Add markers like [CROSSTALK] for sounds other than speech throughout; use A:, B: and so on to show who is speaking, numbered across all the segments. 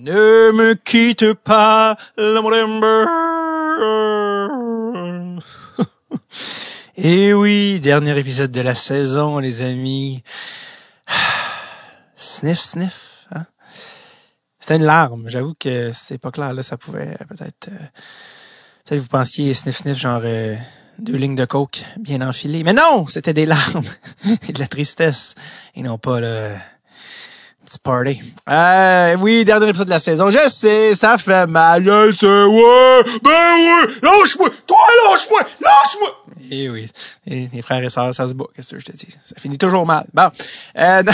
A: Ne me quitte pas. Et [LAUGHS] oui, dernier épisode de la saison, les amis. [SIGHS] Sniff, sniff. Hein? C'était une larme. J'avoue que c'est pas clair là, ça pouvait peut-être. Euh, peut-être vous pensiez sniff, sniff, genre euh, deux lignes de coke bien enfilées. Mais non, c'était des larmes [LAUGHS] et de la tristesse et non pas le party. Euh, oui, dernier épisode de la saison. Je sais, ça fait mal. Je sais, ouais, ben oui, lâche-moi, toi lâche-moi, lâche-moi. Eh oui, et les frères et sœurs, ça se bat, qu'est-ce que je te dis? Ça finit toujours mal. Bon, euh, [LAUGHS] non.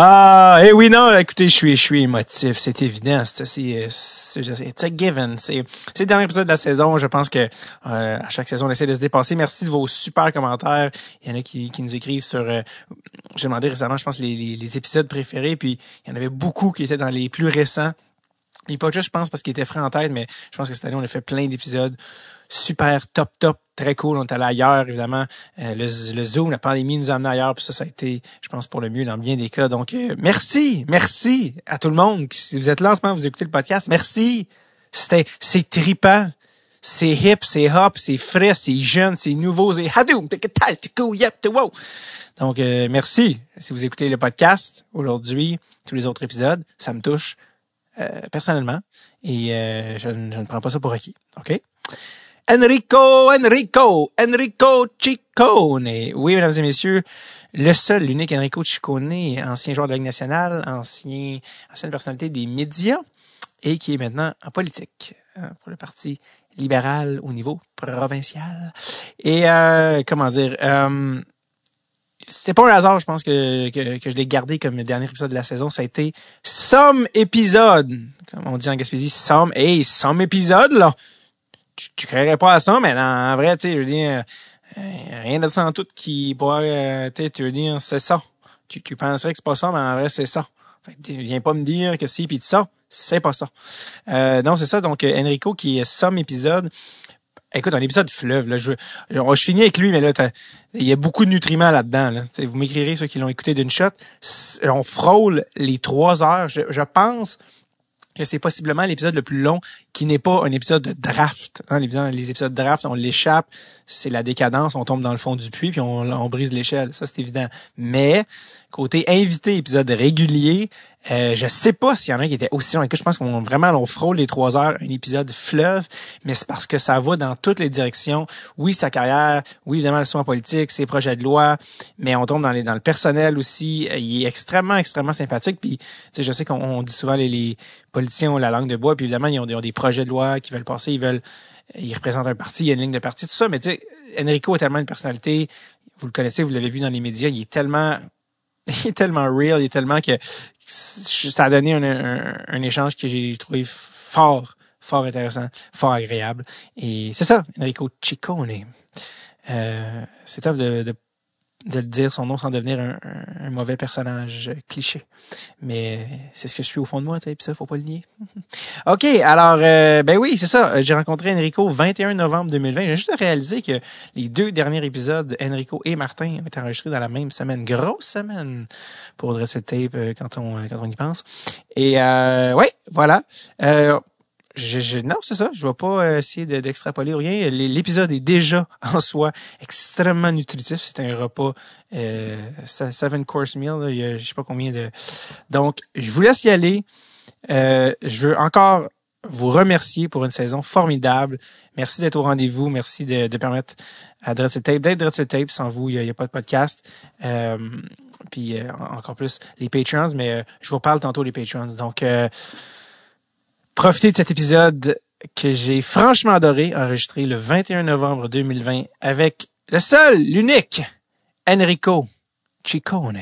A: Ah, eh oui, non, écoutez, je suis, je suis émotif, c'est évident. C'est, c'est, c'est a given. C'est, c'est le dernier épisode de la saison. Je pense que euh, à chaque saison, on essaie de se dépasser. Merci de vos super commentaires. Il y en a qui, qui nous écrivent sur. Euh, j'ai demandé récemment, je pense, les, les, épisodes préférés, puis il y en avait beaucoup qui étaient dans les plus récents. Les podcasts, je pense, parce qu'ils étaient frais en tête, mais je pense que cette année, on a fait plein d'épisodes super top top très cool. On est allé ailleurs évidemment. Euh, le, le, zoom la pandémie nous a amené ailleurs puis ça ça a été je pense pour le mieux dans bien des cas. Donc euh, merci merci à tout le monde si vous êtes là en ce moment vous écoutez le podcast merci. C'était c'est tripant c'est hip c'est hop c'est frais c'est jeune c'est nouveau c'est hadoum wow. Donc euh, merci. Si vous écoutez le podcast aujourd'hui tous les autres épisodes ça me touche personnellement. Et je, je ne prends pas ça pour acquis ok? Enrico, Enrico, Enrico Ciccone. Oui, mesdames et messieurs, le seul, l'unique Enrico Ciccone, ancien joueur de la Ligue nationale, ancien, ancienne personnalité des médias et qui est maintenant en politique hein, pour le Parti libéral au niveau provincial. Et euh, comment dire, euh, c'est pas un hasard, je pense que, que, que je l'ai gardé comme dernier épisode de la saison. Ça a été some épisode, comme on dit en Gaspésie, some, hey, some épisode là tu, tu créerais pas à ça, mais en vrai, tu sais, je veux dire, euh, rien de ça en tout qui pourrait, euh, tu veux dire, c'est ça. Tu, tu penserais que c'est pas ça, mais en vrai, c'est ça. Fait que viens pas me dire que si puis ça, c'est pas ça. Euh, non, c'est ça. Donc, euh, Enrico qui est somme épisode. Écoute, un épisode fleuve, là, je, je, je finis avec lui, mais là, il y a beaucoup de nutriments là-dedans. Là. Vous m'écrirez ceux qui l'ont écouté d'une shot. On frôle les trois heures. Je, je pense que c'est possiblement l'épisode le plus long qui n'est pas un épisode de draft. Hein, les, épisodes de draft, on l'échappe, c'est la décadence, on tombe dans le fond du puits, puis on, on brise l'échelle. Ça, c'est évident. Mais côté invité, épisode régulier, euh, je sais pas s'il y en a qui étaient aussi long. Je pense qu'on vraiment on frôle les trois heures, un épisode fleuve, mais c'est parce que ça va dans toutes les directions. Oui, sa carrière, oui, évidemment, le soin politique, ses projets de loi, mais on tombe dans les dans le personnel aussi. Il est extrêmement, extrêmement sympathique. Puis, je sais qu'on dit souvent les, les, politiciens ont la langue de bois, puis évidemment, ils ont, ils ont des projets de loi qui veulent passer, ils veulent ils représentent un parti, il y a une ligne de parti, tout ça, mais tu sais, Enrico est tellement une personnalité, vous le connaissez, vous l'avez vu dans les médias, il est tellement [LAUGHS] il est tellement real, il est tellement que ça a donné un, échange que j'ai trouvé fort, fort intéressant, fort agréable. Et c'est ça, Enrico Ciccone. Euh, c'est top de de le dire son nom sans devenir un, mauvais personnage cliché. Mais c'est ce que je suis au fond de moi, tu sais, ça, faut pas le nier. [LAUGHS] OK, alors, euh, ben oui, c'est ça. J'ai rencontré Enrico 21 novembre 2020. J'ai juste réalisé que les deux derniers épisodes, Enrico et Martin, ont été enregistrés dans la même semaine. Grosse semaine pour dresser le tape euh, quand on, quand on y pense. Et euh, ouais, voilà. Euh, je, je, non, c'est ça. Je vais pas euh, essayer d'extrapoler rien. L'épisode est déjà [LAUGHS] en soi extrêmement nutritif. C'est un repas euh, seven course meal. Il y a, je sais pas combien de. Donc, je vous laisse y aller. Euh, je veux encore vous remercier pour une saison formidable. Merci d'être au rendez-vous. Merci de, de permettre à Dread Tape d'être Dread Tape. Sans vous, il n'y a, pas de podcast. Euh, puis euh, encore plus les Patreons, mais euh, je vous parle tantôt des Patreons. Donc Profitez de cet épisode que j'ai franchement adoré, enregistré le 21 novembre 2020 avec le seul, l'unique, Enrico Ciccone.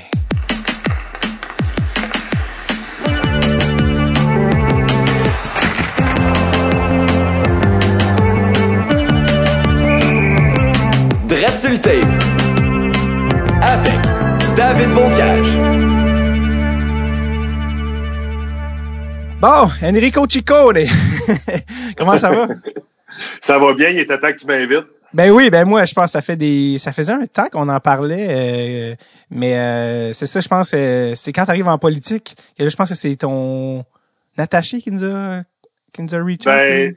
B: Dread avec David Bocage.
A: Bon, Enrico Ciccone. [LAUGHS] Comment ça va?
C: ça va bien, il était temps que tu m'invites.
A: Ben oui, ben moi, je pense que ça fait des, ça faisait un temps qu'on en parlait, euh, mais euh, c'est ça, je pense, euh, c'est quand tu arrives en politique que là, je pense que c'est ton Nataché qui nous a, qui nous a reach
C: Ben,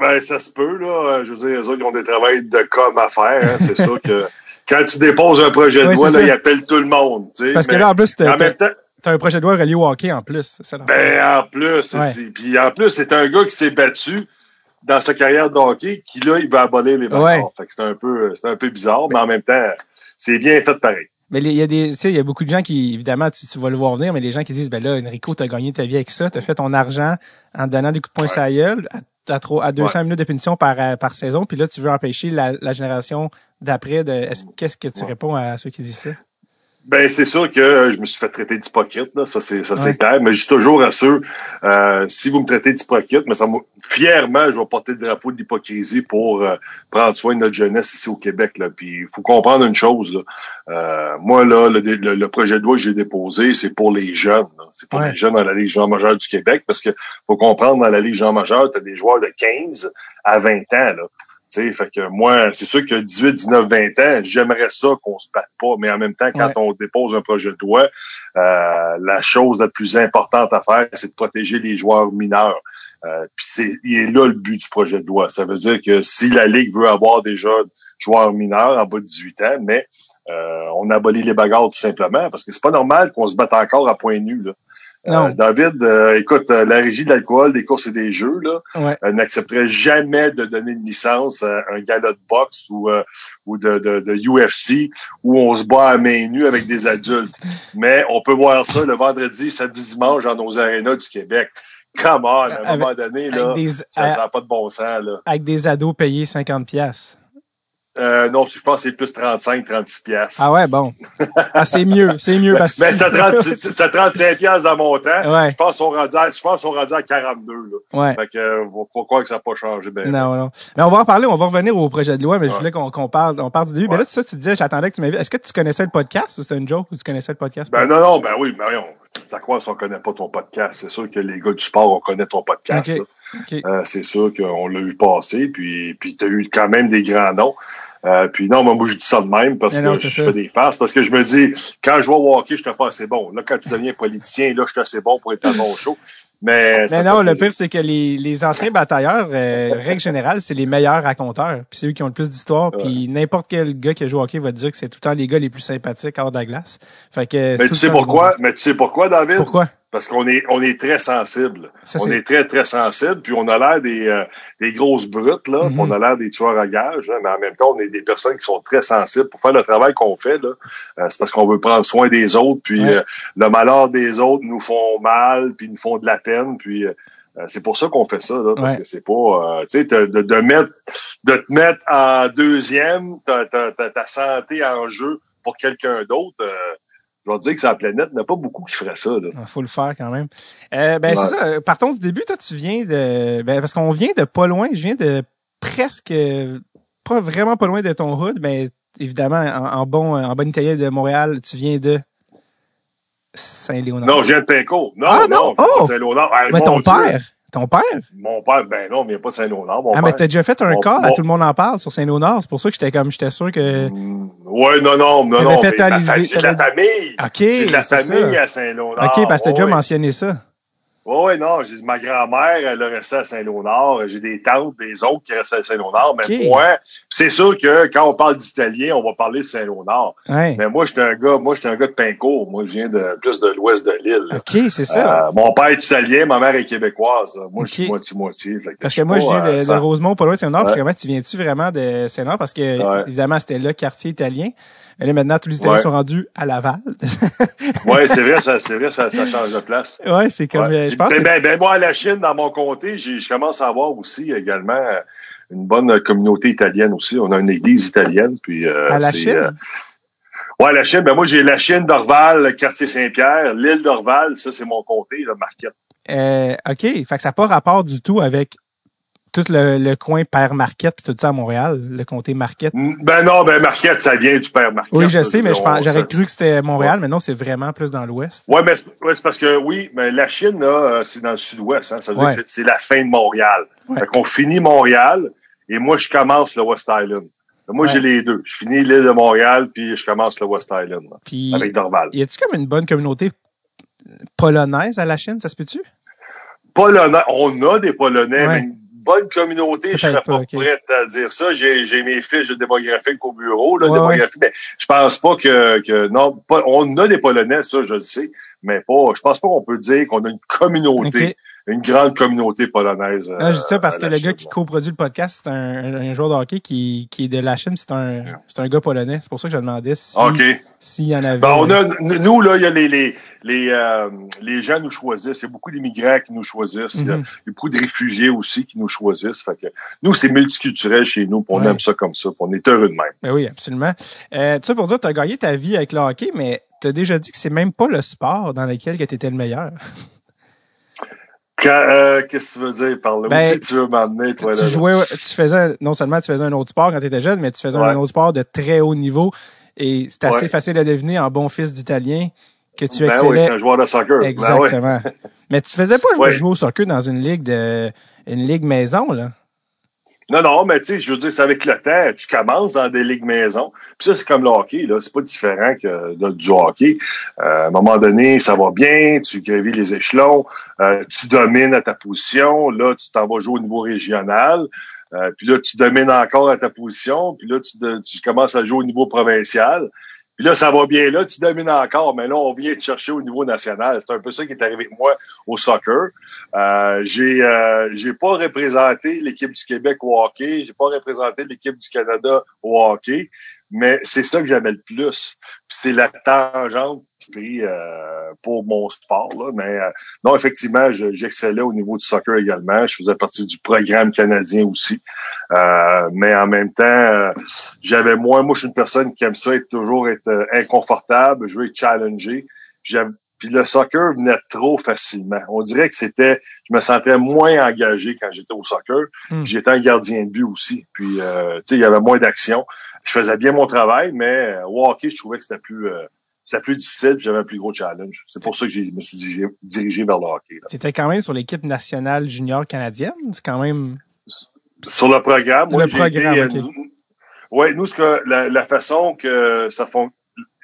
C: ben, ça se peut, là. Je veux dire, les autres, ils ont des travails de com à faire. Hein. C'est [LAUGHS] sûr que quand tu déposes un projet de
A: Ouais,
C: loi, là, ils appellent tout le monde.
A: Parce que là, en plus,
C: en même temps,
A: t'as un projet de loi relié au hockey en plus. c'est ça,
C: ben, en plus,
A: Ouais.
C: c'est- puis en plus, c'est un gars qui s'est battu dans sa carrière de hockey, qui là, il va abolir les.
A: Ouais.
C: Fait que c'est un peu, c'est un peu bizarre, mais en même temps, c'est bien fait pareil.
A: Mais il y a des, tu sais, il y a beaucoup de gens qui, évidemment, tu, tu vas le voir venir, mais les gens qui disent, ben là, Enrico, t'as gagné ta vie avec ça, t'as fait ton argent en donnant des coups de poing
C: Ouais.
A: sur la gueule, à, à, trop- à 200 minutes de punition par, euh, par saison, puis là, tu veux empêcher la, la génération d'après de, est-ce, qu'est-ce que tu réponds à ceux qui disent ça?
C: Ben, c'est sûr que euh, je me suis fait traiter d'hypocrite. Ça, c'est, ça, c'est
A: Ouais.
C: clair. Mais je suis toujours à ceux, euh, si vous me traitez d'hypocrite, mais ça me- fièrement, je vais porter le drapeau de l'hypocrisie pour euh, prendre soin de notre jeunesse ici au Québec, là. Puis, il faut comprendre une chose, là. Euh, moi, là, le, le- le projet de loi que j'ai déposé, c'est pour les jeunes. C'est pour
A: Ouais.
C: les jeunes dans la Ligue Jean majeure du Québec, parce que faut comprendre, dans la Ligue Jean majeure, tu as des joueurs de 15 à 20 ans, là. Tu sais, fait que moi, c'est sûr que 18, 19, 20 ans, j'aimerais ça qu'on se batte pas, mais en même temps, quand
A: Ouais.
C: on dépose un projet de loi, euh, la chose la plus importante à faire, c'est de protéger les joueurs mineurs. Euh, puis c'est, il est là le but du projet de loi. Ça veut dire que si la Ligue veut avoir déjà joueurs mineurs en bas de 18 ans, mais euh, on abolit les bagarres tout simplement, parce que c'est pas normal qu'on se batte encore à point nu. Là.
A: Non.
C: Euh, David, euh, écoute, euh, la régie de l'alcool, des courses et des jeux, là,
A: Ouais.
C: euh, n'accepterait jamais de donner une licence à un gala de boxe ou, euh, ou de, de, de UFC où on se bat à main nue avec des adultes. Mais on peut voir ça le vendredi, samedi, dimanche dans nos arénas du Québec. Come on, à un
A: Avec-
C: moment donné, là,
A: des,
C: ça n'a pas de bon sens. Là.
A: avec des ados payés 50 pièces.
C: Euh, non, je pense que c'est plus 35, 36 piastres.
A: Ah ouais, bon. Ah, c'est mieux, c'est mieux. [LAUGHS] parce que-
C: Mais c'est 36 c'est 35 piastres dans mon temps.
A: Ouais,
C: Je pense qu'on rendait à, je pense qu'on rendait à 42, là.
A: ouais.
C: Fait que, euh, croire que ça n'a pas changé, ben.
A: Non, non. Mais on va en parler, on va revenir au projet de loi, mais je voulais qu'on qu'on parle, on parle du début. Mais là, ça, tu disais, j'attendais que tu m'invites. Est-ce que tu connaissais le podcast ou c'était une joke ou tu connaissais le podcast?
C: Ben non, non, ben oui, Marion. Ça croit si on connaît pas ton podcast? C'est sûr que les gars du sport, on connaît ton podcast. Euh, c'est sûr qu'on l'a eu passer, puis, puis tu as eu quand même des grands noms. Euh, puis non, moi, je dis ça de même parce
A: Mais
C: que
A: non,
C: je
A: ça.
C: fais des farces, parce que je me dis, quand je vois au hockey, je suis pas assez bon. Là, quand tu deviens politicien, là, je suis assez bon pour être à bon [LAUGHS] show. Mais,
A: non, le pire, c'est que les, les anciens batailleurs, euh, [LAUGHS] règle générale, c'est les meilleurs raconteurs. Puis c'est eux qui ont le plus d'histoires. Puis n'importe quel gars qui a joué au hockey va te dire que c'est tout le temps les gars les plus sympathiques hors de la glace. Fait que c'est
C: Mais tu sais pourquoi? Mais tu sais pourquoi, David?
A: Pourquoi?
C: Parce qu'on est, on est très sensible. On est très, très sensible, puis on a l'air des, euh, des grosses brutes, là, puis
A: Mhm.
C: on a l'air des tueurs à gages, hein, mais en même temps, on est des personnes qui sont très sensibles. Pour faire le travail qu'on fait, là, euh, c'est parce qu'on veut prendre soin des autres, puis
A: Ouais.
C: euh, le malheur des autres nous font mal, puis nous font de la peine, puis euh, euh, c'est pour ça qu'on fait ça, là, parce
A: Ouais.
C: que c'est pas, euh, tu sais, de, de, mettre, de te mettre en deuxième, ta, ta, ta santé en jeu pour quelqu'un d'autre. Euh, je vais te dire que sur la planète, il n'y en a pas beaucoup qui feraient ça. Là.
A: Il faut le faire quand même. Euh, ben,
C: Ouais.
A: c'est ça. Partons du début. Toi, tu viens de, ben, parce qu'on vient de pas loin. Je viens de presque, pas vraiment pas loin de ton hood, mais évidemment, en, en bon, en bon italien de Montréal, tu viens de Saint-Léonard.
C: Non, je viens de Pinco. Non,
A: Ah,
C: non,
A: non, oh!
C: Saint-Léonard. Ah,
A: mais ton
C: Dieu.
A: père, ton père?
C: Mon père, ben non, mais pas de Saint-Léonard,
A: Ah, mais t'as déjà fait un call, à tout le monde en parle sur Saint-Léonard. C'est pour ça que j'étais comme, j'étais sûr que.
C: Mm, Ouais, non, non, non, non.
A: fait
C: mais ma J'ai de la famille.
A: Ok,
C: J'ai de la famille
A: ça.
C: à Saint-Léonard.
A: Ok, parce que t'as déjà
C: Ouais,
A: mentionné ça.
C: Ouais, ouais, non, j'ai ma grand-mère, elle a resté à Saint-Léonard. J'ai des tantes, des oncles qui restent à Saint-Léonard. Mais moi, c'est sûr que quand on parle d'italien, on va parler de Saint-Léonard. Mais moi, j'étais un gars, moi, j'étais un gars de Pincourt. Moi, je viens de plus de l'ouest de l'île.
A: Ok, c'est ça.
C: Euh, mon père est italien, ma mère est québécoise. Moi, je suis moitié-moitié.
A: Parce que moi, je viens de,
C: euh,
A: de Rosemont, pas loin de Saint-Léonard. Puis
C: Ouais.
A: comment tu viens-tu vraiment de Saint-Léonard? Parce que,
C: Ouais.
A: évidemment, c'était le quartier italien. Mais là, maintenant, tous les Italiens
C: Ouais.
A: sont rendus à Laval. [LAUGHS]
C: Ouais, c'est vrai, ça, c'est vrai, ça, ça change de place.
A: ouais, c'est comme,
C: Ouais.
A: euh, je pense
C: ben, ben, ben, moi, à la Chine, dans mon comté, je commence à avoir aussi également euh, une bonne communauté italienne aussi. On a une église italienne, puis euh,
A: à la
C: c'est,
A: Chine?
C: euh, ouais, la Chine. Ben moi, j'ai la Chine d'Orval, le quartier Saint-Pierre, l'île d'Orval. Ça, c'est mon comté, là, Marquette.
A: Euh, OK. Fait que ça n'a pas rapport du tout avec tout le, le coin Père Marquette puis tout ça à Montréal, le comté Marquette?
C: Mm, Ben non, ben Marquette, ça vient du père Marquette.
A: Oui, je sais, mais j'aurais cru que c'était Montréal, mais non, c'est vraiment plus dans l'ouest.
C: Ouais, mais c'est ouais, parce que oui, mais la Chine, là, euh, c'est dans le sud-ouest. Hein, ça veut
A: Ouais.
C: dire que c'est- la fin de Montréal. Fait qu'on finit Montréal et moi, je commence le West Island. Moi, j'ai les deux. Je finis l'île de Montréal puis je commence le West Island là,
A: Puis,
C: avec Dorval.
A: y a-tu comme une bonne communauté polonaise à la Chine, ça se peut-tu?
C: Polonais, on a des Polonais, mais bonne communauté, je serais pas, prête à dire ça. J'ai, j'ai mes fiches de au bureau, là, démographie, mais je pense pas que, que non, pas, on a des Polonais, ça, je le sais, mais pas, je pense pas qu'on peut dire qu'on a une communauté une grande communauté polonaise.
A: Ah, je dis ça parce que le gars qui coproduit le podcast, c'est un, un, joueur de hockey qui, qui est de la Chine, c'est un, c'est un gars polonais. C'est pour ça que je demandais si, s'il y en avait.
C: Ben, on a, nous, là, il y a les, les, les, euh, les gens nous choisissent. Il y a beaucoup d'immigrants qui nous choisissent. il, y a, mhm. beaucoup de réfugiés aussi qui nous choisissent. Fait que nous, c'est multiculturel chez nous. on aime ça comme ça. on est heureux de même.
A: Ben oui, absolument. Euh, tu sais, pour dire, tu as gagné ta vie avec le hockey, mais tu as déjà dit que c'est même pas le sport dans lequel tu étais le meilleur. [LAUGHS]
C: Euh, qu'est-ce que tu veux dire par là? Ben, tu veux m'emmener, toi,
A: tu Jouais, tu faisais, non seulement tu faisais un autre sport quand tu étais jeune, mais tu faisais un autre sport de très haut niveau. Et c'est assez facile à deviner en bon fils d'italien que tu ben excellais.
C: Oui, un joueur de soccer. Ben
A: Exactement. mais tu faisais pas jouer, jouer au soccer dans une ligue de, une ligue maison, là.
C: Non, non, mais tu sais, je veux dire, c'est avec le temps, tu commences dans des ligues maison. Puis ça, c'est comme le hockey, là. C'est pas différent que du hockey. Euh, à un moment donné, ça va bien, tu gravis les échelons, euh, tu domines à ta position. Là, tu t'en vas jouer au niveau régional. Euh, puis là, tu domines encore à ta position. Puis là, tu, tu commences à jouer au niveau provincial. Puis là, ça va bien là, tu domines encore, mais là, on vient te chercher au niveau national. C'est un peu ça qui est arrivé avec moi au soccer. Euh, j'ai euh, j'ai pas représenté l'équipe du Québec au hockey, j'ai pas représenté l'équipe du Canada au hockey, mais c'est ça que j'aimais le plus. c'est la tangente pris euh, pour mon sport. Là. Mais euh, non, effectivement, j'excellais au niveau du soccer également. Je faisais partie du programme canadien aussi. Euh, mais en même temps, j'avais moins, moi je suis une personne qui aime ça être toujours être inconfortable, je veux être challengé. Puis le soccer venait trop facilement. On dirait que c'était, je me sentais moins engagé quand j'étais au soccer. Hmm. J'étais un gardien de but aussi. Puis, tu sais, il y avait moins d'action. Je faisais bien mon travail, mais au hockey, je trouvais que c'était plus, c'était plus difficile, j'avais un plus gros challenge. C'est pour ça que je me suis dirigé, vers le hockey.
A: C'était quand même sur l'équipe nationale junior canadienne, c'est quand même
C: sur le programme.
A: Le programme.
C: Euh, oui, nous ce que la, façon que ça font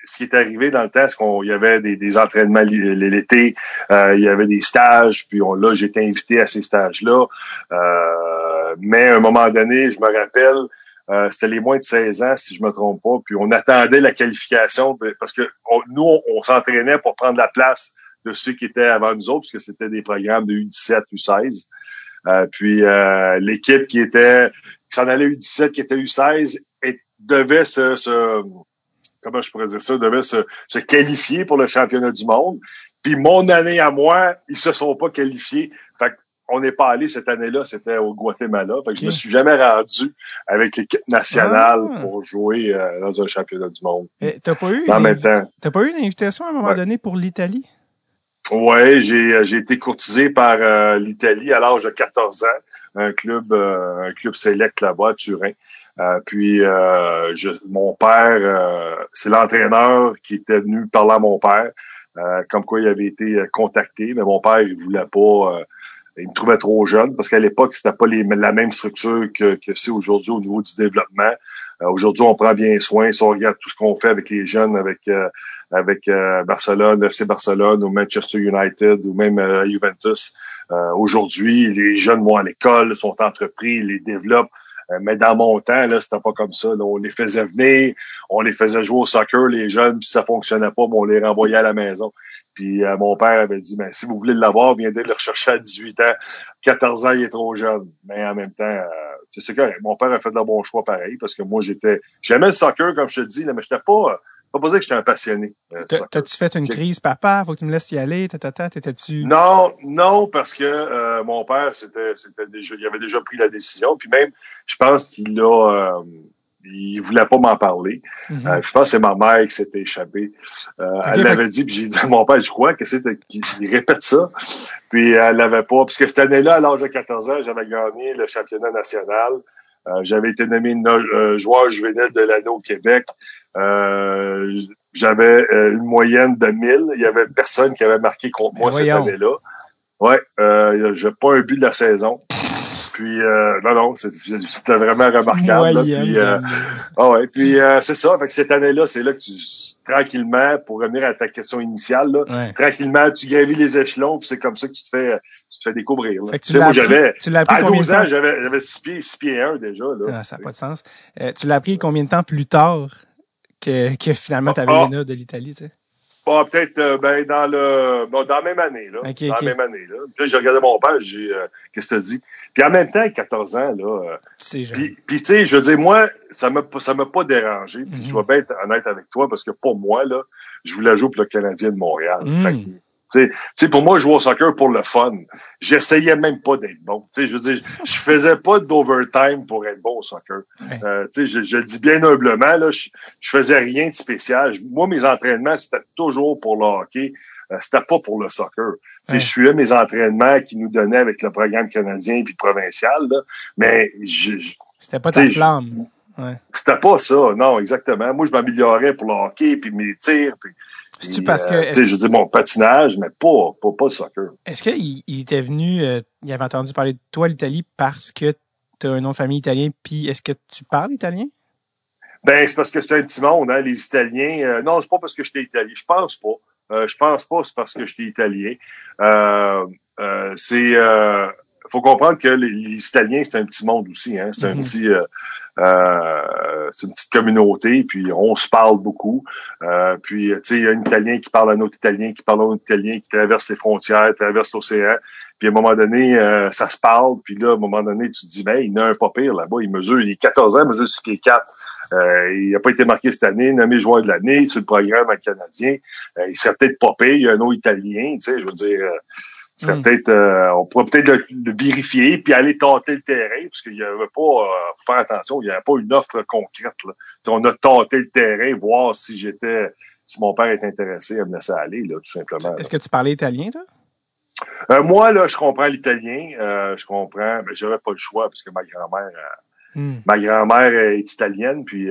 C: ce qui est arrivé dans le temps, c'est qu'il y avait des, des entraînements l'été, euh, il y avait des stages, puis on, là, j'étais invité à ces stages-là. Euh, mais à un moment donné, je me rappelle, euh, c'était les moins de 16 ans, si je me trompe pas. Puis on attendait la qualification parce que nous, on, s'entraînait pour prendre la place de ceux qui étaient avant nous autres, parce que c'était des programmes de U17, U16. Euh, puis euh, l'équipe qui était qui s'en allait U17, qui était U16, et devait se, se, comment je pourrais dire ça, devait se, se qualifier pour le championnat du monde. Puis mon année à moi, ils se sont pas qualifiés. On n'est pas allé cette année-là, c'était au Guatemala. Fait que Je me suis jamais rendu avec l'équipe nationale ah. pour jouer euh, dans un championnat du monde.
A: T'as pas eu T'as pas eu une invitation à un moment donné pour l'Italie?
C: Oui, j'ai euh, j'ai été courtisé par euh, l'Italie à l'âge de 14 ans, un club un club select là-bas à Turin. puis je, mon père, c'est l'entraîneur qui était venu parler à mon père, comme quoi il avait été contacté, mais mon père il voulait pas il me trouvait trop jeune parce qu'à l'époque, c'était pas les, la même structure que, que c'est aujourd'hui au niveau du développement. Euh, aujourd'hui, on prend bien soin. Si on regarde tout ce qu'on fait avec les jeunes, avec euh, avec euh, Barcelone, FC Barcelone ou Manchester United ou même Juventus, aujourd'hui, les jeunes vont à l'école, sont entrepris, les développent. mais dans mon temps, là, c'était pas comme ça. On les faisait venir, on les faisait jouer au soccer, les jeunes, si ça fonctionnait pas, on les renvoyait à la maison. Puis euh, mon père avait dit, ben, si vous voulez l'avoir, viendez le rechercher à 18 ans. 14 ans, il est trop jeune. Mais en même temps, euh, c'est que mon père a fait de bons choix pareil, parce que moi, j'étais. J'aimais le soccer, comme je te dis, là, mais j'étais pas. Pas dire que j'étais un passionné.
A: Euh, t'as-tu fait une crise, papa? Faut que tu me laisses y aller, tata, t'étais-tu?
C: Non, non, parce que mon père, c'était, c'était déjà, il avait déjà pris la décision. Puis même, je pense qu'il a, il voulait pas m'en parler. Mhm. Euh, je pense que c'est ma mère qui s'était échappée. Euh, elle l'avait dit, puis j'ai dit à mon père, je crois que c'est qu'il répète ça. Puis elle l'avait pas. Parce que cette année-là, à l'âge de 14 ans, j'avais gagné le championnat national. Euh, j'avais été nommé joueur juvénile de l'année au Québec. j'avais une moyenne de 1000. Il y avait personne qui avait marqué contre moi cette année-là. Ouais, euh, j'ai pas un but de la saison. Puis euh, non, non, c'était vraiment remarquable. Là, puis, euh, ah ouais, puis euh, c'est ça. Fait que cette année-là, c'est là que tu tranquillement, pour revenir à ta question initiale, là, tranquillement, tu gravis les échelons, puis c'est comme ça que tu te fais tu te fais découvrir. Là.
A: Fait que tu, l'as j'avais à
C: 12 ans, j'avais j'avais 6 pieds 6 pieds 1 déjà là.
A: Ah, ça n'a pas de sens. tu l'as appris combien de temps plus tard que, que finalement tu avais ah, ah. de l'Italie, tu sais?
C: Bon, peut-être euh, ben, dans le bon, dans la même année, là. dans la même année. Là. Puis là, j'ai regardé mon père, j'ai euh, qu'est-ce que tu dit? Puis en même temps, 14 ans, là. Euh, puis, puis tu sais, je veux dire, moi, ça m'a ça m'a pas dérangé. Puis je mhm. vais bien être honnête avec toi, parce que pour moi, là, je voulais jouer pour le Canadien de Montréal. Mm. Tu sais, pour moi, jouer au soccer pour le fun. J'essayais même pas d'être bon. Tu sais, je veux dire, je faisais pas d'overtime pour être bon au soccer. Euh, tu sais, je, je, le dis bien humblement, là, je, je faisais rien de spécial. Moi, mes entraînements, c'était toujours pour le hockey. Euh, c'était pas pour le soccer. Tu sais, je suivais mes entraînements qui nous donnaient avec le programme canadien puis provincial, là, mais je,
A: c'était pas ta flamme. Ouais.
C: C'était pas ça, non, exactement. Moi, je m'améliorais pour le hockey, puis mes tirs, puis
A: c'est-tu parce que.
C: Euh, tu sais, je dis mon patinage, mais pas, pas, pas soccer.
A: Est-ce qu'il il était venu, euh, il avait entendu parler de toi, l'Italie, parce que tu as un nom de famille italien, puis est-ce que tu parles italien?
C: Ben, c'est parce que c'est un petit monde, hein, les Italiens. Euh, non, c'est pas parce que j'étais italien. Je pense pas. Je pense pas c'est parce que j'étais italien. C'est faut comprendre que les, Italiens, c'est un petit monde aussi. Hein, c'est un mhm. petit euh, c'est une petite communauté, puis on se parle beaucoup. Euh, puis, tu sais, il y a un Italien qui parle à un autre Italien, qui parle à un autre Italien, qui traverse les frontières, traverse l'océan. Puis à un moment donné, euh, ça se parle. Puis là, à un moment donné, tu te dis, ben, il n'a un pas pire là-bas. Il mesure, il est 14 ans, il mesure ce qui est 4. Euh, il n'a pas été marqué cette année, nommé joueur de l'année sur le programme canadien. il serait peut-être pas pire. Il y a un autre Italien, tu sais, je veux dire... Hmm. peut-être, euh, on pourrait peut-être le, vérifier puis aller tenter le terrain, parce qu'il n'y avait pas, euh, faire attention, il n'y avait pas une offre concrète. Là. on a tenté le terrain, voir si j'étais, si mon père était intéressé à me laisser aller, là, tout simplement.
A: Est-ce que tu parlais italien, toi?
C: Euh, moi, là, je comprends l'italien. je comprends, mais j'avais pas le choix parce que ma grand-mère, hmm. ma grand-mère est italienne, puis tu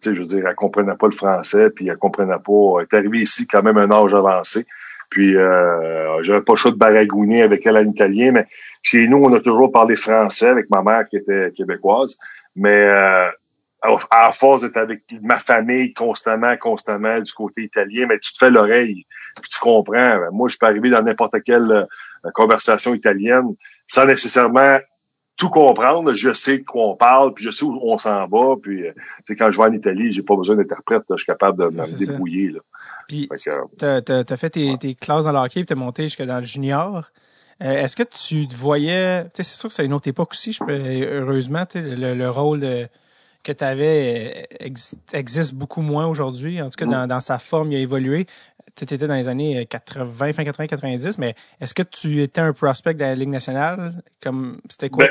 C: sais, je veux dire, elle comprenait pas le français, puis elle comprenait pas. Elle est arrivée ici quand même un âge avancé. Puis euh, j'avais pas le choix de baragouiner avec elle en italien, mais chez nous, on a toujours parlé français avec ma mère qui était québécoise. Mais euh, à force d'être avec ma famille constamment, constamment du côté italien, mais tu te fais l'oreille, puis tu comprends. Moi, je peux arriver dans n'importe quelle euh, conversation italienne sans nécessairement tout comprendre. Je sais de quoi on parle, puis je sais où on s'en va. Puis, euh, quand je vais en Italie, j'ai pas besoin d'interprète. Je suis capable de me débrouiller. Là.
A: Puis, tu as, fait tes, tes, classes dans l'hockey, puis tu monté jusque dans le junior. Euh, est-ce que tu te voyais... C'est sûr que c'est une autre époque aussi, je peux, heureusement, le, le rôle que tu avais euh, existe beaucoup moins aujourd'hui. En tout cas, mm. dans, dans, sa forme, il a évolué. Tu étais dans les années 80, fin 80, 90, mais est-ce que tu étais un prospect de la Ligue nationale? Comme C'était quoi?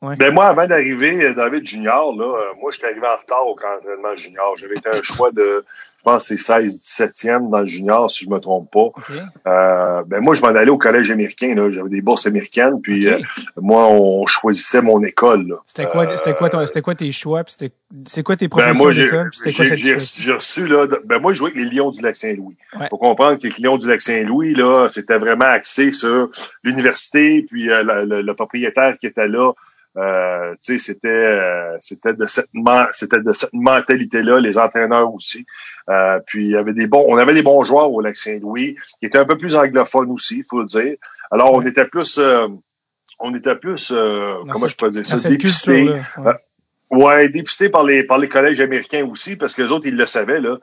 C: Ben, ben moi, avant d'arriver, euh, David Junior, là, euh, moi, je suis arrivé en retard au camp d'entraînement junior. J'avais été un choix de, pense, c'est 16, 17e dans le junior, si je me trompe pas. Euh, ben moi, je m'en allais au collège américain. J'avais des bourses américaines, puis moi, on choisissait mon école.
A: C'était quoi, c'était quoi, c'était quoi tes choix, puis c'était, c'est quoi tes ben, professeurs d'école, c'était quoi
C: J'ai reçu là, ben moi, je jouais avec les Lions du Lac-Saint-Louis. Ouais. Faut comprendre que les Lions du Lac-Saint-Louis là, c'était vraiment axé sur l'université, puis le propriétaire qui était là euh, c'était euh, c'était de cette c'était de cette mentalité là les entraîneurs aussi. Euh, puis il y avait des bons on avait des bons joueurs au Lac Saint-Louis qui étaient un peu plus anglophones aussi faut le dire. Alors on était plus on était plus comment je peux dire ça dépisté ouais. dépisté par les par les collèges américains aussi parce que les autres ils le savaient là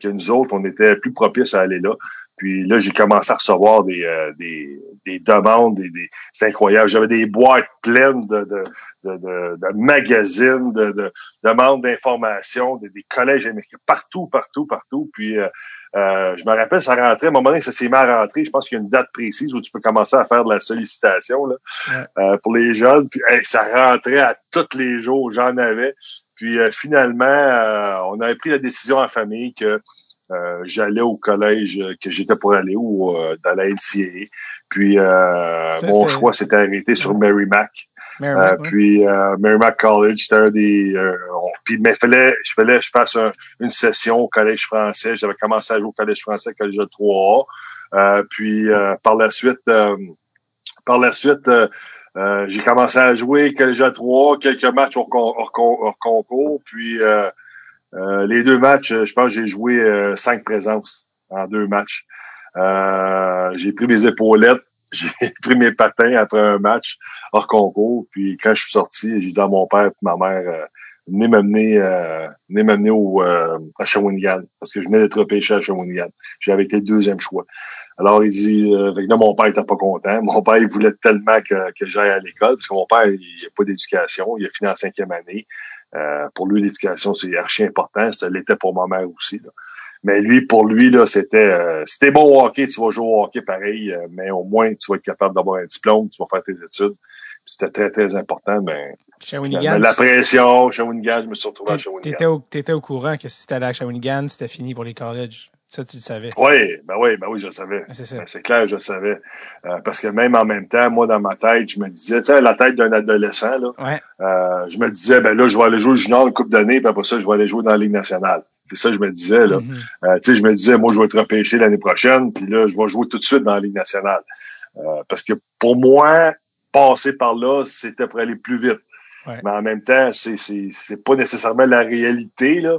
C: que nous autres on était plus propices à aller là puis là, j'ai commencé à recevoir des, euh, des, des, demandes, des, des c'est incroyable. J'avais des boîtes pleines de, de, de, de, magazines, de, de demandes d'informations, des, collèges américains, partout, partout, partout. Puis euh, euh, je me rappelle, ça rentrait, à un moment donné, ça s'est mis à rentrer. Je pense qu'il y a une date précise où tu peux commencer à faire de la sollicitation là, pour les jeunes. Puis ça rentrait à tous les jours, j'en avais. Puis finalement, on avait pris la décision en famille que euh, j'allais au collège que j'étais pour aller ou euh, dans la LCA. Puis euh, mon choix s'était arrêté sur Merrimack. Mac. Puis Merrimack College, c'était un des. puis mais fallait, je fallait je fasse une session au collège français. J'avais commencé à jouer au collège français, collège de 3A. puis par la suite, par la suite Euh, j'ai commencé à jouer à 3, quelques matchs hors, hors, concours, puis euh, euh, les deux matchs, je pense que j'ai joué cinq présences en deux matchs. j'ai pris mes épaulettes, [LAUGHS] j'ai pris mes patins après un match hors concours, puis quand je suis sorti, j'ai dit à mon père et ma mère venez m'amener euh, m'amener au à Shawinigan parce que je venais d'être repêché à Shawinigan. J'avais été le deuxième choix. Alors, il dit, euh, là, mon père était pas content. Mon père, il voulait tellement que, que j'aille à l'école, parce que mon père, il n'a pas d'éducation. Il a fini en cinquième année. Euh, pour lui, l'éducation, c'est archi important. Ça l'était pour ma mère aussi. Là. Mais lui, pour lui, là, c'était euh, si t'es bon au hockey, tu vas jouer au hockey pareil, euh, mais au moins, tu vas être capable d'avoir un diplôme, tu vas faire tes études. C'était très, très important, mais
A: Shawinigan,
C: la, pression, Shawinigan, je me suis retrouvé à Shawinigan.
A: T'étais au, étais au courant que si t'allais à Shawinigan, c'était fini pour les colleges. Ça, tu le savais.
C: Oui, ben oui, ben oui, je le savais.
A: C'est
C: ben, clair, je le savais. Euh, parce que même en même temps, moi, dans ma tête, je me disais, tu sais, la tête d'un adolescent, là,
A: ouais.
C: euh, je me disais, ben là, je vais aller jouer au junior une coupe d'année, puis après ça, je vais aller jouer dans la Ligue nationale. Puis ça, je me disais, là.
A: Mhm.
C: euh, tu sais, je me disais, moi, je vais être repêché l'année prochaine, puis là, je vais jouer tout de suite dans la Ligue nationale. Parce que pour moi, passer par là, c'était pour aller plus vite.
A: Ouais.
C: Mais en même temps, c'est, c'est, c'est pas nécessairement la réalité, là.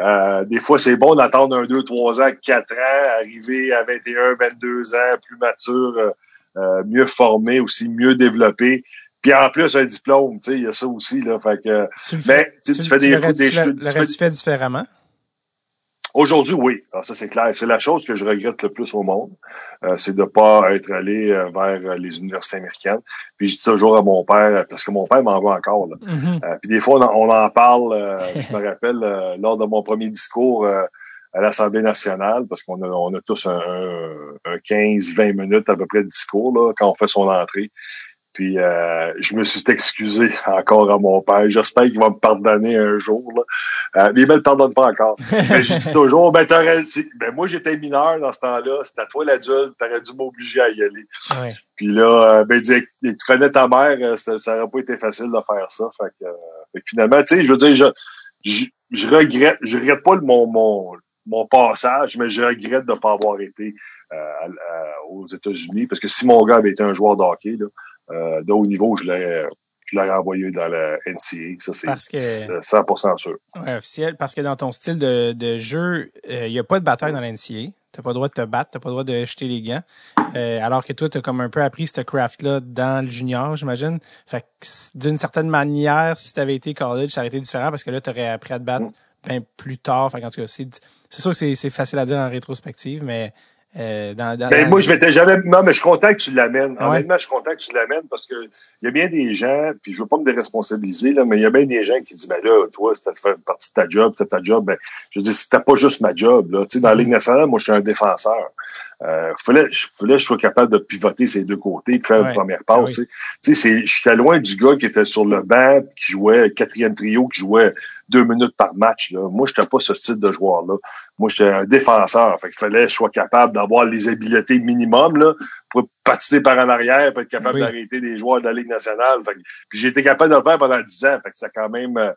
C: Euh, des fois, c'est bon d'attendre un 2, 3 ans, 4 ans, arriver à 21, 22 ans, plus mature, euh, euh, mieux formé, aussi mieux développé. Puis en plus, un diplôme, tu sais, il y a ça aussi, là. Fait que,
A: tu le
C: mais
A: fais,
C: tu,
A: tu,
C: fais des,
A: tu l'aurais-
C: tu fais-
A: différemment?
C: Aujourd'hui, oui. Alors, ça, c'est clair. C'est la chose que je regrette le plus au monde. Euh, c'est de pas être allé euh, vers euh, les universités américaines. Puis je dis toujours à mon père, euh, parce que mon père m'en voit encore. Là.
A: Mhm.
C: Euh, puis des fois, on en, on en parle, euh, [LAUGHS] je me rappelle, euh, lors de mon premier discours euh, à l'Assemblée nationale, parce qu'on a, on a tous un, un, un 15-20 minutes à peu près de discours là, quand on fait son entrée. Puis euh, je me suis excusé encore à mon père. J'espère qu'il va me pardonner un jour. Là. Euh, mais il me le pardonne pas encore. [LAUGHS] Mais je dis toujours, ben, ben moi j'étais mineur dans ce temps-là, c'était à toi l'adulte, t'aurais dû m'obliger à y aller. Puis là, euh, ben, il dit, tu connais ta mère, euh, ça, ça aurait pas été facile de faire ça. Fait que, euh, fait que finalement, tu sais, je veux dire, je, je, je regrette, je regrette pas mon, mon, mon passage, mais je regrette de ne pas avoir été euh, à- aux États-Unis. Parce que si mon gars avait été un joueur de hockey, là, euh, de haut niveau, je l'aurais, je l'aurais envoyé dans la NCA. Ça, c'est
A: Parce que-
C: c'est 100% sûr.
A: Ouais, officiel, parce que dans ton style de, de jeu, il n'y a pas de bataille dans la NCA. T'as pas le droit de te battre, t'as pas le droit de jeter les gants. Euh, alors que toi, t'as comme un peu appris ce craft-là dans le junior, j'imagine. Fait que d'une certaine manière, si t'avais été college, ça aurait été différent parce que là, t'aurais appris à te battre
C: Mm.
A: ben, plus tard. Fait qu'en tout cas, c'est, sûr que c'est, c'est facile à dire en rétrospective, mais euh, dans, dans,
C: Ben, moi, je m'étais jamais. Non, mais je suis content que tu l'amènes.
A: Ouais.
C: Honnêtement, je suis content que tu l'amènes parce que il y a bien des gens, puis je veux pas me déresponsabiliser, là, mais il y a bien des gens qui disent Ben là, toi, c'était fait partie de ta job, c'était ta job. Ben, je veux dire, c'était pas juste ma job. Là. Tu sais, dans la Ligue nationale, moi, je suis un défenseur. Euh, fallait, je fallait que je sois capable de pivoter ces deux côtés, faire
A: Ouais.
C: une première
A: Ah
C: passe.
A: oui.
C: Tu sais, c'est, j'étais loin du gars qui était sur le banc, qui jouait quatrième trio, qui jouait deux minutes par match. Là. Moi, j'étais pas ce style de joueur-là. Moi, j'étais un défenseur. Fait qu'il fallait que je sois capable d'avoir les habiletés minimum là, pour patiner par en arrière, pour être capable
A: Oui.
C: d'arrêter des joueurs de la Ligue nationale. Fait que- puis j'ai été capable de le faire pendant dix ans. Fait que c'est quand même euh,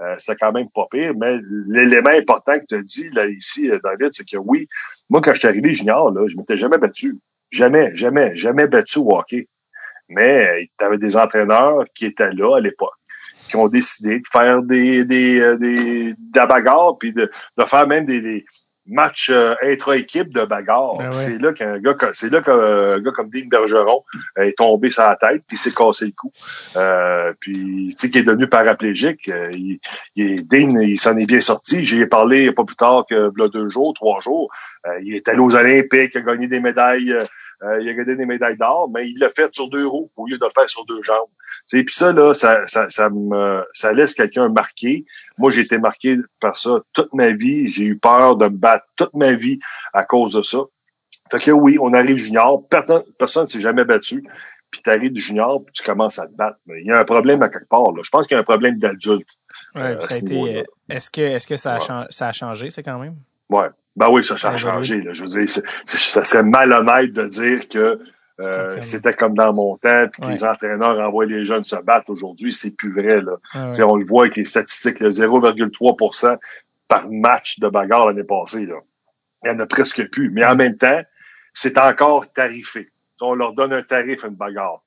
C: euh, c'est quand même pas pire. Mais l'élément important que tu as dit là ici, euh, David, c'est que oui, moi, quand je suis arrivé junior, là, je m'étais jamais battu. Jamais, jamais, jamais battu au hockey. Mais tu avais des entraîneurs qui étaient là à l'époque, qui ont décidé de faire des des euh, des, de la bagarre, puis de, de faire même des, des matchs euh, intra-équipe de bagarre.
A: Ben ouais.
C: C'est là qu'un gars, c'est là qu'un gars comme Dean Bergeron est tombé sur la tête, puis s'est cassé le cou. Euh, puis tu sais, qui est devenu paraplégique. euh, il, il est- Dean, il s'en est bien sorti. J'y ai parlé pas plus tard que là, deux jours, trois jours. Euh, il est allé aux Olympiques, il a gagné des médailles, euh, il a gagné des médailles d'or, mais il l'a fait sur deux roues au lieu de le faire sur deux jambes. Tu sais, Puis ça, là, ça, ça, ça, me, ça laisse quelqu'un marqué. Moi, j'ai été marqué par ça toute ma vie. J'ai eu peur de me battre toute ma vie à cause de ça. Fait que oui, on arrive junior, personne ne s'est jamais battu. Puis tu arrives junior, puis tu commences à te battre. Mais il y a un problème à quelque part. Là. Je pense qu'il y a un problème d'adulte.
A: Ouais,
C: euh,
A: ça est-ce que, est-ce que ça a,
C: Ouais.
A: chan- ça a changé, c'est quand même?
C: Ouais. Ben oui, ça, ça a
A: Ça
C: changé. Là. Je veux dire, ça serait malhonnête de dire que euh, c'était comme dans mon temps, puis
A: Ouais.
C: les entraîneurs envoient les jeunes se battre. Aujourd'hui, c'est plus vrai. Là.
A: Ouais.
C: Sais, On le voit avec les statistiques, le 0,3% par match de bagarre l'année passée. Là. Il n'y en a presque plus. Mais en même temps, c'est encore tarifé. on leur donne un tarif, une bagarre.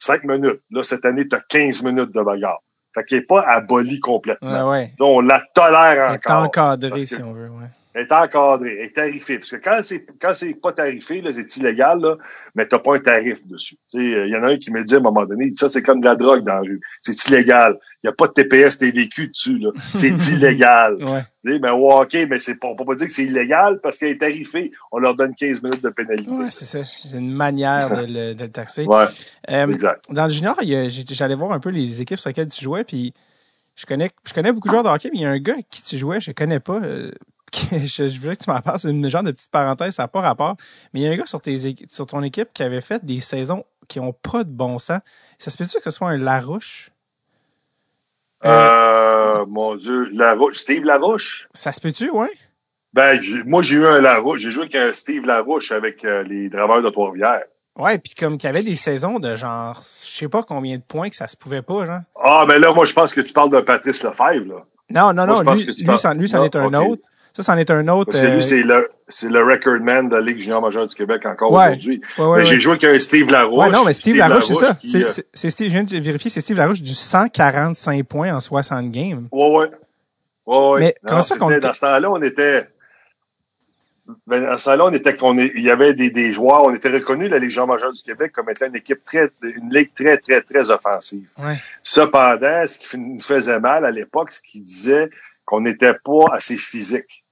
C: 5 minutes. Là, cette année, tu as 15 minutes de bagarre. Fait qu'il n'est pas aboli complètement.
A: Ouais.
C: On la tolère encore.
A: si on veut.
C: Elle est encadrée, elle est tarifée. Parce que quand c'est quand c'est pas tarifé, c'est illégal, là, mais t'as pas un tarif dessus. Il y en a un qui me dit à un moment donné, ça, c'est comme de la drogue dans la rue. C'est illégal. Il n'y a pas de TPS TVQ dessus, là. C'est [LAUGHS] illégal.
A: Ouais.
C: Tu sais, mais ouais, OK, mais c'est pas, on peut pas dire que c'est illégal parce qu'elle est tarifée. On leur donne 15 minutes de pénalité.
A: Ouais, c'est ça. C'est une manière de le, de le taxer. [LAUGHS]
C: Ouais,
A: Euh,
C: exact.
A: dans le junior, j'allais voir un peu les équipes sur lesquelles tu jouais, puis je connais, je connais beaucoup de joueurs de hockey, mais il y a un gars avec qui tu jouais, je connais pas. euh, que je, je voulais que tu m'en parles. C'est une genre de petite parenthèse, ça n'a pas rapport. Mais il y a un gars sur, tes, sur ton équipe qui avait fait des saisons qui ont pas de bon sens. Ça se peut-tu que ce soit un Larouche?
C: Euh, mon Dieu, Larouche, Steve Larouche?
A: Ça se peut-tu, ouais?
C: Ben, moi, j'ai eu un Larouche. J'ai joué avec un Steve Larouche avec euh, les draveurs de Trois-Rivières.
A: Ouais, puis comme qu'il y avait des saisons de genre, je sais pas combien de points que ça se pouvait pas, genre.
C: Ah, ben là, moi, je pense que tu parles de Patrice Lefebvre, là.
A: Non, non,
C: Moi,
A: non, lui, lui,
C: parles-
A: c'en- lui, c'en
C: Non,
A: est un autre. Ça, c'en est un autre.
C: Parce que
A: euh,
C: lui, c'est le, c'est le record man de la Ligue junior majeure du Québec encore
A: Ouais.
C: aujourd'hui.
A: ouais, ouais,
C: Mais j'ai joué avec un Steve Larouche.
A: Ouais, non, mais Steve, Larouche, c'est ça.
C: qui,
A: C'est,
C: euh,
A: c'est, c'est Steve, je viens de vérifier, c'est Steve Larouche du 145 points en 60 games.
C: Ouais, ouais. Ouais, ouais.
A: Mais
C: Non,
A: comment ça qu'on-
C: Dans ce temps-là, on était. Ben, dans ce temps-là, on était qu'on il y avait des, des joueurs, on était reconnus, la Ligue junior majeure du Québec, comme étant une équipe très, une ligue très, très, très offensive.
A: Ouais.
C: Cependant, ce qui nous faisait mal à l'époque, c'est qu'ils disaient qu'on n'était pas assez physique.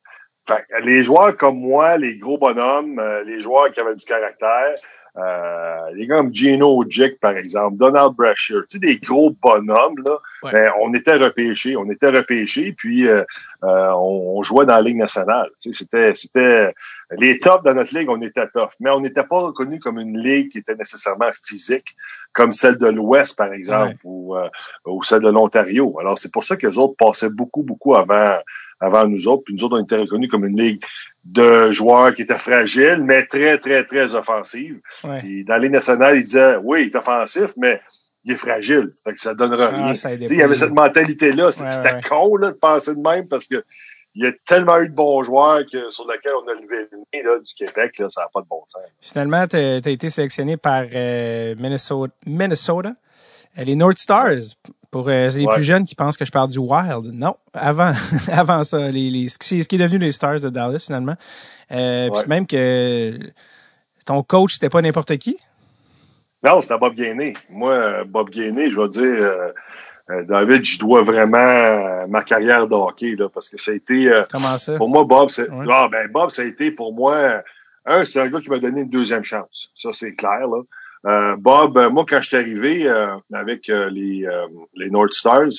C: Fait que les joueurs comme moi, les gros bonhommes, euh, les joueurs qui avaient du caractère, euh, les gars comme Gino Jick, par exemple, Donald Brashear, tu sais, des gros bonhommes, là,
A: Ouais.
C: ben, on était repêchés. On était repêchés, puis euh, euh, on, on jouait dans la Ligue nationale. Tu sais, c'était, c'était les tops de notre ligue, on était tough. Mais on n'était pas reconnu comme une ligue qui était nécessairement physique, comme celle de l'Ouest, par exemple,
A: Ouais.
C: ou, euh, ou celle de l'Ontario. Alors, c'est pour ça que les autres passaient beaucoup, beaucoup avant, avant nous autres. Puis nous autres, on était reconnus comme une ligue de joueurs qui étaient fragiles, mais très, très, très offensive.
A: Ouais.
C: Puis dans les nationales, ils disaient, oui, il est offensif, mais il est fragile. Fait que ça donnera
A: Ah,
C: rien.
A: ça
C: il y avait cette mentalité-là.
A: Ouais,
C: C'était
A: ouais.
C: con là, de penser de même parce que il y a tellement eu de bons joueurs que, sur lesquels on a levé le nez là, du Québec. Là, ça n'a pas de bon sens.
A: Finalement, tu as été sélectionné par euh, Minnesota, Minnesota euh, les North Stars. Pour euh, les
C: Ouais.
A: plus jeunes qui pensent que je parle du Wild. Non, avant, [LAUGHS] avant ça, les, les, ce, qui, ce qui est devenu les Stars de Dallas, finalement. Euh,
C: Ouais.
A: Puis même que ton coach, c'était pas n'importe qui?
C: Non, c'était Bob Gainé. Moi, Bob Gainé, je vais dire, euh, David, je dois vraiment ma carrière de hockey, là, parce que ça a été,
A: Comment ça?
C: pour moi, Bob, c'est,
A: Ouais.
C: ah, ben, Bob, ça a été pour moi, un, c'est un gars qui m'a donné une deuxième chance. Ça, c'est clair, là. Euh, Bob, euh, moi, quand je suis arrivé euh, avec euh, les, euh, les North Stars,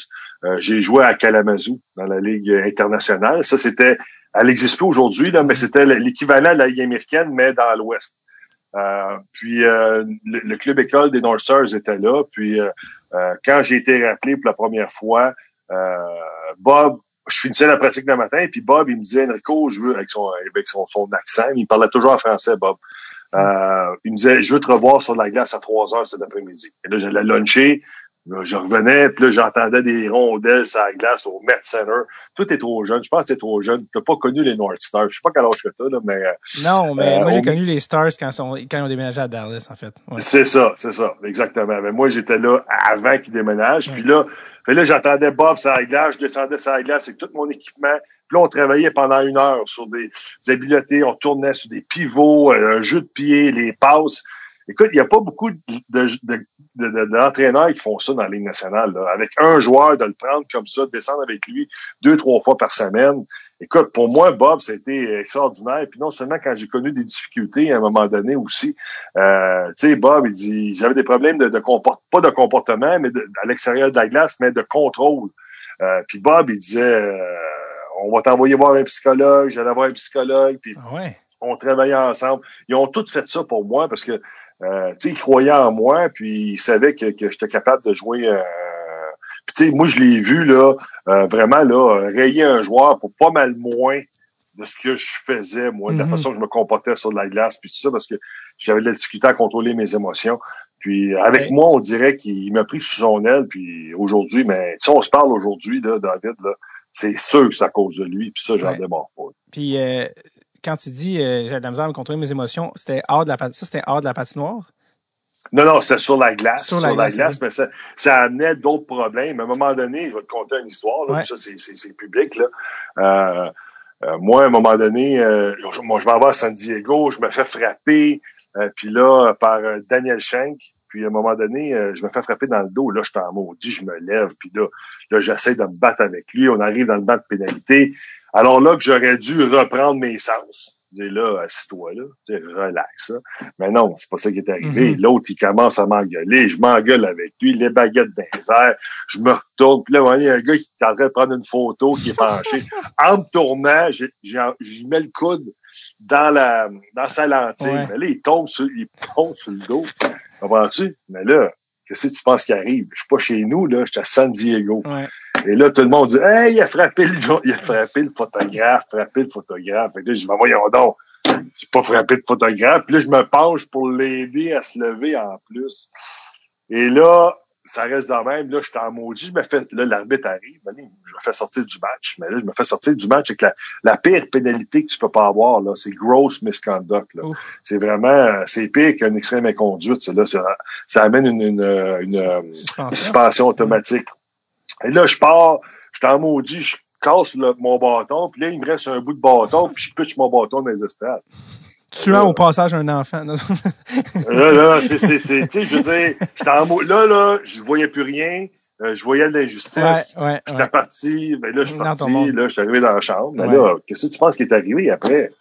C: euh, j'ai joué à Kalamazoo dans la Ligue internationale. Ça, c'était, elle n'existe plus aujourd'hui, là, mais c'était l'équivalent de la Ligue américaine, mais dans l'Ouest. Puis le, le club école des North Stars était là. Puis quand j'ai été rappelé pour la première fois, Bob, je finissais la pratique le matin, puis Bob, il me disait Enrico, je veux avec son avec son accent, il parlait toujours en français, Bob. Euh, il me disait, je veux te revoir sur la glace à 3 heures cet après-midi. Et là, j'allais luncher. Là, je revenais, puis là, j'entendais des rondelles sur la glace au Met Center. Tout est trop jeune. Je pense que c'est trop jeune. Tu pas connu les North Stars. Je sais pas quel âge que t'as, là, mais euh,
A: Non, mais
C: Euh,
A: moi, j'ai
C: on-
A: connu les Stars quand, sont, quand ils ont déménagé à Dallas, en fait. Ouais.
C: c'est ça, c'est ça, exactement. Mais moi, j'étais là avant qu'ils déménagent. Puis là, puis là, j'entendais Bob sur la glace, je descendais sur la glace avec tout mon équipement. Puis là, on travaillait pendant une heure sur des, habiletés, on tournait sur des pivots, euh, un jeu de pied, les passes. Écoute, il n'y a pas beaucoup de, de, de, de- de- d'entraîneurs qui font ça dans la Ligue nationale. Avec un joueur, de le prendre comme ça, de descendre avec lui deux, trois fois par semaine. Écoute, pour moi, Bob, c'était extraordinaire. Puis non seulement quand j'ai connu des difficultés à un moment donné aussi, euh, tu sais, Bob, il dit, j'avais des problèmes de, de comport- pas de comportement, mais à l'extérieur de la glace, mais de contrôle. Euh, puis Bob, il disait, euh, on va t'envoyer voir un psychologue, j'allais voir un psychologue, puis
A: Ah ouais.
C: on travaillait ensemble. Ils ont tous fait ça pour moi parce que, euh, tu sais, ils croyaient en moi, puis ils savaient que, que j'étais capable de jouer. Euh, puis tu sais, moi, je l'ai vu là, euh, vraiment là, rayer un joueur pour pas mal moins de ce que je faisais, moi, de la
A: Mhm.
C: façon que je me comportais sur la glace, puis tout ça, parce que j'avais de la difficulté à contrôler mes émotions. Puis avec
A: Ouais.
C: moi, on dirait qu'il m'a pris sous son aile, puis aujourd'hui, mais si on se parle aujourd'hui, là, David, là, c'est sûr que c'est à cause de lui, puis ça, j'en
A: Ouais.
C: démarre pas.
A: Puis euh, quand tu dis euh, j'ai de la misère à me contrôler mes émotions, c'était hors de la ça c'était hors de la patinoire?
C: Non, non, c'est sur la glace.
A: Sur
C: Sur
A: la
C: la,
A: glace,
C: glace, mais ça, ça amenait d'autres problèmes. À un moment donné, je vais te conter une histoire, là,
A: Ouais.
C: ça, c'est, public, là. Euh, euh, moi, à un moment donné, je, moi, je m'en vais à San Diego, je me fais frapper, puis là, par Daniel Schenk, puis à un moment donné, euh, je me fais frapper dans le dos, là, je suis en maudit, je me lève, puis là, là, j'essaie de me battre avec lui, on arrive dans le banc de pénalité. Alors là, que j'aurais dû reprendre mes sens. Je dis là, assis-toi là, relax. Là. Mais non, c'est pas ça qui est arrivé.
A: Mhm.
C: L'autre, il commence à m'engueuler. Je m'engueule avec lui, les baguettes dans les airs. Je me retourne. Puis là, il y a un gars qui est en train de prendre une photo, qui est penché. en me tournant, j'y mets le coude dans la dans sa lentille.
A: Ouais.
C: Mais là, il tombe sur, il tombe sur le dos. Comprends-tu? Mais là, qu'est-ce que tu penses qui arrive? Je suis pas chez nous, là. Je suis à San Diego.
A: Ouais.
C: Et là, tout le monde dit Hey, il a frappé le il a frappé le photographe, frappé le photographe. Fait que là, je dis Ben, voyons donc, j'ai pas frappé de photographe. Puis là, je me penche pour l'aider à se lever en plus. Et là, ça reste dans même. Là, je suis en maudit. Je me fais, là, l'arbitre arrive. Ben, je me fais sortir du match. Mais là, je me fais sortir du match avec la, la pire pénalité que tu peux pas avoir, là. C'est gross misconduct, là. C'est vraiment, c'est pire qu'un extrême inconduite, ça, là. Ça, ça amène une, une, une, une
A: Suspension.
C: automatique. Et là, je pars, je suis en maudit, je casse le- mon bâton, puis là, il me reste un bout de bâton, puis je pitche mon bâton dans les estrades.
A: Tuant au passage un enfant.
C: Là, là, [LAUGHS] c'est, c'est, c'est, tu sais, je veux dire, j'étais en là, là, je voyais plus rien, euh, je voyais de l'injustice.
A: ouais, ouais,
C: J'étais
A: ouais.
C: parti, ben là, je suis parti, là, je suis arrivé dans la chambre. Ben là, qu'est-ce que tu penses qui est arrivé après?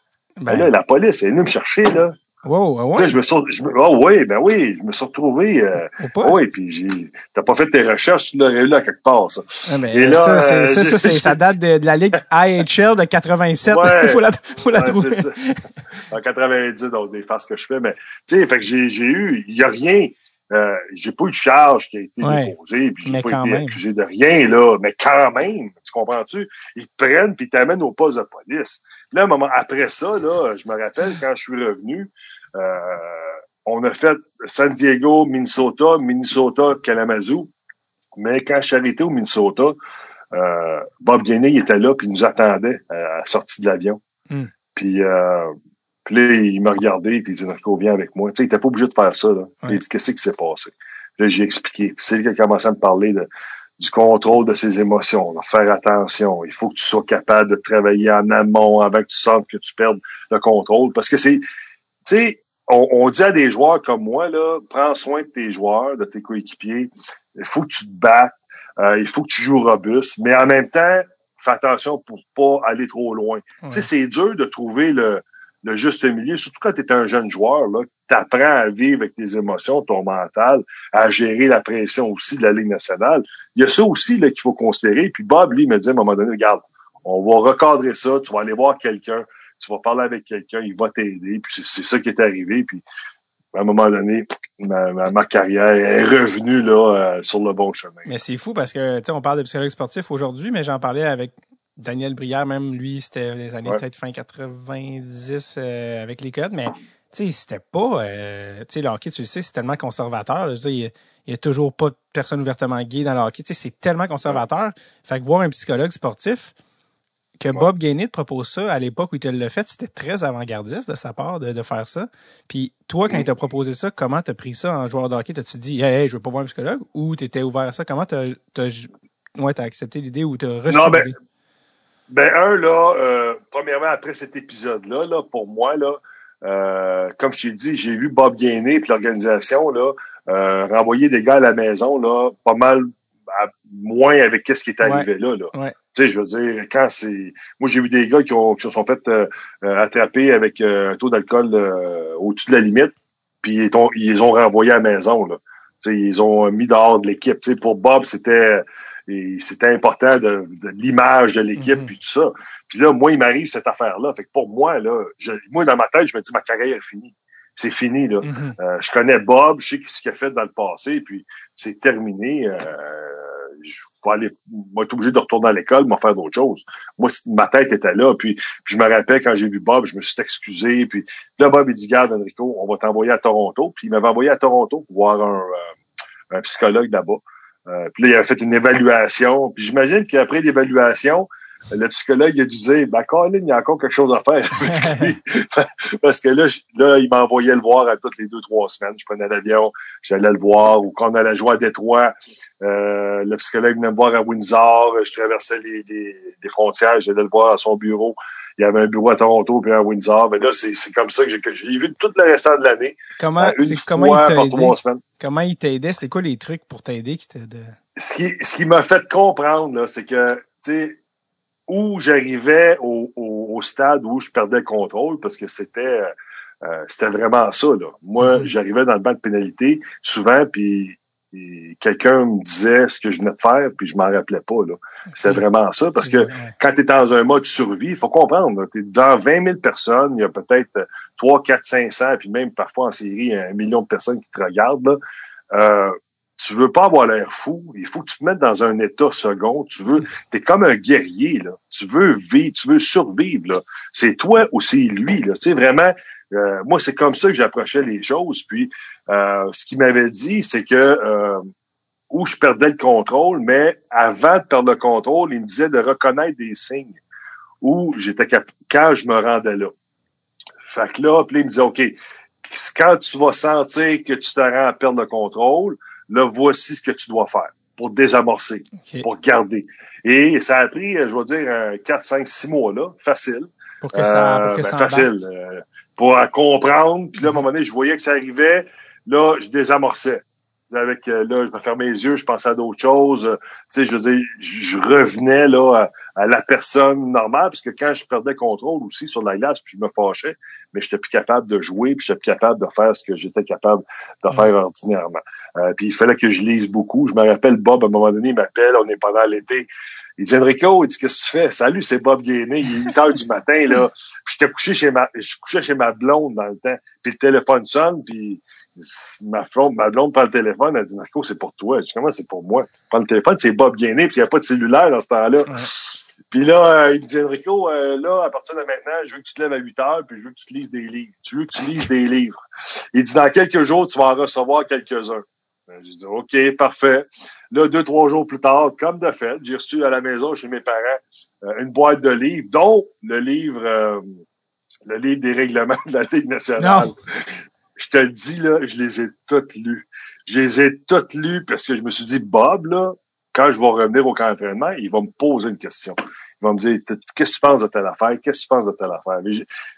C: Ben, là,
A: Ben,
C: la police est venue me chercher, là.
A: Wow,
C: Là,
A: ouais?
C: je me suis, je me, oh oui, ben oui, je me suis retrouvé, euh, oui, puis j'ai, t'as pas fait tes recherches, tu l'aurais eu là quelque part, ça.
A: Ah, mais
C: Et là,
A: ça, c'est-
C: euh,
A: ça, ça, ça date de, de la Ligue IHL de 87.
C: Ouais. [LAUGHS]
A: faut la, faut la
C: Ouais,
A: trouver.
C: ça. En 90, donc des farces que je fais, mais tu sais, fait que j'ai j'ai eu, il y a rien, euh, j'ai pas eu de charge qui a été
A: Ouais.
C: déposée, puis j'ai pas été
A: même.
C: accusé de rien là, mais quand même, tu comprends-tu? Ils te prennent puis ils t'amènent au poste de police. Là, un moment après ça, là, je me rappelle quand je suis revenu, on a fait San Diego, Minnesota, Minnesota, Kalamazoo, mais quand je suis arrêté au Minnesota, euh, Bob Gainey il était là puis il nous attendait euh, à la sortie de l'avion.
A: Hmm.
C: Puis, euh, puis là, il m'a regardé puis il dit Marco, viens avec moi. Tu sais, il était pas obligé de faire ça. Là.
A: Ouais.
C: Il dit Qu'est-ce qui s'est passé? Là, j'ai expliqué. Puis c'est lui qui a commencé à me parler de, du contrôle de ses émotions, de faire attention. Il faut que tu sois capable de travailler en amont avant que tu sentes que tu perdes le contrôle. Parce que c'est, tu sais, on, on dit à des joueurs comme moi, là, prends soin de tes joueurs, de tes coéquipiers. Il faut que tu te battes. Euh, il faut que tu joues robuste. Mais en même temps, fais attention pour pas aller trop loin.
A: Ouais.
C: Tu sais, c'est dur de trouver le, le juste milieu, surtout quand tu es un jeune joueur, là, tu apprends à vivre avec tes émotions, ton mental, à gérer la pression aussi de la Ligue nationale. Il y a ça aussi là, qu'il faut considérer. Puis Bob, lui, me dit à un moment donné, regarde, on va recadrer ça, tu vas aller voir quelqu'un, tu vas parler avec quelqu'un, il va t'aider. Puis c'est, ça qui est arrivé. Puis à un moment donné, ma, ma, ma carrière est revenue là, euh, sur le bon chemin.
A: Mais c'est fou parce que, tu sais, on parle de psychologue sportif aujourd'hui, mais j'en parlais avec Daniel Brière, même lui, c'était les années
C: Ouais.
A: peut-être fin 90 euh, avec les codes, mais tu sais, c'était pas, euh, tu sais, le hockey, tu le sais, c'est tellement conservateur. là. je veux dire, il y a- toujours pas de personnes ouvertement gays dans le hockey. Tu sais, c'est tellement conservateur. Fait que voir un psychologue sportif, que Bob Gainey te propose ça à l'époque où il te l'a fait, c'était très avant-gardiste de sa part de, de faire ça. Puis toi, quand il t'a proposé ça, comment t'as pris ça en joueur de hockey? T'as-tu dit, hey, hey, je veux pas voir un psychologue? Ou t'étais ouvert à ça? Comment t'as, ouais, accepté l'idée ou t'as reçu
C: Non, ben? Ben, un, là, euh, premièrement, après cet épisode-là, là, pour moi, là, euh, comme je t'ai dit, j'ai vu Bob Gainey et l'organisation là, euh, renvoyer des gars à la maison, là, pas mal à- moins avec qu'est-ce qui est arrivé là. là.
A: Ouais.
C: Tu sais, je veux dire, quand c'est. Moi, j'ai vu des gars qui, ont, qui se sont fait euh, euh, attraper avec euh, un taux d'alcool euh, au-dessus de la limite, puis ils, ont- ils les ont renvoyés à la maison. Là. Tu sais, ils ont mis dehors de l'équipe. Tu sais, pour Bob, c'était c'était important de, l'image de l'équipe
A: Mhm.
C: puis tout ça. Puis là, moi, il m'arrive cette affaire-là. Fait que pour moi, là, je- moi, dans ma tête, je me dis ma carrière est finie. C'est fini, là.
A: Mhm.
C: Euh, je connais Bob, je sais ce qu'il a fait dans le passé, puis c'est terminé. Euh, je vais aller, moi, être obligé de retourner à l'école, m'en faire d'autres choses. Moi, ma tête était là, puis, puis je me rappelle quand j'ai vu Bob, je me suis excusé, puis là, Bob, il dit, garde, Enrico, on va t'envoyer à Toronto. Puis il m'avait envoyé à Toronto pour voir un, euh, un psychologue là-bas. Euh, puis là, il avait fait une évaluation. Puis j'imagine qu'après l'évaluation, le psychologue a dû dire, ben, Colin, il y a encore quelque chose à faire. [LAUGHS] Parce que là, là il m'envoyait le voir à toutes les deux, trois semaines. Je prenais l'avion, j'allais le voir. Ou quand on allait jouer à Détroit, euh, le psychologue venait me voir à Windsor. Je traversais les, les, les frontières, j'allais le voir à son bureau. Il y avait un bureau à Toronto puis à Windsor. Mais là, c'est comme ça que j'ai vu tout le restant de l'année.
A: Comment, euh, une comment fois il par trois semaines. Comment il t'aidait? C'est quoi les trucs pour t'aider qui?
C: Ce qui, ce qui m'a fait comprendre, c'est que, tu sais, où j'arrivais au, au, stade où je perdais le contrôle, parce que c'était euh, c'était vraiment ça. Là. Moi, mm-hmm. j'arrivais dans le banc de pénalité souvent, puis quelqu'un me disait ce que je venais de faire, puis je m'en rappelais pas. Là. C'était vraiment ça, parce que quand tu es dans un mode survie, il faut comprendre, tu es dans 20 000 personnes, il y a peut-être 3, 4, 500, puis même parfois en série, un million de personnes qui te regardent. Là. Euh, tu veux pas avoir l'air fou, il faut que tu te mettes dans un état second, tu veux, t'es comme un guerrier, là. Tu veux vivre, tu veux survivre. C'est toi ou c'est lui, là. Tu sais, vraiment, euh, moi, c'est comme ça que j'approchais les choses. Puis, euh, ce qu'il m'avait dit, c'est que euh, où je perdais le contrôle, mais avant de perdre le contrôle, il me disait de reconnaître des signes où j'étais quand je me rendais là. Fait que là, puis il me disait, OK, quand tu vas sentir que tu te rends à perdre le contrôle, là, voici ce que tu dois faire pour désamorcer, pour garder. Et ça a pris, je vais dire, 4, 5, 6 mois là, facile.
A: Pour que ça, pour que
C: ben, Facile. Euh, pour comprendre. Puis là, à un moment donné, je voyais que ça arrivait. Là, je désamorçais. Avec, euh, là, je me fermais les yeux, je pensais à d'autres choses. Tu sais, je veux dire, je revenais là à, la personne normale, parce que quand je perdais contrôle aussi sur la glace, puis je me fâchais, mais j'étais plus capable de jouer, puis j'étais plus capable de faire ce que j'étais capable de faire ordinairement. Euh, puis il fallait que je lise beaucoup. Je me rappelle, Bob, à un moment donné, il m'appelle, on est pendant l'été. Il dit Enrico, il dit Qu'est-ce que tu fais? Salut, c'est Bob Gainé, il est 8 heures du matin, là. J'étais couché chez ma je couchais chez ma blonde dans le temps. Puis le téléphone sonne, puis ma blonde, ma blonde prend le téléphone, elle dit Enrico, c'est pour toi. Je dis Comment c'est pour moi? Prends le téléphone, c'est Bob Gainé, puis il n'y a pas de cellulaire dans ce temps-là. Puis là, euh, il me dit Enrico, euh, là, à partir de maintenant, je veux que tu te lèves à 8 heures, puis je veux que tu lises des livres. Tu veux que tu lises des livres. Il dit Dans quelques jours, tu vas en recevoir quelques-uns. Ben, j'ai dit OK, parfait. Là, deux, trois jours plus tard, comme de fait, j'ai reçu à la maison chez mes parents euh, une boîte de livres, dont le livre euh, le livre des règlements de la Ligue nationale. Je te le dis, là, je les ai toutes lus. Je les ai toutes lus parce que je me suis dit, Bob, là, quand je vais revenir au camp d'entraînement, il va me poser une question. Il va me dire, qu'est-ce que tu penses de telle affaire? Qu'est-ce que tu penses de telle affaire?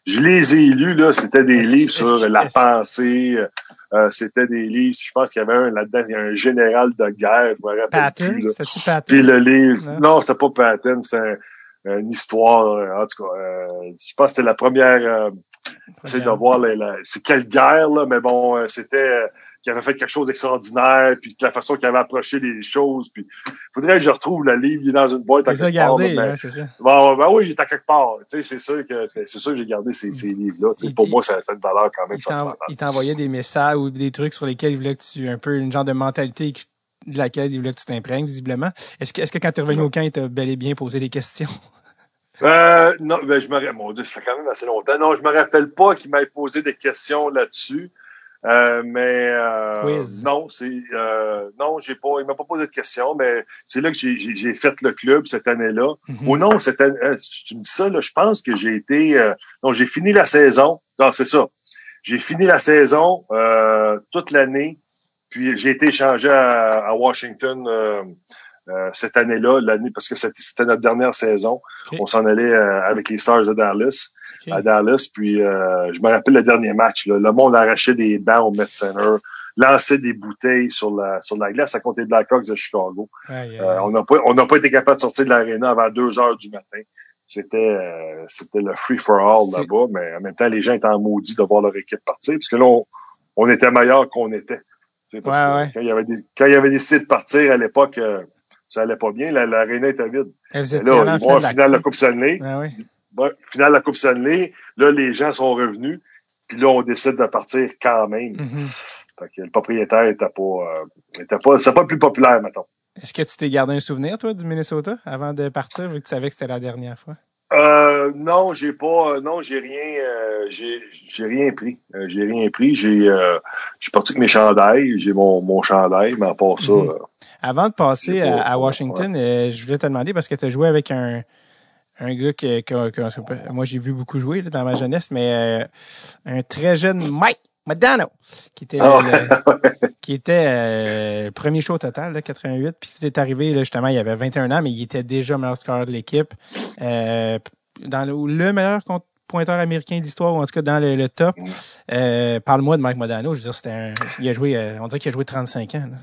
C: Je, les ai lus, là, c'était des livres sur la pensée, euh, euh, c'était des livres, je pense qu'il y avait un là-dedans, il y a un général de guerre, je me rappelle Patton, plus.
A: Patton?
C: Puis le livre, non, c'est pas Patton, c'est une histoire, euh, en tout cas, euh, je pense que c'était la première, c'est de voir c'est quelle guerre, là, mais bon, c'était qui avait fait quelque chose d'extraordinaire, puis la façon qu'il avait approché les choses, puis faudrait que je retrouve le livre, il est dans une boîte à quelque
A: gardé, part. c'est ça.
C: Bon, ben oui, il est à quelque part. Tu sais, c'est sûr que c'est sûr que j'ai gardé ces, ces livres-là. Pour moi, ça a fait une valeur quand même.
A: Il t'envoyait des messages ou des trucs sur lesquels il voulait que tu un peu une genre de mentalité de laquelle il voulait que tu t'imprègnes, visiblement. Est-ce que, est-ce que quand tu es revenu au camp, il t'a bel et bien posé des questions?
C: Euh, non, ben, je me, mon Dieu, ça fait quand même assez longtemps. Non, je me rappelle pas qu'il m'ait posé des questions là-dessus. Euh, mais euh, non, c'est euh, non, j'ai pas, il m'a pas posé de questions, mais c'est là que j'ai fait le club cette année-là. Mm Ou non, cette année, tu me dis ça, là, je pense que j'ai été, non, j'ai fini la saison. Non, c'est ça. J'ai fini la saison toute l'année, puis j'ai été échangé à, Washington cette année-là, l'année parce que c'était notre dernière saison. On s'en allait avec les Stars de Dallas à Dallas. Puis euh, je me rappelle le dernier match. le monde arrachait des bancs au Met Center, lançait des bouteilles sur la sur la glace à côté des Blackhawks de Chicago. Euh, on n'a pas on n'a pas été capable de sortir de l'aréna avant deux heures du matin. C'était euh, c'était le free for all là-bas, mais en même temps les gens étaient en maudit de voir leur équipe partir parce que là on, était meilleur qu'on était. Parce que quand il y avait des, quand il y avait décidé de partir à l'époque, ça allait pas bien. L'aréna était vide.
A: Et vous là,
C: ils vont finale de la Coupe Stanley.
A: oui
C: finale de la Coupe Stanley, là, les gens sont revenus, puis là, on décide de partir quand même.
A: Mm-hmm.
C: Fait que le propriétaire était pas, euh, était pas, c'est pas le plus populaire, mettons.
A: Est-ce que tu t'es gardé un souvenir, toi, du Minnesota, avant de partir, vu que tu savais que c'était la dernière fois?
C: Euh, non, j'ai pas, non, j'ai rien, euh, j'ai, rien pris. Euh, j'ai rien pris. J'ai, euh, j'ai parti avec mes chandails. J'ai mon, mon chandail, mais à part ça.
A: Mm-hmm. avant de passer à, Washington, je voulais te demander parce que tu as joué avec un, un gars que, que- que- moi j'ai vu beaucoup jouer là, dans ma jeunesse, mais euh, un très jeune Mike Modano, qui était,
C: Ah,
A: le- [LAUGHS] qui était euh, premier show total, là, 88, puis tout est arrivé, là, justement, il avait 21 ans, mais il était déjà meilleur scoreur de l'équipe. Euh, dans le, le meilleur compte- pointeur américain de l'histoire, ou en tout cas dans le, le top. Euh, Parle-moi de Mike Modano, je veux dire, c'était un, il a joué, euh, on dirait qu'il a joué 35 ans. là.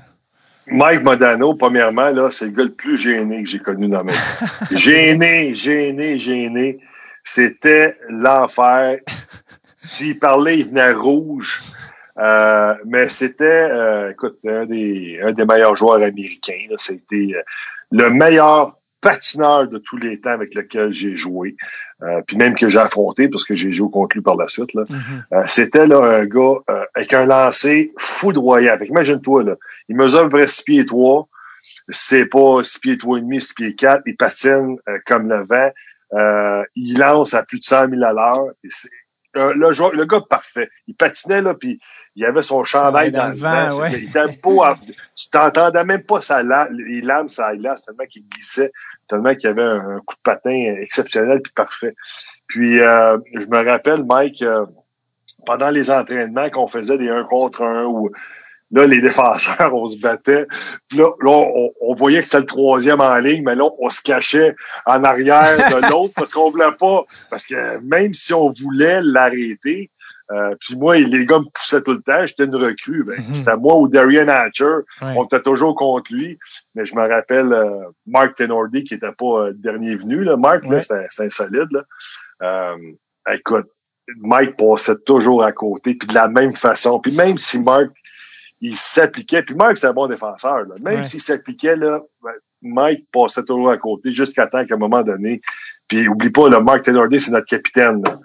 C: Mike Modano, premièrement, là, c'est le gars le plus gêné que j'ai connu dans ma vie. [LAUGHS] gêné, gêné, gêné. C'était l'enfer. S'il parlait, il venait rouge. Euh, mais c'était, euh, écoute, un des, un des meilleurs joueurs américains. C'était euh, le meilleur patineur de tous les temps avec lequel j'ai joué. Euh, puis même que j'ai affronté, parce que j'ai joué contre lui par la suite. Là. Euh, c'était là un gars euh, avec un lancer foudroyant. Imagine-toi, là, il mesure à peu près 6 pieds 3. C'est pas 6 pieds 3 et demi, 6 pieds 4. Il patine euh, comme le vent. Euh, il lance à plus de 100 000 à l'heure. Le, joueur- le gars parfait. Il patinait, là, puis il avait son chandail dans, le vent.
A: ouais.
C: Il était beau. à- tu t'entendais même pas sa la, les lames, ça là, tellement qu'il glissait, tellement qu'il avait un, un coup de patin exceptionnel puis parfait. Puis, euh, je me rappelle, Mike, euh, pendant les entraînements qu'on faisait des un contre un où là, les défenseurs, [LAUGHS] on se battait. Puis là, là, on, on voyait que c'était le troisième en ligne, mais là, on se cachait en arrière de [LAUGHS] l'autre parce qu'on voulait pas. Parce que même si on voulait l'arrêter, euh, puis moi, les gars me poussaient tout le temps, j'étais une recrue. Ben,
A: Mhm.
C: C'était moi ou Darian Hatcher.
A: Ouais.
C: On était toujours contre lui. Mais je me rappelle euh, Mark Tenordi qui était pas euh, dernier venu. Là. Mark, là,
A: Ouais.
C: c'est c'est un solide. Là. Euh, écoute, Mike passait toujours à côté, puis de la même façon. Puis même si Mark, il s'appliquait, puis Mark, c'est un bon défenseur. Là. Même
A: Ouais.
C: s'il s'appliquait, là, ben, Mike passait toujours à côté jusqu'à temps qu'à un moment donné. Puis oublie pas, le Mark Tenordi, c'est notre capitaine. Là.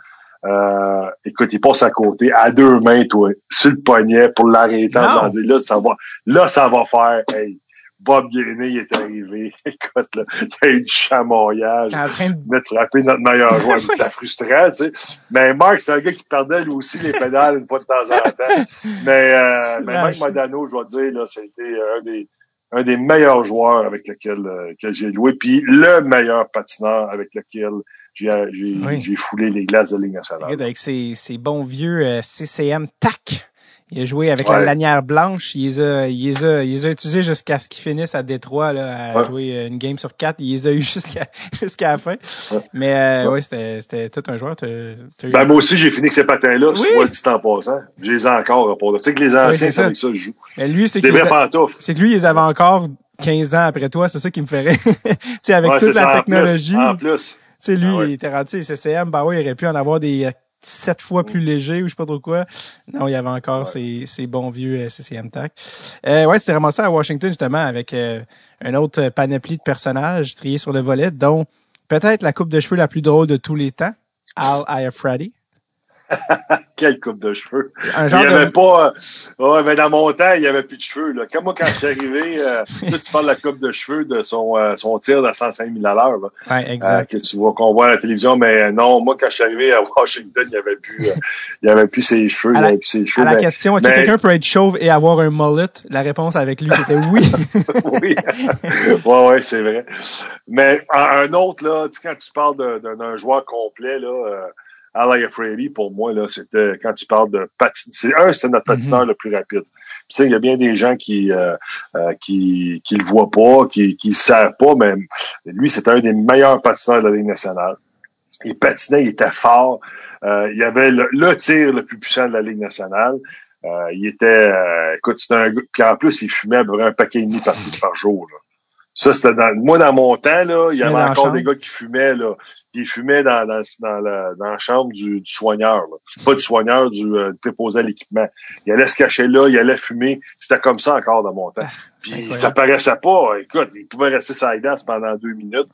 C: Euh, écoute, il passe à côté, à deux mains, toi, sur le poignet pour l'arrêter en disant, là, ça va, là, ça va faire, hey, Bob Guéné, est arrivé. [LAUGHS] Écoute, là, il y a eu du chamoyage.
A: T'es en train de
C: frapper notre meilleur joueur. [LAUGHS] C'était frustrant, tu sais. Mais Marc, c'est un gars qui perdait lui aussi les pédales une fois de temps en temps. Mais, euh, mais Mike
A: Lâche.
C: Modano, je dois te dire, là, c'était un des, un des meilleurs joueurs avec lequel, euh, que j'ai joué. Puis le meilleur patineur avec lequel j'ai,
A: Oui.
C: foulé les glaces de la Ligue nationale.
A: Avec ses, ses bons vieux euh, CCM TAC. Il a joué avec la lanière blanche. Il les a, il les a, il les a utilisés jusqu'à ce qu'ils finissent à Détroit, là, à
C: Ouais.
A: jouer euh, une game sur quatre. Il les a eu [LAUGHS] jusqu'à jusqu'à la fin.
C: Ouais.
A: Mais euh,
C: Ouais.
A: c'était, c'était tout un joueur. Eu-
C: Ben, moi aussi, j'ai fini avec ces patins-là,
A: Oui.
C: soit dit en passant. Je les ai encore, pour Tu sais que les anciens,
A: ça.
C: avec ça que je joue.
A: Mais lui, c'est
C: Des vrais pantoufles.
A: c'est que lui, ils avaient encore 15 ans après toi. C'est ça qui me ferait. [LAUGHS] tu sais, avec toute la
C: ça,
A: technologie.
C: plus, En plus.
A: Tu sais, lui,
C: Ah
A: il était rendu, CCM, oui, il aurait pu en avoir des euh, sept fois plus légers ou je sais pas trop quoi. Non, il y avait encore ces, ces bons vieux CCM TAC. Euh, ouais, c'était vraiment ça à Washington, justement, avec euh, un autre panoplie de personnages triés sur le volet, dont peut-être la coupe de cheveux la plus drôle de tous les temps, Al Iafradi. [LAUGHS]
C: Quelle coupe de cheveux.
A: Un
C: Il n'y avait
A: de...
C: pas. euh, mais dans mon temps, il n'y avait plus de cheveux. Là. Comme moi, quand je suis arrivé, euh, [LAUGHS] toi, tu parles de la coupe de cheveux de son, euh, son tir de 105 000 à l'heure, euh,
A: exact.
C: que tu vois qu'on voit à la télévision. Mais non, moi, quand je suis arrivé à Washington, il n'y avait plus, il y avait plus ses cheveux.
A: À
C: il
A: la-
C: avait plus ses cheveux.
A: À la
C: mais-
A: question, est-ce que
C: mais-
A: quelqu'un peut être chauve et avoir un mullet? La réponse avec lui, c'était oui. [LAUGHS]
C: oui. ouais, ouais, c'est vrai. Mais un, autre, là, tu quand tu parles d'un joueur complet, là, euh, Al Freddy, pour moi, là, c'était quand tu parles de patin. C'est un, c'est notre patineur le plus rapide. Tu sais, il y a bien des gens qui euh, euh, qui, qui le voient pas, qui qui le savent pas, mais lui, c'était un des meilleurs patineurs de la Ligue nationale. Il patinait, il était fort. Euh, il avait le, le tir le plus puissant de la Ligue nationale. Euh, il était, euh, écoute, c'était un gars, puis en plus, il fumait à peu près un paquet et demi par, par jour. Là. Ça, c'était dans, moi, dans mon temps, là, il y avait encore des gars qui fumaient, là. Puis ils fumaient dans, dans, dans, la, dans la chambre du, du soigneur, là. Pas du soigneur, du euh, préposé à l'équipement. Il allait se cacher là, il allait fumer. C'était comme ça encore dans mon temps. Puis
A: incroyable.
C: ça paraissait pas. Écoute, il pouvait rester glace pendant deux minutes.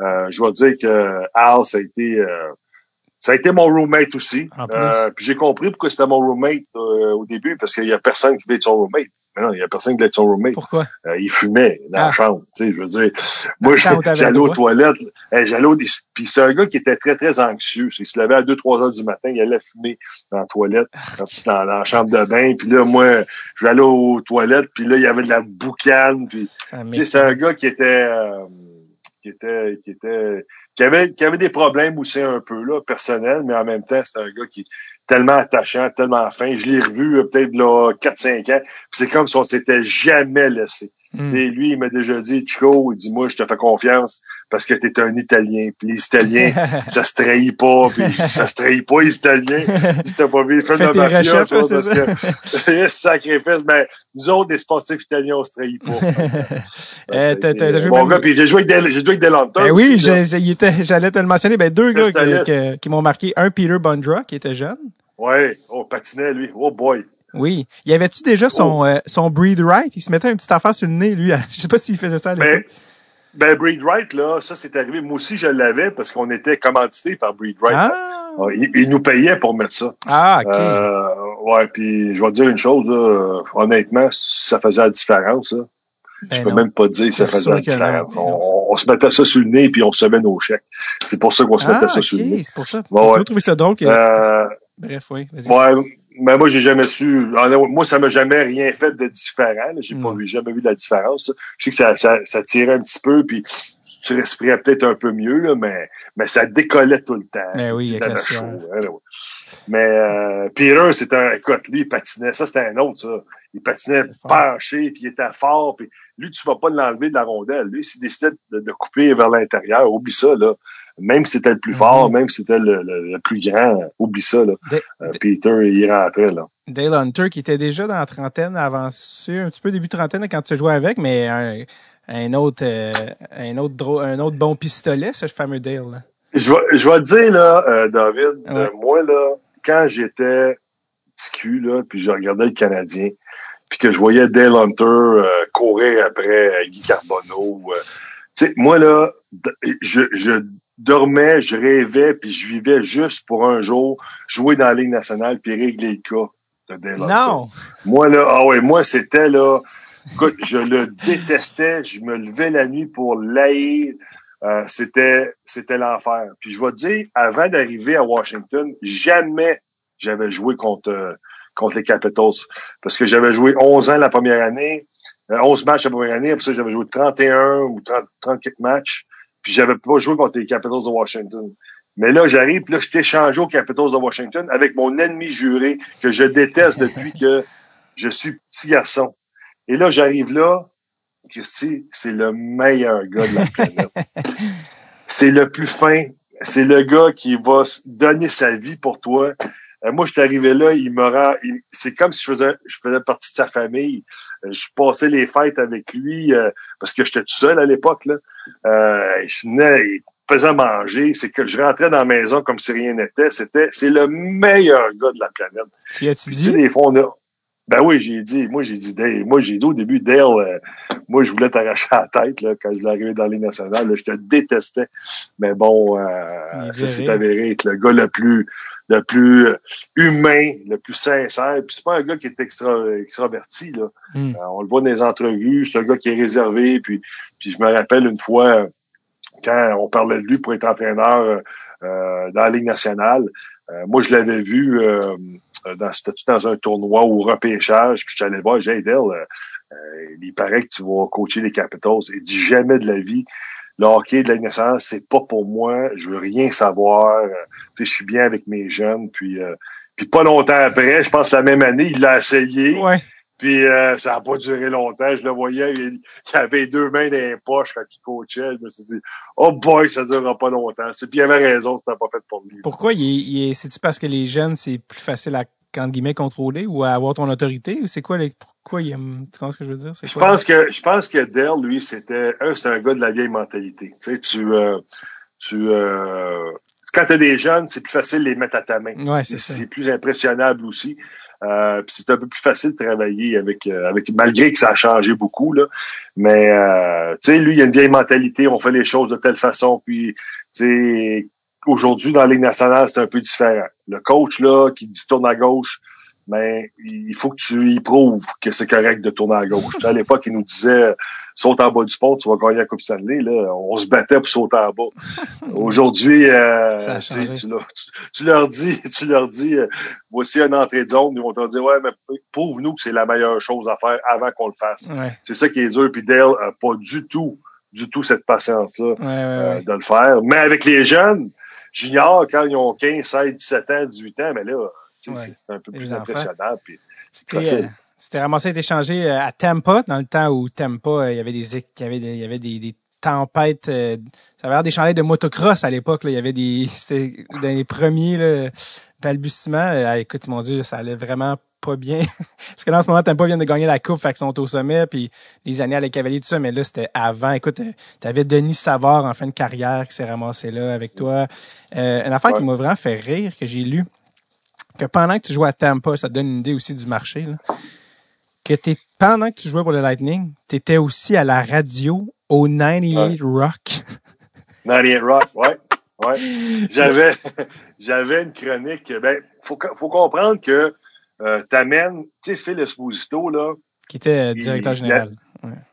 C: Euh, je dois dire que Al, ça a été, euh, ça a été mon roommate aussi. Euh, puis j'ai compris pourquoi c'était mon roommate euh, au début, parce qu'il y a personne qui voulait être son roommate. Non, il y a personne qui voulait être son roommate.
A: Pourquoi?
C: Euh, il fumait dans
A: Ah.
C: la chambre. Tu sais, je veux dire, moi, j'allais aux toilettes. j'allais au, puis c'est un gars qui était très, très anxieux. Il se levait à 2-3 heures du matin, il allait fumer dans la toilette,
A: Ah.
C: dans, dans la chambre de bain. Puis là, moi, je vais aller aux toilettes, puis là, il y avait de la boucane. Puis, tu sais, c'était un gars qui était, euh, qui était, qui était, qui avait, qui avait des problèmes aussi un peu, là, personnels, mais en même temps, c'est un gars qui tellement attachant, tellement fin. Je l'ai revu euh, peut-être là 4-5 ans. C'est comme si on s'était jamais laissé. Tu sais, Lui, il m'a déjà dit, Chico, il dit, moi, je te fais confiance parce que t'es un Italien. Puis les Italiens, [LAUGHS] ça se trahit pas. Puis ça se trahit pas, les Italiens. Je t'ai pas vu le film de mafia,
A: c'est
C: parce que [LAUGHS] sacrifice. Ben, nous autres, des sportifs italiens, on se trahit pas. [LAUGHS]
A: Euh, t'as- t'as- t'as
C: Mon
A: même-
C: gars, puis j'ai joué avec Del, j'ai joué avec Delanta.
A: Ben oui, j'allais te le mentionner. Ben, deux gars qui m'ont marqué. Un, Peter Bondra, qui était jeune.
C: Ouais, oh, patinait, lui. Oh boy.
A: Oui. Y avait-tu déjà
C: Oh.
A: son, euh, son breathe right? Il se mettait une petite affaire sur le nez, lui. [LAUGHS] Je sais pas s'il faisait ça à
C: Ben,
A: l'époque.
C: ben, Breed Wright, là, ça, c'est arrivé. Moi aussi, je l'avais parce qu'on était commandité par Breed Wright.
A: Ah,
C: Ouais, Il, il nous payait pour mettre ça.
A: ah ok.
C: Euh, ouais, puis je vais te dire une chose, là, euh, honnêtement, ça faisait la différence. Là.
A: Ben
C: je peux
A: non.
C: même pas dire que ça faisait la
A: non.
C: différence. On, on se mettait ça sur le nez puis on se met nos chèques. C'est pour ça qu'on se
A: Ah,
C: mettait ça
A: ok,
C: sur le nez.
A: c'est pour ça. J'ai
C: ouais.
A: trouvé ça drôle. Bref, oui,
C: ouais, mais moi, j'ai jamais su. Moi, ça m'a jamais rien fait de différent. J'ai pas
A: Mm.
C: vu, jamais vu de la différence. Je sais que ça, ça, ça tirait un petit peu, puis tu respirais peut-être un peu mieux, là, mais, mais ça décollait tout le temps.
A: Ben oui, sueur.
C: chaud, hein, là, ouais. Mais euh, c'était un. Écoute, lui, il patinait. Ça, c'était un autre, ça. Il patinait
A: C'est
C: penché, puis il était fort. Puis lui, tu vas pas l'enlever de la rondelle. Lui, s'il décidait de, de couper vers l'intérieur, oublie ça, là. Même si c'était le plus fort,
A: Mhm.
C: même si c'était le, le- le plus grand, oublie ça, là. Euh, Peter, il rentrait, là.
A: Dale Hunter, qui était déjà dans la trentaine, avancé un petit peu début trentaine quand tu jouais avec, mais un, un autre, euh, un autre drôle- un autre bon pistolet, ce fameux Dale. là.
C: Je vais, je vais te dire, là, euh, David,
A: Ouais.
C: euh, moi, là, quand j'étais petit cul, là, puis je regardais le Canadien, puis que je voyais Dale Hunter euh, courir après euh, Guy Carbonneau, euh, tu sais, moi, là, je, je dormais, je rêvais, puis je vivais juste pour un jour jouer dans la Ligue nationale puis régler le cas de Dale.
A: Non!
C: Moi, là, ah ouais, moi, c'était là. Écoute, je le détestais. Je me levais la nuit pour l'haïr. Euh, c'était, c'était l'enfer. Puis je vais te dire, avant d'arriver à Washington, jamais j'avais joué contre, euh, contre les Capitals. Parce que j'avais joué 11 ans la première année, euh, 11 matchs la première année, après ça, j'avais joué 31 ou 30, 30 quelques matchs. Puis j'avais pas joué contre les Capitals de Washington. Mais là, j'arrive, puis là, je t'ai changé aux Capitals de Washington avec mon ennemi juré que je déteste depuis que je suis petit garçon. Et là, j'arrive là, Christy, c'est le meilleur gars de la planète. [LAUGHS] c'est le plus fin. C'est le gars qui va donner sa vie pour toi. Euh, moi, je suis arrivé là, il me rend, il- c'est comme si je faisais, je faisais partie de sa famille. Euh, je passais les fêtes avec lui euh, parce que j'étais tout seul à l'époque. Là. Euh, je venais, il me faisait manger. C'est que je rentrais dans la maison comme si rien n'était. C'était, c'est le meilleur gars de la planète.
A: Tu as-tu dit?
C: des fois, on a... Ben oui, j'ai dit, moi, j'ai dit, Dale, moi, j'ai dit au début, Dale, euh, moi, je voulais t'arracher la tête, là, quand je l'ai arrivé dans les nationales, là, je te détestais. Mais bon, euh, ça s'est avéré être le gars le plus, le plus humain, le plus sincère. Puis c'est pas un gars qui est extra, extraverti, là.
A: Hmm.
C: Euh, on le voit dans les entrevues, c'est un gars qui est réservé. Puis, puis je me rappelle une fois, quand on parlait de lui pour être entraîneur euh, euh, dans la Ligue nationale, euh, moi, je l'avais vu euh, dans, dans un tournoi au repêchage, puis je suis allé voir, j'ai dit, il paraît que tu vas coacher les Capitals. Il dit jamais de la vie. Le hockey de la Ligue nationale, c'est pas pour moi. Je veux rien savoir. Euh, je suis bien avec mes jeunes. Puis, euh, puis pas longtemps après, je pense la même année, il l'a essayé.
A: Ouais.
C: Puis euh, ça n'a pas duré longtemps. Je le voyais, il, il avait deux mains dans les poches quand il coachait. Je me suis dit, oh boy, ça durera pas longtemps. C'est- Puis il avait raison, c'était pas fait pour lui.
A: Pourquoi il il c'est-tu parce que les jeunes, c'est plus facile à, entre guillemets, contrôler ou à avoir ton autorité? Ou c'est quoi les, pourquoi il aime, tu comprends ce que je veux dire?
C: Je pense que je pense que Dell, lui, c'était un, c'est un gars de la vieille mentalité. Tu sais, tu euh, tu euh, quand t'as des jeunes, c'est plus facile de les mettre à ta main.
A: Ouais, c'est ça.
C: C'est plus impressionnable aussi. Euh, puis c'est un peu plus facile de travailler avec euh, avec malgré que ça a changé beaucoup là. Mais euh, tu sais, lui, il a une vieille mentalité. On fait les choses de telle façon. Puis tu sais, aujourd'hui dans la Ligue nationale, c'est un peu différent. Le coach là qui dit tourne à gauche, mais il faut que tu y prouves que c'est correct de tourner à gauche. [LAUGHS] À l'époque, il nous disait saute en bas du pont, tu vas gagner la Coupe Stanley. Là, on se battait pour sauter en bas. [LAUGHS] Aujourd'hui, euh, tu, tu leur, tu- tu leur dis, [LAUGHS] tu leur dis, euh, voici une entrée de zone, ils vont te dire ouais, mais prouve-nous que c'est la meilleure chose à faire avant qu'on le fasse.
A: Ouais.
C: C'est ça qui est dur. Puis Dale a pas du tout du tout cette patience-là
A: Ouais, ouais,
C: euh, de le faire. Mais avec les jeunes, juniors, quand ils ont 15, 16, 17 ans, 18 ans, mais là,
A: Ouais.
C: c'est c'est un peu plus impressionnant. Puis,
A: C'était, euh, c'était ramassé être échangé euh, à Tampa, dans le temps où Tampa, euh, il y avait des, il y avait des, il y avait des, des tempêtes, euh, ça avait l'air des chandelles de motocross à l'époque. Il y avait des, [LAUGHS] c'était dans les premiers, là, balbutiements. Écoute, mon Dieu, ça allait vraiment pas bien. [LAUGHS] Parce que là, en ce moment, Tampa vient de gagner la coupe, fait qu'ils sont au sommet, puis les années à les cavaliers, tout ça, mais là, c'était avant. Écoute, t'avais Denis Savard en fin de carrière qui s'est ramassé là avec toi. Euh, une affaire qui m'a vraiment fait rire, que j'ai lu, que pendant que tu jouais à Tampa, ça te donne une idée aussi du marché, là, que t'es, pendant que tu jouais pour le Lightning, tu étais aussi à la radio au 98 Rock.
C: 98 Rock, ouais. Ouais. [LAUGHS] J'avais, j'avais une chronique. Ben, faut, faut comprendre que euh, t'amènes, tu sais, Phil Esposito, là,
A: qui était euh, directeur
C: il-
A: général.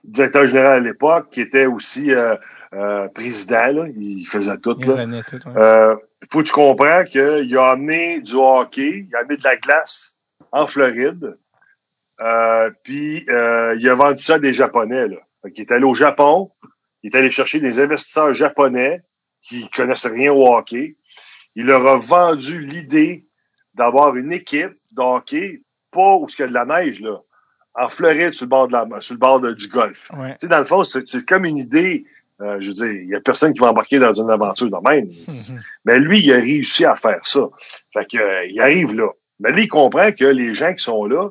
C: directeur général à l'époque, qui était aussi euh, euh, président, là, il faisait tout.
A: Il
C: Là.
A: tout. ouais.
C: Euh, faut que tu comprends qu'il a amené du hockey, il a amené de la glace en Floride, euh, puis il a vendu ça à des Japonais. Là. Fait qu'il est allé au Japon, il est allé chercher des investisseurs japonais qui connaissent rien au hockey. Il leur a vendu l'idée d'avoir une équipe de hockey, pas où il y a de la neige, là, en Floride, sur le bord, de la, sur le bord de- du golfe.
A: Ouais.
C: Tu sais, dans le fond, c'est comme une idée. Euh, je veux dire, il y a personne qui va embarquer dans une aventure de même.
A: Mhm.
C: Mais lui, il a réussi à faire ça. Fait que, euh, il arrive là. Mais lui, il comprend que les gens qui sont là,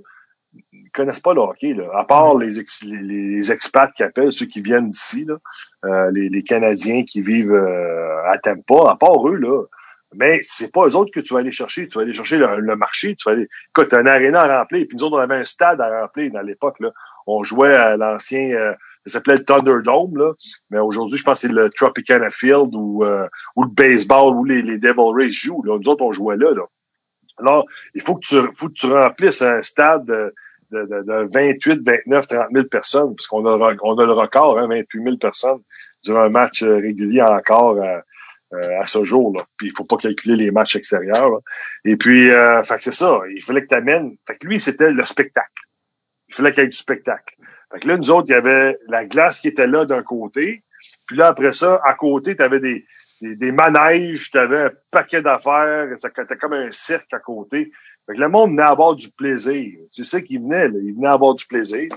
C: ils connaissent pas le hockey, là. À part les, ex- les, les expats qui appellent, ceux qui viennent d'ici, là, euh, les, les Canadiens qui vivent euh, à Tampa, à part eux, là. Mais c'est pas eux autres que tu vas aller chercher. Tu vas aller chercher le, le marché. Tu vas aller. Écoute, un aréna à remplir. Puis nous autres, on avait un stade à remplir dans l'époque. Là. On jouait à l'ancien. Euh, ça s'appelait le Thunderdome, là. Mais aujourd'hui, je pense que c'est le Tropicana Field ou, euh, le baseball où les, les Devil Rays jouent. Là. Nous autres, on jouait là, là. Alors, il faut que tu, faut que tu remplisses un stade de, de, de, de 28, 29, 30 000 personnes, parce qu'on a, on a le record, hein, 28 000 personnes durant un match euh, régulier encore à, euh, à ce jour. Là. Puis il faut pas calculer les matchs extérieurs. là. Et puis, euh, c'est ça. Il fallait que tu amènes. Fait que lui, c'était le spectacle. Il fallait qu'il y ait du spectacle. Fait que là, nous autres, il y avait la glace qui était là d'un côté. Puis là, après ça, à côté, tu avais des, des, des manèges, tu avais un paquet d'affaires. C'était comme un cirque à côté. Fait que le monde venait avoir du plaisir. C'est ça qui venait. Là. Il venait avoir du plaisir.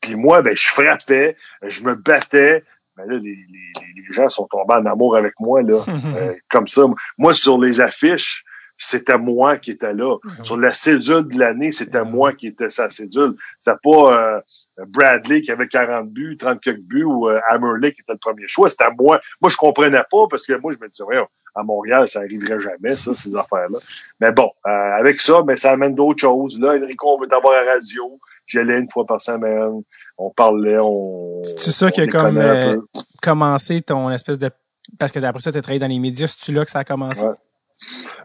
C: Puis moi, ben, je frappais, je me battais. Ben là, les, les, les gens sont tombés en amour avec moi, là. [LAUGHS] Euh, comme ça. Moi, sur les affiches, c'était moi qui étais là. Sur la cédule de l'année, c'était
A: Ouais.
C: moi qui était sa cédule. C'était pas euh, Bradley qui avait 40 buts, 30 quelques buts ou euh, Hammerley qui était le premier choix. C'était moi. Moi, je comprenais pas parce que moi, je me disais, voyons, à Montréal, ça arriverait jamais, ça, ces affaires-là. Mais bon, euh, avec ça, mais ça amène d'autres choses. Là, Enrico, on veut t'avoir à la radio. J'allais une fois par semaine. On parlait, on.
A: C'est ça qui a comme, euh, commencé ton espèce de... Parce que après ça, tu as travaillé dans les médias. C'est-tu là que ça a commencé?
C: Ouais.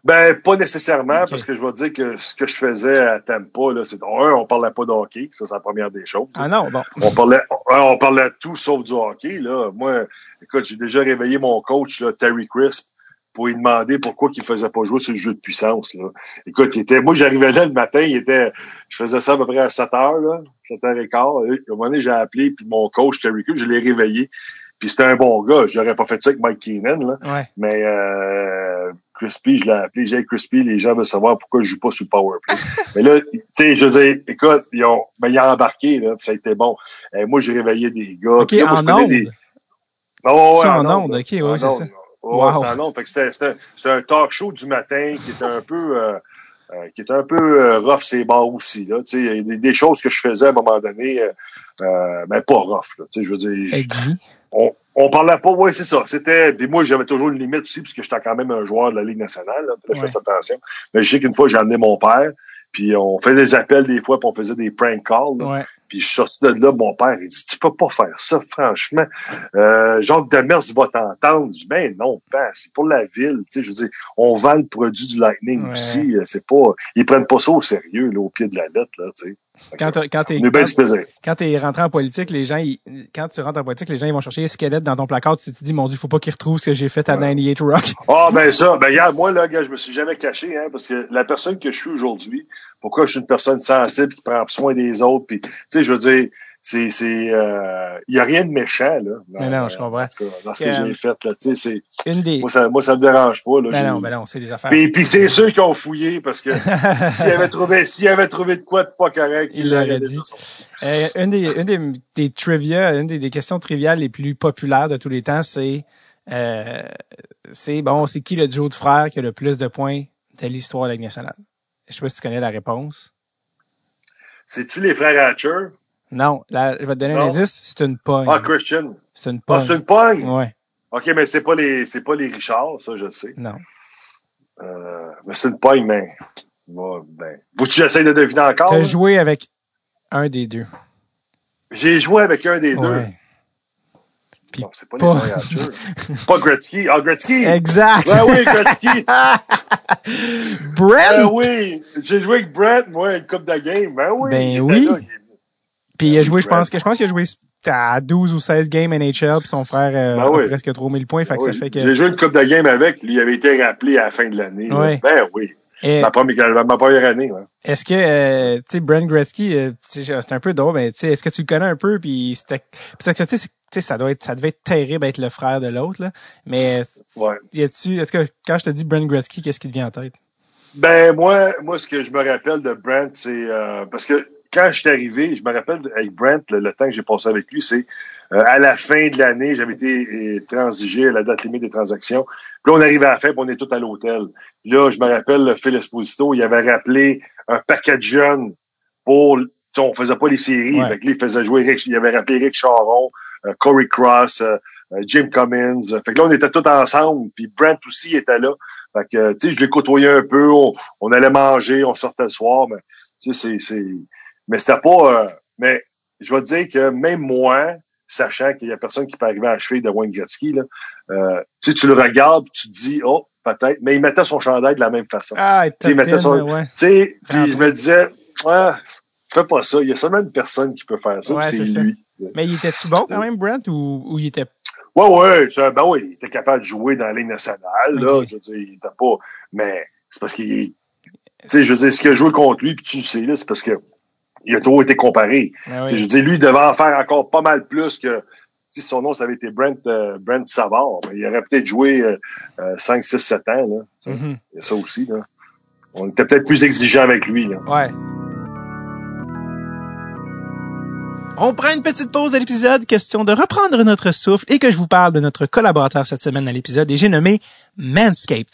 C: Ben, pas nécessairement, parce que je vais dire que ce que je faisais à Tampa, là, c'est, un, on parlait pas de hockey, ça, c'est la première des choses.
A: Ah non, bon.
C: On parlait, on parlait de tout sauf du hockey, là. Moi, écoute, j'ai déjà réveillé mon coach, là, Terry Crisp, pour lui demander pourquoi il faisait pas jouer sur le jeu de puissance, là. Écoute, il était, moi, j'arrivais là le matin, il était, je faisais ça à peu près à 7 heures, là, 7 heures et quart. Et, À un moment donné, j'ai appelé, puis mon coach, Terry Crisp, je l'ai réveillé. Puis c'était un bon gars. J'aurais pas fait ça avec Mike Keenan, là.
A: Ouais.
C: Mais euh, Crispy, je l'ai appelé. J'ai Crispy, les gens veulent savoir pourquoi je joue pas sur powerplay. [LAUGHS] Mais là, tu sais, je veux dire, écoute, ils ont, ben, ils ont embarqué, là, ça a été bon. Euh, moi, j'ai réveillé des gars.
A: OK,
C: Puis là, moi,
A: en ondes.
C: des- ouais,
A: en
C: ondes,
A: ok, ouais,
C: en
A: c'est ça. Wow.
C: en. Fait que c'était, un talk show du matin qui était un peu, euh, euh, qui était un peu euh, rough ses bords aussi. Là. Tu sais, Il y a des, des choses que je faisais à un moment donné, mais pas rough. Là. Tu sais, Je veux dire. On, on parlait pas, ouais, c'est ça. C'était, puis moi, j'avais toujours une limite aussi, parce que j'étais quand même un joueur de la Ligue nationale, là, je fasse attention. Mais je sais qu'une fois, j'ai amené mon père, puis on fait des appels des fois, puis on faisait des prank calls. là.
A: Ouais.
C: Puis je suis sorti de là, mon père, il dit, tu peux pas faire ça, franchement. Euh, Jacques Demers va t'entendre. Je dis, ben non, ben, c'est pour la ville. Tu sais, je veux dire, on vend le produit du Lightning
A: Ouais.
C: aussi. euh, C'est pas, ils prennent pas ça au sérieux, là, au pied de la lettre, là, tu sais.
A: Quand quand quand t'es rentré en politique, les gens, ils- quand tu rentres en politique, les gens ils vont chercher les squelettes dans ton placard. Tu te dis, mon Dieu, faut pas qu'ils retrouvent ce que j'ai fait à
C: Ouais.
A: 98 Rock. [LAUGHS]
C: Ah, ben ça, ben regarde, moi, là, gars, je me suis jamais caché, hein, parce que la personne que je suis aujourd'hui, pourquoi je suis une personne sensible qui prend soin des autres, puis, tu sais, je veux dire, c'est, c'est, euh, il y a rien de méchant, là. dans-
A: Mais non, je comprends.
C: Que- dans ce
A: Que,
C: que
A: euh,
C: j'ai fait, là. Tu sais, c'est,
A: Une des.
C: moi, ça, moi, ça me dérange pas, là.
A: Ben
C: J'ai-
A: non, ben non, c'est des affaires.
C: Puis, puis c'est ceux qui ont fouillé parce que [LAUGHS] s'ils avaient trouvé, s'ils avaient trouvé de quoi de pas correct,
A: Il
C: ils
A: l'aurait
C: l'auraient
A: dit. Euh, une des, une des, des trivia, une des, des questions triviales les plus populaires de tous les temps, c'est, euh, c'est bon, c'est qui le duo de frères qui a le plus de points de l'histoire de la nationale? Je sais pas si tu connais la réponse.
C: C'est-tu les frères Hatcher?
A: Non, je vais te donner un indice, c'est une pogne.
C: Ah, Christian.
A: C'est une
C: Ah,
A: pogne.
C: c'est une pogne?
A: Ouais,
C: OK, mais c'est pas les, c'est pas les Richards, ça, je le sais.
A: non.
C: Euh, mais c'est une pogne, mais, bon, ben, faut que tu essayes de deviner encore?
A: T'as joué avec un des deux.
C: J'ai joué avec un des deux. Non, c'est pas,
A: pas-
C: les [LAUGHS] pas Gretzky. Ah, Gretzky!
A: Exact.
C: Ben oui, Gretzky! [LAUGHS]
A: Brent!
C: Ben oui! J'ai joué avec Brett, moi, une coupe de game. Ben oui!
A: Ben oui.
C: là,
A: Puis il a joué, je pense que je pense qu'il a joué à 12 ou 16 games NHL, puis son frère euh,
C: Ben oui.
A: a presque 3000 points, fait que
C: Oui,
A: ça fait que
C: J'ai joué une coupe de game avec. Lui, il avait été rappelé à la fin de l'année.
A: Ouais.
C: Ben oui.
A: Et
C: Ma première, ma première année. Ouais.
A: est-ce que euh, tu sais Brent Gretzky euh, tu c'est un peu drôle mais tu sais est-ce que tu le connais un peu puis c'était tu sais tu ça doit être ça devait être terrible être le frère de l'autre là mais
C: Ouais.
A: y a-tu est-ce que quand je te dis Brent Gretzky qu'est-ce qui te vient en tête?
C: Ben moi, moi, ce que je me rappelle de Brent, c'est euh, parce que quand je suis arrivé, je me rappelle avec Brent, le, le temps que j'ai passé avec lui, c'est euh, à la fin de l'année, j'avais été euh, transigé à la date limite des transactions. Puis là, on arrive à la fin, puis on est tous à l'hôtel. Là, je me rappelle, le Phil Esposito, il avait rappelé un paquet de jeunes pour... On faisait pas les séries.
A: Ouais.
C: Fait là, il faisait jouer Rick, il avait rappelé Rick Charon, euh, Corey Cross, euh, Jim Cummins. Fait que là, on était tous ensemble. Puis Brent aussi était là. Fait que, tu sais, je l'ai côtoyé un peu. On, on allait manger, on sortait le soir. Mais, tu sais, c'est, c'est, mais c'était pas, euh, mais je vais te dire que même moi, sachant qu'il y a personne qui peut arriver à la cheville de Wayne Gretzky, là, euh, tu tu le regardes, tu te dis, oh, peut-être, mais il mettait son chandail de la même façon.
A: ah
C: il mettait son-
A: ouais
C: Tu sais, puis je me disais, ah, fais pas ça. Il y a seulement une personne qui peut faire ça,
A: Ouais, c'est ça.
C: lui.
A: mais il était-tu bon quand même Brent ou, ou il était
C: Ouais, ouais, ça, ben oui, il était capable de jouer dans la Ligue nationale, là. Je veux dire, il était pas, mais c'est parce qu'il est, tu sais, je veux dire, ce qu'il a joué contre lui, puis tu le sais, là, c'est parce que il a trop été comparé.
A: Ah oui.
C: Je dire, lui, il devait en faire encore pas mal plus que, si son nom, ça avait été Brent, euh, Brent Savard, mais il aurait peut-être joué euh, euh, 5, 6, 7 ans, là.
A: Mhm.
C: Il y a ça aussi, là. On était peut-être plus exigeant avec lui, là.
A: Ouais. On prend une petite pause à l'épisode, question de reprendre notre souffle et que je vous parle de notre collaborateur cette semaine à l'épisode et j'ai nommé Manscaped.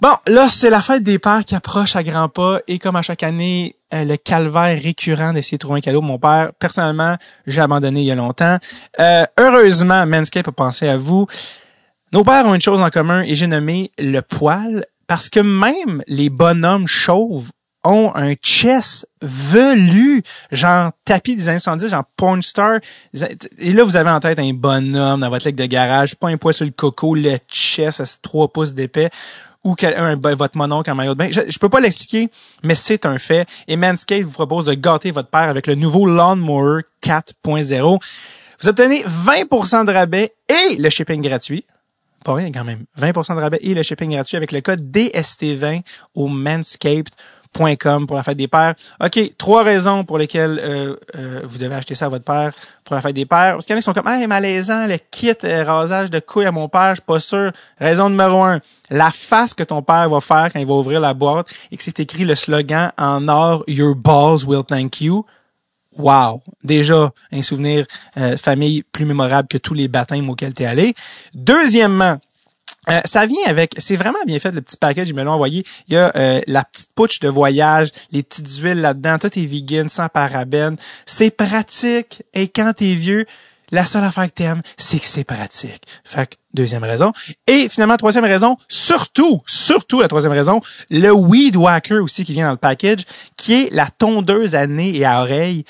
A: Bon, là, c'est la fête des pères qui approche à grands pas et comme à chaque année, euh, le calvaire récurrent d'essayer de trouver un cadeau mon père. Personnellement, j'ai abandonné il y a longtemps. Euh, heureusement, Manscaped a pensé à vous. Nos pères ont une chose en commun et j'ai nommé le poil parce que même les bonhommes chauves ont un chest velu, genre tapis des années 70, genre porn star. Et là, vous avez en tête un bonhomme dans votre ligue de garage, pas un poids sur le coco, le chest à 3 pouces d'épais ou un, un- votre mononcle en maillot de bain. Je, je peux pas l'expliquer, mais c'est un fait. Et Manscaped vous propose de gâter votre père avec le nouveau Lawnmower 4.0. Vous obtenez 20% de rabais et le shipping gratuit. Pas rien quand même. 20% de rabais et le shipping gratuit avec le code DST20 au manscaped.com pour la fête des pères. OK, trois raisons pour lesquelles euh, euh, vous devez acheter ça à votre père pour la fête des pères. Parce qu'il y en a qui sont comme, hey, malaisant, le kit euh, rasage de couilles à mon père, je suis pas sûr. Raison numéro un, la face que ton père va faire quand il va ouvrir la boîte et que c'est écrit le slogan en or, Your balls will thank you. Wow! Déjà, un souvenir euh, famille plus mémorable que tous les baptêmes auxquels tu es allé. Deuxièmement, euh, ça vient avec, c'est vraiment bien fait le petit package, ils me l'ont envoyé. Il y a euh, la petite pouche de voyage, les petites huiles là-dedans, tout est vegan, sans parabènes. C'est pratique. Et quand t'es vieux, la seule affaire que t'aimes, c'est que c'est pratique. Fait que, deuxième raison. Et finalement, troisième raison, surtout, surtout la troisième raison, le Weed Whacker aussi qui vient dans le package, qui est la tondeuse à nez et à oreille.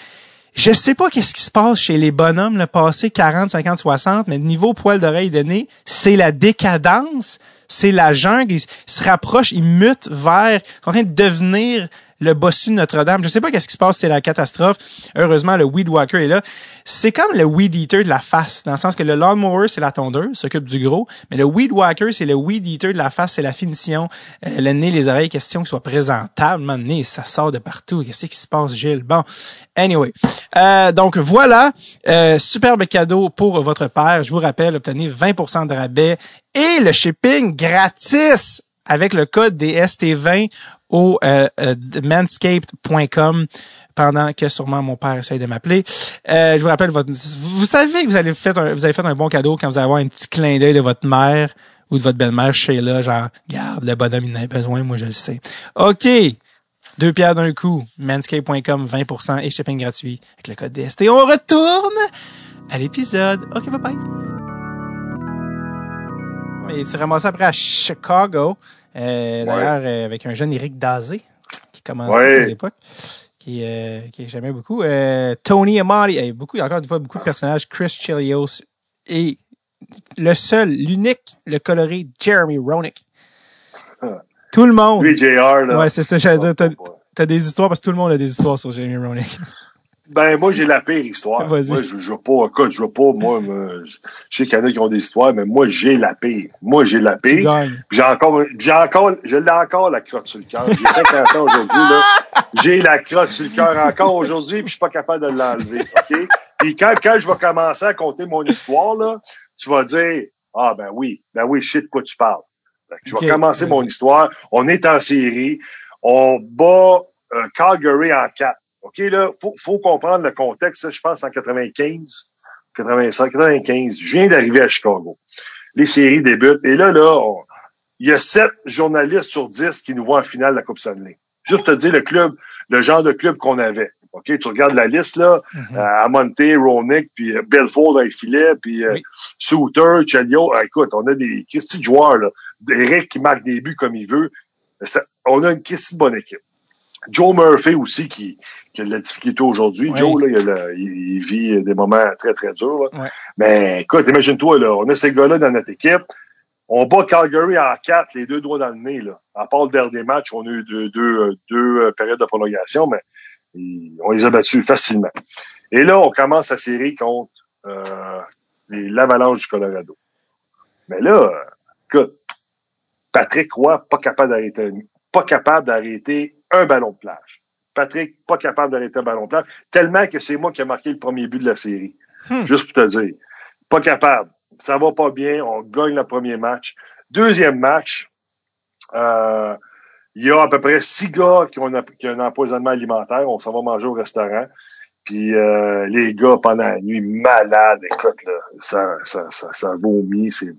A: Je sais pas qu'est-ce qui se passe chez les bonhommes, le passé 40, 50, 60, mais niveau poil d'oreille de nez, c'est la décadence, c'est la jungle, ils se rapprochent, ils mutent vers, ils sont en train de devenir le bossu de Notre-Dame. Je sais pas qu'est-ce qui se passe, c'est la catastrophe. Heureusement, le Weed Walker est là. C'est comme le Weed Eater de la face, dans le sens que le Lawnmower, c'est la tondeuse, s'occupe du gros, mais le Weed Walker, c'est le Weed Eater de la face, c'est la finition, euh, le nez, les oreilles, question que soit présentable. Man, nez, ça sort de partout. Qu'est-ce qui se passe, Gilles? Bon, anyway. Euh, donc voilà, euh, superbe cadeau pour votre père. Je vous rappelle, obtenez 20% de rabais et le shipping gratis avec le code des ST20 au euh, euh, manscaped.com pendant que sûrement mon père essaye de m'appeler. Euh, je vous rappelle, votre, vous savez que vous avez fait un, vous avez fait un bon cadeau quand vous allez avoir un petit clin d'œil de votre mère ou de votre belle-mère chez là, genre, garde, le bonhomme, il en a besoin, moi je le sais. OK. Deux pierres d'un coup. Manscape.com, 20% et shipping gratuit avec le code DST. On retourne à l'épisode. OK, bye bye. Et tu ramassé après à Chicago, euh, d'ailleurs, euh, avec un jeune Eric Dazé, qui commençait
C: Ouais.
A: à l'époque, qui, euh, qui j'aimais beaucoup. Euh, Tony Amati, il y a beaucoup, encore une fois, beaucoup de personnages. Chris Chilios et le seul, l'unique, le coloré Jeremy Roenick. [LAUGHS] Tout le monde.
C: Lui, JR, là.
A: Ouais, c'est ça, j'allais dire. T'as des histoires parce que tout le monde a des histoires sur Jeremy Roenick. [LAUGHS]
C: Ben, moi, j'ai la pire histoire. [LAUGHS]
A: Vas-y.
C: Moi, je, je veux pas, écoute, je veux pas, moi, me- je sais qu'il y en a qui ont des histoires, mais moi, j'ai la pire. Moi, j'ai la pire. J'ai encore, j'ai encore, je l'ai encore la crotte sur le cœur. J'ai 50 ans aujourd'hui, là. [LAUGHS] J'ai la crotte sur le cœur encore aujourd'hui, puis je suis pas capable de l'enlever, OK? Puis quand, quand je vais commencer à compter mon histoire, là, tu vas dire, ah, ben oui, ben oui, je sais de quoi tu parles. Je vais commencer mon histoire. On est en série. On bat euh, Calgary en 4. OK, là, faut, faut comprendre le contexte. ça, Je pense en 95, 85, 95. Je viens d'arriver à Chicago. Les séries débutent. Et là, là, on- il y a sept journalistes sur 10 qui nous voient en finale de la Coupe Stanley. Juste te dire le club, le genre de club qu'on avait. OK, tu regardes la liste, là, Amonte, Ronick, puis euh, Belfort dans les filets, puis euh. Souter, Chalio. Ah, écoute, on a des Christy de joueurs, là. Eric qui marque des buts comme il veut. Ça- on a une Christy de bonne équipe. Joe Murphy aussi qui, qui a de la difficulté aujourd'hui.
A: Oui.
C: Joe, là, il, le- il- vit des moments très, très durs. là. Mais écoute, imagine-toi, là, on a ces gars-là dans notre équipe. On bat Calgary en quatre, les deux doigts dans le nez. Là. À part le dernier match, on a eu deux, deux, deux euh, périodes de prolongation, mais on les a battus facilement. Et là, on commence la série contre euh, l'Avalanche du Colorado. Mais là, euh, écoute, Patrick Roy, pas capable d'arrêter pas capable d'arrêter un ballon de plage. Patrick, pas capable d'arrêter un ballon de plage, tellement que c'est moi qui ai marqué le premier but de la série.
A: Hmm.
C: Juste pour te dire. Pas capable. Ça va pas bien. On gagne le premier match. Deuxième match, euh, il y a à peu près six gars qui ont, un- qui ont un empoisonnement alimentaire. On s'en va manger au restaurant. Puis euh, les gars, pendant la nuit, malades, écoute, là, ça, ça, ça, ça vomit, c'est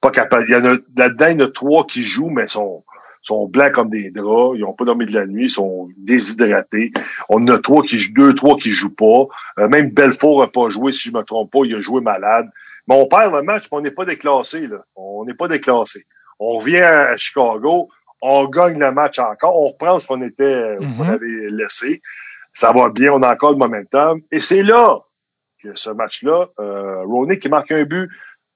C: pas capable. Il y en a là-dedans, il y en a trois qui jouent, mais sont, sont blancs comme des draps, ils ont pas dormi de la nuit, ils sont déshydratés. On en a trois qui jouent, deux, trois qui jouent pas. Euh, même Belfort a pas joué, si je me trompe pas, il a joué malade. Mais on perd le match, puis on n'est pas déclassé, là. On n'est pas déclassé. On revient à Chicago, on gagne le match encore, on reprend ce qu'on était, qu'on
A: Mhm.
C: avait laissé. Ça va bien, on a encore le momentum. Et c'est là que ce match-là, euh, Roney qui marque un but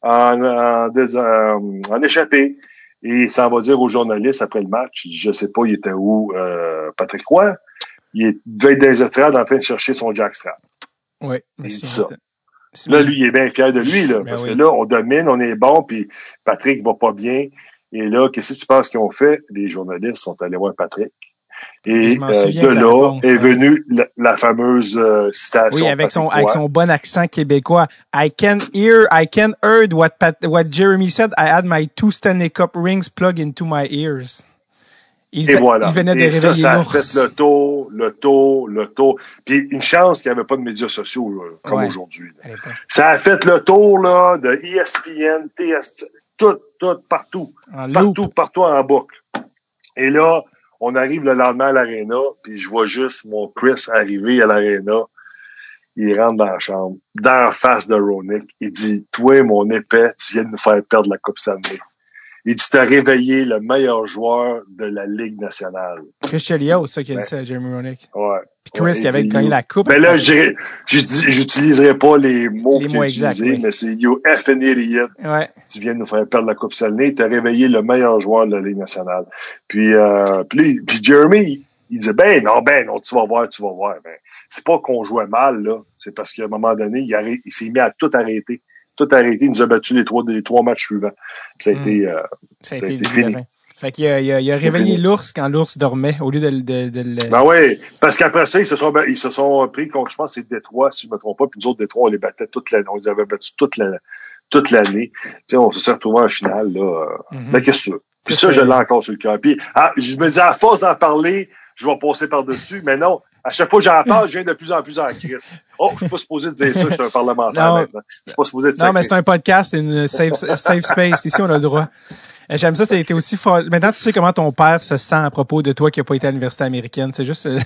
C: en, en, dés- en échappé. Et ça va dire aux journalistes après le match, je sais pas, il était où, euh, Patrick Roy. Il devait être dans les estrades en train de chercher son jackstrap.
A: Oui.
C: Il dit ça. Là, lui, il est bien fier de lui, là,
A: Ben
C: parce
A: oui.
C: que là, on domine, on est bon, puis Patrick va pas bien. Et là, qu'est-ce que tu penses qu'ils ont fait? Les journalistes sont allés voir Patrick. Et euh,
A: souviens
C: de là
A: réponse,
C: est
A: ouais.
C: venue la, la fameuse euh, citation.
A: Oui, avec son, avec bon accent québécois. I can hear, I can heard what Pat, what Jeremy said. I had my two Stanley Cup rings plugged into my ears. Il,
C: Et voilà.
A: il venait de
C: Et ça, ça a fait le tour, le tour, le tour. Puis une chance qu'il n'y avait pas de médias sociaux là, comme
A: Ouais.
C: aujourd'hui. Ça a fait le tour là, de ESPN, TS, tout, tout, partout.
A: En loop.
C: Partout, partout en boucle. Et là, on arrive le lendemain à l'aréna, puis je vois juste mon Chris arriver à l'aréna. Il rentre dans la chambre, dans la face de Ronick. Il dit, toi, mon épais, tu viens de nous faire perdre la Coupe Stanley. Il dit, t'as réveillé le meilleur joueur de la Ligue nationale.
A: Chris Chelios, ça qui a dit ça à Jeremy Roenick.
C: Ouais.
A: Chris
C: Ouais,
A: qui avait gagné la coupe.
C: Mais là, j'utiliserai pas les mots
A: Les
C: que utilisés,
A: oui.
C: mais c'est you effing idiot.
A: Ouais.
C: tu viens de nous faire perdre la Coupe Stanley, tu as réveillé le meilleur joueur de la Ligue nationale. Puis, euh, puis, puis Jeremy, il disait, ben non, ben non, tu vas voir, tu vas voir. Ben, c'est pas qu'on jouait mal, là. C'est parce qu'à un moment donné, il, s'est mis à tout arrêter. Tout arrêter. Il nous a battu les trois, les trois matchs suivants. Puis ça a
A: Mm.
C: été, euh,
A: Ça a été
C: été fini.
A: Fait qu'il a, il a, il a réveillé l'ours quand l'ours dormait au lieu de, le- de, de le...
C: Ben oui, parce qu'après ça, ils se sont, ils se sont pris contre, je pense, c'est Détroit, si je me trompe pas, puis nous autres, Détroit, on les battait toute l'année, on les avait battus toute la, toute l'année. Tu on se s'est retrouvés en finale, là. euh,
A: Mhm.
C: Mais qu'est-ce que? Puis
A: C'est
C: ça, je
A: ça.
C: l'ai encore sur le cœur. Puis, ah, je me dis, à force d'en parler, je vais passer par-dessus, mais non. À chaque fois que j'en parle, je viens de plus en plus en crise. Oh, je suis pas supposé dire ça, je suis un parlementaire
A: Non.
C: maintenant. Je suis pas supposé dire
A: Non, mais c'est un podcast, c'est une safe, safe space. Ici, on a le droit. Euh, J'aime ça, été aussi fort. Maintenant, tu sais comment ton père se sent à propos de toi qui n'a pas été à l'université américaine. C'est juste... euh,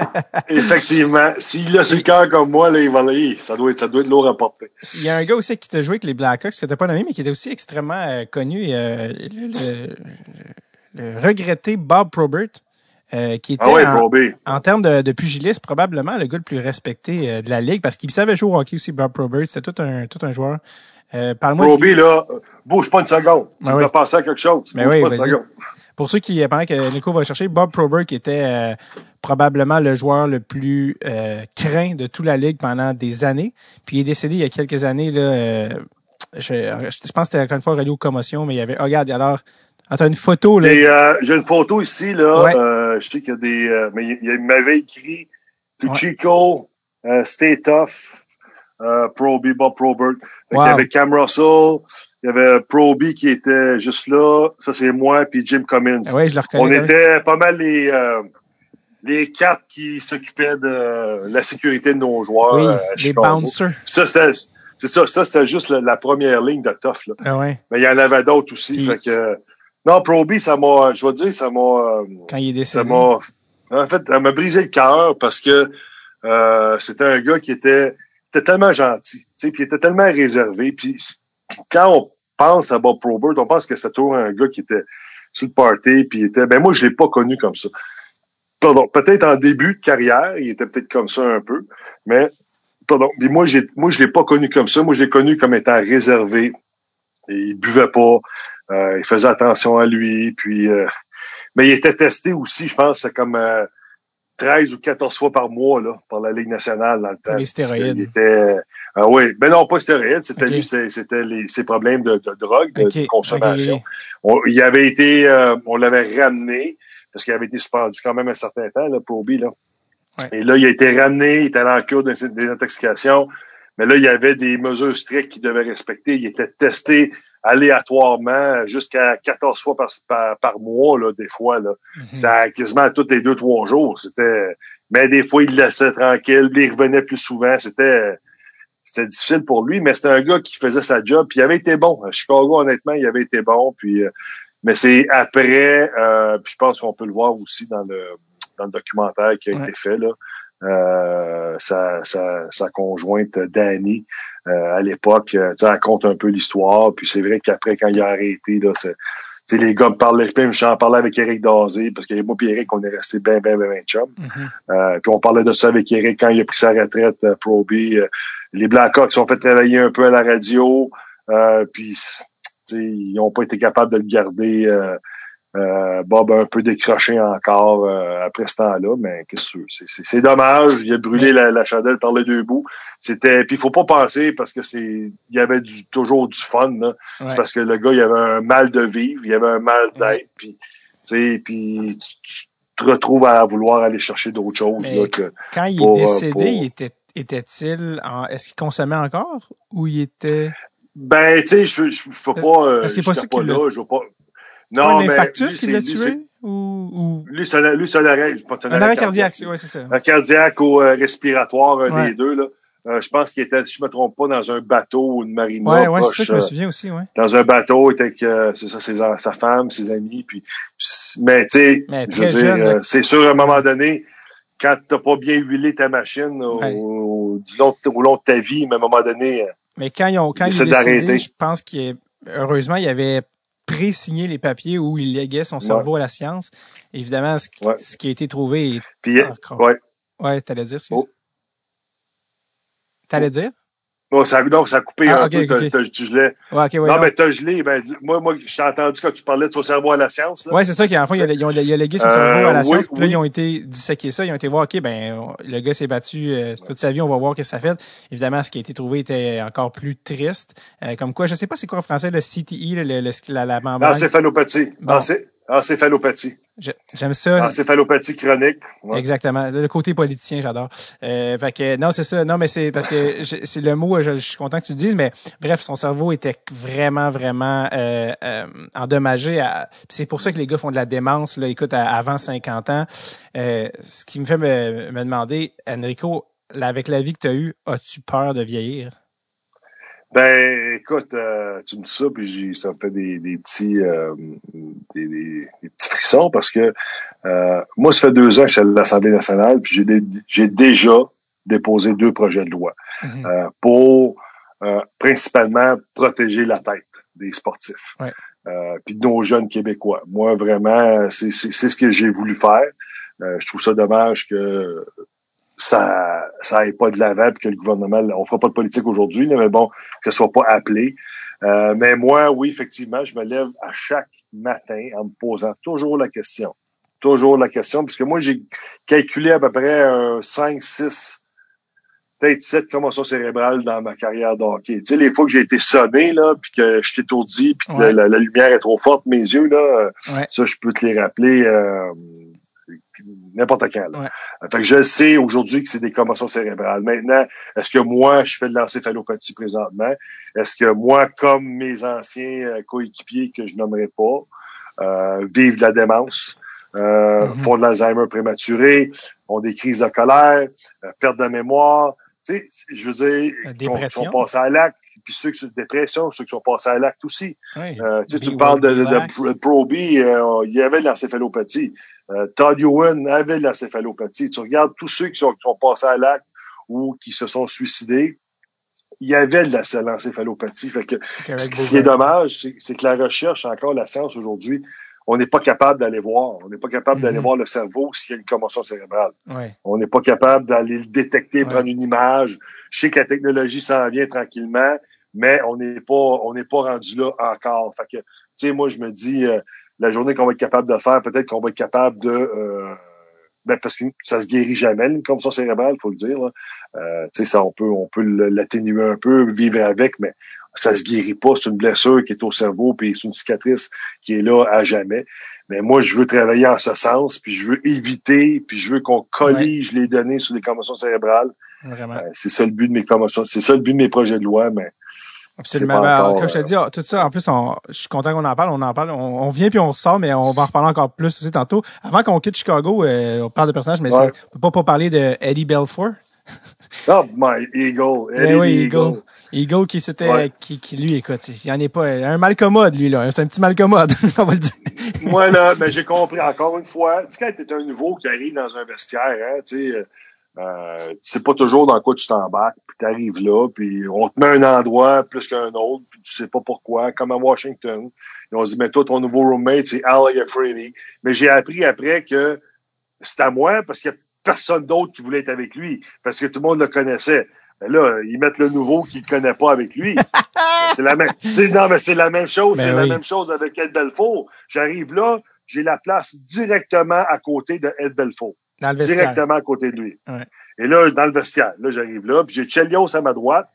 A: [LAUGHS]
C: Effectivement. S'il a sur le cœur comme moi, là, il va aller. Ça doit être, ça doit être lourd à porter.
A: Il y a un gars aussi qui t'a joué avec les Blackhawks que t'as pas nommé, mais qui était aussi extrêmement euh, connu. euh, le, le- le regretté Bob Probert, euh, qui était
C: Ah ouais,
A: en, termes de, de pugilisme, probablement le gars le plus respecté euh, de la ligue parce qu'il savait jouer au hockey aussi, Bob Probert. C'était tout un, tout un joueur. Euh, Parle-moi. de-
C: Probé, là, euh, bouge pas une seconde. Tu
A: Ben
C: vas
A: oui.
C: penser à quelque chose.
A: Ben
C: bouge
A: oui,
C: pas une
A: vas-y.
C: seconde.
A: Pour ceux qui, pendant que Nico va chercher, Bob Probert qui était euh, probablement le joueur le plus euh, craint de toute la ligue pendant des années. Puis il est décédé il y a quelques années. Là, euh, je, je pense que c'était encore une fois relié aux commotions, mais il y avait. Oh, regarde, alors, ah, t'as une photo là.
C: J'ai euh, j'ai une photo ici, là.
A: Ouais.
C: Euh, je sais qu'il y a des. euh, mais il, il m'avait écrit
A: Ouais.
C: Chico, euh, Stay Tough, euh, Proby, Bob Probert.
A: Wow.
C: Il y avait Cam Russell, il y avait Proby qui était juste là. Ça, c'est moi, puis Jim Cummins.
A: Ah Ouais, je le reconnais.
C: On était pas mal les, euh, les quatre qui s'occupaient de la sécurité de nos joueurs.
A: Oui, les bouncers.
C: Ça, c'était. C'est ça, ça c'était juste la, la première ligne de tough. Là.
A: Ah ouais,
C: Mais il y en avait d'autres aussi. Fait que, non, Proby, ça m'a, je vais te dire, ça m'a, euh,
A: quand il est
C: ça
A: décédé.
C: m'a, en fait, ça m'a brisé le cœur parce que euh, c'était un gars qui était, était tellement gentil, tu sais, puis il était tellement réservé. Puis quand on pense à Bob Probert, on pense que c'était toujours un gars qui était sur le party, puis il était, ben moi je l'ai pas connu comme ça. Pardon, peut-être en début de carrière, il était peut-être comme ça un peu, mais pardon, mais moi j'ai, moi je l'ai pas connu comme ça. Moi je l'ai connu comme étant réservé. Et il buvait pas, euh, il faisait attention à lui, puis euh, mais il était testé aussi, je pense, c'est comme euh, 13 ou 14 fois par mois là, par la Ligue nationale dans le temps.
A: les stéroïdes.
C: Qu'il était, ah oui, ben non, pas stéroïdes, c'était lui, c'était les, ses problèmes de, de drogue, de, consommation. On, il avait été, euh, on l'avait ramené parce qu'il avait été suspendu quand même un certain temps, là, Proby, là.
A: Ouais.
C: Et là, il a été ramené, il était allé en cure des désintoxication. Mais là, il y avait des mesures strictes qu'il devait respecter. Il était testé aléatoirement jusqu'à 14 fois par, par, par mois, là, des fois, là.
A: Mhm.
C: Ça quasiment tous les deux, trois jours. C'était, mais des fois, il le laissait tranquille, il revenait plus souvent. C'était, c'était difficile pour lui, mais c'était un gars qui faisait sa job, puis il avait été bon. À Chicago, honnêtement, il avait été bon, puis, euh, mais c'est après, euh, puis je pense qu'on peut le voir aussi dans le, dans le documentaire qui a
A: Ouais.
C: été fait, là. Euh, sa, sa, sa conjointe Danny, euh, à l'époque, euh, tu raconte un peu l'histoire, puis c'est vrai qu'après, quand il a arrêté, là, c'est, les gars me parlaient, puis j'en parlais avec Eric Dazé, parce que moi et Eric, on est restés bien, bien, bien, bien chum.
A: Mhm.
C: Euh, puis on parlait de ça avec Eric quand il a pris sa retraite, euh, Proby. Euh, les Blackhawks ont fait travailler un peu à la radio, euh, puis ils n'ont pas été capables de le garder. Euh, Bob a un peu décroché encore euh, après ce temps-là, mais qu'est-ce que c'est, c'est, c'est dommage. Il a brûlé la, la chandelle par les deux bouts. C'était, puis il faut pas penser parce que c'est, il y avait du, toujours du fun.
A: Ouais.
C: C'est parce que le gars, il avait un mal de vivre, il avait un mal d'être, puis puis tu, tu te retrouves à vouloir aller chercher d'autres choses là, que
A: Quand il
C: Pour,
A: est
C: euh,
A: décédé,
C: pour-
A: il était, était-il en, est-ce qu'il consommait encore ou il était,
C: Ben, tu sais, je peux pas. Euh,
A: c'est
C: pas
A: qu'il
C: là, je veux pas. Non, mais
A: infarctus
C: lui,
A: qui
C: c'est-
A: l'a tué ou, ou
C: Lui, c'est lui, c'est un arrêt, pas un,
A: arrêt cardiaque, ouais, c'est ça.
C: Un cardiaque ou euh, respiratoire, un
A: Ouais.
C: des deux là. Euh, je pense qu'il était, si je me trompe pas, dans un bateau ou une marina.
A: Ouais, ouais, c'est ça, je me
C: euh,
A: souviens aussi, ouais.
C: dans un bateau, il était avec, euh, c'est ça, ses, sa femme, ses amis, puis, mais tu sais, je veux dire, c'est sûr, à un moment donné, quand t'as pas bien huilé ta machine au,
A: Ouais.
C: au- du long, au long de ta vie, mais à un moment donné,
A: Mais quand, ils ont, quand il est
C: essaie
A: décédé,
C: d'arrêter.
A: je pense qu'il est- heureusement, il avait pré-signé les papiers où il léguait son cerveau à la science. Évidemment, ce qui,
C: Ouais.
A: ce qui a été trouvé est
C: puis,
A: encore.
C: ouais.
A: Ouais, t'allais dire, excuse.
C: Oh.
A: T'allais dire?
C: Non, ça, non, ça a coupé
A: Ah,
C: un
A: ok,
C: peu, t'as-
A: ok.
C: t'as- tu gelais.
A: Ouais, ok, ouais,
C: non,
A: non.
C: mais t'as gelé, ben, moi, moi, je t'ai entendu quand tu parlais de son cerveau à la science, là.
A: Ouais, c'est ça qu'en fond, il a, ils ont, il a légué son
C: Euh,
A: cerveau à la
C: oui,
A: science, puis là, ils ont été disséquer ça, ils ont été voir, OK, ben, le gars s'est battu euh, toute sa vie, on va voir qu'est-ce que ça fait. Évidemment, ce qui a été trouvé était encore plus triste. Euh, comme quoi, je sais pas c'est quoi en français, le CTI, le, le- le- la, la membrane.
C: Encéphalopathie.
A: Bon.
C: Encé- Encéphalopathie.
A: J'aime ça.
C: Encéphalopathie chronique. Ouais.
A: Exactement. Le côté politicien, j'adore. Euh, fait que non, c'est ça. Non, mais c'est parce que c'est le mot. Je, je suis content que tu le dises, mais bref, son cerveau était vraiment, vraiment euh, euh, endommagé. C'est pour ça que les gars font de la démence. Là, écoute, à- avant 50 ans, Euh, ce qui me fait me, me demander, Enrico, là, avec la vie que tu as eue, as-tu peur de vieillir?
C: Ben, écoute, euh, tu me dis ça, puis j'ai, ça me fait des, des petits, euh, des, des- des petits frissons parce que euh, moi, ça fait deux ans que je suis à l'Assemblée nationale, puis j'ai, dé- j'ai déjà déposé deux projets de loi
A: Mhm.
C: euh, pour euh, principalement protéger la tête des sportifs,
A: Ouais.
C: euh, puis de nos jeunes Québécois. Moi, vraiment, c'est, c'est, c'est ce que j'ai voulu faire. Euh, je trouve ça dommage que ça ça aille pas de l'avant puis que le gouvernement on fera pas de politique aujourd'hui là, mais bon que ce soit pas appelé Euh, mais moi oui effectivement je me lève à chaque matin en me posant toujours la question toujours la question parce que moi j'ai calculé à peu près un 5 6 peut-être 7 commotions cérébrales dans ma carrière de hockey. Tu sais, les fois que j'ai été sonné, là, puis que je t'étourdis, puis que
A: Ouais.
C: la, la lumière est trop forte, mes yeux, là, euh,
A: Ouais.
C: ça, je peux te les rappeler euh, n'importe quand. Là.
A: Ouais.
C: Fait que je sais aujourd'hui que c'est des commotions cérébrales. Maintenant, est-ce que moi, je fais de l'encéphalopathie présentement? Est-ce que moi, comme mes anciens euh, coéquipiers que je nommerai pas, euh, vivent de la démence, euh,
A: Mhm.
C: font de l'Alzheimer prématuré, ont des crises de colère, euh, perte de mémoire? Tu sais, je veux dire, qui sont passés à l'acte, puis ceux qui sont dépression, ceux qui sont passés à l'acte aussi.
A: Oui.
C: Euh, tu sais, tu parles de, de, euh, il y avait de l'encéphalopathie. Euh, Todd Ewan avait de l'encéphalopathie. Tu regardes tous ceux qui sont, qui sont passés à l'acte ou qui se sont suicidés, il y avait de la- l'encéphalopathie. Fait que, ce qui est dommage, c'est que la recherche, encore la science aujourd'hui, on n'est pas capable d'aller voir. On n'est pas capable d'aller
A: Mhm.
C: voir le cerveau s'il y a une commotion cérébrale.
A: Ouais.
C: On n'est pas capable d'aller le détecter,
A: Ouais.
C: prendre une image. Je sais que la technologie s'en vient tranquillement, mais on n'est pas, on n'est pas rendu là encore. Fait que, tu sais, moi, je me dis, euh, la journée qu'on va être capable de faire, peut-être qu'on va être capable de, euh, ben, parce que ça se guérit jamais, une commotion cérébrale, faut le dire. là. Euh, tu sais, ça, on peut, on peut l'atténuer un peu, vivre avec, mais ça se guérit pas. C'est une blessure qui est au cerveau, puis c'est une cicatrice qui est là à jamais. Mais moi, je veux travailler en ce sens, puis je veux éviter, puis je veux qu'on collige les données sur les commotions cérébrales.
A: Vraiment.
C: Euh, c'est ça le but de mes commotions, c'est ça le but de mes projets de loi, mais
A: Absolument. Ben,
C: encore,
A: comme je te
C: euh,
A: dis, ah, tout ça, en plus, on, je suis content qu'on en parle, on en parle, on, on vient puis on ressort, mais on va en reparler encore plus aussi tantôt. Avant qu'on quitte Chicago, euh, on parle de personnages, mais
C: Ouais.
A: on peut pas pas parler de Eddie Belfour. [LAUGHS]
C: oh my Eagle,
A: Ben
C: Eddie
A: oui, Eagle. Eagle qui s'était,
C: Ouais.
A: qui, qui lui, écoute, il y en est pas, un malcommode, lui, là. C'est un petit malcommode, [LAUGHS] on va le dire.
C: Moi, là, mais j'ai compris encore une fois. Tu sais, quand t'es un nouveau qui arrive dans un vestiaire, hein, tu sais, euh, tu sais pas toujours dans quoi tu t'embarques, puis t'arrives là, puis on te met un endroit plus qu'un autre, puis tu sais pas pourquoi, comme à Washington. Ils ont dit, mais toi, ton nouveau roommate, c'est Al Yafredi. Mais j'ai appris après que c'est à moi parce qu'il y a personne d'autre qui voulait être avec lui, parce que tout le monde le connaissait. Mais là, ils mettent le nouveau qu'il connaît pas avec lui. [LAUGHS] c'est la même. c'est- Non, mais c'est la même chose.
A: Ben
C: c'est
A: oui.
C: la même chose avec Ed Belfour. J'arrive là, j'ai la place directement à côté de Ed Belfour.
A: Dans le vestiaire.
C: Directement à côté de lui.
A: Ouais.
C: Et là, dans le vestiaire, là, j'arrive là, puis j'ai Chelios à ma droite,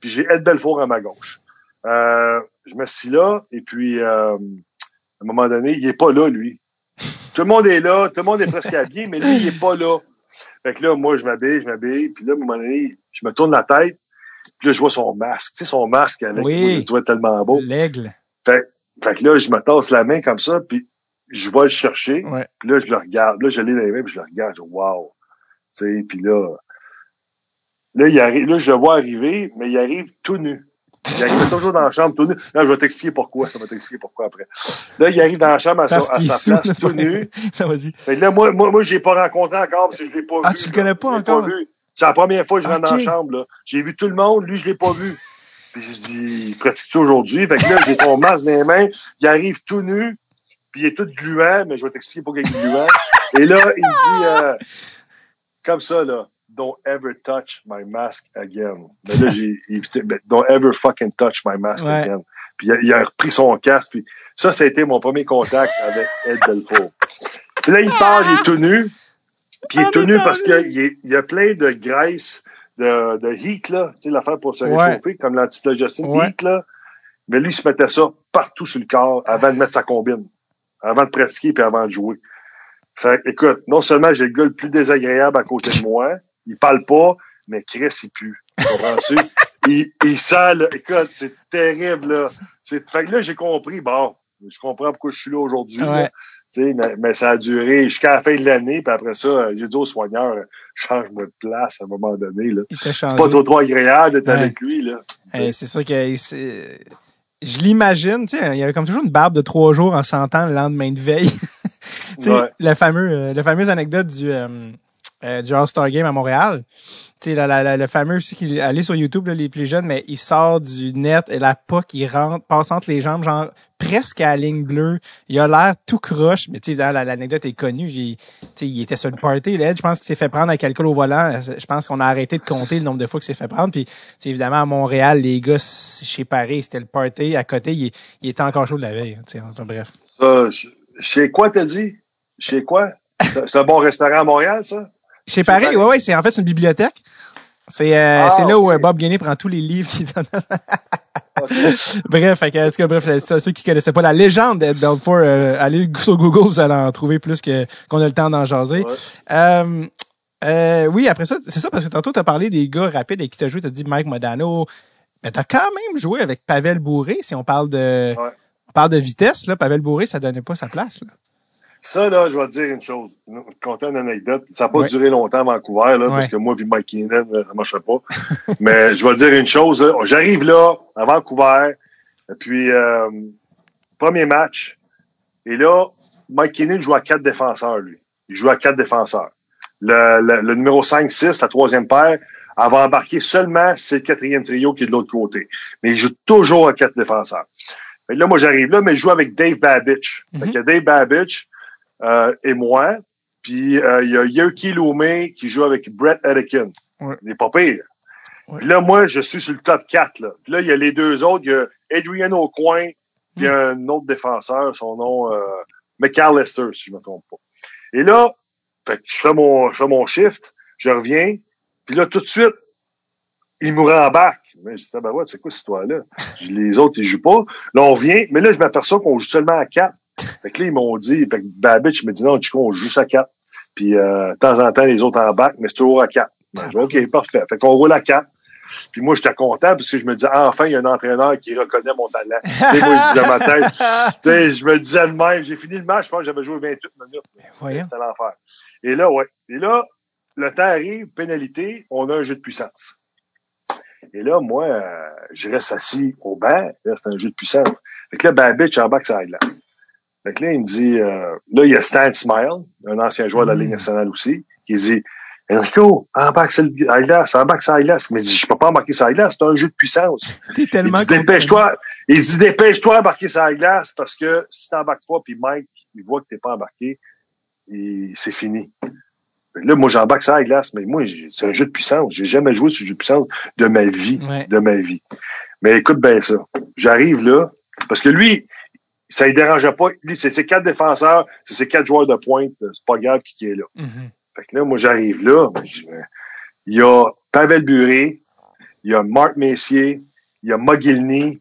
C: puis j'ai Ed Belfour à ma gauche. Euh, je me suis là, et puis euh, à un moment donné, il est pas là, lui. [LAUGHS] Tout le monde est là, tout le monde est presque habillé, mais lui, il est pas là. Fait que là, moi, je m'habille, je m'habille, puis là, à un moment donné, je me tourne la tête, puis là, je vois son masque. Tu sais, son masque avec
A: Oui.
C: moi, je le trouvais tellement beau.
A: L'aigle.
C: Fait, fait que là, je me tasse la main comme ça, puis je vais le chercher.
A: Ouais.
C: Puis là, je le regarde. Là, je l'ai dans les mains, puis je le regarde. Je dis, wow. Tu sais, puis là, là, il arrive, là, je le vois arriver, mais il arrive tout nu. Il arrive toujours dans la chambre tout nu. Là, je vais t'expliquer pourquoi. Je vais t'expliquer pourquoi après. Là, il arrive dans la chambre à, sa- à sa
A: sous,
C: place tout nu. [LAUGHS]
A: Non, Vas-y.
C: Fait que là, moi, moi, moi, je l'ai pas rencontré encore parce que je l'ai pas
A: Ah,
C: vu.
A: tu le
C: là.
A: connais pas encore?
C: C'est la première fois que je rentre dans la chambre, là. J'ai vu tout le monde, lui, je l'ai pas vu. Puis je dis, pratique-tu aujourd'hui? Fait que là, j'ai son masque dans les mains, il arrive tout nu, puis il est tout gluant, mais je vais t'expliquer pourquoi il est gluant. Et là, il dit, euh, comme ça, là, Don't ever touch my mask again. Mais là, j'ai évité, ben, Don't ever fucking touch my mask
A: Ouais.
C: again. Puis il a, il a repris son casque. Puis ça, ça a été mon premier contact avec Ed Belfour. Puis là, il parle, il est tout nu. Puis il est
A: Ah,
C: tout nu parce qu'il y a plein de graisse, de, de heat, là. Tu sais, l'affaire pour se
A: Ouais.
C: réchauffer, comme l'antitogestine
A: Ouais.
C: heat, là. Mais lui, il se mettait ça partout sur le corps avant de mettre sa combine. Avant de pratiquer puis avant de jouer. Fait que, écoute, non seulement j'ai le gars le plus désagréable à côté de moi, il parle pas, mais Chris, il pue. Comprends-tu? [LAUGHS] il, il sent, là, écoute, c'est terrible, là. Fait que là, j'ai compris, bon, je comprends pourquoi je suis là aujourd'hui.
A: Ouais.
C: Tu sais, mais, mais ça a duré jusqu'à la fin de l'année, puis après ça, j'ai dit au soigneur, change-moi de place à un moment donné, là. C'est pas trop, trop agréable d'être
A: Ouais.
C: avec lui, là.
A: Eh, c'est sûr que je l'imagine, tu sais, il y avait comme toujours une barbe de trois jours en sentant le lendemain de veille. [LAUGHS] tu sais,
C: Ouais.
A: le fameux, euh, le fameuse anecdote du, euh, euh, du All-Star Game à Montréal. Tu sais, le fameux aussi qui allez sur YouTube, là, les plus jeunes, mais il sort du net et la puck, il rentre, passe entre les jambes, genre presque à la ligne bleue. Il a l'air tout croche, mais tu sais, l'anecdote est connue. J'ai, il était sur le party, là. Je pense qu'il s'est fait prendre avec alcool au volant. Je pense qu'on a arrêté de compter le nombre de fois qu'il s'est fait prendre. Puis, évidemment, à Montréal, les gars, chez Paris, c'était le party. À côté, il, était encore chaud de la veille. Enfin, bref.
C: Chez quoi, t'as dit? Chez quoi? C'est un bon restaurant à Montréal, ça?
A: Chez Paris,
C: Paris.
A: ouais, ouais, c'est en fait une bibliothèque. C'est euh,
C: Ah,
A: c'est là où euh, Bob Gainé prend tous les livres qu'il donne. [LAUGHS] Bref, en tout cas, bref, ceux qui connaissaient pas la légende d'Ed Belfour, euh, allez sur Google, vous allez en trouver plus que qu'on a le temps d'en jaser.
C: Ouais.
A: Euh, euh, oui, après ça, c'est ça parce que tantôt t'as parlé des gars rapides avec qui t'as joué, t'as dit Mike Modano, mais t'as quand même joué avec Pavel Bourré. Si on parle de,
C: Ouais.
A: on parle de vitesse là, Pavel Bourré, ça donnait pas sa place. Là.
C: Ça, là, je vais te dire une chose. Je vais te conter une anecdote. Ça n'a pas duré longtemps à Vancouver, là, parce que moi et Mike Keenan, là, ça marchait pas. [LAUGHS] Mais je vais te dire une chose. J'arrive là, à Vancouver, et puis euh, premier match. Et là, Mike Keenan joue à quatre défenseurs, lui. Il joue à quatre défenseurs. Le, le, le numéro 5-6, la troisième paire, elle va embarquer seulement c'est le quatrième trio qui est de l'autre côté. Mais il joue toujours à quatre défenseurs. Que là, moi, j'arrive là, mais je joue avec Dave Babich. Fait
A: Mhm.
C: que Dave Babich euh, et moi. Puis euh, il y a Yerky Loumé qui joue avec Brett Etikin.
A: Ouais.
C: Il n'est pas pire.
A: Ouais.
C: Là, moi, je suis sur le top 4. Là. Puis là, il y a les deux autres. Il y a Adrian au coin, puis
A: Mm.
C: un autre défenseur, son nom, euh, McAllister, si je me trompe pas. Et là, fait que je fais mon, je fais mon shift, je reviens, puis là, tout de suite, il me rembarque. Mais je dis, ah ben ouais, c'est quoi cette histoire-là? Les autres, ils jouent pas. Là, on revient, mais là, je m'aperçois qu'on joue seulement à 4. Fait que là, ils m'ont dit, fait que Babich me dit, non, du coup, on joue juste à 4. Puis, euh, de temps en temps, les autres embarquent, mais c'est toujours à 4. Ben, je dis, OK, parfait. Fait qu'on roule à 4. Puis moi, j'étais content parce que je me disais, ah, enfin, il y a un entraîneur qui reconnaît mon talent. tu sais, moi, je disais ma tête, [LAUGHS] tu sais, je me disais de même, j'ai fini le match, je pense que j'avais joué 28 minutes.
A: Voyons.
C: C'était l'enfer. Et là, ouais. Et là, le temps arrive, pénalité, on a un jeu de puissance. Et là, moi, euh, je reste assis au banc. Là, c'est un jeu de puissance. Fait que là, Babich embarque sur la glace. Fait que là, il me dit, euh, là, il y a Stan Smile, un ancien joueur de la Ligue
A: Mm.
C: nationale aussi, qui dit, Enrico, embarque sur la glace, embarque sur la glace. Mais il dit, je peux pas embarquer sur la glace, c'est un jeu de puissance. [LAUGHS]
A: T'es
C: Il
A: tellement
C: dit, dépêche-toi. Il dit, dépêche-toi d'embarquer sur la glace parce que si t'embarques pas, puis Mike, il voit que t'es pas embarqué, et c'est fini. Là, moi, j'embarque sur la glace, mais moi, c'est un jeu de puissance. J'ai jamais joué sur un jeu de puissance de ma vie.
A: Ouais.
C: De ma vie. Mais écoute bien ça. J'arrive là, parce que lui, ça ne dérangeait pas. Lui, c'est ses quatre défenseurs, c'est ses quatre joueurs de pointe. C'est pas grave qui, qui est là.
A: Mhm.
C: Fait que là, moi, j'arrive là. ben, Il y a Pavel Buré, il y a Marc Messier, il y a Mogilny,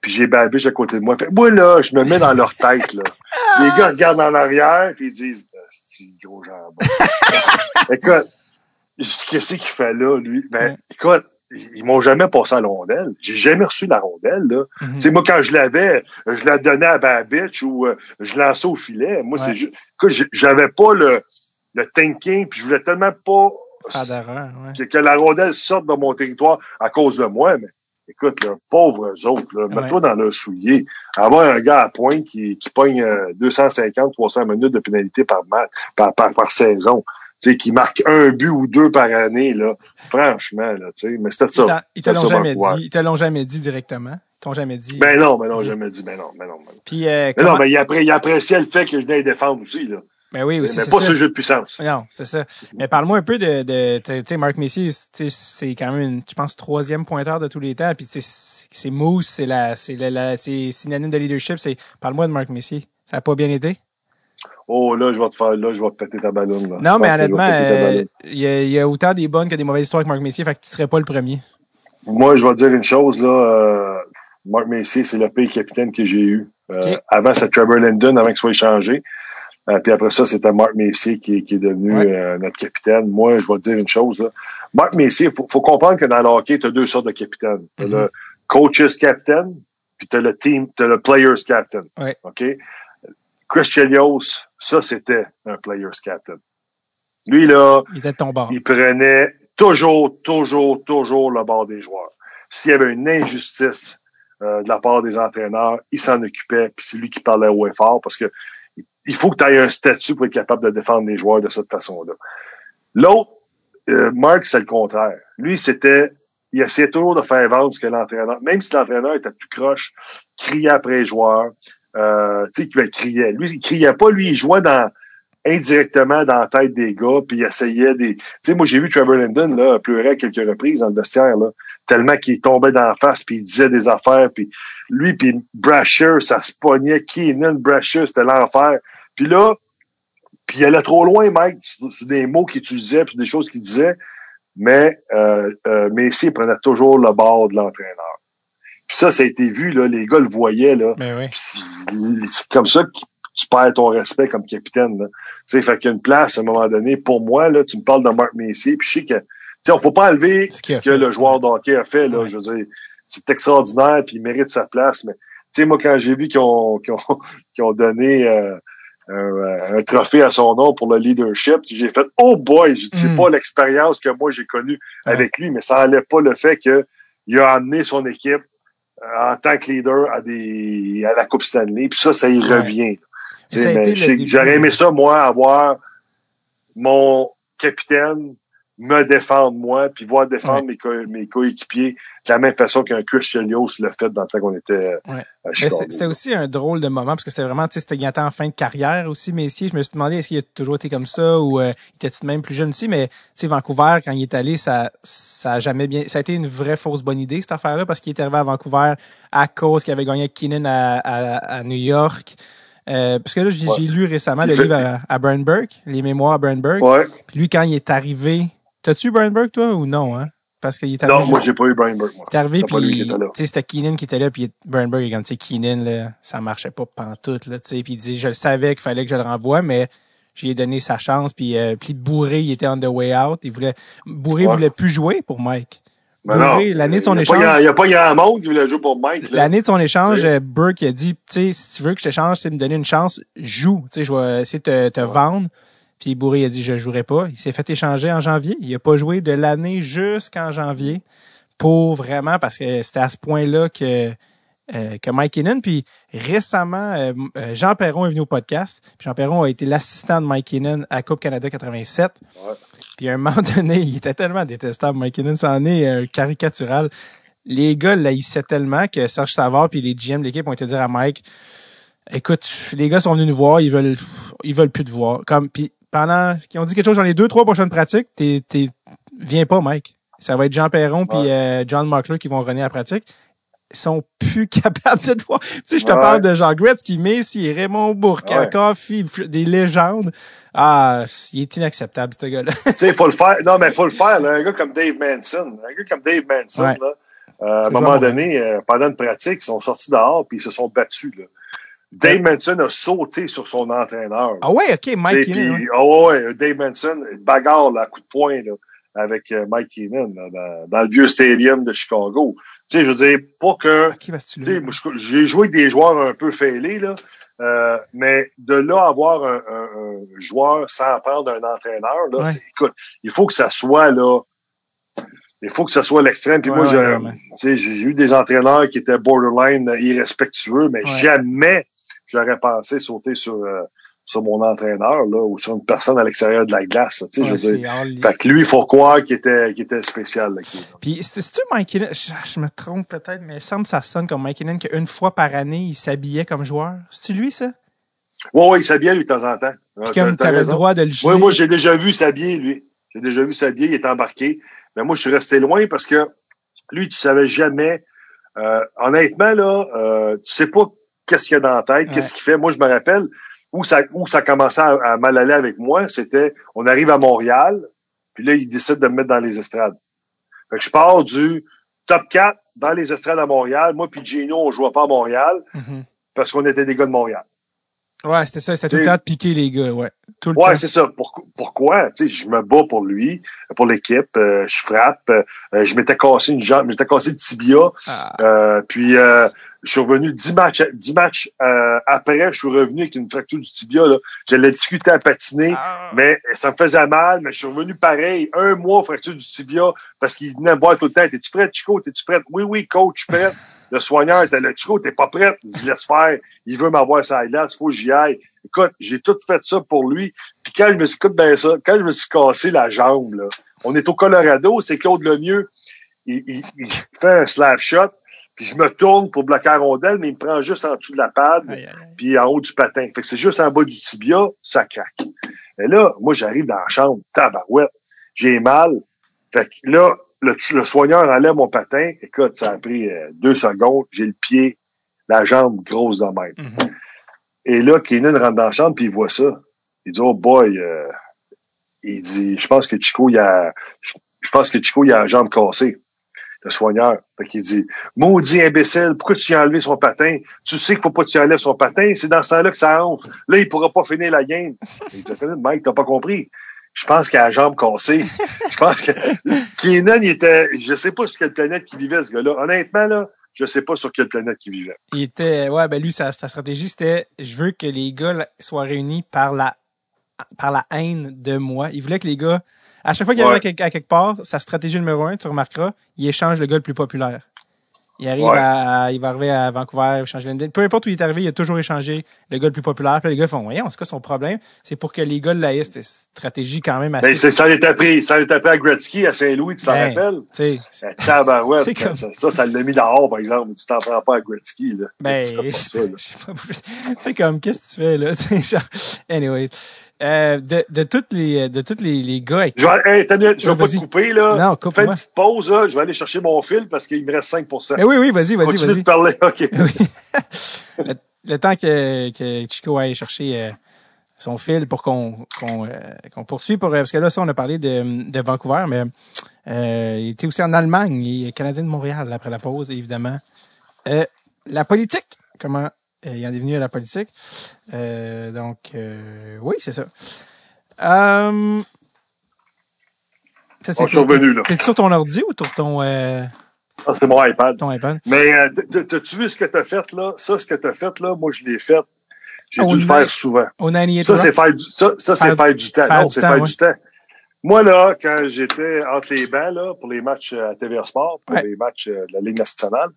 C: puis j'ai Babiche à côté de moi. Fait moi, là, je me mets dans leur tête, là. [LAUGHS] Les gars regardent en arrière, puis ils disent, Ah, c'est gros jambon? [LAUGHS] écoute, qu'est-ce qu'il fait là, lui? Ben, écoute, ils m'ont jamais passé à la rondelle. J'ai jamais reçu la rondelle, là. Sais, moi, quand je l'avais, je la donnais à Babich ou euh, je lançais au filet. Moi,
A: Ouais.
C: c'est juste que j'ai- j'avais pas le, le thinking, puis je voulais tellement pas
A: Pas d'erreur, ouais.
C: que, que la rondelle sorte de mon territoire à cause de moi. Mais écoute, là, pauvres eux autres, là, mets-toi dans leur soulier. Avoir un gars à point qui, qui pogne euh, 250, 300 minutes de pénalité par match, par, par, par saison. Tu sais, qui marque un but ou deux par année, là. Franchement, là, tu sais. Mais c'était ça.
A: Ils te l'ont jamais dit. Ils te l'ont jamais dit directement. Ils t'ont jamais dit.
C: Ben non, ben non, jamais dit, ben non, ben non, ben non.
A: Puis, euh,
C: Mais non, mais il, appré- il appréciait le fait que je venais défendre aussi, là.
A: Ben oui, aussi,
C: mais pas
A: ça.
C: ce jeu de puissance.
A: Non, c'est ça. Mais parle-moi un peu de, de, tu sais, Mark Messier, c'est quand même, une, je pense, troisième pointeur de tous les temps. Puis, tu sais, c'est- mousse, c'est la, c'est la, la- c'est synonyme de leadership. C'est, parle-moi de Mark Messier. Ça a pas bien été?
C: Oh, là, je vais te faire, là, je vais te péter ta ballonne, là.
A: Non,
C: Je
A: mais honnêtement, euh, il y, a, il y a autant des bonnes que des mauvaises histoires avec Mark Messier, fait que tu serais pas le premier.
C: Moi, je vais te dire une chose, là. euh, Mark Messier, c'est le pire capitaine que j'ai eu. Euh. Avant, c'est Trevor Linden, avant qu'il soit échangé. Puis après ça, c'était Mark Messier qui, qui est devenu
A: Ouais.
C: notre capitaine. Moi, je vais te dire une chose. Là. Mark Messier, faut, faut comprendre que dans le hockey, tu as deux sortes de capitaines. Tu
A: Mhm.
C: le coach's captain, puis tu as le team, tu le player's captain.
A: Ouais.
C: OK? Chris Chelios, ça, c'était un player's captain. Lui, là,
A: Il était
C: il prenait toujours, toujours, toujours le bord des joueurs. S'il y avait une injustice euh, de la part des entraîneurs, il s'en occupait, puis c'est lui qui parlait au fort parce que il faut que tu aies un statut pour être capable de défendre les joueurs de cette façon-là. L'autre, euh, Mark, c'est le contraire. Lui, c'était, il essayait toujours de faire vendre ce que l'entraîneur, même si l'entraîneur était tout croche, criait après les joueurs, euh, tu sais, qu'il criait. Lui, il criait pas, lui, il jouait indirectement dans la tête des gars, puis il essayait des. Tu sais, moi j'ai vu Trevor Linden là, pleurer quelques reprises dans le vestiaire, là, tellement qu'il tombait dans la face, puis il disait des affaires, puis lui, puis Brasher, ça se pognait. Keenan, Brasher, c'était l'enfer. Puis là, puis il allait trop loin, Mike, sur, sur des mots qu'il utilisait, puis des choses qu'il disait, mais euh, euh, Messi prenait toujours le bord de l'entraîneur. Puis ça, ça a été vu, là, les gars le voyaient, là.
A: Ben oui.
C: C'est comme ça que tu perds ton respect comme capitaine. Là. Tu sais, fait qu'il y a une place à un moment donné. Pour moi, là, tu me parles de Marc Messier, puis je sais que, sais, on faut pas enlever
A: Ce qu'il
C: que
A: fait.
C: le joueur de hockey a fait. Là, je veux dire, c'est extraordinaire, puis il mérite sa place. Mais tu sais, moi, quand j'ai vu qu'ils ont, qu'ils ont, [LAUGHS] qu'ils ont donné euh, un, un trophée à son nom pour le leadership, j'ai fait oh boy, je dis, c'est
A: Mm.
C: pas l'expérience que moi j'ai connue
A: Ouais.
C: avec lui, mais ça enlève pas le fait que il a amené son équipe euh, en tant que leader à des à la Coupe Stanley. Puis ça, ça y revient. J'aurais aimé ça, moi, avoir mon capitaine me défendre moi, puis voir défendre
A: Ouais.
C: mes, co- mes coéquipiers de la même façon qu'un Chelios l'a fait dans le temps qu'on était euh,
A: Ouais.
C: à
A: c'était aussi un drôle de moment parce que c'était vraiment, tu sais, c'était en fin de carrière aussi, Messier. Je me suis demandé est-ce qu'il a toujours été comme ça ou euh, il était tout de même plus jeune aussi, mais tu sais, Vancouver, quand il est allé, ça, ça a jamais bien, ça a été une vraie fausse bonne idée, cette affaire-là, parce qu'il est arrivé à Vancouver à cause qu'il avait gagné Keenan à, à, à New York. Euh, parce que là, j'ai
C: Ouais.
A: lu récemment le
C: fait-
A: livre à, à Brian Burke, les mémoires à.
C: Ouais.
A: Puis lui, quand il est arrivé, t'as-tu Brian Burke, toi, ou non, hein? Parce qu'il est arrivé.
C: Non, moi, j'ai pas eu Brian Burke, moi.
A: Est arrivé, puis tu sais, c'était Keenan qui était là, puis Burnberg est comme, tu sais, Keenan, là, ça marchait pas pantoute, là, tu sais, puis il dit, je le savais qu'il fallait que je le renvoie, mais j'ai donné sa chance, puis euh, puis Bourré, il était on the way out, il voulait, Bourré
C: Ouais.
A: voulait plus jouer pour Mike.
C: Ben
A: l'année de son
C: il y a
A: échange,
C: Il n'y a pas grand monde qui voulait jouer pour Mike.
A: l'année de son échange, euh, Burke a dit, tu sais, si tu veux que je t'échange, c'est me donner une chance, joue, tu sais, je vais essayer de te, te vendre. Puis Bourré a dit, je jouerai pas. Il s'est fait échanger en janvier. Il a pas joué de l'année jusqu'en janvier pour vraiment, parce que c'était à ce point-là que, euh, que Mike Keenan. Puis récemment, euh, euh, Jean Perron est venu au podcast. Puis Jean Perron a été l'assistant de Mike Keenan à Coupe Canada 87.
C: Ouais.
A: Puis à un moment donné, il était tellement détestable, Mike Keenan, ça en est euh, caricatural. Les gars l'haïssaient tellement que Serge Savard puis les GM de l'équipe ont été dire à Mike, écoute, les gars sont venus nous voir, ils veulent, ils veulent plus te voir. Comme, puis pendant, ils ont dit quelque chose dans les deux, trois prochaines pratiques, t'es, t'es, viens pas, Mike. Ça va être Jean Perron puis euh, John Markler qui vont revenir à la pratique. Ils sont plus [LAUGHS] capables de te voir. Tu sais, je te
C: Ouais.
A: parle de Jean Gretzky, Messi, Raymond Bourque,
C: Ouais.
A: Des légendes. Ah, il est inacceptable, ce gars-là.
C: tu sais, faut le faire. Non, mais faut le faire. Là. Un gars comme Dave Manson. Un gars comme Dave Manson,
A: Ouais.
C: là, euh, à un moment donné, euh, pendant une pratique, ils sont sortis dehors puis ils se sont battus. Là. Dave Manson a sauté sur son entraîneur.
A: Ah ouais, ok, Mike Keenan. ouais.
C: oh ouais, Dave Manson, bagarre là, à coup de poing là, avec euh, Mike Keenan là, dans, dans le vieux stadium de Chicago. Tu sais, je veux dire, pas que... Je- j'ai joué avec des joueurs un peu fêlés, là, euh, mais de là avoir un, un- un joueur sans prendre un entraîneur, là,
A: Ouais.
C: écoute, il faut que ça soit là. Il faut que ça soit l'extrême. Puis
A: Ouais,
C: moi, j'ai- eu des entraîneurs qui étaient borderline irrespectueux, mais jamais j'aurais pensé sauter sur, euh, sur mon entraîneur là, ou sur une personne à l'extérieur de la glace. Tu sais, je
A: Ouais,
C: veux dire.
A: c'est hors-
C: Fait que lui, il faut croire qu'il était, qu'il était spécial. Là,
A: Puis, c'est- c'est-tu Mike Keenan? Je, je me trompe peut-être, mais il semble que ça sonne comme Mike Keenan qu'une fois par année, il s'habillait comme joueur. C'est-tu lui, ça?
C: Oui, oui, il s'habillait lui de temps en temps.
A: Puis comme tu avais le droit de le jouer.
C: Oui, moi, j'ai déjà vu s'habiller, lui. J'ai déjà vu s'habiller, il est embarqué. Mais moi, je suis resté loin parce que lui, tu savais jamais. Euh, honnêtement, là, euh, tu sais pas qu'est-ce qu'il y a dans la tête, qu'est-ce qu'il fait. Moi, je me rappelle où ça, où ça commençait à, à mal aller avec moi, c'était on arrive à Montréal, puis là, il décide de me mettre dans les estrades. Fait que je pars du top 4 dans les estrades à Montréal. Moi puis Gino, on jouait pas à Montréal
A: Mhm.
C: parce qu'on était des gars de Montréal.
A: Ouais, c'était ça. C'était tout le temps de piquer les gars, ouais. Tout le
C: Ouais, c'est ça. Pour- pourquoi? Tu sais, je me bats pour lui, pour l'équipe, euh, je frappe. euh, je m'étais cassé une jambe, je m'étais cassé le tibia.
A: Ah,
C: Euh, puis euh, je suis revenu dix matchs, dix matchs euh, après, je suis revenu avec une fracture du tibia. Là. Je l'ai discuté à patiner,
A: ah.
C: mais ça me faisait mal, mais je suis revenu pareil, un mois fracture du tibia, parce qu'il venait me voir tout le temps. T'es-tu prêt, Chico? T'es-tu prêt? Oui, oui, coach, je suis prêt. [LAUGHS] Le soigneur était là, Chico, t'es pas prêt? Dit, laisse faire. Il veut m'avoir ça glace, faut que j'y aille. Écoute, j'ai tout fait ça pour lui. Puis quand je me suis, bien ça, quand je me suis cassé la jambe, là, on est au Colorado, c'est Claude Lemieux, il, il, il fait un slap shot, puis je me tourne pour bloquer la rondelle, mais il me prend juste en dessous de la pad,
A: aïe, aïe.
C: puis en haut du patin. Fait que c'est juste en bas du tibia, ça craque. Et là, moi, j'arrive dans la chambre, tabarouette, j'ai mal. Fait que là, le, le soigneur enlève mon patin. Écoute, ça a pris euh, deux secondes. J'ai le pied, la jambe grosse de même.
A: Mhm.
C: Et là, Keenan rentre dans la chambre, puis il voit ça. Il dit, oh boy, euh, il dit, je pense que Chico, il a, je pense que Chico, il a la jambe cassée. Le soigneur. Fait qu'il dit, maudit imbécile, pourquoi tu as enlevé son patin? Tu sais qu'il faut pas que tu enlèves son patin, c'est dans ce temps-là que ça enfle. Là, il pourra pas finir la game. Il dit, Mike, t'as pas compris. Je pense qu'il a la jambe cassée. Je pense que [LAUGHS] Keenan, il était, je sais pas sur quelle planète qu'il vivait, ce gars-là. Honnêtement, là, je sais pas sur quelle planète qu'il vivait.
A: Il était, ouais, ben lui, sa, sa stratégie, c'était, je veux que les gars soient réunis par la, par la haine de moi. Il voulait que les gars, à chaque fois qu'il
C: Ouais.
A: arrive à, quelque- à quelque part, sa stratégie numéro un, tu remarqueras, il échange le gars le plus populaire. Il arrive
C: Ouais.
A: à, il va arriver à Vancouver, il change Peu importe où il est arrivé, il a toujours échangé le gars le plus populaire. Puis les gars font, voyons, c'est quoi son problème? C'est pour que les gars l'haïssent. C'est une stratégie quand même assez,
C: Ben, c'est ça l'est appris. Ça l'est appris à Gretzky, à Saint-Louis, tu t'en
A: Ben,
C: rappelles?
A: tu sais,
C: Ben, tabarouette. [LAUGHS]
A: Comme-
C: ça, ça, ça l'a mis dehors, par exemple. Tu t'en prends pas à Gretzky, là.
A: Ben, c'est [LAUGHS] [LAUGHS] comme, qu'est-ce que tu fais, là? Genre, anyway. Euh, de, de toutes les, de tous les, les gars
C: Je vais, hey, je vais pas te couper, là.
A: Non,
C: Fais
A: coupe-moi.
C: une petite pause, là. Je vais aller chercher mon fil parce qu'il me reste 5
A: Eh oui, oui, vas-y, vas-y,
C: Continue
A: vas-y.
C: de parler, [LAUGHS] OK.
A: Oui. [LAUGHS] le, le temps que, que Chico aille chercher euh, son fil pour qu'on qu'on euh, qu'on poursuive pour euh, parce que là ça on a parlé de, de Vancouver mais euh, il était aussi en Allemagne il est canadien de Montréal après la pause évidemment Euh, la politique comment il en est venu à la politique Euh, donc euh, oui c'est ça euh, ça,
C: Oh, je suis revenu, là.
A: T'es sur ton ordi ou sur ton euh,
C: Ah, c'est mon iPad.
A: ton iPad?
C: Mais euh, t'as-tu vu ce que t'as fait, là? Ça, ce que t'as fait, là, moi, je l'ai fait. J'ai dû le faire souvent.
A: au 98
C: Ça, c'est faire du, ça, ça, c'est
A: Faire-
C: du temps.
A: faire
C: Non, c'est faire
A: ouais.
C: du temps. Moi, là, quand j'étais entre les bancs, là, pour les matchs euh, à TVA Sport, pour
A: Ouais.
C: les matchs euh, de la Ligue nationale,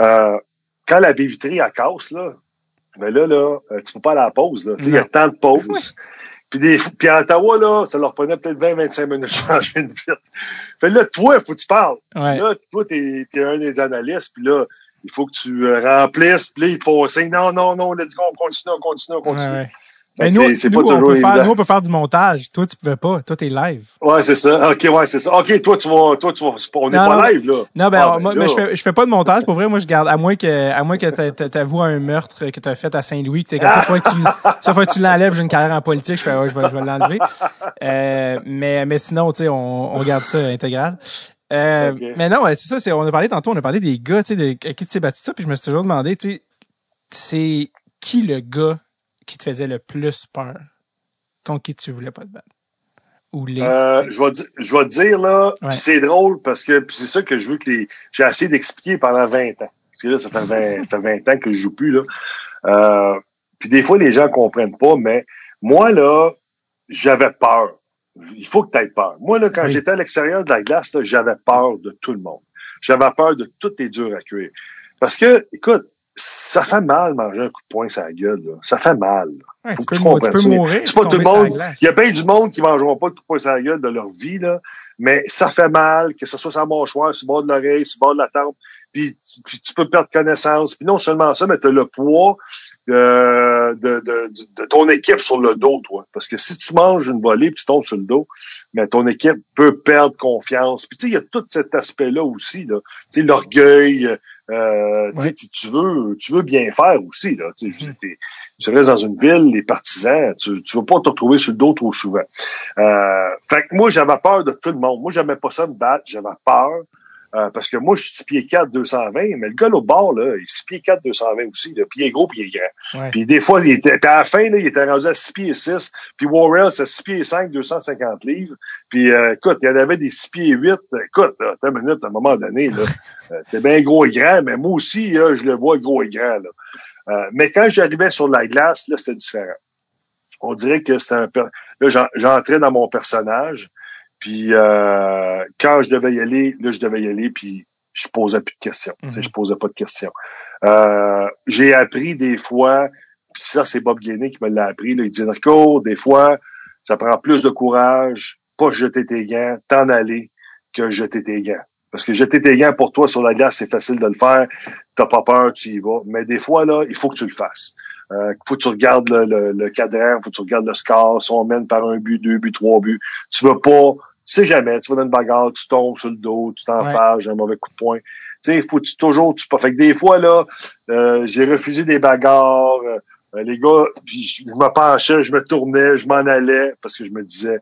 C: euh, quand la baie vitrée, elle casse, là, ben là, là, euh, tu peux pas aller à la pause, là. Tu sais, il y a tant de pauses. Puis, des, puis à Ottawa, là, ça leur prenait peut-être 20-25 minutes de changer une vitre. Fait là, toi, faut que tu parles.
A: ouais
C: Là, toi, t'es es un des analystes, puis là, il faut que tu euh, remplisses, puis là, il te faut signe. Non, non, non, let's go, on continue, on continue, on continue.
A: Ouais, ouais.
C: Que
A: nous,
C: c'est-
A: nous,
C: pas
A: on peut faire, nous, on peut faire du montage. Toi, tu pouvais pas. Toi, t'es live.
C: Ouais, c'est ça. OK, ouais, c'est ça. OK, toi, tu vas, toi, tu vas, on n'est pas
A: non.
C: live, là.
A: Non, ben,
C: Ah, ben
A: moi, mais je fais, je fais pas de montage. Pour vrai, moi, je garde, à moins que, à moins que t'a- t'a- t'avoues un meurtre que t'as fait à Saint-Louis, que t'es comme que tu, [LAUGHS] ça faut que tu l'enlèves, j'ai une carrière en politique, je fais, ouais, je vais, je vais l'enlever. Euh, mais, mais sinon, tu sais, on, on garde ça intégral. Euh, mais non, c'est ça, c'est, on a parlé tantôt, on a parlé des gars, tu sais, de, à qui tu t'es battu ça, puis je me suis toujours demandé, tu sais, c'est qui le gars qui te faisait le plus peur? Contre qui tu voulais pas te battre? Ou les.
C: Euh, je vais, je vais te dire, là,
A: Ouais.
C: c'est drôle parce que c'est ça que je veux que les. J'ai essayé d'expliquer pendant 20 ans. Parce que là, ça fait 20, [LAUGHS] ça fait 20 ans que je joue plus, là. Euh, puis des fois, les gens comprennent pas, mais moi, là, j'avais peur. Il faut que tu aies peur. Moi, là, quand
A: Oui.
C: j'étais à l'extérieur de la glace, j'avais peur de tout le monde. J'avais peur de toutes les durs à cuire. Parce que, écoute, ça fait mal manger un coup de poing sur la gueule. Là. Ça fait mal.
A: Ouais,
C: faut
A: tu
C: que
A: peux,
C: tu
A: peux mourir.
C: C'est pas tout le monde. Il y a bien du monde qui ne mangeront pas de coup de poing sur la gueule de leur vie, là. Mais ça fait mal, que ce soit sur la mâchoire, sur le bord de l'oreille, sur le bord de la tempe. puis, tu peux perdre connaissance. Puis non seulement ça, mais tu as le poids de, de, de, ton équipe sur le dos, toi. Parce que si tu manges une volée puis tu tombes sur le dos, mais ton équipe peut perdre confiance. Puis tu sais, il y a tout cet aspect-là aussi, là. Tu sais, l'orgueil, euh, tu veux, tu veux bien faire aussi, là. Tu, tu restes dans une ville, les partisans, tu ne veux pas te retrouver sur le dos trop souvent. Euh, fait que moi, j'avais peur de tout le monde. Moi, j'aimais pas ça me battre, j'avais peur. Euh, parce que moi, je suis 6 pieds 4, 220, mais le gars au bord, là, il est 6 pieds 4, 220 aussi. Là, puis il est gros, puis il est grand. Puis des fois, il était, à la fin, là, il était rendu à 6 pieds 6. Puis Warrell, c'est 6 pieds 5, 250 livres. Puis euh, écoute, il y en avait des 6 pieds 8. Écoute, là, une minute, à un moment donné, là, [LAUGHS] euh, t'es bien gros et grand, mais moi aussi, là, je le vois gros et grand. Là. Euh, mais quand j'arrivais sur la glace, là, c'était différent. On dirait que c'est un... Là, j'entrais dans mon personnage. Puis euh, quand je devais y aller, là, je devais y aller, puis je posais plus de questions. Je Je posais pas de questions. Euh, j'ai appris des fois, puis ça, c'est Bob Guéné qui me l'a appris. Là, il dit Nico, des fois, ça prend plus de courage, pas jeter tes gants, t'en aller, que jeter tes gants. Parce que jeter tes gants pour toi sur la glace, c'est facile de le faire. T'as pas peur, tu y vas. Mais des fois, là, il faut que tu le fasses. Euh, faut que tu regardes le, le, le cadran, faut que tu regardes le score, si on mène par un but, deux buts, trois buts. Tu veux pas sais jamais, tu vas dans une bagarre, tu tombes sur le dos, tu t'en ouais. un mauvais coup de poing. Tu sais, il faut tu, toujours, tu pas. Fait que des fois, là, euh, j'ai refusé des bagarres. Euh, les gars, puis je me penchais, je me tournais, je m'en allais parce que je me disais,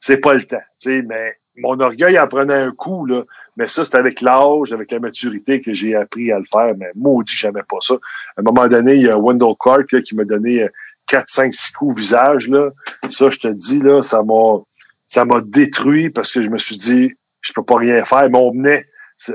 C: c'est pas le temps. Tu sais, mais mon orgueil en prenait un coup, là. Mais ça, c'est avec l'âge, avec la maturité que j'ai appris à le faire. Mais maudit, j'aimais pas ça. À un moment donné, il y a Wendell Clark là, qui m'a donné 4, 5, 6 coups au visage. Là. Ça, je te dis, là, ça m'a ça m'a détruit parce que je me suis dit, je peux pas rien faire. Mais on venait,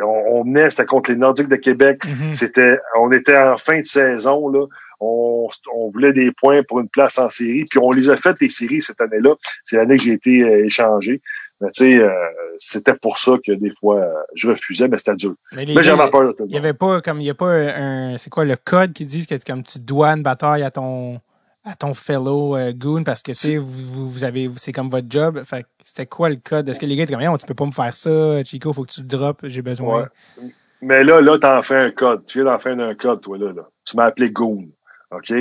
C: on, venait, c'était contre les Nordiques de Québec. Mm-hmm. C'était, on était en fin de saison là. On, on, voulait des points pour une place en série, puis on les a fait les séries cette année-là. C'est l'année que j'ai été euh, échangé. Mais tu sais, euh, c'était pour ça que des fois euh, je refusais, mais c'était dur. Mais, j'avais peur de tout.
A: Il y avait pas comme il y a pas un, c'est quoi le code qui dit que comme tu dois une bataille à ton à ton fellow euh, goon parce que tu sais vous, vous avez c'est comme votre job. Fait c'était quoi le code est-ce que les gars étaient comme tu peux pas me faire ça Chico faut que tu le drops j'ai besoin.
C: Mais là là t'en fais un code. Tu viens d'en faire un code toi là, là. tu m'as appelé goon ok?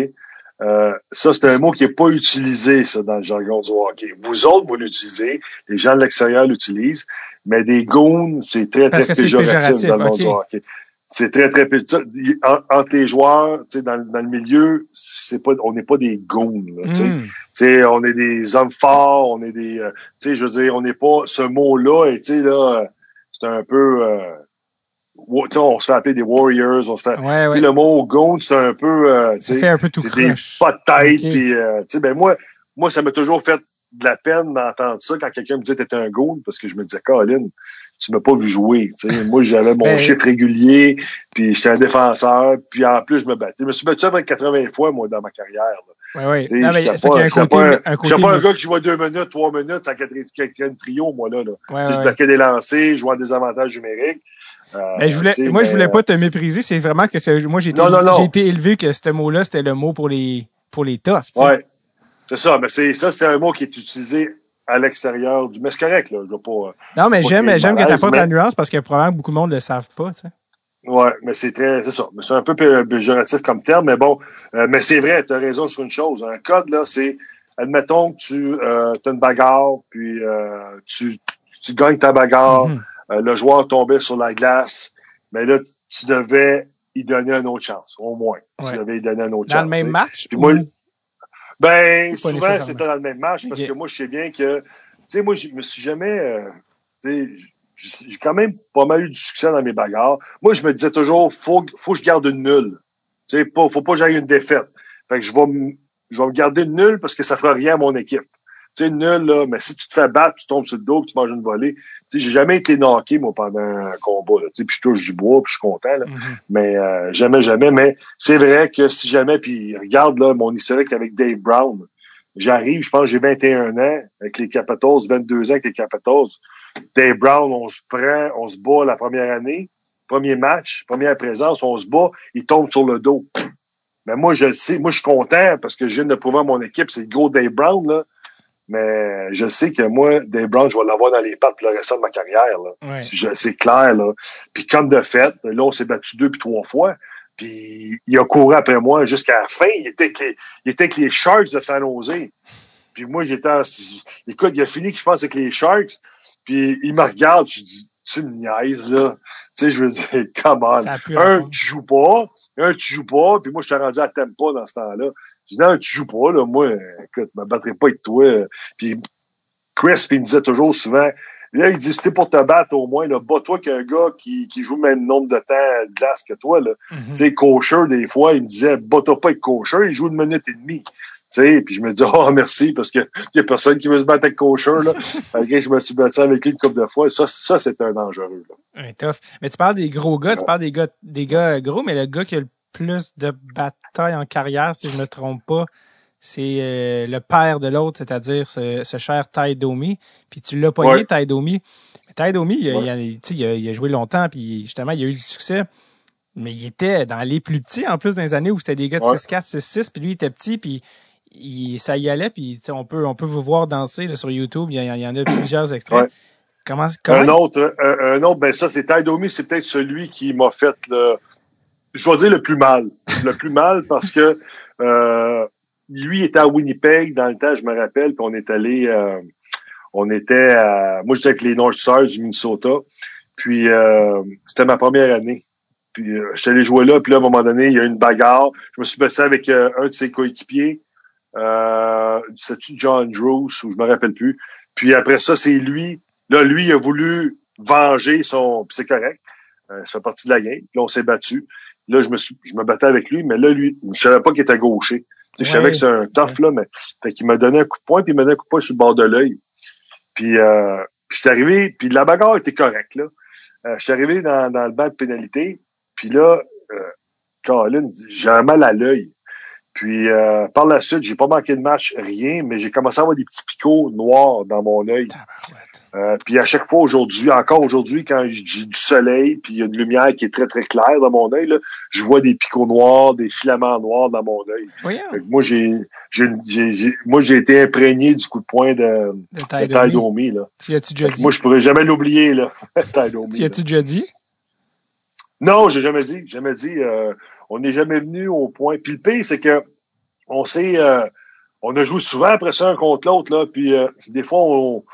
C: Euh, ça, c'est un mot qui n'est pas utilisé, ça, dans le jargon du hockey. Vous autres, vous l'utilisez, les gens de l'extérieur l'utilisent, mais des goons, c'est très, très péjoratif, dans le monde du hockey c'est très, très petit. Entre les joueurs, tu sais, dans, dans le milieu, c'est pas, on n'est pas des goons, tu sais. Hmm. on est des hommes forts, on est des, euh, tu sais, je veux dire, on n'est pas, ce mot-là, tu sais, là, c'est un peu, euh, on se fait appeler des warriors, on se fait, ouais, ouais. le mot goon, c'est un peu, euh,
A: tu sais, un peu tout
C: c'est des pas de tête, puis, euh, tu sais, ben moi, moi, ça m'a toujours fait de la peine d'entendre ça quand quelqu'un me disait t'étais un goon, parce que je me disais, Colin, tu m'as pas vu jouer. Moi, j'avais mon ben, chiffre régulier, puis j'étais un défenseur, puis en plus, je me battais. Je me suis battu avec 80 fois, moi, dans ma carrière.
A: Oui, oui.
C: Non, mais il pas, un gars qui joue deux minutes, trois minutes, ça quatrième trio, moi, là. là. Ouais, je bloquais des lancers, je jouais des avantages numériques.
A: Euh, ben, je voulais, moi, je voulais pas te mépriser. C'est vraiment que moi, j'ai été, j'ai été élevé que ce mot-là, c'était le mot pour les, pour les toughs.
C: Oui, c'est ça. Mais c'est, ça, c'est un mot qui est utilisé à l'extérieur du. Mais c'est correct, là. Je veux pas. Euh,
A: non, mais j'aime, j'aime que tu apportes la nuance parce que probablement beaucoup de monde ne le savent pas, tu sais.
C: Ouais, mais c'est très, c'est ça. C'est un peu péjoratif comme terme, mais bon, euh, mais c'est vrai, tu as raison sur une chose. Un code, là, c'est, admettons que tu euh, as une bagarre, puis euh, tu, tu gagnes ta bagarre, mm-hmm. euh, le joueur tombait sur la glace, mais là, tu devais y donner une autre chance, au moins. Tu devais y donner une autre chance.
A: Dans le même match?
C: Puis moi, ben, souvent, c'était dans le même match parce que moi, je sais bien que, tu sais, moi, je me suis jamais, euh, tu sais, j'ai quand même pas mal eu du succès dans mes bagarres. Moi, je me disais toujours, faut, faut que je garde une nulle. Tu sais, pas, faut pas que j'aille une défaite. Fait que je vais, je vais me garder une nulle parce que ça fera rien à mon équipe. Tu sais, nul, là, mais si tu te fais battre, tu tombes sur le dos, tu manges une volée. J'ai jamais été knocké, moi, pendant un combat, là. Tu sais, puis je touche du bois, puis je suis content, là. Mm-hmm. Mais, euh, jamais, jamais. Mais c'est vrai que si jamais, puis regarde, là, mon historique avec Dave Brown. J'arrive, je pense j'ai 21 ans avec les Capitals, 22 ans avec les Capitals. Dave Brown, on se prend, on se bat la première année, premier match, première présence, on se bat, il tombe sur le dos. Mais moi, je le sais, moi, je suis content parce que je viens de prouver à mon équipe, c'est le gros Dave Brown, là Mais je sais que moi, Dave Brown, je vais l'avoir dans les pattes pour le restant de ma carrière. Là. C'est clair. Là. Puis comme de fait, là, on s'est battu deux puis trois fois. Puis il a couru après moi jusqu'à la fin. Il était, avec les, il était avec les Sharks de San Jose. Puis moi, j'étais Écoute, il a fini, je pense, avec les Sharks. Puis il me regarde, je dis, tu me niaises, là. Tu sais, je veux dire, [LAUGHS] come on. Un, tu joues pas. Un, tu joues pas. Puis moi, je t'ai rendu à pas dans ce temps-là. Je dis, non, tu joues pas, là. Moi, écoute, je me battrai pas avec toi. Puis Chris, il me disait toujours souvent, Là, il dit, c'était pour te battre au moins, là, bats-toi qu'un gars qui, qui joue le même nombre de temps de glace que toi, là. Mm-hmm. Tu sais, Kosher, des fois, il me disait, bats-toi pas avec Kosher, il joue une minute et demie. Tu sais, puis je me dis, [LAUGHS] oh, merci, parce que [LAUGHS] y a personne qui veut se battre avec Kosher, là. [LAUGHS] Malgré je me suis battu avec lui une couple de fois. Ça, ça, c'est un dangereux, là.
A: Ouais, tough. Mais tu parles des gros gars, tu parles des gars, des gars gros, mais le gars qui a le plus de batailles en carrière, si je me trompe pas, c'est euh, le père de l'autre, c'est-à-dire ce, ce, cher Ty Domi. Puis tu l'as pogné, ouais. Ty Domi. Ty Domi, il, a, il, a, joué longtemps, puis justement, il a eu du succès. Mais il était dans les plus petits, en plus, dans les années où c'était des gars de 6-4, 6-6, puis lui, il était petit, puis il, ça y allait, puis on peut, on peut vous voir danser là, sur YouTube. Il y, en a plusieurs extraits. Comment, comment,
C: Un autre, un, un, autre, ben ça, c'est Ty Domi, c'est peut-être celui qui m'a fait le, je vais dire le plus mal. Le plus mal parce que euh, lui était à Winnipeg dans le temps, je me rappelle, puis on est allé, euh, on était à, moi j'étais avec les Northstars du Minnesota, puis euh, c'était ma première année. Puis euh, je suis allé jouer là, puis là, à un moment donné, il y a eu une bagarre. Je me suis battu avec euh, un de ses coéquipiers, euh, c'est-tu John Drews, ou je me rappelle plus. Puis après ça, c'est lui, là, lui, il a voulu venger son, c'est correct, euh, ça fait partie de la game. Là, on s'est battu. Là, je me suis, je me battais avec lui, mais là, lui, je savais pas qu'il était gaucher. Je savais que c'est un tough, là, mais fait qu'il m'a donné un coup de poing, puis il m'a donné un coup de poing sur le bord de l'œil. Puis, euh, je suis arrivé, puis la bagarre était correcte, là. Euh, je suis arrivé dans, dans le banc de pénalité, puis là, euh, Colin, j'ai un mal à l'œil. Puis euh, par la suite, j'ai pas manqué de match, rien, mais j'ai commencé à avoir des petits picots noirs dans mon œil. Euh, puis à chaque fois aujourd'hui, encore aujourd'hui, quand j'ai du soleil, puis il y a une lumière qui est très très claire dans mon œil, je vois des picots noirs, des filaments noirs dans mon œil. Moi j'ai, moi j'ai été imprégné du coup de poing de, de là.
A: as-tu déjà dit?
C: Moi je pourrais jamais l'oublier là. [LAUGHS]
A: Tu as-tu déjà dit?
C: Non, j'ai jamais dit, jamais dit. Euh, on n'est jamais venu au point. Puis le pire, c'est que on sait, euh, on a joué souvent après ça un contre l'autre là, puis euh, des fois on on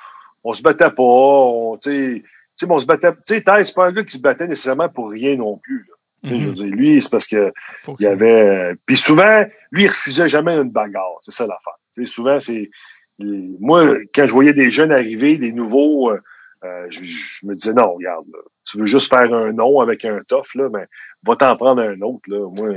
C: se battait pas, on, tu sais, on se battait, tu sais, c'est pas un gars qui se battait nécessairement pour rien non plus, là. Je veux mhm. dire, lui, c'est parce que il y avait. Puis souvent, lui, il refusait jamais une bagarre. C'est ça l'affaire. Tu sais, souvent, c'est. Moi, quand je voyais des jeunes arriver, des nouveaux, euh, euh je, me disais non, regarde, tu veux juste faire un nom avec un tof, là, mais va t'en prendre un autre. Là. Moi,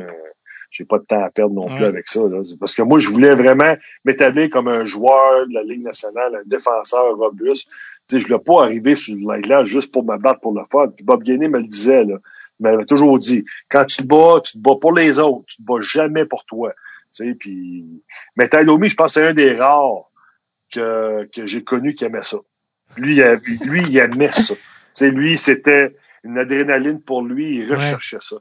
C: j'ai pas de temps à perdre non plus avec ça. Là. Parce que moi, je voulais vraiment m'établir comme un joueur de la Ligue nationale, un défenseur robuste. Tu sais, je voulais pas arriver sur le là juste pour me battre pour le fun. Puis Bob Gainé me le disait, là. Il m'avait toujours dit, quand tu te bats, tu te bats pour les autres. Tu te bats jamais pour toi. Tu sais, puis... Mais Tailomi, je pense que c'est un des rares que, que j'ai connu qui aimait ça. Lui, il, lui, il aimait ça. Tu sais, lui, c'était une adrénaline pour lui. Il recherchait ça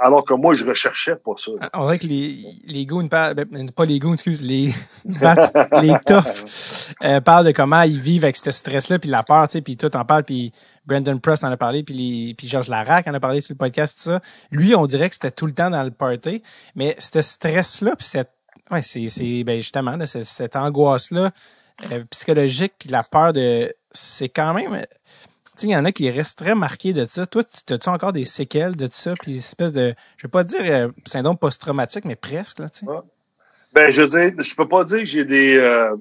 C: alors que moi, je recherchais pas ça.
A: On dirait que les, les goons parlent, ben, pas les goons, excuse, les, [LAUGHS] les toughs euh, parlent de comment ils vivent avec ce stress-là, puis la peur, tu sais, puis tout en parle, puis Brandon Press en a parlé, puis, Georges Larac en a parlé sur le podcast, tout ça. Lui, on dirait que c'était tout le temps dans le party, mais ce stress-là, puis cette, ouais, c'est, c'est, ben justement, là, cette angoisse-là euh, psychologique, puis la peur de, c'est quand même il y en a qui restent très marqués de ça. Toi, tu as-tu encore des séquelles de ça, puis espèce de, je veux pas dire euh, syndrome post-traumatique, mais presque, là, tu sais.
C: Ben, je veux dire, je peux pas dire que j'ai des, euh,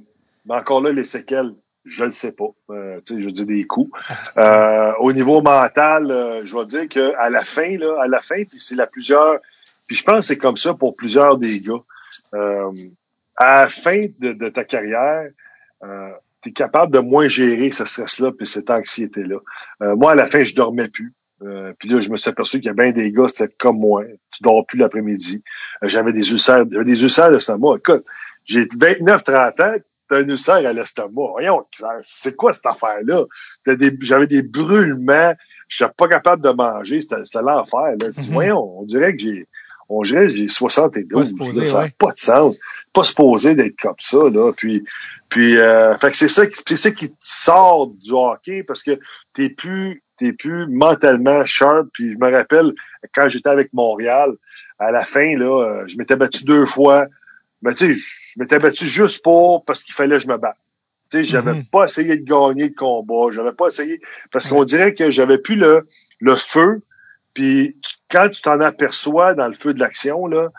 C: mais encore là, les séquelles, je le sais pas. Euh, tu sais, je dis des coups. Ah. au niveau mental, je vais dire que à la fin, là, à la fin, puis c'est la plusieurs, puis je pense que c'est comme ça pour plusieurs des gars. à la fin de, de ta carrière, tu es capable de moins gérer ce stress-là puis cette anxiété-là. Euh, moi, à la fin, je dormais plus. Euh, puis là, je me suis aperçu qu'il y a bien des gars, c'était comme moi. Tu dors plus l'après-midi. Euh, j'avais des ulcères, j'avais des ulcères à l'estomac. Écoute, j'ai 29-30 ans, t'as un ulcère à l'estomac. Voyons, c'est quoi cette affaire-là? J'avais des brûlements. Je suis pas capable de manger. C'était l'enfer. Là. Mm Voyons, on dirait que j'ai on dirait j'ai 72. Pas ça n'a pas de sens. Pas supposé d'être comme ça. Là. Puis Puis, euh, fait que c'est ça, qui- c'est ça qui te sort du hockey parce que t'es plus, t'es plus mentalement sharp. Puis je me rappelle quand j'étais avec Montréal, à la fin là, euh, je m'étais battu deux fois. Mais tu sais, je m'étais battu juste pour parce qu'il fallait que je me batte. Tu sais, j'avais
A: Mhm.
C: pas essayé de gagner le combat. J'avais pas essayé parce qu'on dirait que j'avais plus le le feu. Puis tu- quand tu t'en aperçois dans le feu de l'action là,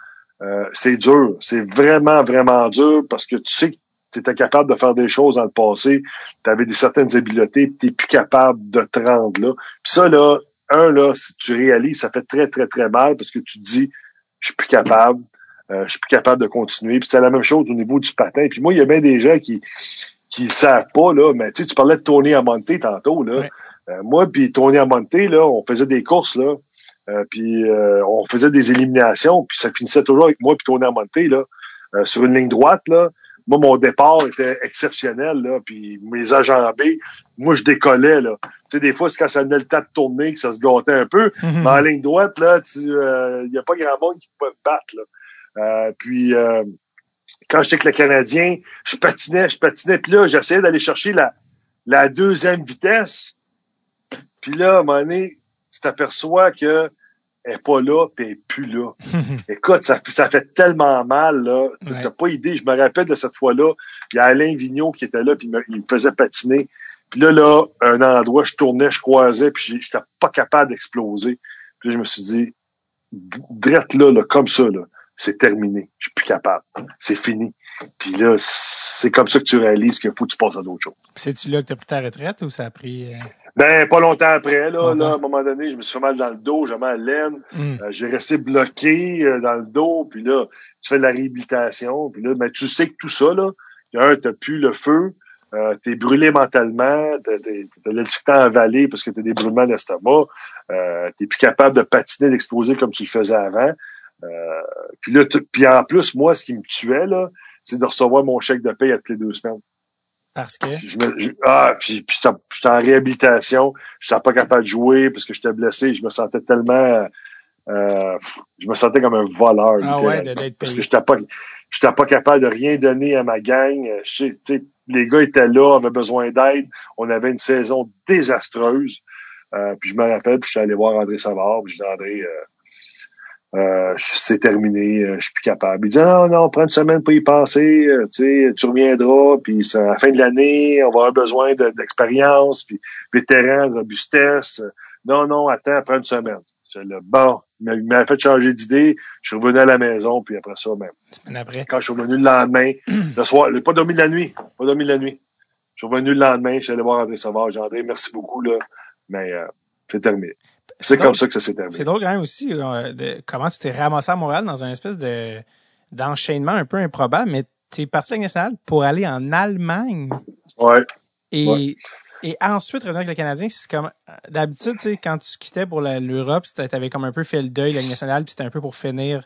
C: euh, c'est dur. C'est vraiment vraiment dur parce que tu sais que tu étais capable de faire des choses dans le passé, tu avais des certaines habiletés, tu n'es plus capable de te rendre là. Puis ça, là, un, là, si tu réalises, ça fait très, très, très mal parce que tu te dis, je suis plus capable, euh, je suis plus capable de continuer. Puis c'est la même chose au niveau du patin. Puis moi, il y a bien des gens qui qui le savent pas, là, mais tu sais, tu parlais de Tony Amonte tantôt, là.
A: Ouais.
C: Euh, moi, puis Tony Amonte, là, on faisait des courses, là, euh, puis euh, on faisait des éliminations, puis ça finissait toujours avec moi puis Tony Amonte, là, euh, sur une ligne droite, là. Moi, mon départ était exceptionnel, là, puis mes enjambées, moi, je décollais, là. Tu sais, des fois, c'est quand ça venait le temps de tourner que ça se gâtait un peu,
A: Mhm.
C: mais en ligne droite, là, tu, il y a pas grand monde qui pouvait me battre, là. Euh, puis, euh, quand j'étais avec le Canadien, je patinais, je patinais, puis là, j'essayais d'aller chercher la, la deuxième vitesse. Puis là, à un moment donné, tu t'aperçois que elle est pas là, puis elle est plus là. [LAUGHS] Écoute, ça, ça fait tellement mal, là.
A: Ouais.
C: T'as pas idée. Je me rappelle de cette fois-là. Il y a Alain Vigneault qui était là, puis il me, il me faisait patiner. Puis là, là, un endroit, je tournais, je croisais, puis j'étais pas capable d'exploser. Puis là, je me suis dit, drette là, là, comme ça, là, c'est terminé. Je suis plus capable. C'est fini. Puis là, c'est comme ça que tu réalises qu'il faut que tu passes à d'autres choses.
A: C'est-tu là que tu as pris ta retraite ou ça a pris. euh,
C: Ben, pas longtemps après, là, là, à un moment donné, je me suis fait mal dans le dos, j'ai mal à l'aine.
A: hmm.
C: Euh, j'ai resté bloqué euh, dans le dos, puis là, tu fais de la réhabilitation, puis là, ben, tu sais que tout ça, là, il y a un, t'as plus le feu, euh, t'es brûlé mentalement, t'as, à avaler parce que t'as des brûlements d'estomac, euh, t'es plus capable de patiner, d'exploser comme tu le faisais avant. Euh, puis là, puis en plus, moi, ce qui me tuait, là, c'est de recevoir mon chèque de paye à toutes les deux semaines.
A: Parce que.
C: Je me, je- ah, puis, puis j'étais en réhabilitation, j'étais pas capable de jouer parce que j'étais blessé, je me sentais tellement, euh, je me sentais comme un voleur.
A: Ah ouais, de- d'être
C: parce que
A: payé.
C: j'étais pas, j'étais pas capable de rien donner à ma gang. Euh, je les gars étaient là, avaient besoin d'aide. On avait une saison désastreuse. Euh, puis je me rappelle, puis j'étais allé voir André Savard, puis je André, euh, euh, c'est terminé, euh, je suis plus capable. Il dit non, non, prends une semaine pour y penser, euh, tu sais, tu reviendras, puis c'est à la fin de l'année, on va avoir besoin de- d'expérience, puis vétéran, robustesse. Non, non, attends, prends une semaine. C'est le bon. Il m'a- il m'a fait changer d'idée. Je suis revenu à la maison, puis après ça, même.
A: Semaine après.
C: Quand je suis revenu le lendemain, [CLEARS THROAT] le soir, pas dormi de la nuit, pas dormi de la nuit. Je suis revenu le lendemain, je suis allé voir André Savard. J'ai André, merci beaucoup, là, mais euh, c'est terminé. C'est comme ça que ça s'est terminé.
A: C'est drôle quand même aussi euh, de comment tu t'es ramassé à Montréal dans un espèce de d'enchaînement un peu improbable, mais tu es parti à la nationale pour aller en Allemagne
C: Ouais.
A: et,
C: Ouais.
A: et ensuite revenir avec le Canadien. C'est comme d'habitude, tu sais, quand tu quittais pour l'Europe, tu avais comme un peu fait le deuil de la Ligue nationale, puis c'était un peu pour finir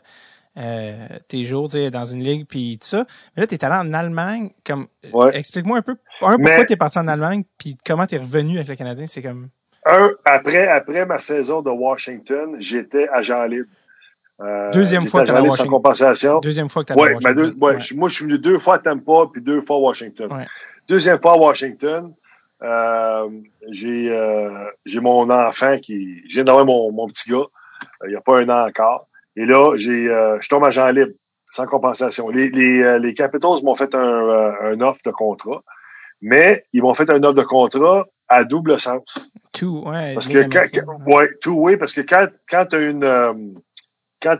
A: euh, tes jours dans une ligue, puis tout ça. Mais là, tu es allé en Allemagne. comme
C: Ouais.
A: Explique-moi un peu, un, pourquoi tu es parti en Allemagne, puis comment tu es revenu avec le Canadien. C'est comme.
C: Un, après, après ma saison de Washington, j'étais agent libre. Euh,
A: Deuxième fois que t'allais à
C: libre sans compensation.
A: Deuxième fois que tu as
C: Ouais, ma deux- ouais, moi, je suis venu deux fois à Tampa, puis deux fois à Washington.
A: Ouais.
C: Deuxième fois à Washington, euh, j'ai euh, j'ai mon enfant qui... Viens d'avoir mon, mon petit gars, euh, il n'y a pas un an encore. Et là, j'ai euh, je tombe agent libre, sans compensation. Les, les, euh, les Capitals m'ont fait un, un offre de contrat, mais ils m'ont fait un offre de contrat à double sens.
A: Tout, ouais.
C: Parce que quand, ouais, tout oui, parce que quand, quand tu une euh, quand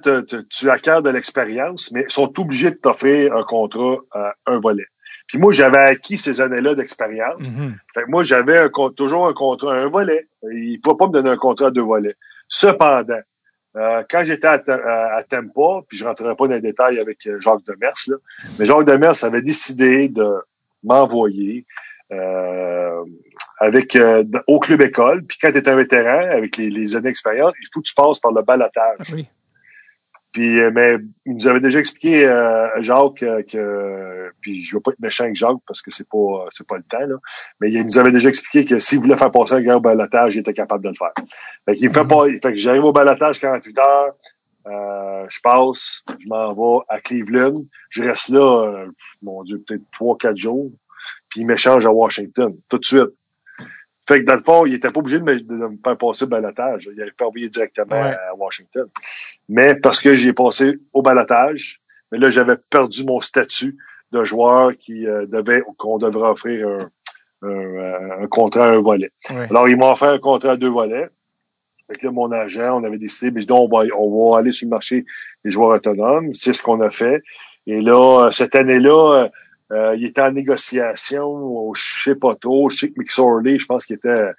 C: tu acquiers de l'expérience, mais ils sont obligés de t'offrir un contrat à un volet. Puis moi, j'avais acquis ces années-là d'expérience.
A: Mhm.
C: Fait que moi, j'avais toujours un contrat à un volet. Il ne peut pas me donner un contrat à deux volets. Cependant, euh, quand j'étais à, à, à Tampa, puis je rentrerai pas dans les détails avec euh, Jacques Demers, là, mais Jacques Demers avait décidé de m'envoyer euh, avec euh, au club école. Puis quand tu es un vétéran, avec les, les années d'expérience, il faut que tu passes par le balotage.
A: Oui.
C: Puis, euh, mais il nous avait déjà expliqué euh, Jacques euh, que, puis je veux pas être méchant avec Jacques parce que c'est pas c'est pas le temps là, mais il nous avait déjà expliqué que s'il voulait faire passer un gars au balotage, il était capable de le faire. Fait qu'il me fait
A: Mhm.
C: pas, fait que j'arrive au balotage 48 heures, euh, je passe, je m'en vais à Cleveland, je reste là, euh, mon Dieu, peut-être trois quatre jours. puis il m'échange à Washington, tout de suite. Fait que dans le fond, il était pas obligé de me, de me faire passer le balotage. Il avait pas envoyé directement
A: Ouais.
C: à Washington. Mais parce que j'ai passé au balotage, mais là, j'avais perdu mon statut de joueur qui euh, devait, qu'on devrait offrir un, un, euh, un contrat à un volet.
A: Ouais.
C: Alors, ils m'ont offert un contrat à deux volets. Fait que là, mon agent, on avait décidé, mais je dis, on va, on va aller sur le marché des joueurs autonomes. C'est ce qu'on a fait. Et là, euh, cette année-là, euh, il était en négociation au je sais pas trop, je sais que McSorley, je pense qu'il était,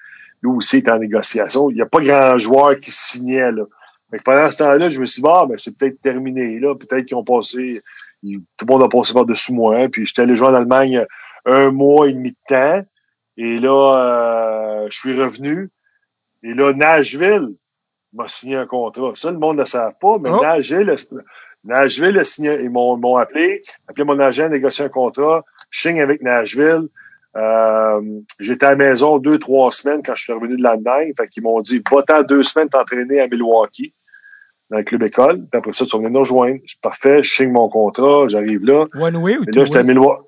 C: lui aussi, était en négociation. Il n'y a pas grand joueur qui signait, là. Fait que pendant ce temps-là, je me suis dit, ah, ben, c'est peut-être terminé, là. Peut-être qu'ils ont passé, ils- tout le monde a passé par-dessus moi. hein. Puis j'étais allé jouer en Allemagne un mois et demi de temps. Et là, euh, je suis revenu. Et là, Nashville m'a signé un contrat. Ça, le monde ne le savent pas, mais
A: Oh.
C: Nashville, Nashville a signé, ils m'ont, m'ont appelé, appelé mon agent, négocié un contrat, je signe avec Nashville. Euh, j'étais à la maison deux, trois semaines quand je suis revenu de l'Allemagne. Fait qu'ils m'ont dit, va-t'en deux semaines t'entraîner à Milwaukee, dans le club école. Puis après ça, tu venir nous rejoindre. Je suis parfait, je signe mon contrat, j'arrive là.
A: One way ou
C: Et
A: two
C: là, j'étais à? Milwaukee.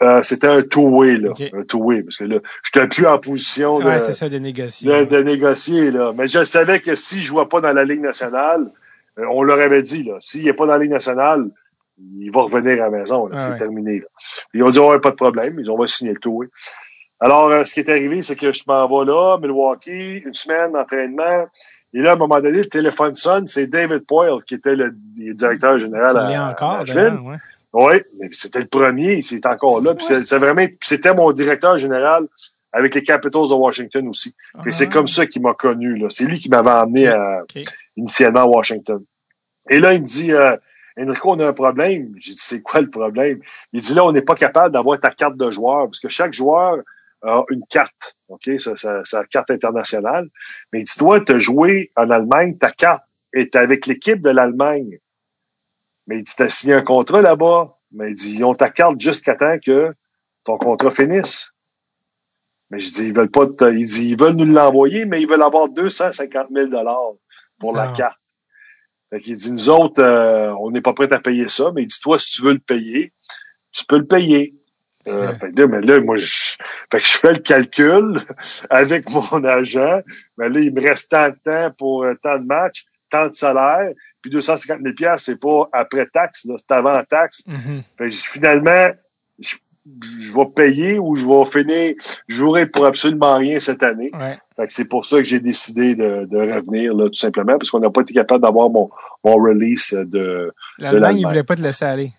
C: Euh, c'était un two-way, là. Un two-way, parce que là, j'étais plus en position de,
A: Ouais, c'est ça, de négocier.
C: de, de négocier, là. Mais je savais que si je vois pas dans la Ligue nationale, on leur avait dit, là, s'il est pas dans la Ligue nationale, il va revenir à la maison, là.
A: Ah
C: c'est
A: ouais. terminé,
C: là. Ils ont dit, ouais, pas de problème. Ils ont va signer le two-way. Alors, euh, ce qui est arrivé, c'est que je m'en vais là, Milwaukee, une semaine d'entraînement. Et là, à un moment donné, le téléphone sonne, c'est David Poyle, qui était le directeur général
A: Il
C: à,
A: encore, ouais.
C: Oui, mais c'était le premier, c'est encore là. Puis c'est- c'est vraiment, c'était mon directeur général avec les Capitals de Washington aussi. Puis c'est
A: Ah.
C: comme ça qu'il m'a connu. là. C'est lui qui m'avait emmené
A: Ok,
C: à. Initialement à Washington. Et là, il me dit, euh, Enrico, on a un problème. J'ai dit, c'est quoi le problème? Il dit, là, on n'est pas capable d'avoir ta carte de joueur parce que chaque joueur a une carte, OK? Sa, sa, sa carte internationale. Mais il dit, toi, tu as joué en Allemagne, ta carte est avec l'équipe de l'Allemagne. Mais il dit, tu as signé un contrat là-bas. Mais il dit, ils ont ta carte jusqu'à temps que ton contrat finisse. Mais je dis, ils veulent pas, te- il dit, ils veulent nous l'envoyer, mais ils veulent avoir 250 000 pour la
A: Ah.
C: carte. Fait qu'il dit, nous autres, euh, on n'est pas prêts à payer ça, mais il dit, toi, si tu veux le payer, tu peux le payer. Euh,
A: Ouais.
C: fait que là, mais là, moi, je, fait que je fais le calcul [LAUGHS] avec mon agent. Mais là, il me reste tant de temps pour euh, tant de matchs, tant de salaire. Puis 250 000 piastres, c'est pas après taxe, là, c'est avant taxe.
A: Mhm.
C: Fait que finalement, je, je vais payer ou je vais finir, je jouerai pour absolument rien cette année.
A: Ouais.
C: C'est pour ça que j'ai décidé de, de revenir, là, tout simplement, parce qu'on n'a pas été capable d'avoir mon, mon release de.
A: L'Allemagne, ils voulaient pas te laisser aller.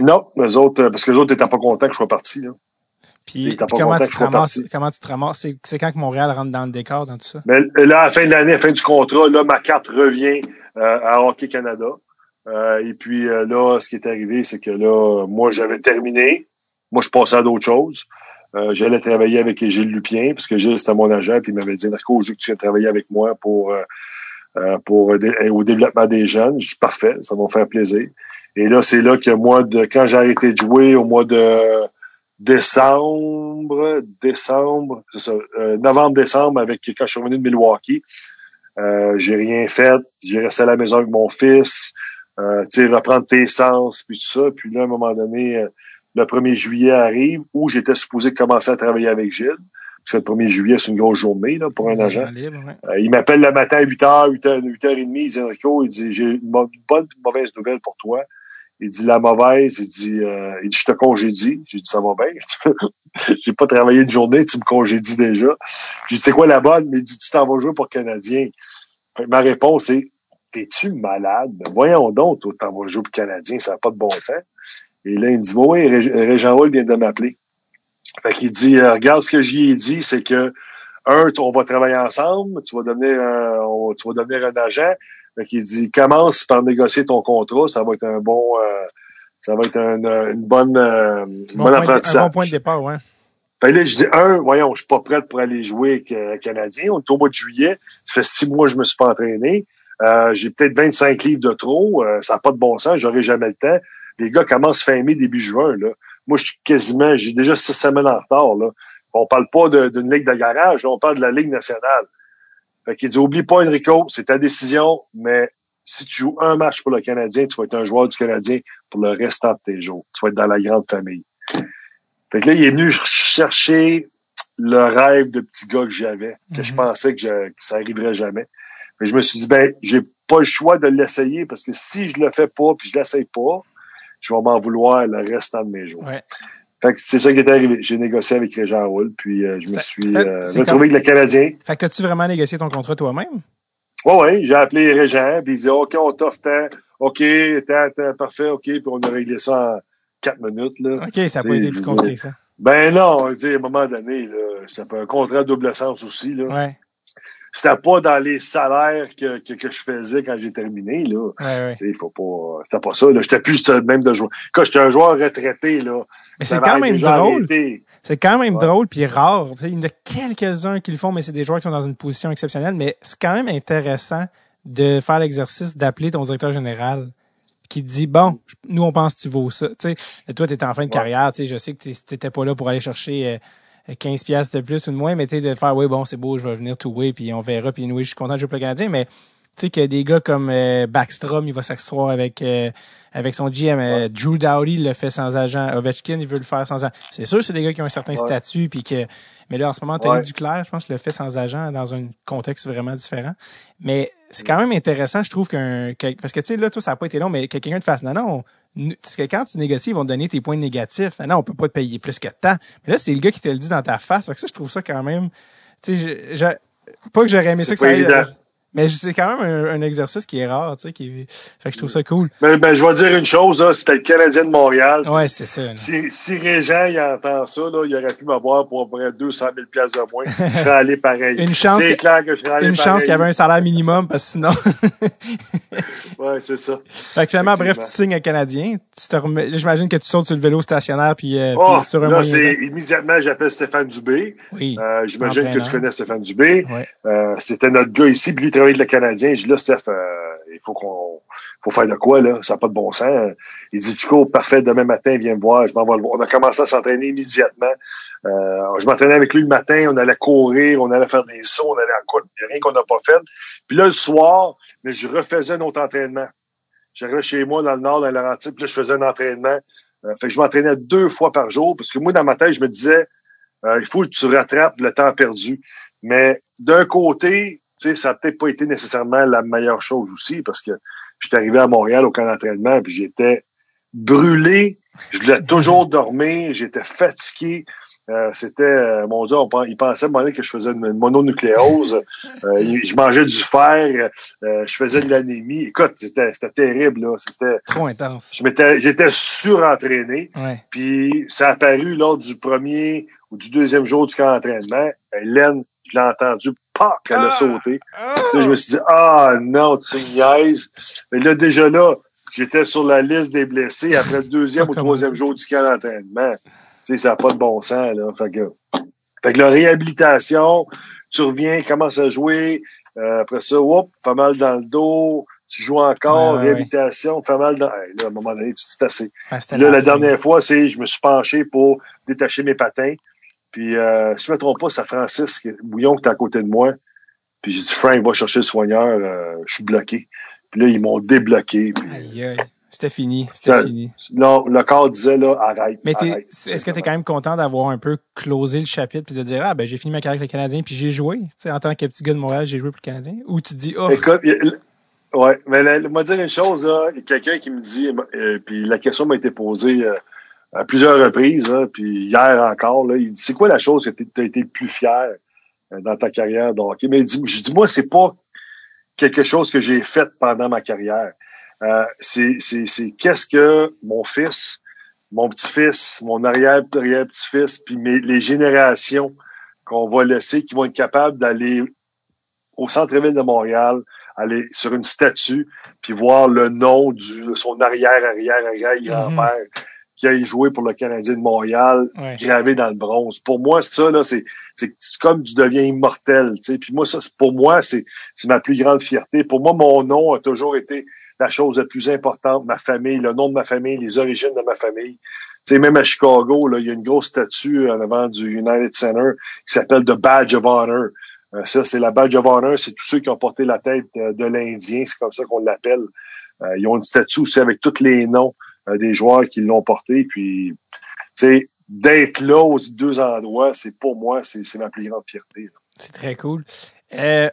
C: Non, les autres, euh, parce que les autres n'étaient pas contents que je sois parti, là.
A: Puis, comment, tu ramasses, comment tu te ramasses? C'est, c'est quand que Montréal rentre dans le décor dans tout ça?
C: Mais là, à la fin de l'année, à la fin du contrat, là, ma carte revient euh, à Hockey Canada. Euh, et puis euh, là, ce qui est arrivé, c'est que là, moi, j'avais terminé. Moi, je passais à d'autres choses. Euh, J'allais travailler avec Gilles Lupien, parce que Gilles, c'était mon agent, puis il m'avait dit, Marco, je veux que tu viennes travailler avec moi pour, euh, euh, pour euh, au développement des jeunes. Je dis, parfait, ça va me faire plaisir. Et là, c'est là que moi, de, quand j'ai arrêté de jouer au mois de décembre, décembre, ça, euh, novembre-décembre, avec quand je suis revenu de Milwaukee, euh, j'ai rien fait. J'ai resté à la maison avec mon fils, euh, tu sais, reprendre tes sens, puis tout ça. Puis là, à un moment donné, euh, le 1er juillet arrive où j'étais supposé commencer à travailler avec Gilles. Que le 1er juillet, c'est une grosse journée là, pour un agent.
A: Libre, ouais.
C: Euh, il m'appelle le matin à 8h, 8h, 8h30, il dit Enrico, il dit J'ai une bonne une mauvaise nouvelle pour toi. Il dit la mauvaise, il dit euh, il dit Je te congédie. J'ai dit ça va bien. [LAUGHS] J'ai pas travaillé une journée, tu me congédies déjà. J'ai dit c'est quoi la bonne? Mais il dit Tu t'en vas jouer pour Canadien. Fait ma réponse est T'es-tu malade? Ben, voyons donc, toi, t'en vas jouer pour Canadien, ça n'a pas de bon sens. Et là, il me dit Bon, oui, Rég- Régent Roll vient de m'appeler. Fait qu'il dit euh, Regarde ce que j'y ai dit, c'est que un, on va travailler ensemble, tu vas devenir un, on- tu vas devenir un agent. Fait qu'il dit, commence par négocier ton contrat, ça va être un bon, euh, ça va être un, euh, une bonne, euh,
A: Bon
C: bonne
A: point de-
C: apprentissage.
A: un bon point de départ, ouais.
C: Fait là, je dis, un, voyons, je suis pas prête pour aller jouer avec euh, Canadien. On est au mois de juillet. Ça fait six mois que je me suis pas entraîné. Euh, j'ai peut-être 25 livres de trop. Euh, ça n'a pas de bon sens. J'aurai jamais le temps. Les gars commencent fin mai, début juin, là. Moi, je suis quasiment, j'ai déjà six semaines en retard, là. On parle pas d'une ligue de garage, on parle de la Ligue nationale. Fait qu'il dit, oublie pas, Enrico, c'est ta décision, mais si tu joues un match pour le Canadien, tu vas être un joueur du Canadien pour le restant de tes jours. Tu vas être dans la grande famille. Fait que là, il est venu chercher le rêve de petit gars que j'avais, que je
A: Mhm.
C: pensais que, je- que ça arriverait jamais. Mais je me suis dit, ben, j'ai pas le choix de l'essayer parce que si je le fais pas puis je l'essaye pas, je vais m'en vouloir le restant de mes jours.
A: Ouais.
C: Fait que c'est ça qui est arrivé. J'ai négocié avec Régent Roule, puis euh, je me suis euh, retrouvé
A: comme-
C: avec le Canadien.
A: Fait que t'as-tu vraiment négocié ton contrat toi-même?
C: Ouais, ouais, j'ai appelé Régent, puis il dit OK, on t'offre tant, OK, tant, tant, parfait, OK, puis on a réglé ça en quatre minutes. Là.
A: OK, ça n'a pas
C: Oui,
A: été plus compliqué que ça.
C: Ben non, à un moment donné, là, c'était pas un contrat à double sens aussi. Là.
A: Ouais,
C: C'était pas dans les salaires que, que, que je faisais quand j'ai terminé. Là.
A: ouais.
C: Tu faut pas. C'était pas ça. Là. J'étais plus même de joueur. Quand j'étais un joueur retraité, là.
A: Mais c'est quand même drôle. C'est quand même drôle puis rare. Il y en a quelques-uns qui le font, mais c'est des joueurs qui sont dans une position exceptionnelle. Mais c'est quand même intéressant de faire l'exercice d'appeler ton directeur général qui te dit bon, nous on pense que tu vaux ça. Tu sais, toi t'étais en fin de
C: Ouais.
A: carrière, tu sais, je sais que t'es- t'étais pas là pour aller chercher euh, 15 pièces de plus ou de moins, mais tu sais, de faire oui bon c'est beau, je vais venir tout way puis on verra puis oui je suis content de jouer pour le Canadien, mais tu sais que des gars comme euh, Backstrom, il va s'asseoir avec euh, avec son GM, euh, Drew Dowdy le fait sans agent, Ovechkin il veut le faire sans agent. C'est sûr c'est des gars qui ont un certain
C: Ouais.
A: statut puis que mais là en ce moment Tony
C: Ouais.
A: Duclair, je pense le fait sans agent dans un contexte vraiment différent. Mais c'est quand même intéressant, je trouve qu'un que- parce que tu sais là toi ça a pas été long mais que quelqu'un te fasse non non nous- parce que quand tu négocies, ils vont te donner tes points négatifs. Non, non, on peut pas te payer plus que tant. Mais là, c'est le gars qui te le dit dans ta face. Fait que ça, je trouve ça quand même. Tu sais, je- je- pas que j'aurais aimé ça que ça aille, Mais c'est quand même un, un exercice qui est rare, tu sais, qui fait que je trouve ça cool.
C: Mais ben, je vais dire une chose, là, c'était le Canadien de Montréal.
A: Ouais, c'est ça.
C: Si, si Régent il entend ça, là, il aurait pu m'avoir pour à peu près 200 000 pièces de moins. Je serais allé pareil. [LAUGHS]
A: Une chance
C: C'est
A: que-
C: clair que je serais allé
A: Une chance qu'il y avait un salaire minimum, parce que sinon. [LAUGHS]
C: Ouais, c'est ça.
A: fait que finalement, bref, tu signes un Canadien. Tu te. J'imagine que tu sautes sur le vélo stationnaire puis, euh,
C: Oh,
A: puis sur un
C: là, c'est immédiatement, j'appelle Stéphane Dubé.
A: Oui.
C: Euh, J'imagine que tu connais Stéphane Dubé.
A: Ouais.
C: Euh, C'était notre gars ici, puis lui avec le Canadien. Je dis là, Steph, euh, il faut qu'on faut faire de quoi, là? Ça n'a pas de bon sens. Il dit, cours parfait, demain matin, viens me voir, je m'en vais le voir. On a commencé à s'entraîner immédiatement. Euh, je m'entraînais avec lui le matin, on allait courir, on allait faire des sauts, on allait à a rien qu'on n'a pas fait. Puis là, le soir, mais je refaisais un autre entraînement. J'arrivais chez moi dans le nord, dans la Laurentides, puis là, je faisais un entraînement. Euh, fait que je m'entraînais deux fois par jour, parce que moi, dans ma tête, je me disais, il faut que tu rattrapes le temps perdu. Mais d'un côté, sais, ça n'a peut-être pas été nécessairement la meilleure chose aussi, parce que j'étais arrivé à Montréal au camp d'entraînement, puis j'étais brûlé. Je voulais toujours [LAUGHS] dormir, j'étais fatigué. Euh, c'était, euh, mon Dieu, on, pen- ils pensaient à que je faisais une, une mononucléose. Euh, il- je mangeais du fer, euh, je faisais de l'anémie. Écoute, c'était, c'était terrible, là. C'était,
A: Trop intense.
C: je m'étais, j'étais surentraîné.
A: Ouais.
C: Puis ça a apparu lors du premier ou du deuxième jour du camp d'entraînement. Hélène, je l'ai entendu, pas qu'elle a
A: Ah!
C: sauté. Là, je me suis dit, ah non, tu niaises. Mais là, déjà là, j'étais sur la liste des blessés après le deuxième
A: Pas [LAUGHS]
C: ou troisième jour du camp d'entraînement. Tu sais, ça n'a pas de bon sens, là. Fait que, fait que la réhabilitation, tu reviens, commences à jouer, euh, après ça, whoop, fait mal dans le dos, tu joues encore,
A: Ouais, ouais,
C: réhabilitation, fait mal dans... Hey, là, à un moment donné, tu te dis assez. Puis là, la dernière fois, c'est je me suis penché pour détacher mes patins. Puis, euh, si je me trompe pas, c'est Francis Bouillon qui est à côté de moi. Puis j'ai dit, Frank, va chercher le soigneur, euh, je suis bloqué. Puis là, ils m'ont débloqué. Puis,
A: Aïe, aïe. C'était fini. C'était fini.
C: non, le corps disait, là, arrête.
A: Mais est-ce que tu es quand même content d'avoir un peu closé le chapitre puis de dire ah ben j'ai fini ma carrière avec le Canadien puis j'ai joué, tu sais en tant que petit gars de Montréal, j'ai joué pour le Canadien? Ou tu te dis oh
C: Écoute, ouais, mais là, moi dire une chose, là, il y a quelqu'un qui me dit, euh, puis la question m'a été posée euh, à plusieurs reprises, puis hier encore, là, il dit, c'est quoi la chose que tu as été le plus fier euh, dans ta carrière de? Mais dit, je dis, moi, c'est pas quelque chose que j'ai fait pendant ma carrière. Euh, c'est, qu'est-ce que mon fils, mon petit-fils, mon arrière-arrière-petit-fils, puis mes, les générations qu'on va laisser, qui vont être capables d'aller au centre-ville de Montréal, aller sur une statue, puis voir le nom de son arrière-arrière-arrière-grand-père qui a joué pour le Canadien de Montréal,
A: ouais.
C: gravé dans le bronze. Pour moi, ça, là, c'est, c'est comme tu deviens immortel, tu sais. Puis moi, ça, pour moi, c'est, c'est ma plus grande fierté. Pour moi, mon nom a toujours été la chose la plus importante, ma famille, le nom de ma famille, les origines de ma famille. Tu sais, même à Chicago, là, il y a une grosse statue en avant du United Center qui s'appelle The Badge of Honor. Euh, ça, c'est la Badge of Honor, c'est tous ceux qui ont porté la tête euh, de l'Indien, c'est comme ça qu'on l'appelle. Euh, ils ont une statue aussi avec tous les noms des joueurs qui l'ont porté. Puis, tu sais, d'être là aux deux endroits, c'est pour moi, c'est ma plus grande fierté.
A: C'est très cool. Euh,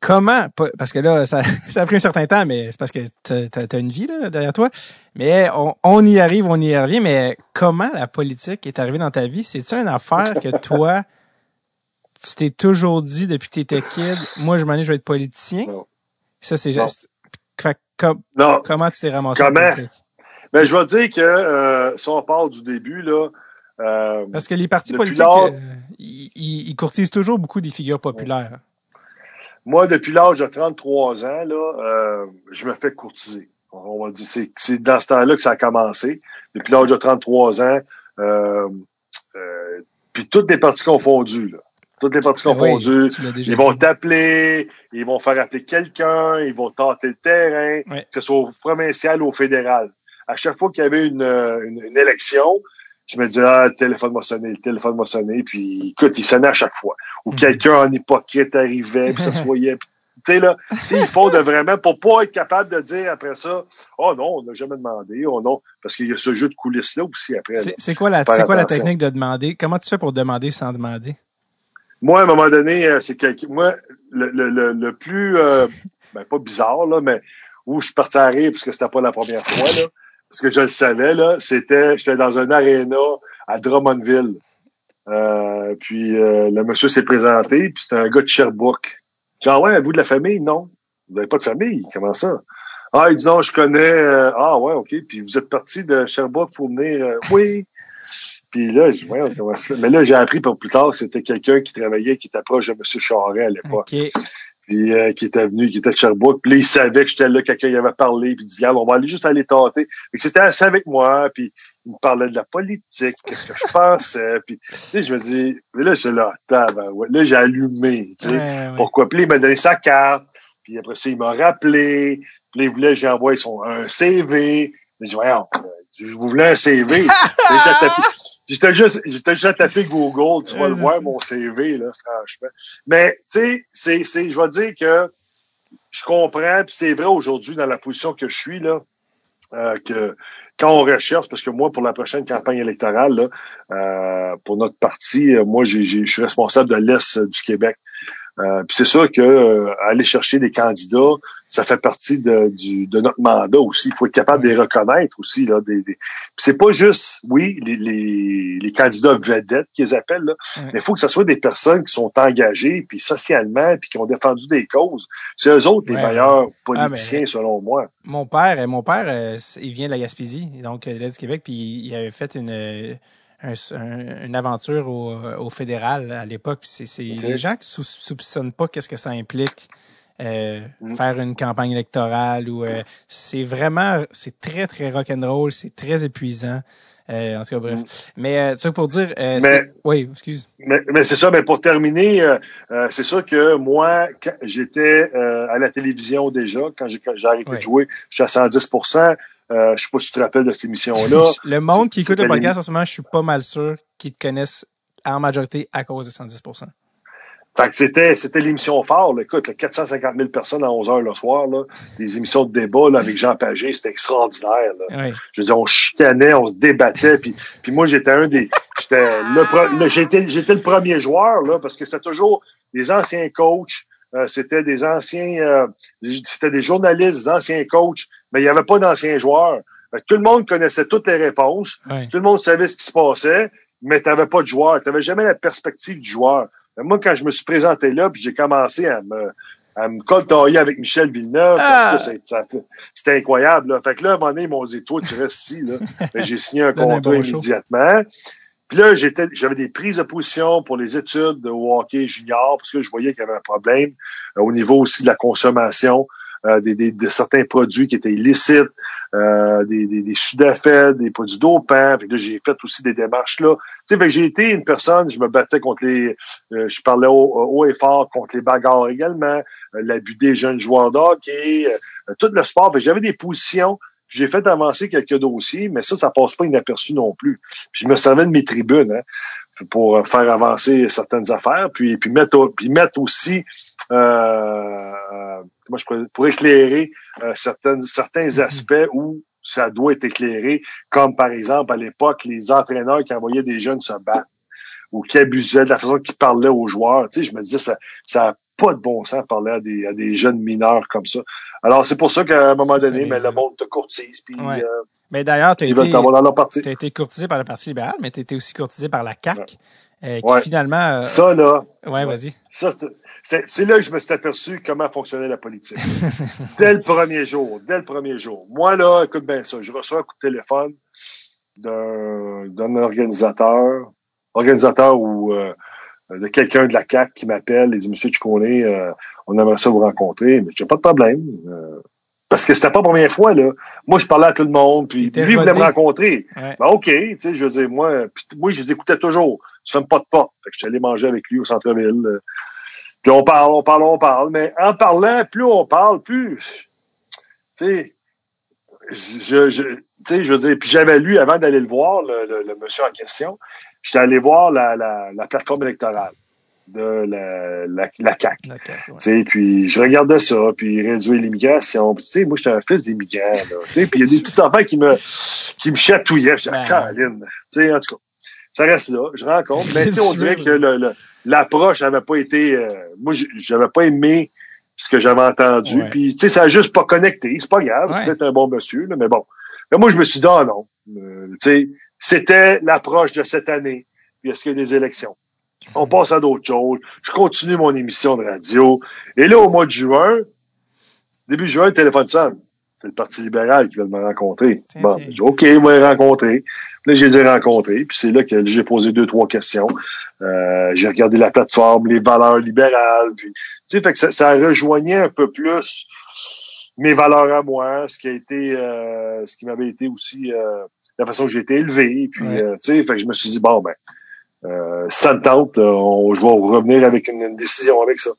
A: comment, parce que là, ça, [LAUGHS] ça, a pris un certain temps, mais c'est parce que tu as, une vie là, derrière toi. Mais on, on, y arrive, on y revient, mais comment la politique est arrivée dans ta vie? C'est-tu une affaire que [LAUGHS] toi, tu t'es toujours dit depuis que tu étais kid, moi, je m'en ai, je vais être politicien? Ça, c'est juste.
C: non.
A: Comment tu t'es ramassé
C: comment? Ben, je vais dire que euh, si on parle du début, là. Euh,
A: Parce que les partis politiques, euh, ils, ils, courtisent toujours beaucoup des figures populaires.
C: Moi, depuis l'âge de 33 ans, là, euh, je me fais courtiser. On va dire, c'est dans ce temps-là que ça a commencé. Depuis l'âge de 33 ans, puis toutes les parties confondues, là. Toutes les parties confondues. ils vont t'appeler, ils vont faire appeler quelqu'un, ils vont tenter le terrain, que ce soit au provincial ou au fédéral. À chaque fois qu'il y avait une, une élection, je me disais, ah, le téléphone m'a sonné, le téléphone m'a sonné, puis écoute, il sonnait à chaque fois. Ou mhm. quelqu'un en hypocrite arrivait, puis ça se voyait. Tu sais, là, il faut de vraiment, pour pas être capable de dire après ça, oh non, on n'a jamais demandé, oh non, parce qu'il y a ce jeu de coulisses-là aussi après.
A: C'est quoi la, c'est quoi la technique de demander? Comment tu fais pour demander sans demander?
C: Moi, à un moment donné, euh, c'est que, moi, le, le, le, plus, euh, ben, pas bizarre, là, mais où je suis parti à rire parce que c'était pas la première fois, là parce que je le savais, là, c'était, j'étais dans un aréna à Drummondville. Euh, puis euh, le monsieur s'est présenté, puis c'était un gars de Sherbrooke. Genre, ouais, vous de la famille? Non. Vous n'avez pas de famille? Comment ça? Ah, il dit je connais. Euh, ah, ouais, OK. Puis vous êtes parti de Sherbrooke pour venir. oui. Puis là, je ouais, comment Mais là, j'ai appris pour plus tard que c'était quelqu'un qui travaillait, qui était proche de M. Charret à l'époque puis euh, qui était venu, qui était de Sherbrooke. Puis là, il savait que j'étais là, quelqu'un y avait parlé, puis il dit, on va aller juste aller tâter. Puis c'était assez avec moi, puis il me parlait de la politique, qu'est-ce que je pensais, [LAUGHS] puis tu sais, je me dis, mais là, je là, ouais. là, j'ai allumé, tu sais, pourquoi? Puis il m'a donné sa carte, puis après ça, il m'a rappelé, puis là, il voulait que j'envoie son, un CV. Mais je dis, voyons, vous voulez un CV? [LAUGHS] J'étais juste, j'étais juste à taper Google, tu vas le voir, mon CV, là, franchement. Mais, tu sais, c'est, c'est, je vais dire que je comprends, puis c'est vrai aujourd'hui dans la position que je suis, là, euh, que quand on recherche, parce que moi, pour la prochaine campagne électorale, là, euh, pour notre parti, euh, moi, j'ai, je suis responsable de l'Est du Québec. Euh, puis c'est sûr que euh, aller chercher des candidats, ça fait partie de, du, de notre mandat aussi. Il faut être capable de les reconnaître aussi. Là, des, des... c'est pas juste, oui, les, les, les candidats vedettes qu'ils appellent, là, mais il faut que ce soit des personnes qui sont engagées, puis socialement, puis qui ont défendu des causes. C'est eux autres les meilleurs ah, politiciens, selon moi.
A: Mon père, mon père, euh, il vient de la Gaspésie, donc de l'Est du Québec, puis il avait fait une une aventure au, au, fédéral à l'époque. C'est les gens qui soupçonnent pas qu'est-ce que ça implique. Euh, mm. faire une campagne électorale ou euh, c'est vraiment c'est très très rock'n'roll c'est très épuisant euh, en tout cas bref mm. mais ça pour dire oui excuse
C: mais, mais c'est ça mais pour terminer c'est sûr que moi j'étais à la télévision déjà quand j'ai arrêté de jouer j'étais à 110% euh, je sais pas si tu te rappelles de cette émission-là. [LAUGHS]
A: Le monde qui écoute le podcast en ce moment, je suis pas mal sûr qu'ils te connaissent en majorité à cause de 110
C: fait que c'était, c'était l'émission phare, là. écoute, 450 000 personnes à 11 heures le soir, là, des émissions de débat là, avec Jean Pagé, c'était extraordinaire. Là. Je veux dire, on chicanait, on se débattait, puis, puis moi j'étais un des, j'étais le, j'étais, j'étais le premier joueur là, parce que c'était toujours des anciens coachs, euh, c'était des anciens, euh, c'était des journalistes, des anciens coachs, mais il n'y avait pas d'anciens joueurs. tout le monde connaissait toutes les réponses, tout le monde savait ce qui se passait, mais tu n'avais pas de joueur, tu n'avais jamais la perspective du joueur. Moi, quand je me suis présenté là, puis j'ai commencé à me à me coltailler avec Michel Villeneuve, ah! c'était incroyable. Là. Fait que là, à un moment donné, ils m'ont dit, toi, tu restes ici. Là. [LAUGHS] j'ai signé un contrat immédiatement. Puis là, j'étais, j'avais des prises de position pour les études de hockey junior parce que je voyais qu'il y avait un problème euh, au niveau aussi de la consommation euh, des, des, de certains produits qui étaient illicites, euh, des, des, des des produits dopants. Puis là, j'ai fait aussi des démarches là. Tu sais, j'ai été une personne, je me battais contre les, je parlais haut, et fort contre les bagarres également, l'abus des jeunes joueurs d'hockey, tout le sport. J'avais des positions j'ai fait avancer quelques dossiers, mais ça, ça passe pas inaperçu non plus. Puis je me servais de mes tribunes hein, pour faire avancer certaines affaires, puis, puis mettre, puis mettre aussi, euh, comment je pourrais, pour éclairer euh, certaines, certains mm-hmm. aspects où ça doit être éclairé, comme par exemple à l'époque les entraîneurs qui envoyaient des jeunes se battre ou qui abusaient de la façon qu'ils parlaient aux joueurs. Tu sais, je me disais ça, ça a pas de bon sens de parler à des, à des jeunes mineurs comme ça. Alors c'est pour ça qu'à un moment donné, mais le monde te courtise puis
A: Ouais.
C: euh,
A: Mais d'ailleurs, tu as été, courtisé par le Parti libéral, mais tu été aussi courtisé par la CAQ, euh, qui
C: Ouais.
A: finalement... euh,
C: Ça là,
A: ouais, vas-y.
C: Ça, c'est- là que je me suis aperçu comment fonctionnait la politique. [LAUGHS] dès le premier jour, dès le premier jour. Moi, là, écoute bien ça, je reçois un coup de téléphone d'un organisateur, organisateur ou euh, de quelqu'un de la CAC qui m'appelle et dit Monsieur Chicone, euh, on aimerait ça vous rencontrer, mais j'ai pas de problème. euh, parce que c'était pas la première fois, là. Moi, je parlais à tout le monde, puis lui, il voulait me rencontrer.
A: Ouais.
C: Ben, OK, tu sais, je veux dire, moi, puis moi, je les écoutais toujours. Tu fermes pas de porte. Fait que je suis allé manger avec lui au centre-ville. Puis on parle, on parle, on parle. Mais en parlant, plus on parle, plus, tu sais, je, je, tu sais, je veux dire, puis j'avais lu, avant d'aller le voir, le, le, le monsieur en question, j'étais allé voir la, la, la plateforme électorale de la, la, la CAQ.
A: Ouais.
C: Puis je regardais ça, puis réduire l'immigration. Puis, Tu sais, moi, j'étais un fils d'immigrant, là. Tu sais, puis il y a des petits enfants qui me, qui me chatouillaient. Je disais,
A: Ben.
C: Caroline. Tu sais, en tout cas, ça reste là. Je rencontre. Mais, tu sais, on dirait que le, le- l'approche n'avait pas été, euh, moi, j'avais pas aimé ce que j'avais entendu.
A: Ouais.
C: Puis, tu sais, ça a juste pas connecté. C'est pas grave.
A: Ouais.
C: C'est peut-être un bon monsieur, là, mais bon. Mais moi, je me suis dit, ah non. Euh, tu sais, c'était l'approche de cette année. Puis, est-ce qu'il y a des élections? On passe à d'autres choses. Je continue mon émission de radio. Et là, au mois de juin, début juin, le téléphone sonne. C'est le Parti libéral qui veut me rencontrer. Bon, j'ai dit, OK, moi, les rencontrer. Puis là, je les ai rencontrés. Puis c'est là que j'ai posé deux, trois questions. Euh, j'ai regardé la plateforme, les valeurs libérales. Puis, tu sais, fait que ça, ça rejoignait un peu plus mes valeurs à moi, ce qui a été, euh, ce qui m'avait été aussi euh, la façon que j'ai été élevé. Puis,
A: Ouais.
C: euh, tu sais, fait que je me suis dit, bon, ben, euh, ça me tente, on, je vais revenir avec une, une décision avec ça.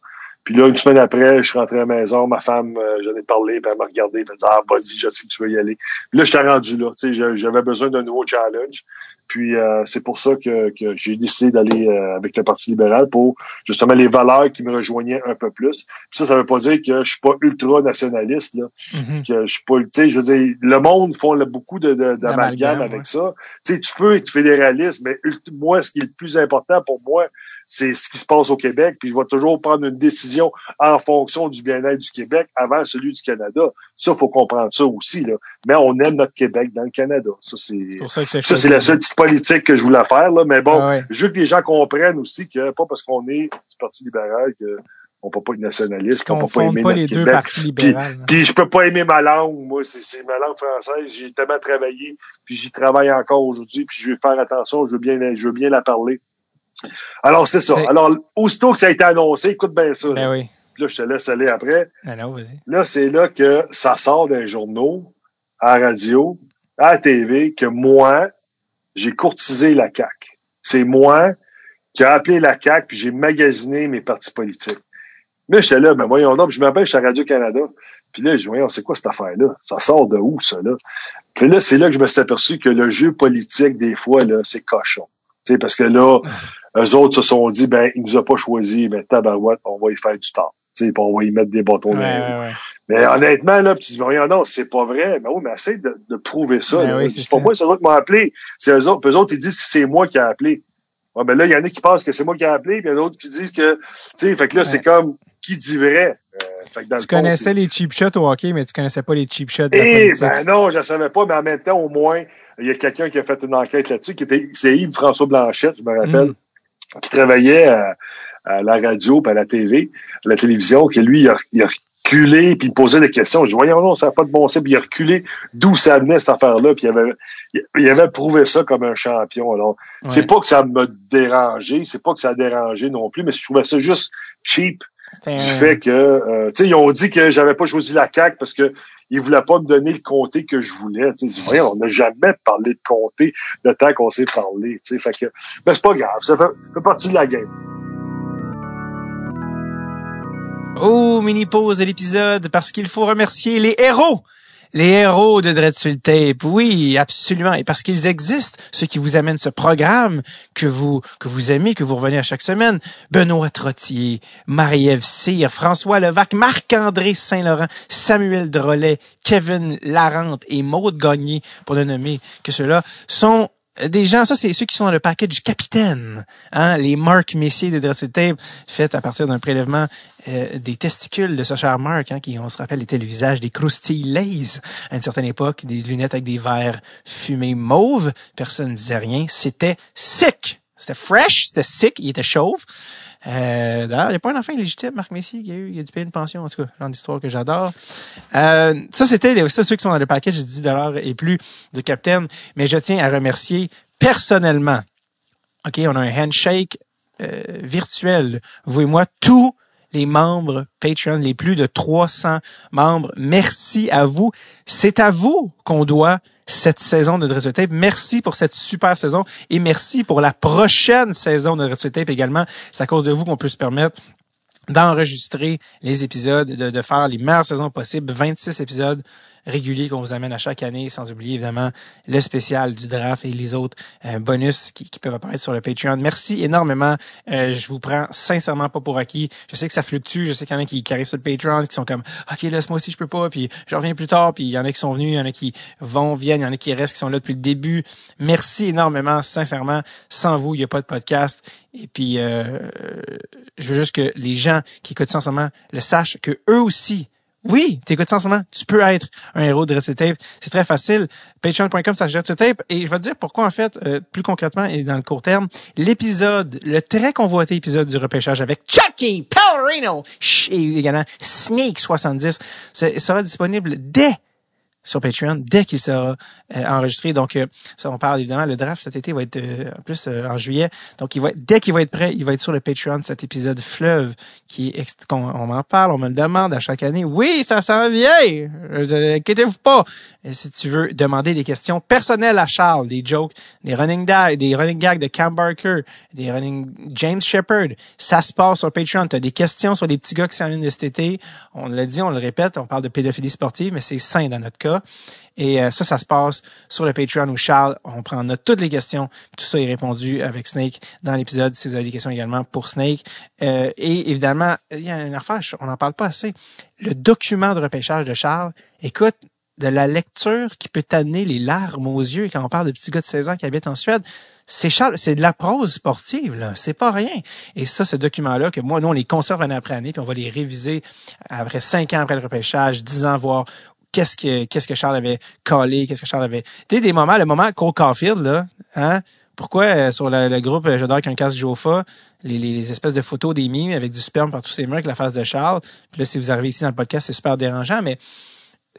C: Puis là, une semaine après, je suis rentré à la maison, ma femme, euh, j'en ai parlé, puis elle m'a regardé, puis elle m'a dit, ah, vas-y, je sais que tu veux y aller. Puis là, j'étais rendu là, tu sais, j'avais besoin d'un nouveau challenge. Puis euh, c'est pour ça que, que j'ai décidé d'aller euh, avec le Parti libéral pour justement les valeurs qui me rejoignaient un peu plus. Puis ça, ça veut pas dire que je suis pas ultra nationaliste, là
A: Mhm.
C: que je suis pas, tu sais, je veux dire, le monde font là, beaucoup de, de- d'amalgame avec
A: ouais.
C: ça. Tu sais, tu peux être fédéraliste, mais moi, ce qui est le plus important pour moi, c'est ce qui se passe au Québec, puis je vais toujours prendre une décision en fonction du bien-être du Québec avant celui du Canada. Ça, faut comprendre ça aussi, là. Mais on aime notre Québec dans le Canada. Ça, c'est,
A: ça
C: c'est la seule petite politique que je voulais faire, là. Mais bon,
A: Ah ouais.
C: je veux que les gens comprennent aussi que pas parce qu'on est du Parti libéral que on peut pas être nationaliste, qu'on peut pas aimer
A: pas les deux partis libéraux.
C: Puis je peux pas aimer ma langue, moi, c'est, ma langue française. J'ai tellement travaillé, puis j'y travaille encore aujourd'hui, puis je vais faire attention, je veux bien, je veux bien la parler. Alors c'est ça. Alors aussitôt que ça a été annoncé, écoute bien ça. là.
A: Ben oui.
C: Puis là, je te laisse aller après.
A: Non, non, vas-y.
C: Là, c'est là que ça sort d'un journaux, à la radio, à la TV, que moi, j'ai courtisé la CAQ. C'est moi qui a appelé la CAQ, puis j'ai magasiné mes partis politiques. Mais j'étais là, ben voyons donc, je m'appelle, je suis à Radio-Canada. Puis là, je dis, voyons, c'est quoi cette affaire-là? Ça sort de où, ça, là? Puis là, c'est là que je me suis aperçu que le jeu politique, des fois, là, c'est cochon. Tu sais, parce que là, eux autres se sont dit, ben, il nous a pas choisi, mais tabarouette, on va y faire du temps. Tu sais, puis on va y mettre des bâtons
A: Ouais,
C: dans
A: ouais.
C: Mais honnêtement, là, tu dis, voyons, non, c'est pas vrai. Mais oui, mais essaye de, de prouver ça.
A: Ben oui,
C: c'est pas
A: ça.
C: moi, c'est eux qui m'ont appelé. C'est eux autres. Puis eux autres, ils disent que c'est moi qui ai appelé. Ouais, ben là, il y en a qui pensent que c'est moi qui ai appelé, puis il y en a d'autres qui disent que, tu sais, fait que là, c'est comme, qui dit vrai? Euh, fait que dans
A: Tu
C: le
A: connaissais les cheap shots au hockey, mais tu connaissais pas les cheap shots de la
C: Eh,
A: politique.
C: ben non, je ne savais pas, mais en même temps, au moins, il y a quelqu'un qui a fait une enquête là-dessus, qui était, c'est Yves-François Blanchette, je me rappelle,
A: Mm.
C: Qui travaillait à, à la radio, puis à la TV, à la télévision, que lui, il a, il a reculé, puis il me posait des questions. Je dis, voyons, non, ça n'a pas de bon sens, puis il a reculé d'où ça venait, cette affaire-là, puis il avait, il avait prouvé ça comme un champion. Alors,
A: Ouais.
C: c'est pas que ça m'a dérangé, c'est pas que ça a dérangé non plus, mais je trouvais ça juste cheap Du fait que, euh, tu sais, ils ont dit que j'avais pas choisi la CAQ parce que ils voulaient pas me donner le comté que je voulais. Tu sais, on n'a jamais parlé de comté le temps qu'on s'est parlé. Tu sais, fait que, ben, c'est pas grave, ça fait, fait partie de la game.
A: Oh, mini pause de l'épisode parce qu'il faut remercier les héros Les héros de Dreadful Tape, oui, absolument. Et parce qu'ils existent, ceux qui vous amènent ce programme que vous que vous aimez, que vous revenez à chaque semaine. Benoît Trottier, Marie-Ève Cyr, François Levac, Marc-André Saint-Laurent, Samuel Drolet, Kevin Larente et Maude Gagné, pour ne nommer que ceux-là, sont des gens, ça c'est ceux qui sont dans le package capitaine, hein, les Mark Messier de Dressel Tape, faites à partir d'un prélèvement euh, des testicules de ce cher Mark, hein, qui on se rappelle était le visage des croustilles Lays à une certaine époque, des lunettes avec des verres fumés mauves, personne ne disait rien, c'était sick, c'était fresh, c'était sick, il était chauve. Euh, D'ailleurs, il n'y a pas un enfant légitime, Marc Messier, qui a eu, il a dû payer une pension, en tout cas, genre d'histoire que j'adore. Euh, ça, c'était ça, ceux qui sont dans le package 10 dollars et plus de Captain. Mais je tiens à remercier personnellement. OK, on a un handshake euh, virtuel. Vous et moi, tous les membres Patreon, les plus de 300 membres. Merci à vous. C'est à vous qu'on doit cette saison de Dress Tape. Merci pour cette super saison et merci pour la prochaine saison de Dress Tape également. C'est à cause de vous qu'on peut se permettre d'enregistrer les épisodes, de, de, faire les meilleures saisons possibles, 26 épisodes réguliers qu'on vous amène à chaque année, sans oublier évidemment le spécial du draft et les autres euh, bonus qui, qui, peuvent apparaître sur le Patreon. Merci énormément. Euh, je vous prends sincèrement pas pour acquis. Je sais que ça fluctue. Je sais qu'il y en a qui, qui arrivent sur le Patreon, qui sont comme OK, laisse-moi aussi, je peux pas, puis je reviens plus tard, puis il y en a qui sont venus, il y en a qui vont, viennent, il y en a qui restent, qui sont là depuis le début. Merci énormément, sincèrement. Sans vous, il n'y a pas de podcast. Et puis, euh, je veux juste que les gens qui écoutent ça en ce moment le sachent que eux aussi oui, t'écoutes ça en ce moment. Tu peux être un héros de Dress Tape. C'est très facile. Patreon.com, ça gère tape. Et je vais te dire pourquoi, en fait, euh, plus concrètement et dans le court terme, l'épisode, le très convoité épisode du repêchage avec Chucky Palorino et également Sneak 70 sera disponible dès sur Patreon dès qu'il sera euh, enregistré. Donc, euh, ça, on parle évidemment, le draft cet été va être euh, en plus en juillet. Donc, il va dès qu'il va être prêt, il va être sur le Patreon, cet épisode fleuve qui est qu'on on m'en parle, on me le demande à chaque année. Oui, ça s'en vient! Inquiétez-vous pas. Si tu veux demander des questions personnelles à Charles, des jokes, des running gags, des running gags de Cam Barker, des running James Shepard, ça se passe sur Patreon. Tu as des questions sur les petits gars qui s'en viennent de cet été. On l'a dit, on le répète, on parle de pédophilie sportive, mais c'est sain dans notre cas. Et euh, ça, ça se passe sur le Patreon où Charles, on prend note toutes les questions. Tout ça est répondu avec Snake dans l'épisode si vous avez des questions également pour Snake. Euh, et évidemment, il y a une affaire, on n'en parle pas assez. Le document de repêchage de Charles, écoute, de la lecture qui peut t'amener les larmes aux yeux quand on parle de petits gars de 16 ans qui habitent en Suède. C'est Charles, c'est de la prose sportive, là. C'est pas rien. Et ça, ce document-là, que moi, nous, on les conserve année après année, puis on va les réviser après cinq ans après le repêchage, dix ans, voire qu'est-ce que qu'est-ce que Charles avait collé, qu'est-ce que Charles avait. Tu sais, des moments, le moment Cole Caulfield, là, hein? Pourquoi euh, sur le, groupe euh, J'adore qu'un casque Jofa, les, les, espèces de photos des mimes avec du sperme par tous ces murs avec la face de Charles. Puis là, si vous arrivez ici dans le podcast, c'est super dérangeant, mais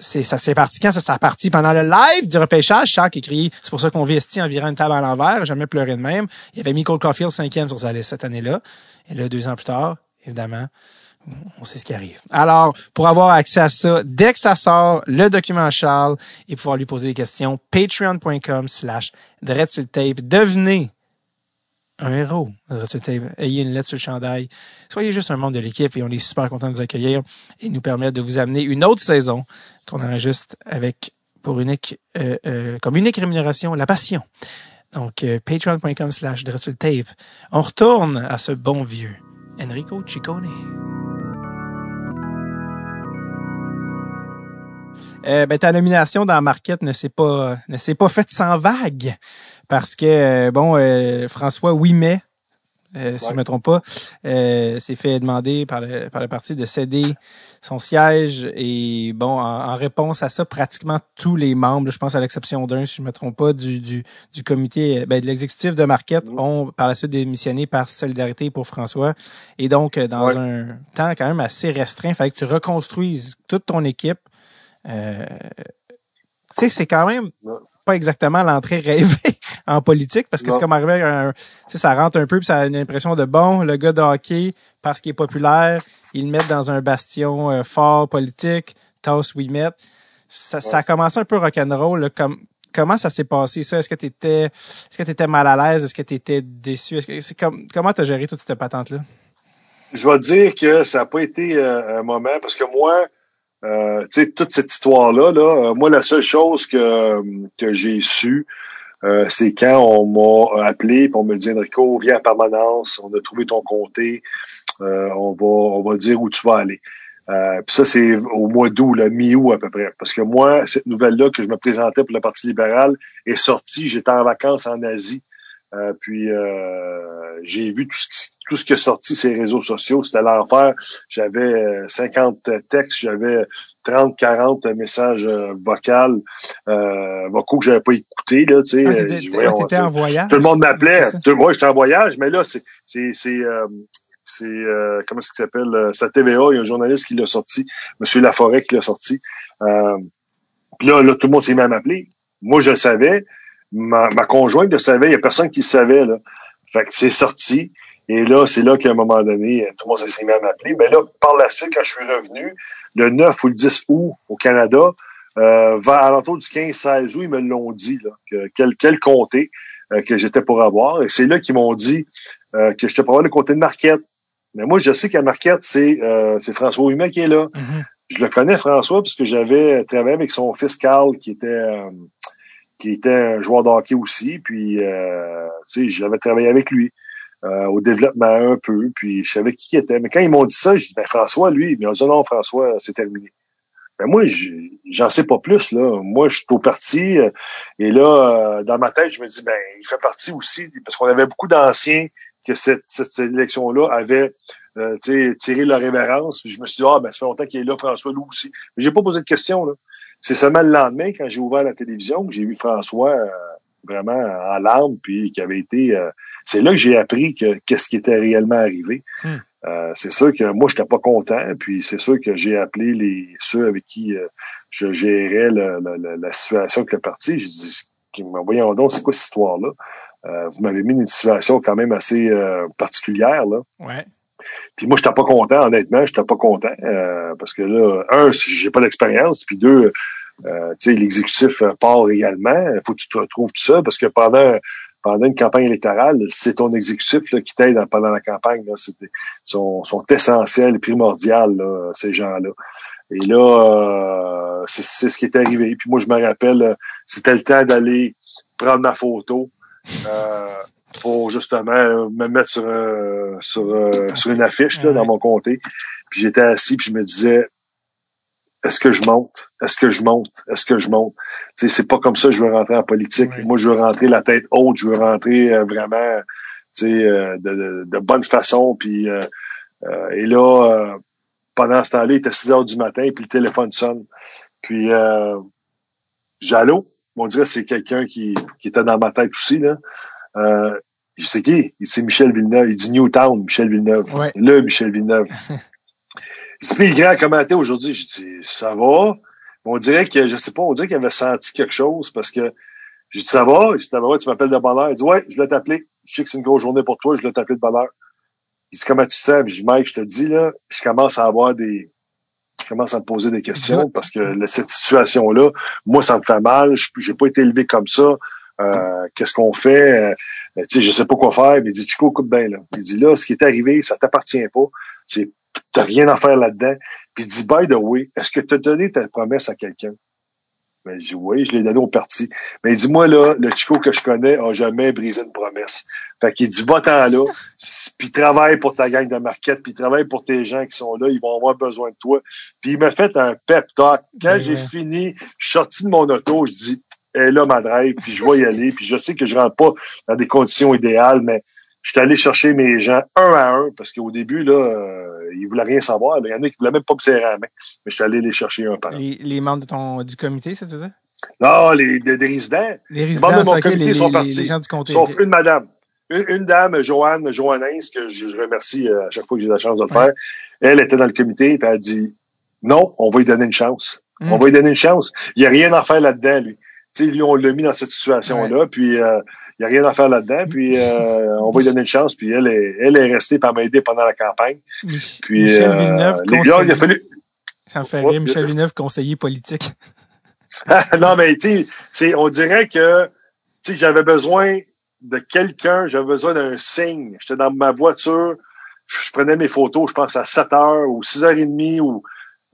A: c'est ça s'est parti quand ça s'est parti pendant le live du repêchage Charles qui écrit c'est pour ça qu'on vit environ une table à l'envers jamais pleuré de même il avait mis Cole Caulfield cinquième sur sa liste cette année-là et là deux ans plus tard évidemment on sait ce qui arrive. Alors, pour avoir accès à ça, dès que ça sort, le document Charles, et pouvoir lui poser des questions, patreon.com slash tape. Devenez un héros. Ayez une lettre sur le chandail. Soyez juste un membre de l'équipe et on est super content de vous accueillir et nous permettre de vous amener une autre saison qu'on enregistre avec pour unique, euh, euh, comme unique rémunération, la passion. Donc, euh, patreon.com slash tape. On retourne à ce bon vieux Enrico Ciccone. Euh, ben, ta nomination dans Marquette ne s'est pas ne s'est pas faite sans vague parce que euh, bon euh, François Ouimet euh, si je me trompe pas, s'est fait demander par le, par le parti de céder son siège et bon, en, réponse à ça, pratiquement tous les membres, je pense à l'exception d'un, si je me trompe pas, du, du, du comité, ben, de l'exécutif de Marquette mm. ont par la suite démissionné par solidarité pour François. Et donc, dans un temps quand même assez restreint, il fallait que tu reconstruises toute ton équipe euh, tu sais, c'est quand même pas exactement l'entrée rêvée [LAUGHS] en politique parce que c'est comme arriver à un, ça rentre un peu puis ça a une impression de bon, le gars de hockey, parce qu'il est populaire, ils le mettent dans un bastion euh, fort politique, toss we met. Ça, ça a commencé un peu rock'n'roll, comme, comment ça s'est passé ça? Est-ce que tu étais, est-ce que tu étais mal à l'aise? Est-ce que tu étais déçu? Est-ce que, c'est comme, comment t'as géré toute cette patente-là?
C: Je vais dire que ça n'a pas été euh, un moment parce que moi, euh, tu sais, toute cette histoire-là, là, euh, moi, la seule chose que, que j'ai su, c'est quand on m'a appelé on me dit Enrico, viens à permanence, on a trouvé ton comté, euh, on va on va dire où tu vas aller. Euh, puis ça, c'est au mois d'août, le mi-août à peu près. Parce que moi, cette nouvelle-là que je me présentais pour le Parti libéral est sortie. J'étais en vacances en Asie. Euh, puis euh, j'ai vu tout ce, qui, tout ce qui est sorti sur les réseaux sociaux. C'était l'enfer. J'avais 50 textes, j'avais 30, 40 messages euh, vocaux, euh, vocaux que j'avais pas écoutés, là, tu sais.
A: Ah,
C: Euh, voyons,
A: en voyage.
C: Tout le monde m'appelait. Moi, j'étais en voyage, mais là, c'est, c'est, euh, euh, comment est-ce qu'il s'appelle? euh, à TVA, il y a un journaliste qui l'a sorti, Monsieur Laforêt qui l'a sorti. Euh, puis là, là, tout le monde s'est même appelé. Moi, je le savais. Ma, ma conjointe le savait. Il y a personne qui le savait, là. Fait que c'est sorti. Et là, c'est là qu'à un moment donné, tout le monde s'est même appelé. Mais là, par la suite, quand je suis revenu, le 9 ou le 10 août au Canada, euh, vers à l'entour du 15-16 août, ils me l'ont dit, là, que quel, quel comté euh, que j'étais pour avoir. Et c'est là qu'ils m'ont dit euh, que j'étais pour avoir le comté de Marquette. Mais moi, je sais qu'à Marquette, c'est euh, c'est François Humet qui est là.
A: Mhm.
C: Je le connais, François, parce que j'avais travaillé avec son fils Carl, qui était euh, qui était un joueur de hockey aussi. Puis, euh, tu sais, j'avais travaillé avec lui euh, au développement un peu. Puis, je savais qui il était. Mais quand ils m'ont dit ça, j'ai dit, ben François, lui, ils m'ont dit, non, François, c'est terminé. Ben moi, j'en sais pas plus, là. Moi, je suis au parti. euh, et là, euh, dans ma tête, je me dis, ben, il fait partie aussi, parce qu'on avait beaucoup d'anciens que cette, cette, cette élection-là avait euh, tiré leur révérence. Puis je me suis dit, ah, ben, ça fait longtemps qu'il est là, François Lou aussi. Mais j'ai pas posé de question, là. C'est seulement le lendemain, quand j'ai ouvert la télévision, que j'ai vu François euh, vraiment en larmes, puis qui avait été... euh, c'est là que j'ai appris que qu'est-ce qui était réellement arrivé.
A: Hmm.
C: Euh, c'est sûr que moi, j'étais pas content, puis c'est sûr que j'ai appelé les ceux avec qui euh, je gérais le- le- le- la situation avec le parti. J'ai dit, voyons donc, c'est quoi cette histoire-là? Euh, vous m'avez mis une situation quand même assez euh, particulière, là.
A: Ouais.
C: Puis moi, j'étais pas content, honnêtement, j'étais pas content. euh, parce que là, un, j'ai pas d'expérience, puis deux, euh, tu sais, l'exécutif euh, part également. Il faut que tu te retrouves tout ça, parce que pendant pendant une campagne électorale, c'est ton exécutif là, qui t'aide pendant la campagne. Là, c'est, sont, sont essentiels et primordiales, là, ces gens-là. Et là, euh, c'est, c'est ce qui est arrivé. Puis moi, je me rappelle, c'était le temps d'aller prendre ma photo. Euh, pour justement euh, me mettre sur, euh, sur, sur une affiche là, dans mon comté. Puis j'étais assis, puis je me disais, est-ce que je monte? Est-ce que je monte? Est-ce que je monte? Tu sais, c'est pas comme ça que je veux rentrer en politique. Moi, je veux rentrer la tête haute, je veux rentrer euh, vraiment tu sais, euh, de, de, de bonne façon. Puis, euh, euh, et là, euh, pendant ce temps-là, il était 6 heures du matin, puis le téléphone sonne. Puis, euh, allô? On dirait que c'est quelqu'un qui, qui était dans ma tête aussi. Là. Euh, je sais qui? C'est Michel Villeneuve. Il dit Newtown, Michel Villeneuve.
A: Ouais.
C: Le Michel Villeneuve. [LAUGHS] Il dit, grand commentaire aujourd'hui. J'ai dit, ça va? On dirait que, je sais pas, on dirait qu'il avait senti quelque chose parce que j'ai dit, ça va? Il dit, va, tu m'appelles de bonne heure. Il dit, ouais, je voulais t'appeler. Je sais que c'est une grosse journée pour toi, je voulais t'appeler de bonne heure. Il dit, comment tu sens? Puis je dis, Mike, je te dis, là, je commence à avoir des, je commence à me poser des questions parce que cette situation-là, moi, ça me fait mal. Je j'ai pas été élevé comme ça. Euh, qu'est-ce qu'on fait? Euh, tu sais, je sais pas quoi faire. Mais il dit, Chico, écoute bien, là. Il dit, là, ce qui est arrivé, ça t'appartient pas. C'est, t'as rien à faire là-dedans. Puis il dit, by the way, est-ce que tu as donné ta promesse à quelqu'un? Ben, je dis, oui, je l'ai donné au parti. Mais il dit, moi, là, le Chico que je connais a jamais brisé une promesse. Fait qu'il dit, va-t'en là, [LAUGHS] puis travaille pour ta gang de market, puis travaille pour tes gens qui sont là, ils vont avoir besoin de toi. Puis il m'a fait un pep talk. Quand j'ai fini, je suis sorti de mon auto, je dis, elle est là ma drive, puis je vais y aller, puis je sais que je rentre pas dans des conditions idéales, mais je suis allé chercher mes gens un à un, parce qu'au début, là, euh, ils voulaient rien savoir. Il y en a qui voulaient même pas me serrer la main, mais je suis allé les chercher un par un.
A: Les, les membres de ton, du comité, ça, tu faisais?
C: Là, les, des, des résidents,
A: Les
C: les membres de
A: résidents,
C: mon comité
A: les,
C: sont partis.
A: les gens du comté.
C: Sauf une madame. Une, une dame, Joanne, Joannès, que je, je remercie euh, à chaque fois que j'ai la chance de le
A: Ouais.
C: faire. Elle était dans le comité, puis elle a dit non, on va lui donner une chance.
A: Mm.
C: On va lui donner une chance. Il n'y a rien à faire là-dedans, lui. Tu sais, lui, on l'a mis dans cette situation-là, puis euh, n'y a rien à faire là-dedans, puis euh, [LAUGHS] on va lui donner une chance, puis elle est, elle est restée par m'aider pendant la campagne. Puis
A: Michel
C: euh,
A: Villeneuve,
C: les gars, il a
A: conseiller.
C: fallu.
A: Ça me fait rire. Michel Villeneuve, conseiller politique. [LAUGHS]
C: non, mais tu sais, on dirait que j'avais besoin de quelqu'un, j'avais besoin d'un signe. J'étais dans ma voiture, je, prenais mes photos, je pense à 7 heures ou 6 heures et demie ou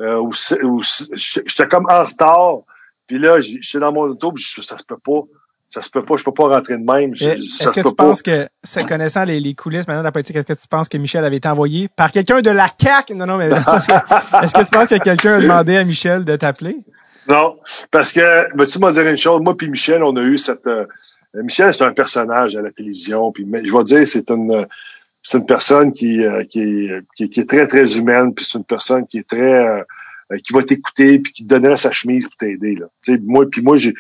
C: euh, j'étais comme en retard. Puis là, j'étais dans mon auto, puis je, ça se peut pas. Ça se peut pas, je peux pas rentrer de même.
A: Est-ce que tu penses que, connaissant les, les coulisses maintenant de la politique, est-ce que tu penses que Michel avait été envoyé par quelqu'un de la CAQ? Non, non, mais [LAUGHS] est-ce que tu penses que quelqu'un a demandé à Michel de t'appeler?
C: Non, parce que, ben, tu m'as dire une chose, moi puis Michel, on a eu cette... Euh, Michel, c'est un personnage à la télévision, puis je vais dire, c'est une c'est une personne qui, euh, qui, est, qui, est très, très humaine, puis c'est une personne qui est très... Euh, qui va t'écouter, puis qui te donnerait sa chemise pour t'aider. Là. Tu sais, moi, puis moi, j'ai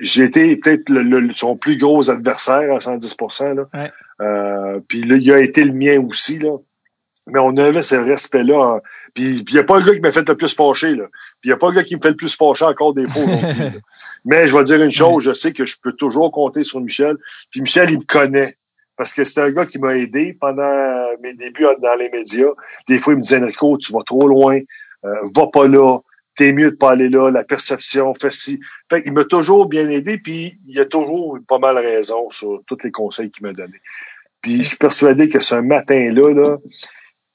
C: j'ai été peut-être le, son plus gros adversaire à 110 là. Euh, puis là, il a été le mien aussi, là. Mais on avait ce respect-là. Hein. Puis il n'y a pas le gars qui m'a fait le plus fâcher, là. Puis il n'y a pas le gars qui me fait le plus fâcher encore des fois aujourd'hui. [LAUGHS] Mais je vais dire une chose, je sais que je peux toujours compter sur Michel. Puis Michel, il me connaît. Parce que c'est un gars qui m'a aidé pendant mes débuts dans les médias. Des fois, il me disait, Enrico, tu vas trop loin, euh, va pas là, t'es mieux de pas aller là, la perception, fait ci. Fait il m'a toujours bien aidé, puis il a toujours eu pas mal raison sur tous les conseils qu'il m'a donnés. Puis je suis persuadé que ce matin-là, là,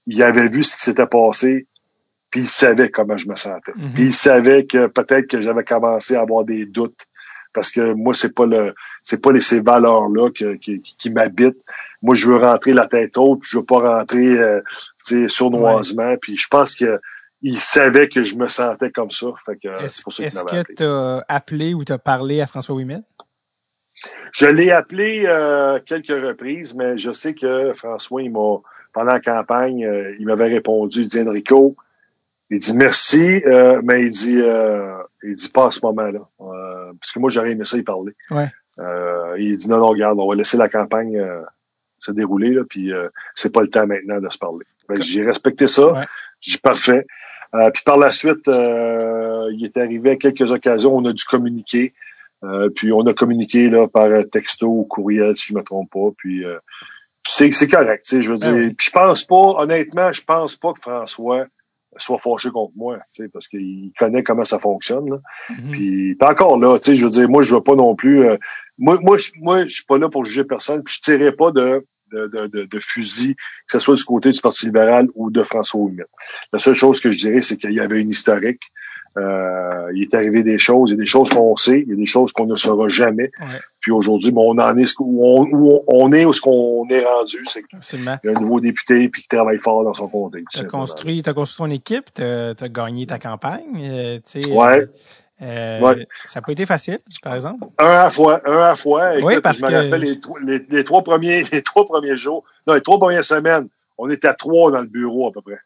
C: il avait vu ce qui s'était passé, puis il savait comment je me sentais. Mhm. Puis il savait que peut-être que j'avais commencé à avoir des doutes parce que moi c'est pas le c'est pas les, ces valeurs là qui, qui m'habitent. Moi je veux rentrer la tête haute, je veux pas rentrer euh, sournoisement. Puis je pense que il savait que je me sentais comme ça.
A: Est-ce que tu as appelé ou tu as parlé à François Ouimet?
C: Je l'ai appelé euh, quelques reprises, mais je sais que François, il m'a pendant la campagne, euh, il m'avait répondu, il dit Enrico, il dit merci, euh, mais il dit il dit pas à ce moment-là. parce que moi, j'aurais aimé ça y parler.
A: Ouais.
C: il dit non, non, regarde, on va laisser la campagne se dérouler, là, puis c'est pas le temps maintenant de se parler. Ben, j'ai respecté ça. Ouais. J'ai parfait. Euh, puis par la suite, euh, il est arrivé à quelques occasions, on a dû communiquer. Euh, puis on a communiqué là, par texto ou courriel, si je me trompe pas. Puis c'est, c'est correct, tu sais, je veux dire. Puis je pense pas, honnêtement, je pense pas que François soit fâché contre moi, tu sais, parce qu'il connaît comment ça fonctionne. Là. Mm-hmm. Puis, encore là, tu sais, je veux dire, moi, je veux pas non plus. moi, moi, je, moi, je suis pas là pour juger personne. Puis je tirerai pas de de, de, de, fusil, que ce soit du côté du Parti libéral ou de François Ouimet. La seule chose que je dirais, c'est qu'il y avait une historique. Euh, il est arrivé des choses, il y a des choses qu'on sait, il y a des choses qu'on ne saura jamais. Puis aujourd'hui, bon, on en est où on, on est où ce qu'on est rendu, c'est qu'il y a un nouveau député puis qui travaille fort dans son comté.
A: Tu as construit, as construit ton équipe, tu as, gagné ta campagne. Euh,
C: ouais.
A: Euh, Ça n'a pas été facile, par exemple?
C: Un à fois, un à fois.
A: oui, parce
C: je
A: me
C: rappelle les, les, trois premiers, [LAUGHS] les trois premiers jours, non, les trois premières semaines, on était à trois dans le bureau à peu près.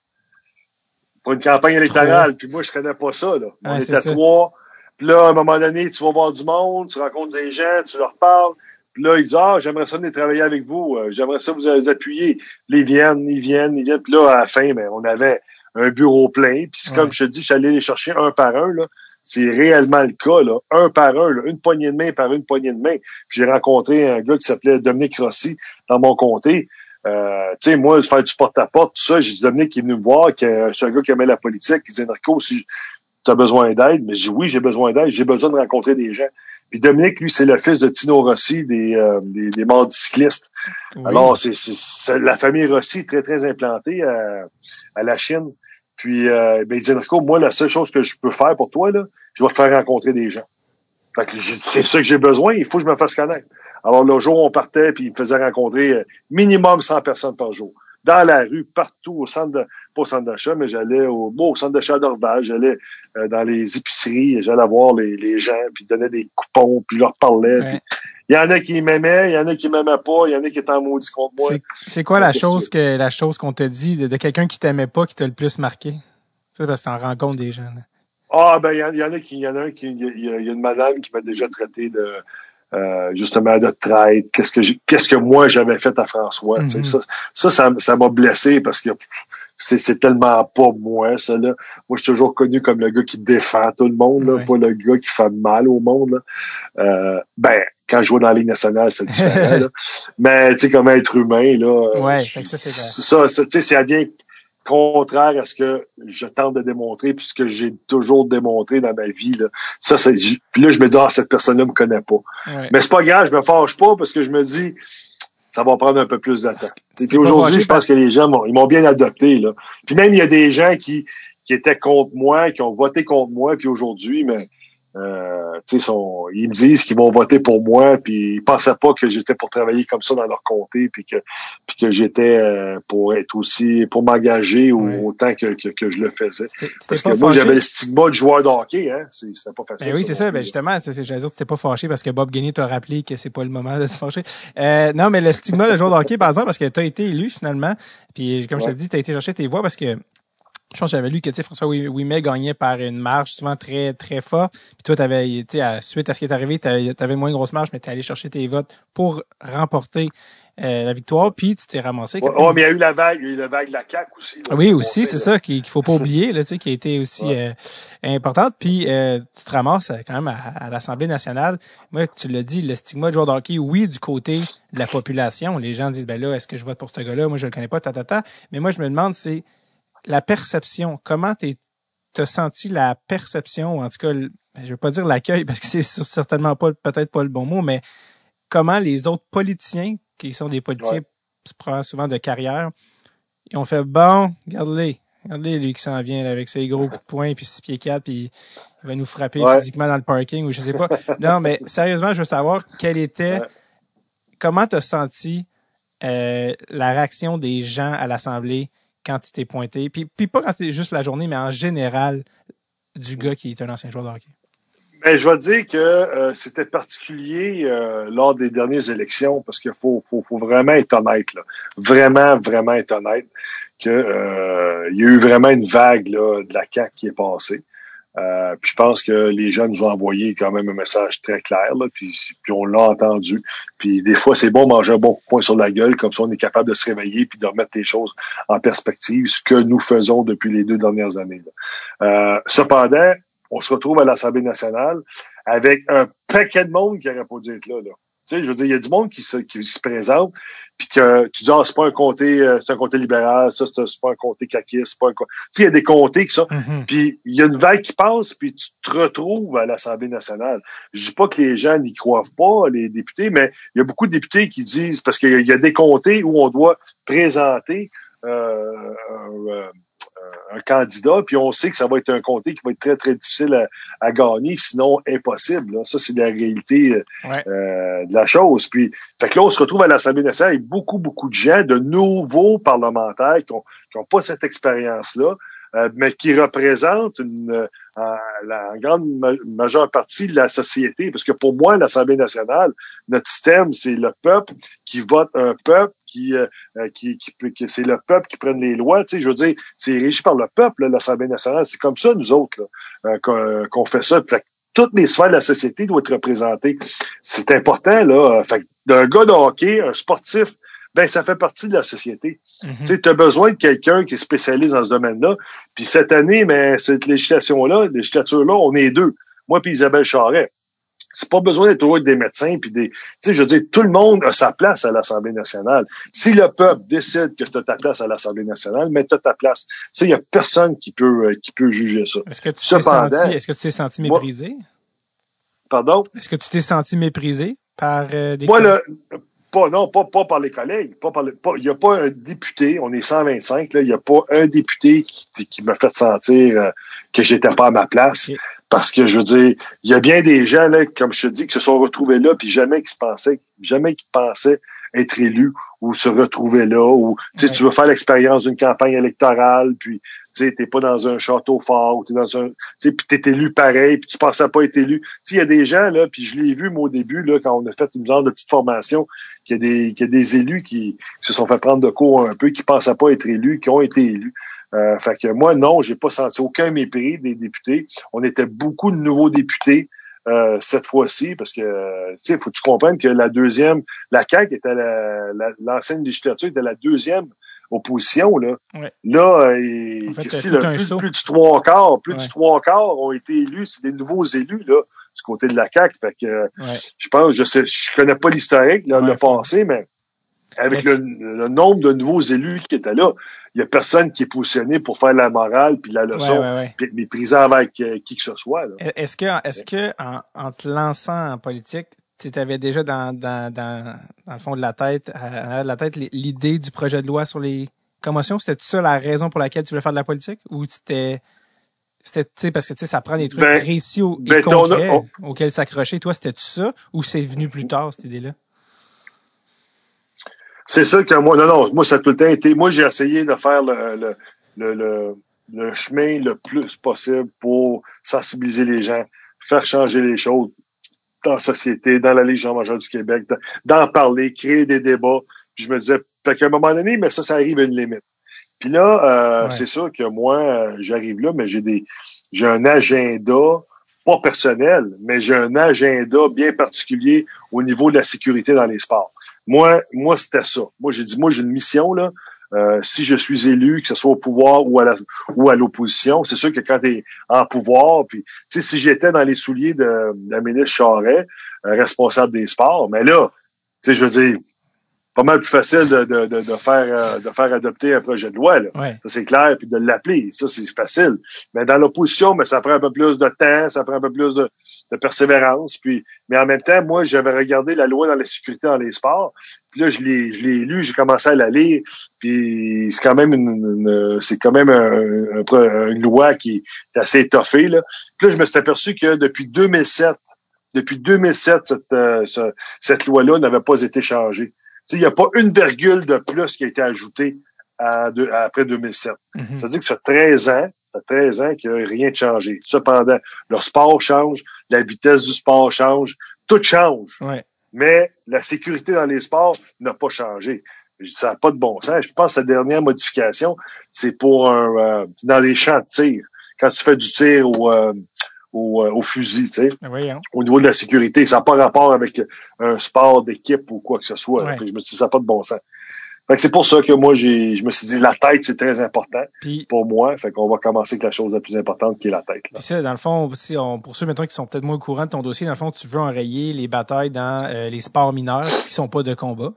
C: Pour une campagne électorale, puis moi, je connais pas ça, là. On était à trois. Puis là, à un moment donné, tu vas voir du monde, tu rencontres des gens, tu leur parles. Puis là, ils disent, ah, j'aimerais ça venir travailler avec vous, euh, j'aimerais ça vous appuyer. ils viennent, ils viennent, ils viennent. Puis là, à la fin, ben, on avait un bureau plein. Puis comme je te dis, j'allais les chercher un par un, là c'est réellement le cas, là, un par un, une poignée de main par une poignée de main. J'ai rencontré un gars qui s'appelait Dominique Rossi dans mon comté. Euh, tu sais, moi, faire du porte-à-porte, tout ça, j'ai dit Dominique qui est venu me voir, que c'est un gars qui aimait la politique, qui disait Narco, si tu as besoin d'aide, mais j'ai dit oui, j'ai besoin d'aide, j'ai besoin de rencontrer des gens. Puis Dominique, lui, c'est le fils de Tino Rossi, des, euh, des, des cyclistes. Alors, c'est la famille Rossi, très, très implantée à, à la Chine. Puis, euh, ben, il dit, Enrico, moi, la seule chose que je peux faire pour toi, là, je vais te faire rencontrer des gens. Fait que c'est ça que j'ai besoin, il faut que je me fasse connaître. Alors, le jour où on partait, puis il me faisait rencontrer euh, minimum 100 personnes par jour. Dans la rue, partout, au centre de, pas au centre d'achat, mais j'allais au, bon, au centre d'achat d'Orval, j'allais euh, dans les épiceries, j'allais voir les, les gens, puis donnais des coupons, puis je leur parlais. Il y en a qui m'aimaient, il y en a qui m'aimaient pas, il y en a qui étaient en maudit contre moi.
A: C'est quoi la chose que la chose qu'on te dit de, quelqu'un qui t'aimait pas qui t'a le plus marqué? C'est parce que t'en rencontres des gens.
C: Ah ben il y, en a qui, y en a un qui, il y, a une madame qui m'a déjà traité de euh, justement de traite. Qu'est-ce que qu'est-ce que moi j'avais fait à François. Mm-hmm. Ça, ça, ça m'a blessé parce que c'est tellement pas moi, ça, là. Moi, je suis toujours connu comme le gars qui défend tout le monde, là, pas le gars qui fait mal au monde, là. Euh, ben, quand je jouais dans la Ligue nationale, c'est différent, là. [LAUGHS] Mais, tu sais, comme être humain, là.
A: Ouais, ça, c'est
C: ça. Ça, tu sais, bien contraire à ce que je tente de démontrer, puis ce que j'ai toujours démontré dans ma vie, là. Ça, c'est, puis là, je me dis, ah, cette personne-là me connaît pas. Mais c'est pas grave, je me fâche pas parce que je me dis, ça va prendre un peu plus de temps. Puis aujourd'hui, je pense que les gens ils m'ont bien adopté. Là. Puis même, il y a des gens qui, qui étaient contre moi, qui ont voté contre moi, puis aujourd'hui, mais euh, sont, ils me disent qu'ils vont voter pour moi, puis ils pensaient pas que j'étais pour travailler comme ça dans leur comté, puis que puis que j'étais euh, pour être aussi pour m'engager autant que, que, que, je le faisais. Parce que moi, j'avais le stigma de joueur de hockey, hein. C'était pas facile.
A: Ben oui, c'est ça. Ben justement, j'allais dire que t'étais pas fâché parce que Bob Guinée t'a rappelé que c'est pas le moment de se fâcher. Euh, non, mais le stigma de joueur de hockey, par exemple, parce que t'as été élu finalement, puis comme je te dis, t'as été chercher tes voix parce que je pense que j'avais lu que François Ouimet gagnait par une marge souvent très très forte. Puis toi, t'avais été suite à ce qui est arrivé, tu avais moins une grosse marge, mais tu allé chercher tes votes pour remporter euh, la victoire. Puis tu t'es ramassé.
C: Oh, mais il y a eu la vague, il y a eu la vague de la CAQ aussi.
A: oui, aussi, c'est ça qu'il faut pas oublier, là, qui a été aussi euh, importante. Puis euh, tu te ramasses quand même à, l'Assemblée nationale. Moi, tu l'as dit, le stigma de joueur de hockey, oui, du côté de la population. Les gens disent ben là, est-ce que je vote pour ce gars-là? Moi, je le connais pas, ta, ta, ta. Mais moi, je me demande, c'est la perception, comment tu as senti la perception, ou en tout cas, ben, je veux pas dire l'accueil [LAUGHS] parce que c'est certainement pas peut-être pas le bon mot, mais comment les autres politiciens, qui sont des politiciens souvent de carrière, ils ont fait bon, regarde-les, regarde-les lui qui s'en vient avec ses gros coups de poing puis six pieds quatre puis il va nous frapper physiquement dans le parking ou je sais pas. non, mais sérieusement, je veux savoir quelle était, comment tu as senti euh, la réaction des gens à l'Assemblée quand tu t'es pointé? Puis, puis pas quand c'était juste la journée, mais en général, du gars qui est un ancien joueur de hockey.
C: Ben, je vais dire que euh, c'était particulier euh, lors des dernières élections parce qu'il faut, faut, faut, vraiment être honnête. Là. Vraiment, vraiment être honnête qu'il euh, y a eu vraiment une vague là, de la CAQ qui est passée. Euh, puis je pense que les gens nous ont envoyé quand même un message très clair, là, puis, on l'a entendu. Puis des fois, c'est bon manger un bon point sur la gueule, comme ça on est capable de se réveiller puis de remettre les choses en perspective, ce que nous faisons depuis les deux dernières années. Euh, cependant, on se retrouve à l'Assemblée nationale avec un paquet de monde qui n'aurait pas dû être là. là. Tu sais, je veux dire, il y a du monde qui se, qui se présente, puis que tu dis, ah, c'est pas un comté, euh, c'est un comté libéral, ça, c'est pas un comté caquiste, c'est pas un comté... Tu sais, il y a des comtés qui sont... Mm-hmm. Puis il y a une vague qui passe, puis tu te retrouves à l'Assemblée nationale. Je dis pas que les gens n'y croient pas, les députés, mais il y a beaucoup de députés qui disent, parce qu'il y, a des comtés où on doit présenter euh, euh un candidat, puis on sait que ça va être un comté qui va être très, très difficile à, gagner, sinon impossible. Ça, c'est la réalité euh, de la chose. Puis, fait que là, on se retrouve à l'Assemblée nationale avec beaucoup, beaucoup de gens, de nouveaux parlementaires qui n'ont pas cette expérience-là, euh, mais qui représentent une, euh, la grande majeure partie de la société. Parce que pour moi, l'Assemblée nationale, notre système, c'est le peuple qui vote un peuple qui, euh, qui, qui, c'est le peuple qui prenne les lois. Tu sais, je veux dire, c'est régi par le peuple, l'Assemblée nationale. C'est comme ça, nous autres, qu'on fait ça. Fait toutes les sphères de la société doivent être représentées. C'est important, là. Fait d'un gars de hockey, un sportif, ben ça fait partie de la société. Mm-hmm. Tu as besoin de quelqu'un qui est spécialiste dans ce domaine-là. Puis cette année, mais cette législation-là, législature-là, on est deux. Moi puis Isabelle Charret. C'est pas besoin d'être des médecins puis des. Tu sais, je veux dire, tout le monde a sa place à l'Assemblée nationale. Si le peuple décide que tu as ta place à l'Assemblée nationale, mets ta place. Tu sais, il y a personne qui peut euh, qui peut juger ça.
A: Est-ce que tu t'es senti, est-ce que tu t'es senti méprisé?
C: pardon?
A: Est-ce que tu t'es senti méprisé par euh, des.
C: Moi, le, pas, non, pas, pas par les collègues. Pas par il n'y a pas un député, on est 125, là, il n'y a pas un député qui, qui m'a fait sentir euh, que j'étais pas à ma place. Parce que je veux dire, il y a bien des gens, là, comme je te dis, qui se sont retrouvés là, puis jamais qui se pensaient, jamais qui pensaient être élus ou se retrouver là, ou tu sais, tu veux faire l'expérience d'une campagne électorale, puis tu sais, t'es pas dans un château fort, ou t'es dans un, tu sais, puis t'es élu pareil, puis tu pensais pas être élu. Tu sais, il y a des gens là, puis je l'ai vu moi au début là, quand on a fait une genre de petite formation, qu'il y a des, qu'il y a des élus qui, se sont fait prendre de cours un peu, qui pensaient pas être élus, qui ont été élus. Euh, fait que moi, non, j'ai pas senti aucun mépris des députés. On était beaucoup de nouveaux députés. Euh, cette fois-ci, parce que tu sais, faut que tu comprennes que la deuxième, la CAQ était l'ancienne législature était la deuxième opposition. Là, là euh, et, plus, plus, du trois quarts, plus du trois quarts ont été élus, c'est des nouveaux élus là du côté de la CAQ. Fait que je pense, je sais, je connais pas l'historique, là, le passé, mais avec le, nombre de nouveaux élus qui étaient là, il y a personne qui est positionné pour faire la morale puis la leçon, puis être méprisant avec euh, qui que ce soit.
A: Est-ce que, est-ce que en, te lançant en politique, tu avais déjà dans, dans, dans, dans, le fond de la tête, à, la tête, l'idée du projet de loi sur les commotion, c'était ça la raison pour laquelle tu voulais faire de la politique? Ou c'était, c'était, parce que, tu sais, ça prend des trucs
C: Ben,
A: précis et
C: ben, on a-
A: concrets
C: on-
A: auxquels s'accrocher. Toi, c'était ça? Ou c'est venu plus tard, cette idée-là?
C: C'est ça que moi, non, non, moi, ça a tout le temps été. Moi, j'ai essayé de faire le, le, le, le, le chemin le plus possible pour sensibiliser les gens, faire changer les choses dans la société, dans la Légion majeure du Québec, de- d'en parler, créer des débats. Puis je me disais, fait qu'à un moment donné, mais ça, ça arrive à une limite. Puis là, euh,
A: Ouais.
C: c'est sûr que moi, euh, j'arrive là, mais j'ai des, j'ai un agenda, pas personnel, mais j'ai un agenda bien particulier au niveau de la sécurité dans les sports. Moi, moi, c'était ça. Moi, j'ai dit, moi, j'ai une mission, là. Euh, si je suis élu, que ce soit au pouvoir ou à la, ou à l'opposition, c'est sûr que quand tu es en pouvoir, puis si j'étais dans les souliers de, de la ministre Charret, euh, responsable des sports, mais là, tu sais, je veux dire, pas mal plus facile de, de, de, de faire euh, de faire adopter un projet de loi, là.
A: Ouais.
C: Ça, c'est clair, puis de l'appeler. Ça, c'est facile. Mais dans l'opposition, mais ça prend un peu plus de temps, ça prend un peu plus de, de persévérance. Puis, mais en même temps, moi, j'avais regardé la loi dans la sécurité dans les sports. Puis là, je l'ai, je l'ai lu, j'ai commencé à la lire. Puis c'est quand même une, une- c'est quand même un- un pro- une loi qui est assez étoffée. Là. Puis là, je me suis aperçu que depuis 2007, depuis 2007, cette, euh, ce- cette loi-là n'avait pas été changée. Il n'y a pas une virgule de plus qui a été ajoutée à de- après 2007.
A: Mhm.
C: Ça veut dire que ça fait 13 ans, ça fait 13 ans qu'il n'y a rien de changé. Cependant, le sport change, la vitesse du sport change, tout change.
A: Ouais.
C: Mais la sécurité dans les sports n'a pas changé. Dis, Ça n'a pas de bon sens. Je pense que la dernière modification, c'est pour un, euh, dans les champs de tir. Quand tu fais du tir au, euh, au, euh, au fusil, tu sais
A: Ben Voyons.
C: au niveau de la sécurité. Ça n'a pas rapport avec un sport d'équipe ou quoi que ce soit.
A: Ouais.
C: Je me dit, ça n'a pas de bon sens. Fait que c'est pour ça que moi, j'ai, je me suis dit, la tête, c'est très important
A: Puis,
C: pour moi. Fait qu'on va commencer avec la chose la plus importante qui est la tête. là.
A: Puis ça, dans le fond, si on, pour ceux mettons qui sont peut-être moins au courant de ton dossier, dans le fond, tu veux enrayer les batailles dans euh, les sports mineurs qui sont pas de combat.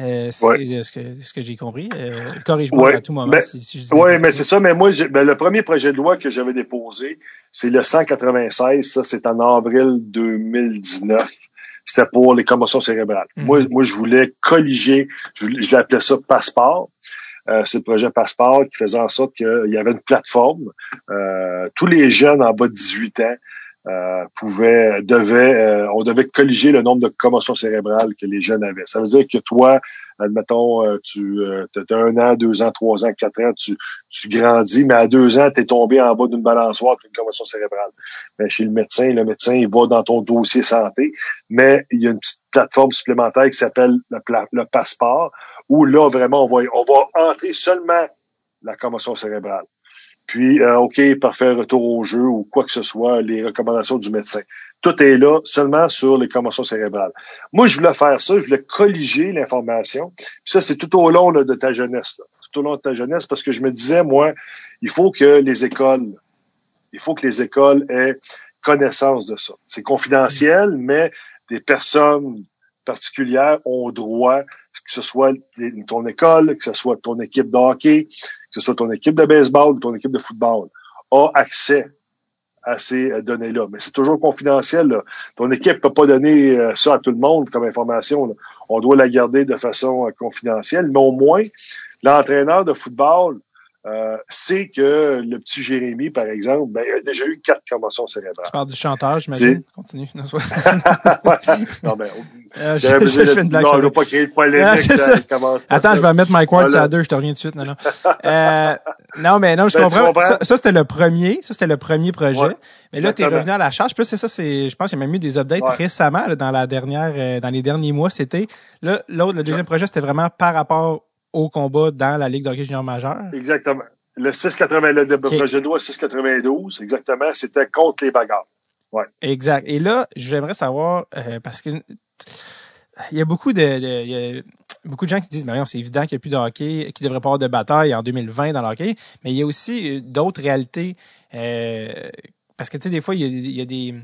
A: Euh, c'est
C: Ouais.
A: ce que, ce que j'ai compris. Euh, Corrige-moi
C: Ouais.
A: à tout moment
C: Ben,
A: si, si je dis
C: Oui, mais c'est ça. Mais moi, j'ai- ben, le premier projet de loi que j'avais déposé, c'est le 196. Ça, c'est en avril 2019. C'était pour les commotions cérébrales.
A: Mhm.
C: Moi, moi, je voulais colliger, je, je l'appelais ça passeport. Euh, c'est le projet Passeport qui faisait en sorte qu'il y avait une plateforme. Euh, tous les jeunes en bas de 18 ans euh, pouvaient, devaient, euh, on devait colliger le nombre de commotions cérébrales que les jeunes avaient. Ça veut dire que toi, admettons, euh, tu as un an, deux ans, trois ans, quatre ans, tu, grandis, mais à deux ans, tu es tombé en bas d'une balançoire avec une commotion cérébrale. Ben, chez le médecin, le médecin, il va dans ton dossier santé, mais il y a une petite plateforme supplémentaire qui s'appelle le passeport, où là, vraiment, on va, on va entrer seulement la commotion cérébrale. Puis, euh, OK, parfait, retour au jeu ou quoi que ce soit, les recommandations du médecin. Tout est là seulement sur les commotions cérébrales. Moi, je voulais faire ça, je voulais colliger l'information. Ça, c'est tout au long de ta jeunesse. Tout au long de ta jeunesse, parce que je me disais, moi, il faut que les écoles, il faut que les écoles aient connaissance de ça. C'est confidentiel, mais des personnes particulières ont droit, que ce soit ton école, que ce soit ton équipe de hockey, que ce soit ton équipe de baseball ou ton équipe de football, a accès à ces euh, données-là. Mais c'est toujours confidentiel. là. Ton équipe peut pas donner euh, ça à tout le monde comme information. là. On doit la garder de façon euh, confidentielle, mais au moins, l'entraîneur de football euh, sait que le petit Jérémy, par exemple, ben, il a déjà eu quatre commotions cérébrales.
A: Tu parles du chanteur, j'imagine? Continue. Non, c'est [LAUGHS]
C: non, ben, [LAUGHS]
A: Euh, je, je- je fais une blague.
C: non,
A: je
C: va pas créer de polémique.
A: Ah, c'est Attends, je vais mettre Mike Ward
C: Voilà.
A: à deux, je te reviens tout de suite. Non, non. Euh, non, mais non, je
C: Ben,
A: comprends.
C: comprends?
A: Ça, ça, c'était le premier. Ça, c'était le premier projet.
C: Ouais,
A: mais là, tu es revenu à la charge. Là, c'est ça, c'est, je pense qu'il y a même eu des updates
C: Ouais.
A: récemment, là, dans la dernière, euh, dans les derniers mois. C'était, là, l'autre, le deuxième projet, c'était vraiment par rapport au combat dans la Ligue d'hockey junior majeur?
C: Exactement. Le 680, le, le
A: Ok.
C: projet de loi 692, exactement, c'était contre les bagarres.
A: Exact. Et là, j'aimerais savoir, euh, parce que il y a beaucoup de, de- il y a beaucoup de gens qui disent, mais c'est évident qu'il n'y a plus de hockey, qu'il ne devrait pas avoir de bataille en 2020 dans le hockey, mais il y a aussi euh, d'autres réalités, euh, parce que tu sais, des fois, il y a, il y a des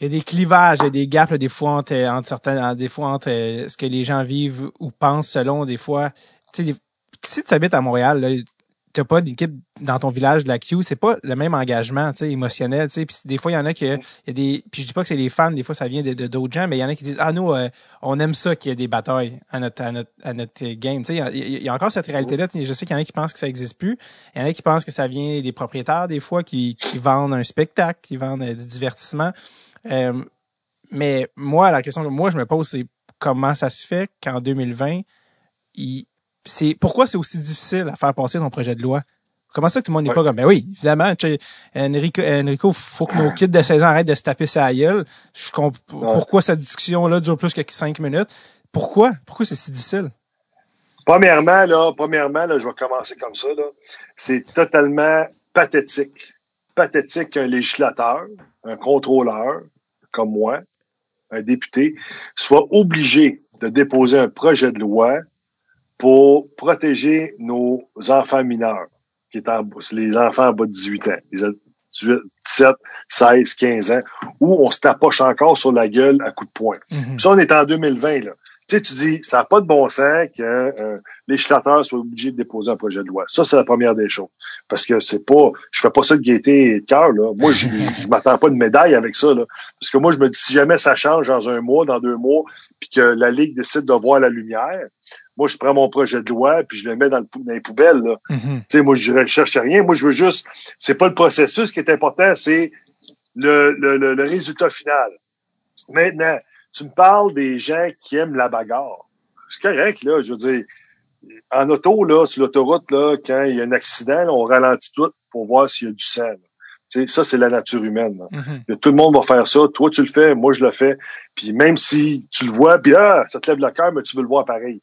A: il y a des clivages, il y a des gaps là, des fois entre, entre certains, des fois entre euh, ce que les gens vivent ou pensent selon des fois. Des- si tu habites à Montréal, t'as pas d'équipe dans ton village de la Q, c'est pas le même engagement, tu émotionnel, tu. Puis des fois, il y en a qui, y a des, puis je dis pas que c'est les fans, des fois ça vient de d'autres gens, mais il y en a qui disent ah nous, euh, on aime ça qu'il y ait des batailles à notre à notre à notre game, tu sais. Il y, a encore cette réalité-là. Je sais qu'il y en a qui pensent que ça existe plus, il y en a qui pensent que ça vient des propriétaires des fois qui qui vendent un spectacle, qui vendent euh, du divertissement. Euh, mais moi, la question que moi je me pose, c'est comment ça se fait qu'en 2020, il c'est pourquoi c'est aussi difficile à faire passer ton projet de loi? Comment ça que tout le monde n'est pas comme, ben oui, évidemment, Enrico, Enrico, faut que nos kids de 16 ans arrêtent de se taper sa gueule. Je pourquoi cette discussion-là dure plus que 5 minutes? Pourquoi? Pourquoi c'est si difficile?
C: Premièrement, là, premièrement, là, je vais commencer comme ça, là. C'est totalement pathétique. Pathétique qu'un législateur, un contrôleur, comme moi, un député, soit obligé de déposer un projet de loi pour protéger nos enfants mineurs, qui est en, les enfants en bas de 18 ans, les 18, 17, 16, 15 ans, où on se tapoche encore sur la gueule à coups de poing. Mm-hmm. Ça, on est en 2020, là. Tu sais, tu dis, ça n'a pas de bon sens que euh, législateur soit obligé de déposer un projet de loi. Ça, c'est la première des choses. Parce que c'est pas, je fais pas ça de gaieté et de cœur, là. Moi, je, [LAUGHS] je m'attends pas de médaille avec ça, là. Parce que moi, je me dis, si jamais ça change dans un mois, dans deux mois, puis que la Ligue décide de voir la lumière, moi, je prends mon projet de loi puis je le mets dans, le, dans les poubelles. Là. Mm-hmm. Tu sais, moi, je ne cherche rien. Moi, je veux juste. C'est pas le processus qui est important, c'est le, le, le, résultat final. Maintenant, tu me parles des gens qui aiment la bagarre. C'est correct, là. Je veux dire, en auto, là, sur l'autoroute, là, quand il y a un accident, on ralentit tout pour voir s'il y a du sang. sais, ça, c'est la nature humaine. Mm-hmm. Tout le monde va faire ça. Toi, tu le fais, moi, je le fais. Puis même si tu le vois, puis ah, ça te lève le cœur, mais tu veux le voir pareil.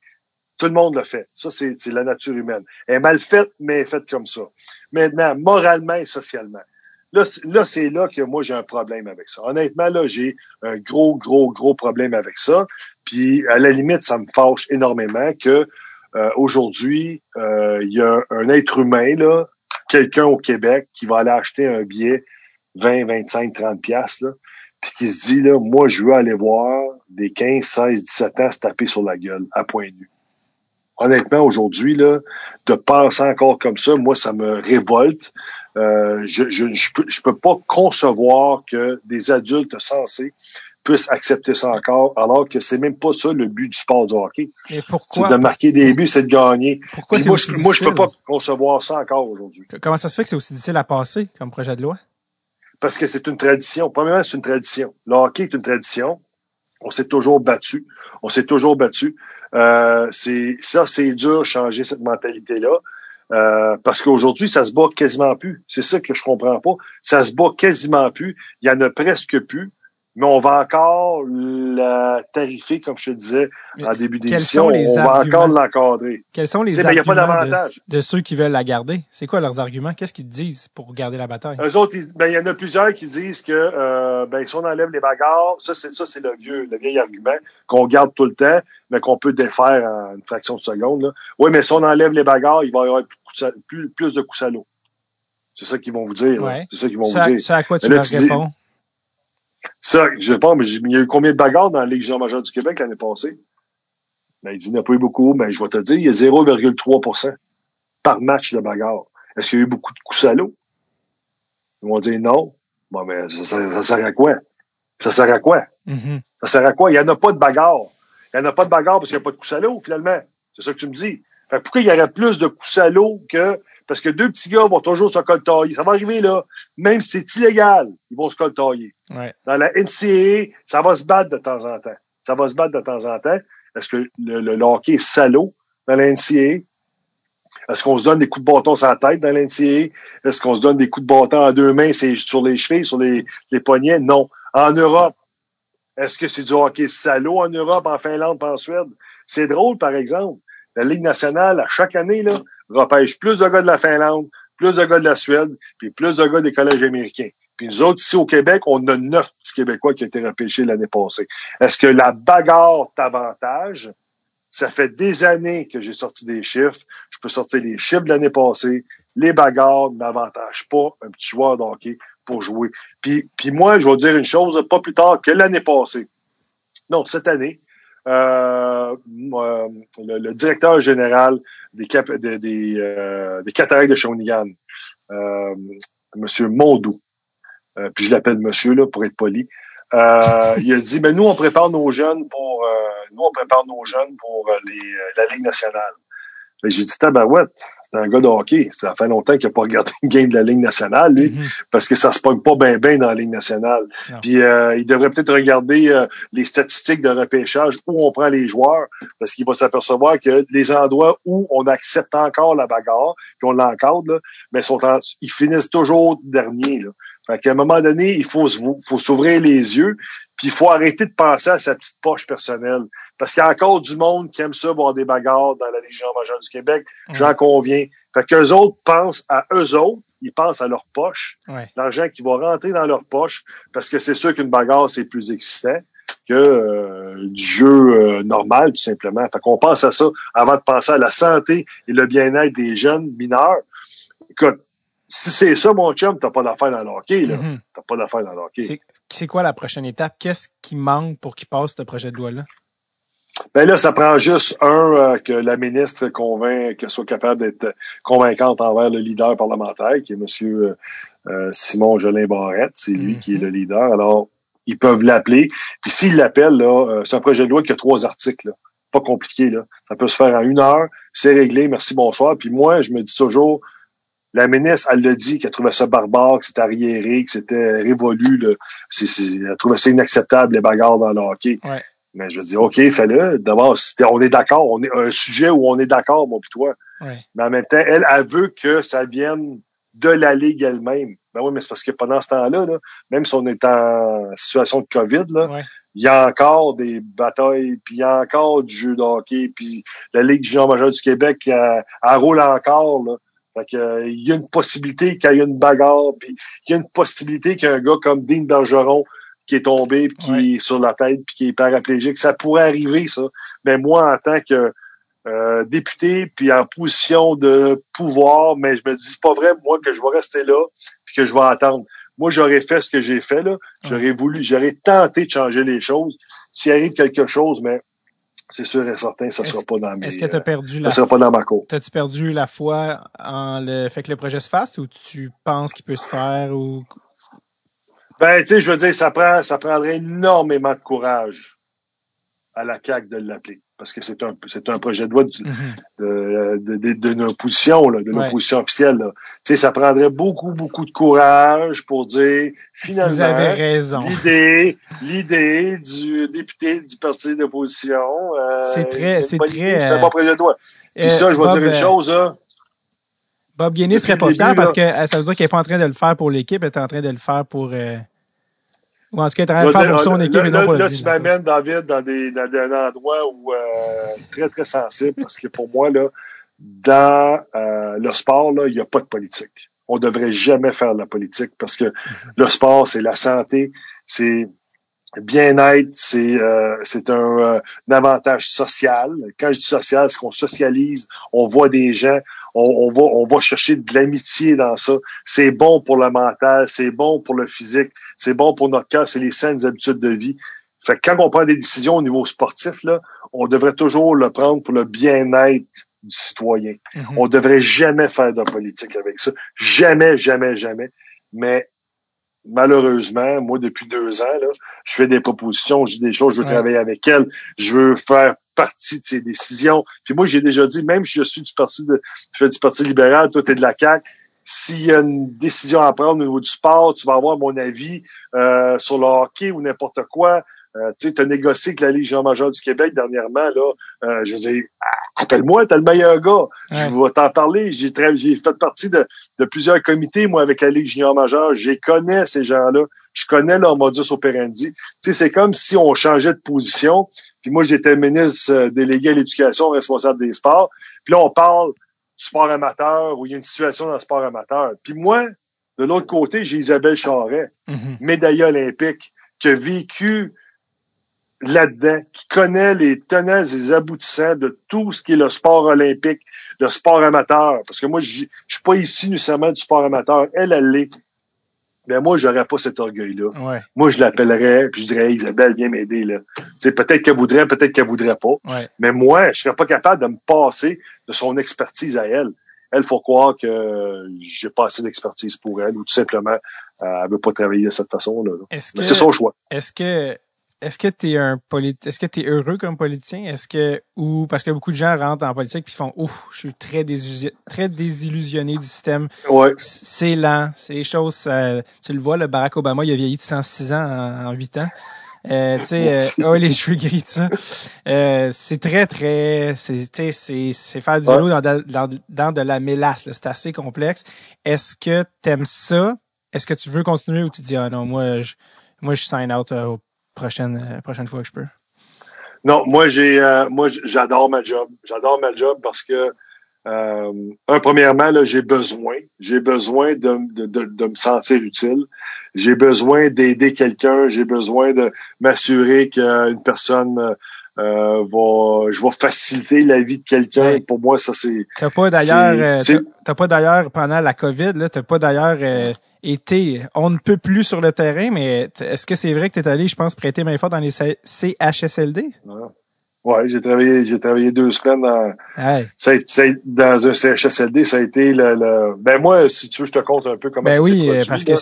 C: Tout le monde le fait. Ça, c'est la nature humaine. Elle est mal faite, mais elle est faite comme ça. Maintenant, moralement et socialement. Là, là c'est là que moi, j'ai un problème avec ça. Honnêtement, là, j'ai un gros, gros, gros problème avec ça. Puis, à la limite, ça me fâche énormément que euh, aujourd'hui, euh, il y a un être humain, là, quelqu'un au Québec qui va aller acheter un billet 20, 25, 30 pièces là, puis qui se dit, là, moi, je veux aller voir des 15, 16, 17 ans se taper sur la gueule à point nu honnêtement, aujourd'hui, là, de penser encore comme ça, moi, ça me révolte. Euh, je, je, je, peux, je peux pas concevoir que des adultes sensés puissent accepter ça encore, alors que c'est même pas ça le but du sport du hockey.
A: Et pourquoi?
C: C'est de marquer des buts, c'est de gagner. Pourquoi moi, je, moi, je peux pas concevoir ça encore aujourd'hui.
A: Comment ça se fait que c'est aussi difficile à passer comme projet de loi?
C: Parce que c'est une tradition. Premièrement, c'est une tradition. Le hockey est une tradition. On s'est toujours battu. On s'est toujours battu. Euh, c'est ça, c'est dur changer cette mentalité-là. Euh, parce qu'aujourd'hui, ça se bat quasiment plus. C'est ça que je comprends pas. Ça se bat quasiment plus. Il y en a presque plus mais on va encore la tarifer, comme je te disais en début d'émission. On va encore l'encadrer.
A: Quels sont les arguments de, ceux qui veulent la garder? C'est quoi leurs arguments? Qu'est-ce qu'ils disent pour garder la bataille?
C: Eux autres, ben, il y en a plusieurs qui disent que euh, ben, si on enlève les bagarres, ça, c'est ça, c'est le vieux, le vieil argument qu'on garde tout le temps, mais qu'on peut défaire en une fraction de seconde. Là. Oui, mais si on enlève les bagarres, il va y avoir plus, plus, de coups à l'eau. C'est ça qu'ils vont vous dire. C'est ça qu'ils vont vous dire.
A: C'est à quoi tu leur réponds?
C: Ça, je sais pas, mais il y a eu combien de bagarres dans la Ligue majeure du Québec l'année passée? Ben, il dit, il n'y a pas eu beaucoup. Ben, je vais te dire, il y a 0,3% par match de bagarre. Est-ce qu'il y a eu beaucoup de coups à l'eau? Ils vont dire non. Bon, mais ça, ça, sert à quoi? Ça sert à quoi? Mm-hmm. Ça sert à quoi? Il n'y en a pas de bagarre. Il n'y en a pas de bagarre parce qu'il n'y a pas de coups à l'eau, finalement. C'est ça que tu me dis. Fait pourquoi il y aurait plus de coups l'eau que parce que deux petits gars vont toujours se coltailler. Ça va arriver là. Même si c'est illégal, ils vont se coltailler.
A: Ouais.
C: Dans la NCAA, ça va se battre de temps en temps. Ça va se battre de temps en temps. Est-ce que le, le, hockey est salaud dans la NCAA? Est-ce qu'on se donne des coups de bâton sur la tête dans la NCAA? Est-ce qu'on se donne des coups de bâton à deux mains sur les chevilles, sur les, les poignets? Non. En Europe, est-ce que c'est du hockey salaud en Europe, en Finlande, en Suède? C'est drôle, par exemple. La Ligue nationale, à chaque année, là, repêche plus de gars de la Finlande, plus de gars de la Suède, puis plus de gars des collèges américains. Puis nous autres, ici au Québec, on a neuf petits Québécois qui ont été repêchés l'année passée. Est-ce que la bagarre t'avantage? Ça fait des années que j'ai sorti des chiffres. Je peux sortir les chiffres de l'année passée. Les bagarres n'avantagent pas un petit joueur de hockey pour jouer. Puis, puis moi, je vais dire une chose, pas plus tard que l'année passée. Non, cette année, euh, euh, le, le, directeur général des, cap des, des, euh, des cataractes de Shawinigan, euh, Monsieur Mondou, euh, puis je l'appelle Monsieur là pour être poli. Euh, il a dit, mais nous on prépare nos jeunes pour, nous on prépare nos jeunes pour les, la Ligue nationale. J'ai dit, tabarouette, c'est un gars de hockey. Ça fait longtemps qu'il n'a pas regardé une game de la Ligue nationale, lui, mm-hmm. parce que ça se pogne pas bien bien dans la Ligue nationale. Puis euh, il devrait peut-être regarder euh, les statistiques de repêchage où on prend les joueurs, parce qu'il va s'apercevoir que les endroits où on accepte encore la bagarre, puis on l'encadre, mais sont ils finissent toujours dernier. Là. Fait qu'à un moment donné, il faut, faut s'ouvrir les yeux, puis il faut arrêter de penser à sa petite poche personnelle. Parce qu'il y a encore du monde qui aime ça voir des bagarres dans la Légion majeure du Québec. J'en conviens. Fait qu'eux autres pensent à eux autres, ils pensent à leur poche, l'argent qui va rentrer dans leur poche, parce que c'est sûr qu'une bagarre, c'est plus excitant que euh, du jeu euh, normal, tout simplement. Fait qu'on pense à ça avant de penser à la santé et le bien-être des jeunes mineurs. Écoute, si c'est ça, mon chum, t'as pas d'affaire dans le hockey, là. Mm-hmm. T'as pas d'affaire dans le hockey.
A: C'est quoi la prochaine étape? Qu'est-ce qui manque pour qu'il passe ce projet de loi-là?
C: Ben là, ça prend juste un euh, que la ministre convainc, qu'elle soit capable d'être convaincante envers le leader parlementaire, qui est M. Euh, euh, Simon Jolin Barrette. C'est lui qui est le mhm. leader. Alors, ils peuvent l'appeler. Puis s'ils l'appellent, là, c'est un projet de loi qui a trois articles. Pas compliqué, là. Ça peut se faire en une heure. C'est réglé. Merci, bonsoir. Puis moi, je me dis toujours, la ministre, elle l'a dit qu'elle trouvait ça barbare, que c'était arriéré, que c'était révolu. Là. elle trouvait ça inacceptable, les bagarres dans le hockey.
A: Ouais.
C: Mais je dis, OK, fais-le. D'abord, on est d'accord. On est un sujet où on est d'accord, moi puis toi. Mais en même temps, elle, elle veut que ça vienne de la Ligue elle-même. Ben oui, mais c'est parce que pendant ce temps-là, là, même si on est en situation de COVID, là, il y a encore des batailles, puis il y a encore du jeu de hockey, puis la Ligue du junior majeur du Québec, elle, roule encore. Là. Fait que, euh, il y a une possibilité qu'il y ait une bagarre, puis il y a une possibilité qu'un gars comme Dean Bergeron qui est tombé, puis qui est sur la tête, puis qui est paraplégique. Ça pourrait arriver, ça. Mais moi, en tant que euh, député, puis en position de pouvoir, mais je me dis, c'est pas vrai, moi, que je vais rester là, puis que je vais attendre. Moi, j'aurais fait ce que j'ai fait, là. J'aurais voulu, j'aurais tenté de changer les choses. S'il arrive quelque chose, mais c'est sûr et certain, ça sera pas dans mes,
A: Est-ce que tu as perdu la
C: ça sera pas dans ma cour.
A: T'as-tu perdu la foi en le fait que le projet se fasse ou tu penses qu'il peut se faire ou
C: ben, tu sais, je veux dire, ça prend, ça prendrait énormément de courage à la CAQ de l'appeler. Parce que c'est un, c'est un projet de loi mm-hmm. de, de, de, de, l'opposition, de l'opposition officielle. Tu sais, ça prendrait beaucoup, beaucoup de courage pour dire, finalement, l'idée, l'idée du député du parti d'opposition.
A: Euh, c'est très, c'est très.
C: C'est un bon projet de loi. Puis euh, ça, je vais dire une euh, chose.
A: Bob Guinness serait pas fier parce que euh, ça veut dire qu'il est pas en train de le faire pour l'équipe, il est en train de le faire pour. Euh... Ou en tout cas, il est en train de le faire pour son équipe
C: et
A: non pour
C: Là, tu m'amènes, David, dans des, dans des endroits où euh, très, très sensible parce que pour moi, là, dans euh, le sport, là, il n'y a pas de politique. On devrait jamais faire de la politique parce que le sport, c'est la santé, c'est bien-être, c'est euh, c'est un, euh, un, avantage social. Quand je dis social, c'est qu'on socialise, on voit des gens, on, va, on va chercher de l'amitié dans ça. C'est bon pour le mental, c'est bon pour le physique, c'est bon pour notre cœur, c'est les saines habitudes de vie. Fait que quand on prend des décisions au niveau sportif, là, on devrait toujours le prendre pour le bien-être du citoyen. Mm-hmm. On devrait jamais faire de politique avec ça. Jamais, jamais, jamais. Mais malheureusement, moi, depuis deux ans, là, je fais des propositions, je dis des choses, je veux travailler avec elle, je veux faire partie de ses décisions. Puis moi, j'ai déjà dit, même si je suis du parti de, je du parti libéral, toi, t'es de la CAQ, s'il y a une décision à prendre au niveau du sport, tu vas avoir mon avis euh, sur le hockey ou n'importe quoi. Euh, tu as négocié avec la Légion majeure du Québec dernièrement, là. Euh, je veux dire, appelle-moi, t'es le meilleur gars. Je vais t'en parler. J'ai j'ai fait partie de, de, plusieurs comités, moi, avec la Ligue junior majeure. Je connais ces gens-là. Je connais leur modus operandi. Tu sais, c'est comme si on changeait de position. Puis moi, j'étais ministre euh, délégué à l'éducation, responsable des sports. Puis là, on parle du sport amateur, où il y a une situation dans le sport amateur. Puis moi, de l'autre côté, j'ai Isabelle Charret, mm-hmm. médaille olympique, qui a vécu là-dedans, qui connaît les tenants et les aboutissants de tout ce qui est le sport olympique, le sport amateur. Parce que moi, je suis pas ici nécessairement du sport amateur. Elle, elle l'est. Mais moi, j'aurais pas cet orgueil-là.
A: Ouais.
C: Moi, je l'appellerais, puis je dirais, Isabelle, viens m'aider, là. Sais, peut-être qu'elle voudrait, peut-être qu'elle voudrait pas.
A: Ouais.
C: Mais moi, je serais pas capable de me passer de son expertise à elle. Elle, faut croire que j'ai pas assez d'expertise pour elle, ou tout simplement, elle veut pas travailler de cette façon-là. là.
A: Est-ce
C: Mais
A: que
C: c'est son choix.
A: est-ce que est-ce que t'es un polit est-ce que t'es heureux comme politicien? Est-ce que ou parce que beaucoup de gens rentrent en politique puis font ouf je suis très désillusionné, très désillusionné du système
C: Ouais.
A: C'est lent c'est les choses ça- tu le vois le Barack Obama il a vieilli de 106 ans en, en 8 ans euh, tu sais euh, ouais, les cheveux gris ça euh, c'est très très c'est tu sais c'est c'est faire du
C: Ouais.
A: vélo dans, de- dans, dans de la mélasse là. c'est assez complexe est-ce que t'aimes ça? Est-ce que tu veux continuer ou tu dis ah non moi je moi je sign out euh, aux prochaines euh, prochaine fois que je peux?
C: Non, moi j'ai euh, moi j'adore ma job. J'adore ma job parce que euh, un premièrement j'ai besoin, j'ai besoin de, de, de, de me sentir utile. J'ai besoin d'aider quelqu'un, j'ai besoin de m'assurer qu'une personne euh, va je vais faciliter la vie de quelqu'un.
A: Ouais.
C: Pour moi ça c'est
A: T'as pas d'ailleurs, euh, t'as- pas d'ailleurs pendant la COVID, là, t'as pas d'ailleurs euh, été, on ne peut plus sur le terrain, mais est-ce que c'est vrai que t'es allé, je pense, prêter main forte dans les CHSLD?
C: ouais, j'ai travaillé j'ai travaillé deux semaines dans ça, ça dans un CHSLD, ça a été le, le- ben moi si tu veux je te compte un peu comment
A: Ben
C: ça s'est
A: oui, euh, parce que
C: là.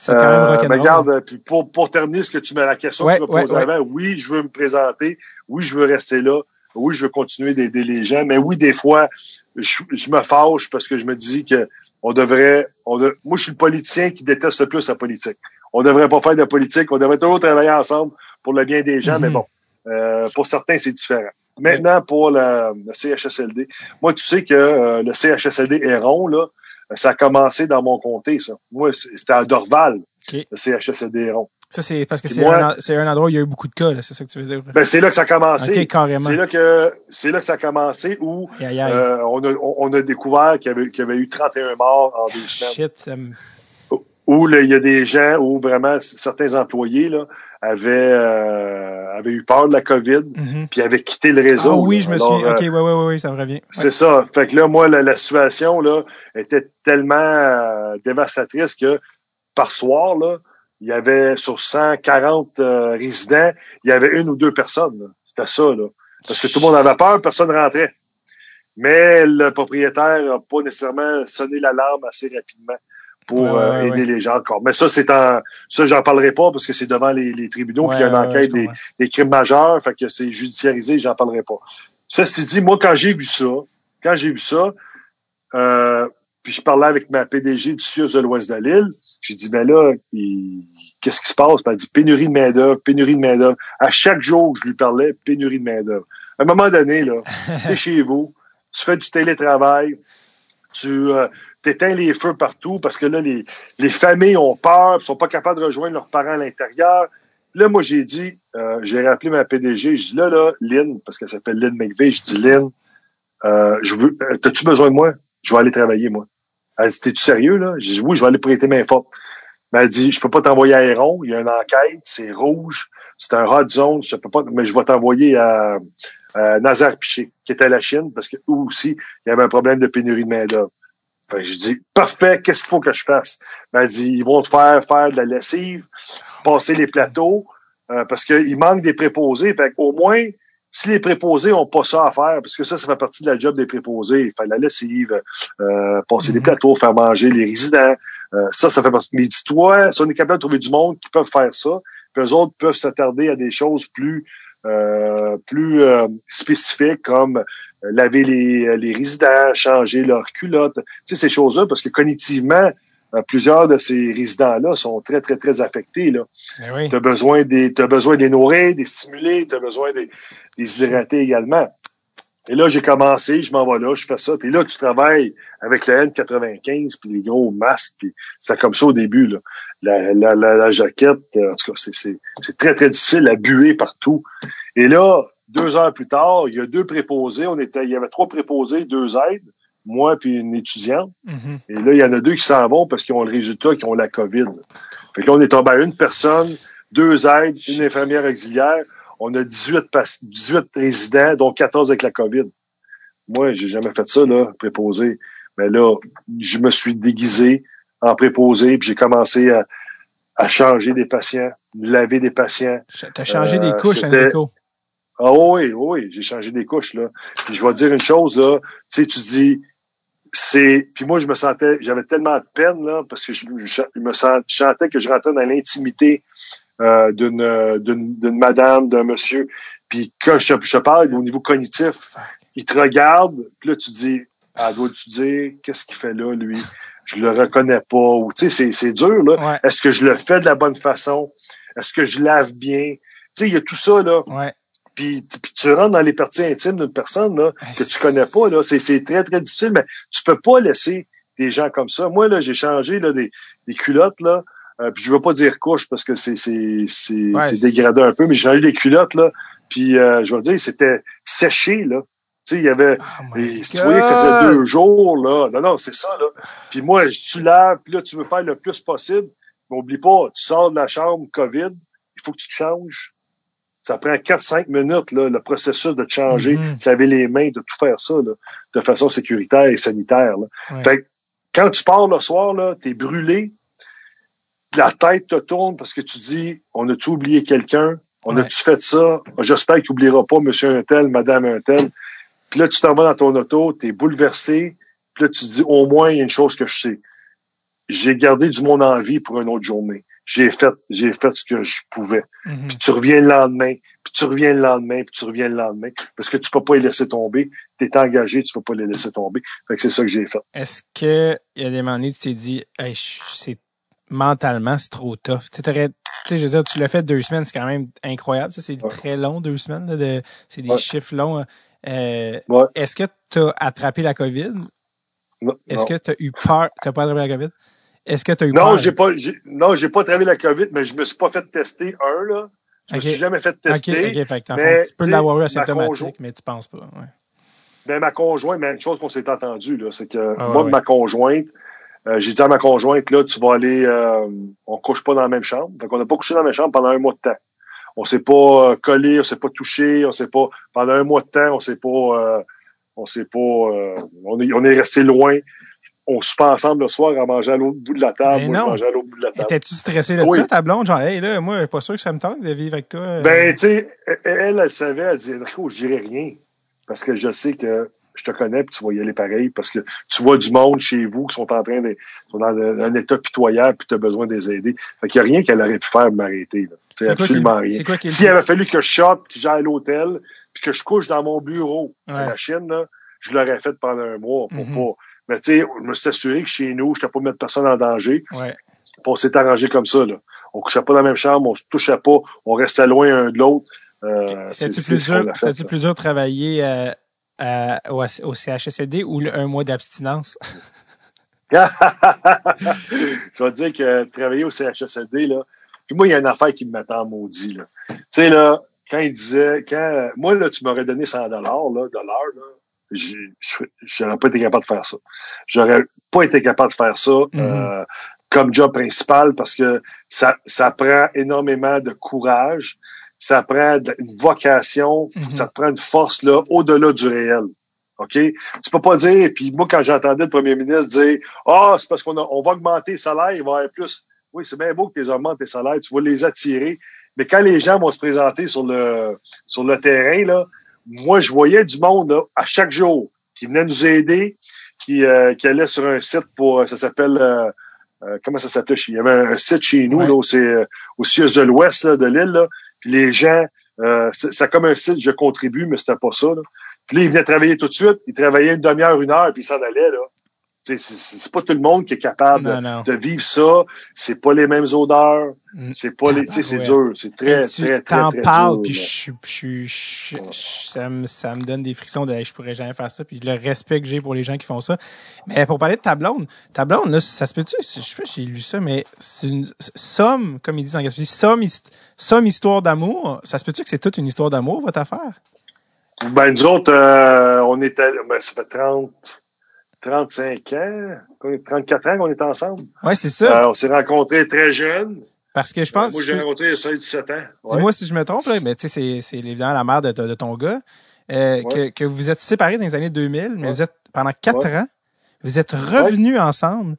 A: C'est quand même
C: Euh,
A: rock'n'roll.
C: regarde, puis pour, pour terminer ce que tu mets la question
A: Ouais,
C: que tu posais
A: ouais.
C: avant, oui, je veux me présenter, oui, je veux rester là, oui, je veux continuer d'aider les gens, mais oui, des fois, je, je me fâche parce que je me dis que on devrait, on de- moi, je suis le politicien qui déteste le plus la politique. On devrait pas faire de politique, on devrait toujours travailler ensemble pour le bien des gens,
A: Mhm.
C: mais bon, euh, pour certains, c'est différent. Maintenant, pour le, le CHSLD, moi, tu sais que euh, le CHSLD Héron, là, ça a commencé dans mon comté, ça. Moi, c'était à Dorval, le CHSLD Héron.
A: Ça, c'est parce que c'est un, endroit où il y a eu beaucoup de cas, là, c'est ça que tu veux dire?
C: Ben, c'est là que ça a commencé.
A: carrément.
C: c'est là que c'est là que ça a commencé où euh, on, a, on on a découvert qu'il y avait, qu'il y avait eu 31 morts en deux semaines.
A: Shit. me-
C: Où là, il y a des gens où vraiment certains employés là, avaient, euh, avaient eu peur de la COVID
A: Mhm.
C: puis avaient quitté le réseau.
A: Ah oui,
C: là.
A: je me
C: Alors,
A: souviens.
C: euh,
A: Ok, ouais, ouais, ouais, ouais, ça me revient. Ouais.
C: C'est ça. Fait que là, moi, la, la situation là était tellement euh, dévastatrice que par soir, là, il y avait sur 140 euh, résidents, il y avait une ou deux personnes. C'était ça, là. Parce que tout le monde avait peur, personne rentrait. Mais le propriétaire n'a pas nécessairement sonné l'alarme assez rapidement pour
A: Ouais, ouais,
C: euh, aider
A: ouais.
C: les gens encore. Mais ça, c'est en ça, j'en parlerai pas parce que c'est devant les, les tribunaux, puis il y a une enquête des, crimes majeurs, fait que c'est judiciarisé, j'en parlerai pas. Ceci dit, moi, quand j'ai vu ça, quand j'ai vu ça, euh, puis je parlais avec ma PDG du CIUS de l'Ouest de l'île, j'ai dit, ben là, qu'est-ce qui se passe? Puis elle dit, pénurie de main-d'œuvre, pénurie de main-d'œuvre. À chaque jour, je lui parlais, pénurie de main-d'œuvre. À un moment donné, là, [LAUGHS] t'es chez vous, tu fais du télétravail, tu euh, t'éteins les feux partout parce que là, les, les familles ont peur, ils sont pas capables de rejoindre leurs parents à l'intérieur. Là, moi, j'ai dit, euh, j'ai rappelé ma PDG, je dis là, là, Lynn, parce qu'elle s'appelle Lynn McVeigh, je dis Lynn, euh, je veux, euh, t'as-tu besoin de moi? Je vais aller travailler, moi. Elle dit, t'es-tu sérieux, là? J'ai dit, oui, je vais aller prêter main forte. Mais elle dit, je peux pas t'envoyer à Héron, il y a une enquête, c'est rouge, c'est un hot zone, je peux pas, mais je vais t'envoyer à, à Nazar Piché, qui était à la Chine, parce que eux aussi, il y avait un problème de pénurie de main-d'œuvre. Fait que je dis, parfait, qu'est-ce qu'il faut que je fasse? Ben, elle dit, ils vont te faire faire de la lessive, passer les plateaux, euh, parce qu'il manque des préposés. Fait au moins, si les préposés ont pas ça à faire, parce que ça, ça fait partie de la job des préposés, faire la lessive, euh, passer des
A: Mhm.
C: plateaux, faire manger les résidents, euh, ça, ça fait partie. Mais dis-toi, si on est capable de trouver du monde qui peuvent faire ça, puis eux autres peuvent s'attarder à des choses plus euh, plus euh, spécifiques comme laver les, les résidents, changer leurs culottes, tu sais, ces choses-là, parce que cognitivement, euh, plusieurs de ces résidents-là sont très, très, très affectés. Là.
A: Ben oui.
C: Tu as besoin des. T'as besoin de les nourrir, des stimuler, tu as besoin des, des hydrater également. Et là, j'ai commencé, je m'en vais là, je fais ça. Puis là, tu travailles avec le N95, puis les gros masques, puis c'est comme ça au début. Là. La, la, la, la jaquette, euh, en tout cas, c'est, c'est, c'est très, très difficile à buer partout. Et là, deux heures plus tard, il y a deux préposés. On était, il y avait trois préposés, deux aides, moi puis une étudiante.
A: Mhm.
C: Et là, il y en a deux qui s'en vont parce qu'ils ont le résultat, qui ont la COVID. Fait que là, on est tombé à une personne, deux aides, une infirmière auxiliaire. On a 18, pas- 18 résidents, dont 14 avec la COVID. Moi, j'ai jamais fait ça, là, préposé. Mais là, je me suis déguisé en préposé, puis j'ai commencé à, à changer des patients, laver des patients.
A: T'as changé des
C: Euh,
A: couches, Enrico.
C: Ah oui, oui, j'ai changé des couches, là. Puis je vais te dire une chose, là. Tu sais, tu dis, c'est. Puis moi, je me sentais, j'avais tellement de peine, là, parce que je, je- je me sens, je sentais que je rentrais dans l'intimité euh, d'une, euh, d'une, d'une madame, d'un monsieur. Puis quand je, je parle au niveau cognitif, il te regarde, puis là, tu dis, ah, dois-tu dire, qu'est-ce qu'il fait là, lui? Je le reconnais pas. Ou, tu sais, c'est, c'est dur, là.
A: Ouais,
C: Est-ce que je le fais de la bonne façon? Est-ce que je lave bien? Tu sais, il y a tout ça, là.
A: ouais.
C: Puis, puis tu rentres dans les parties intimes d'une personne là, que tu connais pas. Là. C'est, c'est très, très difficile, mais tu peux pas laisser des gens comme ça. Moi, là, j'ai changé là, des, des culottes, là. Euh, puis je veux pas dire couche parce que c'est, c'est, c'est,
A: Ouais,
C: c'est dégradé un peu, mais j'ai changé des culottes, là. Puis euh, je vais dire, c'était séché, là. Tu sais, il y avait.
A: Oh
C: Et tu voyais que ça faisait deux jours, là. Non, non, c'est ça, là. Puis moi, tu laves, puis là, tu veux faire le plus possible. Mais oublie pas, tu sors de la chambre COVID, il faut que tu te changes. Ça prend 4-5 minutes, là, le processus de changer,
A: Mhm.
C: de laver les mains, de tout faire ça, là, de façon sécuritaire et sanitaire. Là.
A: Ouais.
C: Fait que quand tu pars le soir, là, t'es brûlé, la tête te tourne parce que tu dis, on a-tu oublié quelqu'un? On
A: Ouais.
C: a-tu fait ça? J'espère qu'il n'oubliera pas monsieur un tel, madame un tel. Puis là, tu t'en vas dans ton auto, t'es bouleversé. Puis là, tu te dis, au moins, il y a une chose que je sais. J'ai gardé du monde en vie pour une autre journée. J'ai fait, j'ai fait ce que je pouvais.
A: Mhm.
C: Puis tu reviens le lendemain, puis tu reviens le lendemain, puis tu reviens le lendemain. Parce que tu peux pas les laisser tomber. Tu es engagé, tu peux pas les laisser tomber. Fait que c'est ça que j'ai fait.
A: Est-ce que il y a des moments donné, tu t'es dit, hey, c'est mentalement c'est trop tough. Tu sais, t'aurais- tu sais, je veux dire, tu l'as fait deux semaines, c'est quand même incroyable. Ça, c'est
C: Ouais.
A: très long, deux semaines. là, de, c'est des
C: Ouais.
A: chiffres longs. Euh,
C: Ouais.
A: Est-ce que tu as attrapé la COVID?
C: Non,
A: Est-ce que tu as eu peur? Tu pas attrapé la COVID? Est-ce que tu as eu?
C: Non, j'ai pas, non, j'ai pas travaillé la COVID, mais je me suis pas fait tester un, là. Je
A: Ok.
C: me suis jamais fait
A: Ok,
C: tester.
A: ok, fait que
C: mais,
A: tu peux l'avoir eu
C: ma
A: asymptomatique, mais tu penses pas. Ouais.
C: Ben, ma conjointe, mais une chose qu'on s'est entendu, là, c'est que
A: Ah,
C: moi,
A: ouais.
C: ma conjointe, euh, j'ai dit à ma conjointe, là, tu vas aller, euh, on couche pas dans la même chambre. Donc, on n'a pas couché dans la même chambre pendant un mois de temps. On s'est pas euh, collé, on s'est pas touché, on s'est pas, pendant un mois de temps, on s'est pas, euh, on s'est pas, on est, on est resté loin. On se ensemble le soir à manger à l'autre bout de la table.
A: Mais
C: Moi,
A: non.
C: à l'autre bout de la table.
A: Étais-tu stressé de
C: Oui.
A: ça, ta blonde? Genre, hey, là, moi, je suis pas sûr que ça me tente de vivre avec toi. euh.
C: Ben, tu sais, elle, elle, elle savait, elle disait, Enrico, je dirais rien. Parce que je sais que je te connais puis tu vas y aller pareil. Parce que tu vois du monde chez vous qui sont en train de, sont dans un, état pitoyable puis tu as besoin de les aider. Fait qu'il n'y a rien qu'elle aurait pu faire pour m'arrêter. C'est
A: quoi
C: absolument rien.
A: Quoi
C: S'il avait fallu que je sorte, que j'aille à l'hôtel, puis que je couche dans mon bureau,
A: Ouais.
C: à la Chine, là, je l'aurais fait pendant un mois pour
A: Mhm.
C: pas. Mais tu sais, je me suis assuré que chez nous, je n'étais pas mettre personne en danger.
A: Ouais.
C: On s'est arrangé comme ça. Là. On couchait pas dans la même chambre, on se touchait pas, on restait loin un de l'autre. Euh, c'est
A: C'était-tu plus
C: ce
A: plus dur de travailler euh, à- au, au CHSLD ou le- un mois d'abstinence? [LAUGHS]
C: Je vais te dire que travailler au CHSLD, là, puis moi, il y a une affaire qui en maudit. Tu sais, là, quand il disait, quand moi, là, tu m'aurais donné 100 dollars là, là, je- j'aurais pas été capable de faire ça. J'aurais pas été capable de faire ça
A: Mhm.
C: euh, comme job principal parce que ça, ça prend énormément de courage, ça prend une vocation,
A: Mhm.
C: ça te prend une force là au-delà du réel. OK? Tu peux pas dire, puis moi, quand j'entendais le premier ministre dire Ah, c'est parce qu'on a- on va augmenter les salaires, il va y avoir plus. Oui, c'est bien beau que tu les augmentes tes salaires, tu vas les attirer. Mais quand les gens vont se présenter sur le sur le terrain, là, moi, je voyais du monde là, à chaque jour qui venait nous aider, qui, euh, qui allait sur un site pour ça s'appelle euh, euh, comment ça s'appelait chez Il y avait un site chez nous,
A: Ouais.
C: là, c'est euh, au siège de l'ouest de l'île, là. Puis les gens, euh, c'est c'est comme un site, je contribue, mais c'était pas ça. Là. Puis là, ils venaient travailler tout de suite. Ils travaillaient une demi-heure, une heure, puis ils s'en allaient. Là. C'est pas tout le monde qui est capable de-
A: non, non.
C: de vivre ça. C'est pas les mêmes odeurs.
A: Mm.
C: C'est pas les. C'est dur. C'est très,
A: tu
C: très, très,
A: t'en parles,
C: dur,
A: puis je, je, je, je- ça, me, ça me donne des frictions de je pourrais jamais faire ça, puis le respect que j'ai pour les gens qui font ça. Mais pour parler de ta blonde, ta blonde, là, ça se peut-tu, je sais pas si j'ai lu ça, mais c'est une somme, comme ils disent en Gaspésie, somme, somme histoire d'amour. Ça se peut-tu que c'est toute une histoire d'amour, votre affaire?
C: Ben, nous autres, euh, on était. Ben, ça fait 30, 35 ans, 34 ans qu'on est ensemble.
A: Ouais, c'est ça.
C: Euh, on s'est rencontrés très jeunes.
A: parce que je pense.
C: Moi, j'ai rencontré à 16-17 ans. Ouais.
A: Dis-moi si je me trompe, là, mais tu sais, c'est, c'est évidemment la mère de, de ton gars. euh,
C: Ouais.
A: que, que vous êtes séparés dans les années 2000, mais
C: Ouais.
A: vous êtes pendant quatre
C: Ouais.
A: ans, vous êtes revenus ensemble.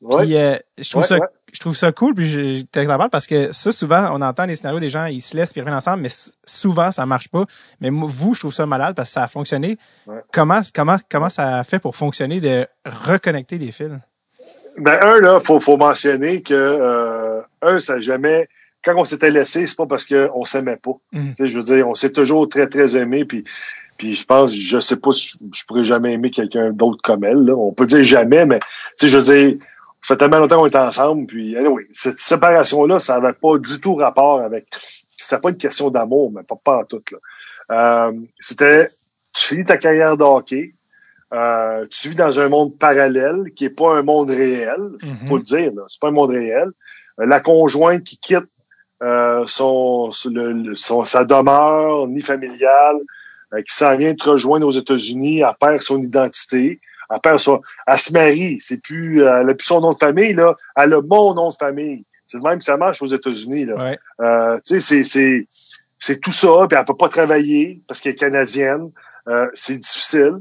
C: Ouais.
A: Puis euh, je trouve ça. Je trouve ça cool, puis je parle parce que ça, souvent, on entend des scénarios des gens, ils se laissent puis ils reviennent ensemble, mais souvent, ça marche pas. Mais vous, je trouve ça malade parce que ça a fonctionné. Comment, comment, comment ça a fait pour fonctionner de reconnecter des fils?
C: Ben, un, là, faut, faut mentionner que, euh, un, ça jamais, quand on s'était laissé, c'est pas parce qu'on s'aimait pas. Mm. Tu sais, je veux dire, on s'est toujours très, très aimé, puis, puis je pense, je sais pas si je pourrais jamais aimer quelqu'un d'autre comme elle, là. On peut dire jamais, mais, tu sais, je veux dire, ça fait tellement longtemps qu'on est ensemble, puis anyway, cette séparation-là, ça n'avait pas du tout rapport avec. C'était pas une question d'amour, mais pas, pas en tout. Là. Euh, c'était tu finis ta carrière de hockey, euh, tu vis dans un monde parallèle qui est pas un monde réel, mm faut le dire, là, c'est pas un monde réel. Euh, la conjointe qui quitte euh, son, son, sa demeure ni familiale, qui s'en vient te rejoindre aux États-Unis, elle perd son identité. Elle perd son, elle se marie, c'est plus, elle a plus son nom de famille, là. Elle a mon nom de famille. C'est le même que ça marche aux États-Unis, là. Euh, tu sais, c'est, c'est, tout ça, puis elle peut pas travailler parce qu'elle est canadienne. Euh, c'est difficile.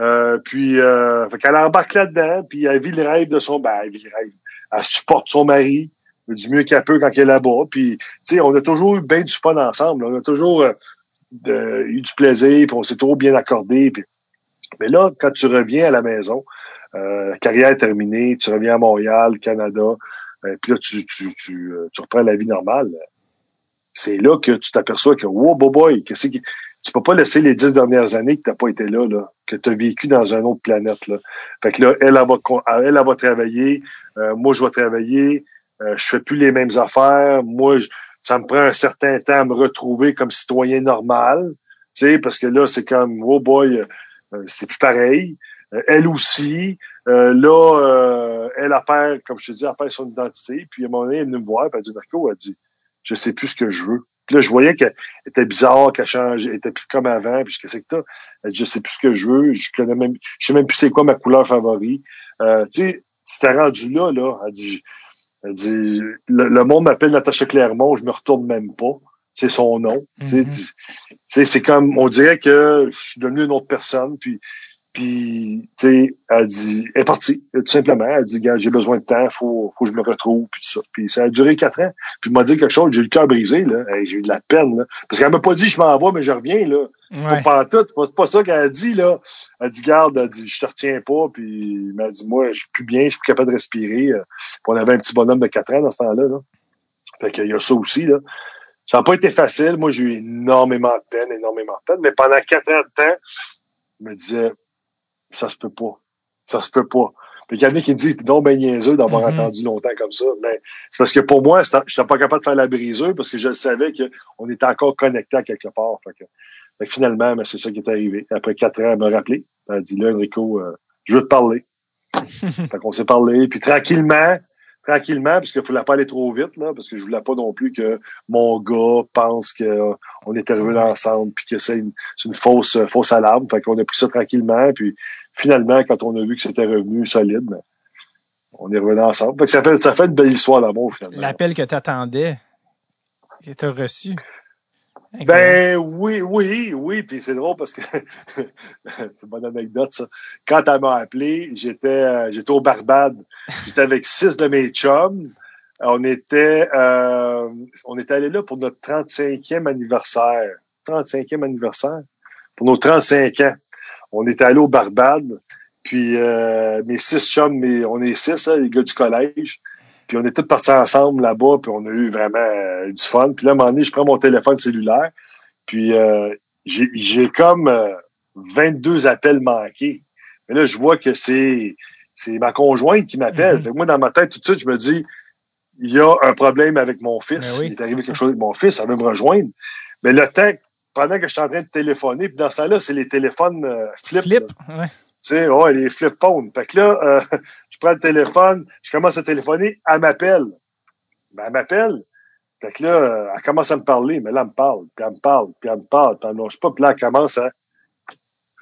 C: Euh, puis, euh, fait qu'elle embarque là-dedans, puis elle vit le rêve de son, ben, elle vit le rêve. Elle supporte son mari du mieux qu'elle peut quand elle est là-bas. Puis, tu sais, on a toujours eu bien du fun ensemble. On a toujours euh, eu du plaisir, puis on s'est trop bien accordé. Puis, mais là, quand tu reviens à la maison, euh, carrière terminée, tu reviens à Montréal, Canada, euh, puis là, tu, tu, tu, euh, tu, reprends la vie normale. C'est là que tu t'aperçois que, wow, boy, boy, qui... Tu peux pas laisser les dix dernières années que t'as pas été là, là, que tu as vécu dans une autre planète. Là. Fait que là, elle, elle, va, elle, elle va travailler, euh, moi, je vais travailler, euh, je fais plus les mêmes affaires, moi, je, ça me prend un certain temps à me retrouver comme citoyen normal, tu sais, parce que là, c'est comme, oh boy, euh, c'est plus pareil. Euh, elle aussi, euh, là, elle a perd, comme je te dis, elle perd son identité. Puis à un moment donné, elle est venue me voir, puis elle dit, Marco, elle dit, je sais plus ce que je veux. Puis là, je voyais qu'elle était bizarre, qu'elle changeait, elle était plus comme avant. Puis qu'est-ce que toi? Elle dit, je sais plus ce que je veux. Je connais même, je sais même plus c'est quoi ma couleur favorite. Euh, tu sais, c'était rendu là, là. Elle dit, elle dit, le, monde m'appelle Natacha Clermont, je me retourne même pas. C'est son nom. Tu sais, C'est comme, on dirait que je suis devenu une autre personne. Puis puis, tu sais, elle dit, elle est partie, tout simplement. Elle dit, gars, j'ai besoin de temps, faut, faut que je me retrouve, puis tout ça. Puis ça a duré quatre ans. Puis elle m'a dit quelque chose, j'ai eu le cœur brisé, là. j'ai eu de la peine, là. Parce qu'elle m'a pas dit, je m'en vais, mais je reviens, là. Ouais. Pas tout. C'est pas ça qu'elle a dit, là. Elle dit, garde, elle dit, je te retiens pas. Puis elle m'a dit, moi, je suis plus bien, je suis plus capable de respirer. Puis on avait un petit bonhomme de quatre ans dans ce temps-là, là. Fait qu'il y a ça aussi, là. Ça n'a pas été facile. Moi, j'ai eu énormément de peine, énormément de peine. Mais pendant quatre ans de temps, je me disais, ça se peut pas. Ça se peut pas. Puis il y en a qui me disent, non, ben niaiseux d'avoir mm-hmm. attendu longtemps comme ça. Mais c'est parce que pour moi, je n'étais pas capable de faire la briseuse parce que je savais qu'on était encore connecté à quelque part. Fait que, finalement, ben, c'est ça qui est arrivé. Après quatre ans, elle m'a rappelé. Elle a dit, là, Enrico, euh, je veux te parler. [LAUGHS] fait qu'on s'est parlé. Puis tranquillement, tranquillement, parce qu'il ne fallait pas aller trop vite, là, parce que je voulais pas non plus que mon gars pense qu'on était revenus ensemble, puis que c'est une, une, fausse, fausse alarme. Fait qu'on a pris ça tranquillement, puis finalement, quand on a vu que c'était revenu solide, ben, on est revenu ensemble. Fait que ça, fait, ça fait une belle histoire d'amour, finalement.
A: L'appel que tu attendais, que tu as reçu?
C: Ben oui, oui, oui. Puis c'est drôle parce que [LAUGHS] c'est une bonne anecdote, ça. Quand elle m'a appelé, j'étais euh, j'étais au Barbade. J'étais avec six de mes chums. On était euh, on était allé là pour notre 35e anniversaire. 35e anniversaire? Pour nos 35 ans. On était allé au Barbade. Puis euh, mes six chums, on est six, hein, les gars du collège. Puis on est tous partis ensemble là-bas, puis on a eu vraiment euh, du fun. Puis là, à un moment donné, je prends mon téléphone cellulaire, puis euh, j'ai comme 22 appels manqués. Mais là, je vois que c'est c'est ma conjointe qui m'appelle. Mm-hmm. Moi, dans ma tête, tout de suite, je me dis, il y a un problème avec mon fils. Ben il est arrivé quelque chose avec mon fils, ça veut me rejoindre. Mais le temps, pendant que je suis en train de téléphoner, puis dans ça là c'est les téléphones euh, flip.
A: Flip, ouais.
C: Tu sais, ouais, les flip phones. Fait que là, euh, [LAUGHS] je prends le téléphone, je commence à téléphoner, elle m'appelle. Ben, elle m'appelle. Fait que là, euh, elle commence à me parler, mais là, elle me parle, puis elle me parle, puis elle me parle, puis elle me lâche pas, puis là, elle commence à...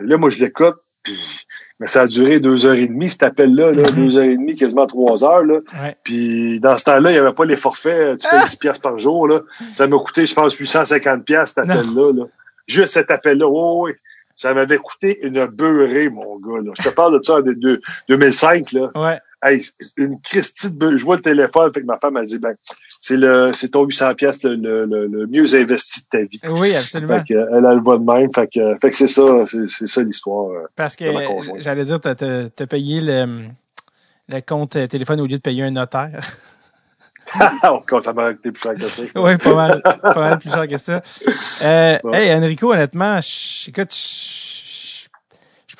C: Là, moi, je l'écoute, puis... Mais ça a duré deux heures et demie, cet appel-là, là, mm-hmm. deux heures et demie, quasiment trois heures. Là.
A: Ouais.
C: Puis dans ce temps-là, il n'y avait pas les forfaits, tu fais 10 piastres par jour. Là. Ça m'a coûté, je pense, 850 piastres, cet appel-là. Là. Juste cet appel-là. Oh, oui, ça m'avait coûté une beurrée, mon gars. Là. Je te parle de ça en 2005. Là.
A: Ouais.
C: Hey, une Christie de je vois le téléphone, fait que ma femme m'a dit, ben, c'est le, c'est ton 800 pièces le, le, le, mieux investi de ta vie.
A: Oui, absolument.
C: Fait que, elle a le voix de même. Fait que, fait que c'est ça, c'est, ça l'histoire. euh,
A: Parce que
C: de
A: j'allais dire, t'as, t'as, t'as payé le, le compte téléphone au lieu de payer un notaire.
C: Ça m'a coûté plus cher que ça.
A: oui, pas mal, pas mal plus cher que ça. Euh,
C: Bon.
A: Hey, Enrico, honnêtement, je, écoute,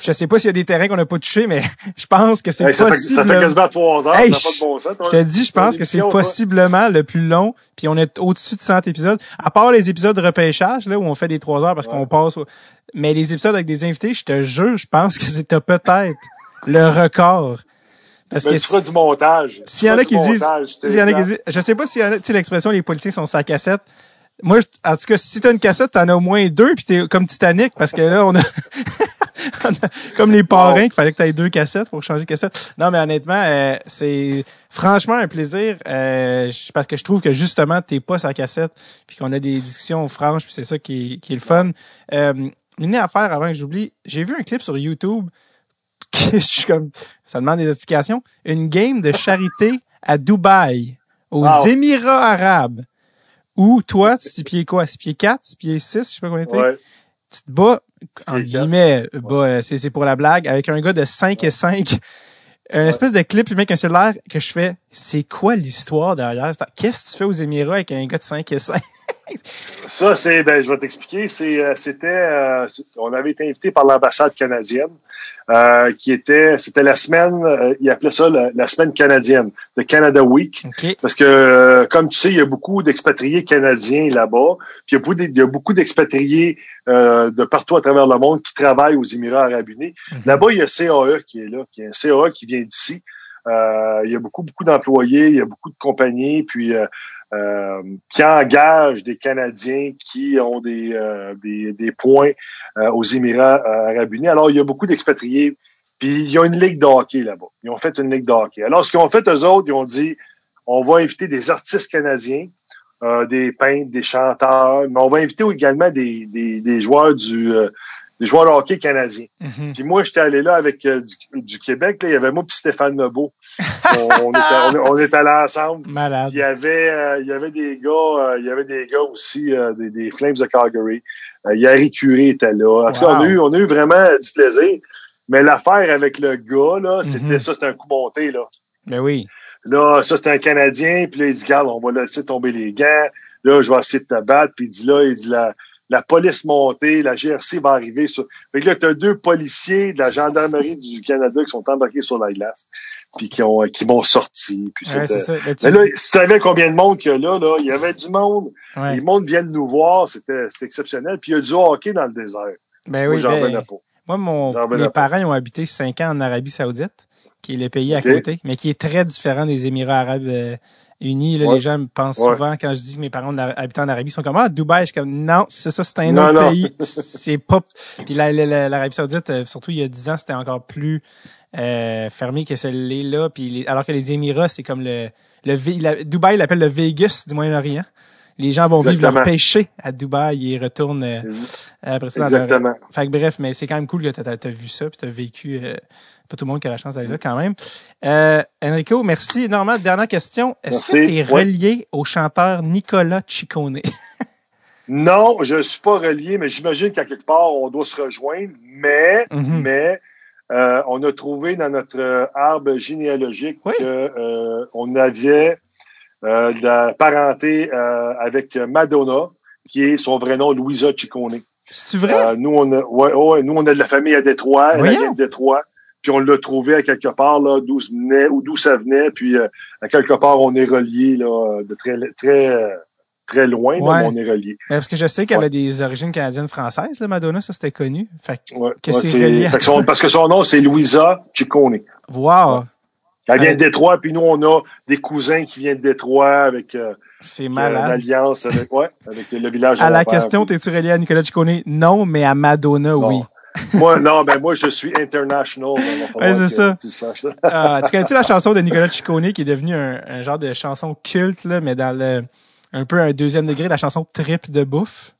A: je, sais pas s'il y a des terrains qu'on n'a pas touchés, mais [LAUGHS] je pense que c'est
C: Hey, ça, fait,
A: possible.
C: ça fait quasiment trois heures,
A: Hey,
C: ça n'a pas de bon sens. toi.
A: Je te dis, je pense que c'est
C: toi.
A: possiblement le plus long, puis on est au-dessus de 100 épisodes. À part les épisodes de repêchage, là, où on fait des trois heures parce
C: Ouais.
A: qu'on passe... au- Mais les épisodes avec des invités, je te jure, je pense que c'était peut-être le record. Parce
C: Mais
A: que
C: tu feras du montage.
A: S'il y en a qui disent, s'il y en a qui disent, je sais pas a, tu sais, l'expression les politiciens sont sa cassette. Moi, en tout cas, si t'as une cassette, t'en as au moins deux, puis t'es comme Titanic, parce que là, on a, [LAUGHS] on a- comme les parrains, qu'il fallait que t'aies deux cassettes pour changer de cassette. Non, mais honnêtement, euh, c'est franchement un plaisir, euh, parce que je trouve que justement, t'es pas sa cassette, puis qu'on a des discussions franches, puis c'est ça qui est, qui est le fun. Euh, une affaire avant que j'oublie, j'ai vu un clip sur YouTube [LAUGHS] je suis comme, ça demande des explications. Une game de charité à Dubaï, aux
C: Wow.
A: Émirats Arabes, où toi, six pieds quoi, six pieds 4, six pieds 6, je sais pas combien t'es,
C: Ouais.
A: tu te bats, en guillemets, bas, euh, c'est, c'est pour la blague, avec un gars de 5 et 5. Un espèce de clip filmé avec un cellulaire que je fais, c'est quoi l'histoire derrière? Qu'est-ce que tu fais aux Émirats avec un gars de 5 et 5? [LAUGHS]
C: Ça, c'est, ben, je vais t'expliquer. C'est, euh, c'était, euh, on avait été invité par l'ambassade canadienne, euh, qui était, c'était la semaine, euh, ils appelaient ça la, la semaine canadienne, le Canada Week.
A: OK.
C: Parce que, euh, comme tu sais, il y a beaucoup d'expatriés canadiens là-bas, puis il y a beaucoup, d- il y a beaucoup d'expatriés euh, de partout à travers le monde qui travaillent aux Émirats arabes unis.
A: Mhm.
C: Là-bas, il y a CAE qui est là, qui est un CAE qui vient d'ici. Euh, il y a beaucoup, beaucoup d'employés, il y a beaucoup de compagnies, puis euh, qui engagent des Canadiens qui ont des, euh, des, des points euh, aux Émirats euh, arabes unis. Alors, il y a beaucoup d'expatriés, puis il y a une ligue de hockey là-bas. Ils ont fait une ligue de hockey. Alors, ce qu'ils ont fait, eux autres, ils ont dit, on va inviter des artistes canadiens, euh, des peintres, des chanteurs, mais on va inviter également des, des, des joueurs du euh, des joueurs de hockey canadiens.
A: Mhm.
C: Puis moi, j'étais allé là avec euh, du, du Québec. Là, il y avait moi puis Stéphane Lebeau. On, on, était, on, on était allés ensemble.
A: Malade.
C: Il y avait, euh, il y avait des gars, euh, il y avait des gars aussi, des, des Flames de Calgary. Yari Curé était là. En tout cas, on a eu, on a eu vraiment du plaisir. Mais l'affaire avec le gars, là, c'était
A: Mhm.
C: ça, c'était un coup monté, là.
A: Ben oui.
C: Là, ça, c'est un Canadien. Puis là, il dit, garde, on va laisser tomber les gants. Là, je vais essayer de te battre. Puis il dit, là, il dit, la, la police montée, la GRC va arriver sur... Fait que là, t'as deux policiers de la gendarmerie du Canada qui sont embarqués sur la glace. Puis qui ont, qui m'ont sorti. Puis
A: Ouais, ça. Ben, tu-
C: mais là, tu savais combien de monde qu'il y a là, là, il y avait du monde.
A: ouais.
C: Les monde viennent nous voir, c'était exceptionnel. Puis il y a du hockey dans le désert.
A: Ben
C: Moi,
A: oui,
C: j'en
A: ben. Moi, mon, mes parents ont habité cinq ans en Arabie Saoudite, qui est le pays à côté, mais qui est très différent des Émirats Arabes euh, Unis. Là,
C: Ouais.
A: Les gens me pensent
C: Ouais.
A: souvent, quand je dis que mes parents habité en Arabie, ils sont comme, ah, Dubaï, je suis comme, non, c'est ça, c'est un
C: Non,
A: autre
C: non.
A: pays. [LAUGHS] c'est pas, puis la- la- la- l'Arabie Saoudite, euh, surtout il y a dix ans, c'était encore plus, euh, fermé que celui-là, puis les- alors que les Émirats, c'est comme le, le, la- Dubaï l'appelle le Vegas du Moyen-Orient. Les gens vont vivre leur péché à Dubaï et retournent euh, après ça dans leur-
C: Exactement.
A: fait que bref, mais c'est quand même cool que t'as as vu ça puis t'as vécu. euh, pas tout le monde qui a la chance d'aller là quand même. Euh, Enrico, merci énormément. Dernière question. Est-ce que tu es
C: Ouais.
A: relié au chanteur Nicolas Ciccone? [LAUGHS]
C: Non, je suis pas relié, mais j'imagine qu'à quelque part, on doit se rejoindre. Mais,
A: Mhm.
C: mais, euh, on a trouvé dans notre euh, arbre généalogique
A: Oui.
C: que euh, on avait euh, de la parenté euh, avec Madonna, qui est son vrai nom Louisa Ciccone.
A: C'est vrai?
C: Euh, nous, on a, ouais, ouais, nous, on a de la famille à Détroit, elle vient de Détroit. Puis on l'a trouvé à quelque part là d'où ça venait ou d'où ça venait. Puis euh, à quelque part on est relié là de très très très loin, là,
A: Ouais.
C: mais on est relié.
A: Parce que je sais qu'elle a des origines canadiennes françaises, là, Madonna, ça c'était connu. Fait que,
C: Ouais,
A: Que c'est relié à
C: parce que son nom c'est Louisa Ciccone.
A: wow,
C: Elle vient de Détroit, puis nous on a des cousins qui viennent de Détroit avec euh,
A: c'est
C: une
A: malade.
C: alliance avec ouais avec le village.
A: À la
C: père.
A: question, t'es-tu relié à Nicolas Ciccone? Non, mais à Madonna,
C: Non.
A: oui. [LAUGHS]
C: Moi non, ben moi je suis international.
A: Ouais, c'est ça.
C: Tu saches. [LAUGHS]
A: Ah, tu connais-tu la chanson de Nicolas Ciccone qui est devenue un, un genre de chanson culte, là, mais dans le un peu un deuxième degré, la chanson Trip de bouffe?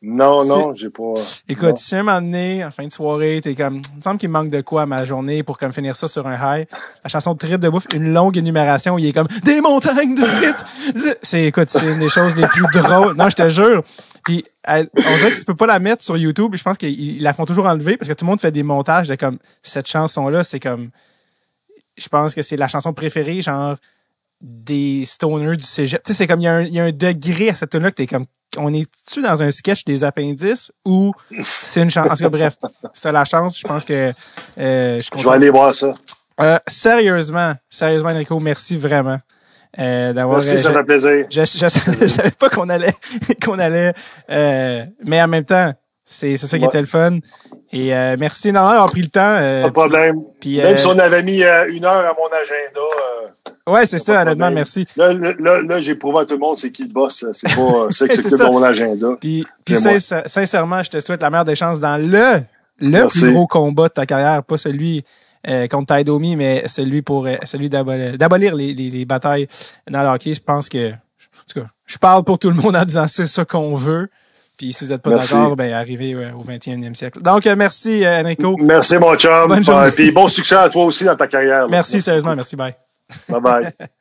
C: Non, non, j'ai pas.
A: Écoute,
C: Non.
A: si un moment donné, en fin de soirée, t'es comme, il me semble qu'il manque de quoi à ma journée pour comme finir ça sur un high. La chanson de Trip de bouffe, une longue énumération où il est comme des montagnes de frites. C'est, écoute, c'est une des choses les plus drôles. Non, je te jure. Puis, elle- on dirait que tu peux pas la mettre sur YouTube. Je pense qu'ils ils la font toujours enlever parce que tout le monde fait des montages de comme cette chanson-là, c'est comme, je pense que c'est la chanson préférée, genre des stoners du cégep. Tu sais, c'est comme il y, a un- il y a un degré à cette tune là que t'es comme on est-tu dans un sketch des appendices ou c'est une chance? En tout cas, bref, c'était la chance. Je pense que euh, je
C: Je vais aller voir ça.
A: Euh, sérieusement, sérieusement, Enrico, merci vraiment euh, d'avoir.
C: Merci, ça
A: je-
C: fait plaisir.
A: je, je, savais- [LAUGHS] je savais pas qu'on allait [LAUGHS] qu'on allait euh, mais en même temps c'est c'est ça qui
C: Ouais.
A: était le fun et euh, merci énormément d'avoir pris le temps euh,
C: Pas de problème. Même
A: euh,
C: si on avait mis euh, une heure à mon agenda, euh,
A: ouais c'est ça honnêtement merci
C: là, là, là, j'ai prouvé à tout le monde c'est qui le boss. C'est pas euh, [LAUGHS] c'est de mon agenda.
A: puis puis sincèrement je te souhaite la meilleure des chances dans le le
C: Merci.
A: plus gros combat de ta carrière pas celui euh, contre Taidomi mais celui pour euh, celui d'abolir les, les, les batailles dans le hockey je pense que en tout cas je parle pour tout le monde en disant c'est ça qu'on veut puis si vous êtes pas
C: Merci.
A: d'accord ben arrivez ouais, au 21e siècle donc merci Enrico
C: Merci, mon chum.
A: Bonne journée.
C: Puis bon succès à toi aussi dans ta carrière. là.
A: Merci, sérieusement, merci, bye.
C: Bye [LAUGHS]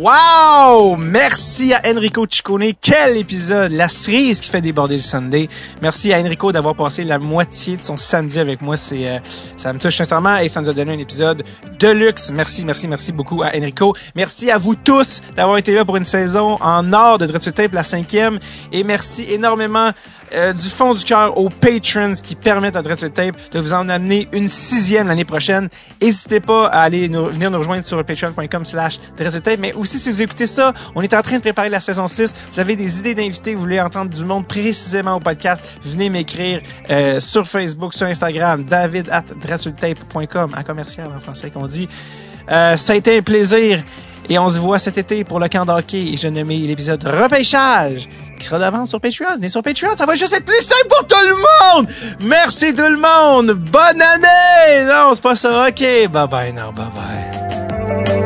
A: Wow! Merci à Enrico Ciccone. Quel épisode! La cerise qui fait déborder le Sunday. Merci à Enrico d'avoir passé la moitié de son samedi avec moi. C'est, euh, ça me touche sincèrement et ça nous a donné un épisode de luxe. Merci, merci, merci beaucoup à Enrico. Merci à vous tous d'avoir été là pour une saison en or de Dreadful Tape, la cinquième. Et merci énormément euh, du fond du cœur aux patrons qui permettent à Dreadful Tape de vous en amener une sixième l'année prochaine. N'hésitez pas à aller nous, venir nous rejoindre sur patreon.com slash Tape. Mais aussi, si vous écoutez ça, on est en train de préparer la saison 6. Vous avez des idées d'invités, vous voulez entendre du monde précisément au podcast, venez m'écrire euh, sur Facebook, sur Instagram, david at à commercial en français qu'on dit. Euh, ça a été un plaisir. Et on se voit cet été pour le camp d'hockey. Et je nommé l'épisode repêchage qui sera d'avance sur Patreon. Et sur Patreon, ça va juste être plus simple pour tout le monde! Merci tout le monde! Bonne année! Non, c'est pas ça. OK. Bye bye, non, bye bye.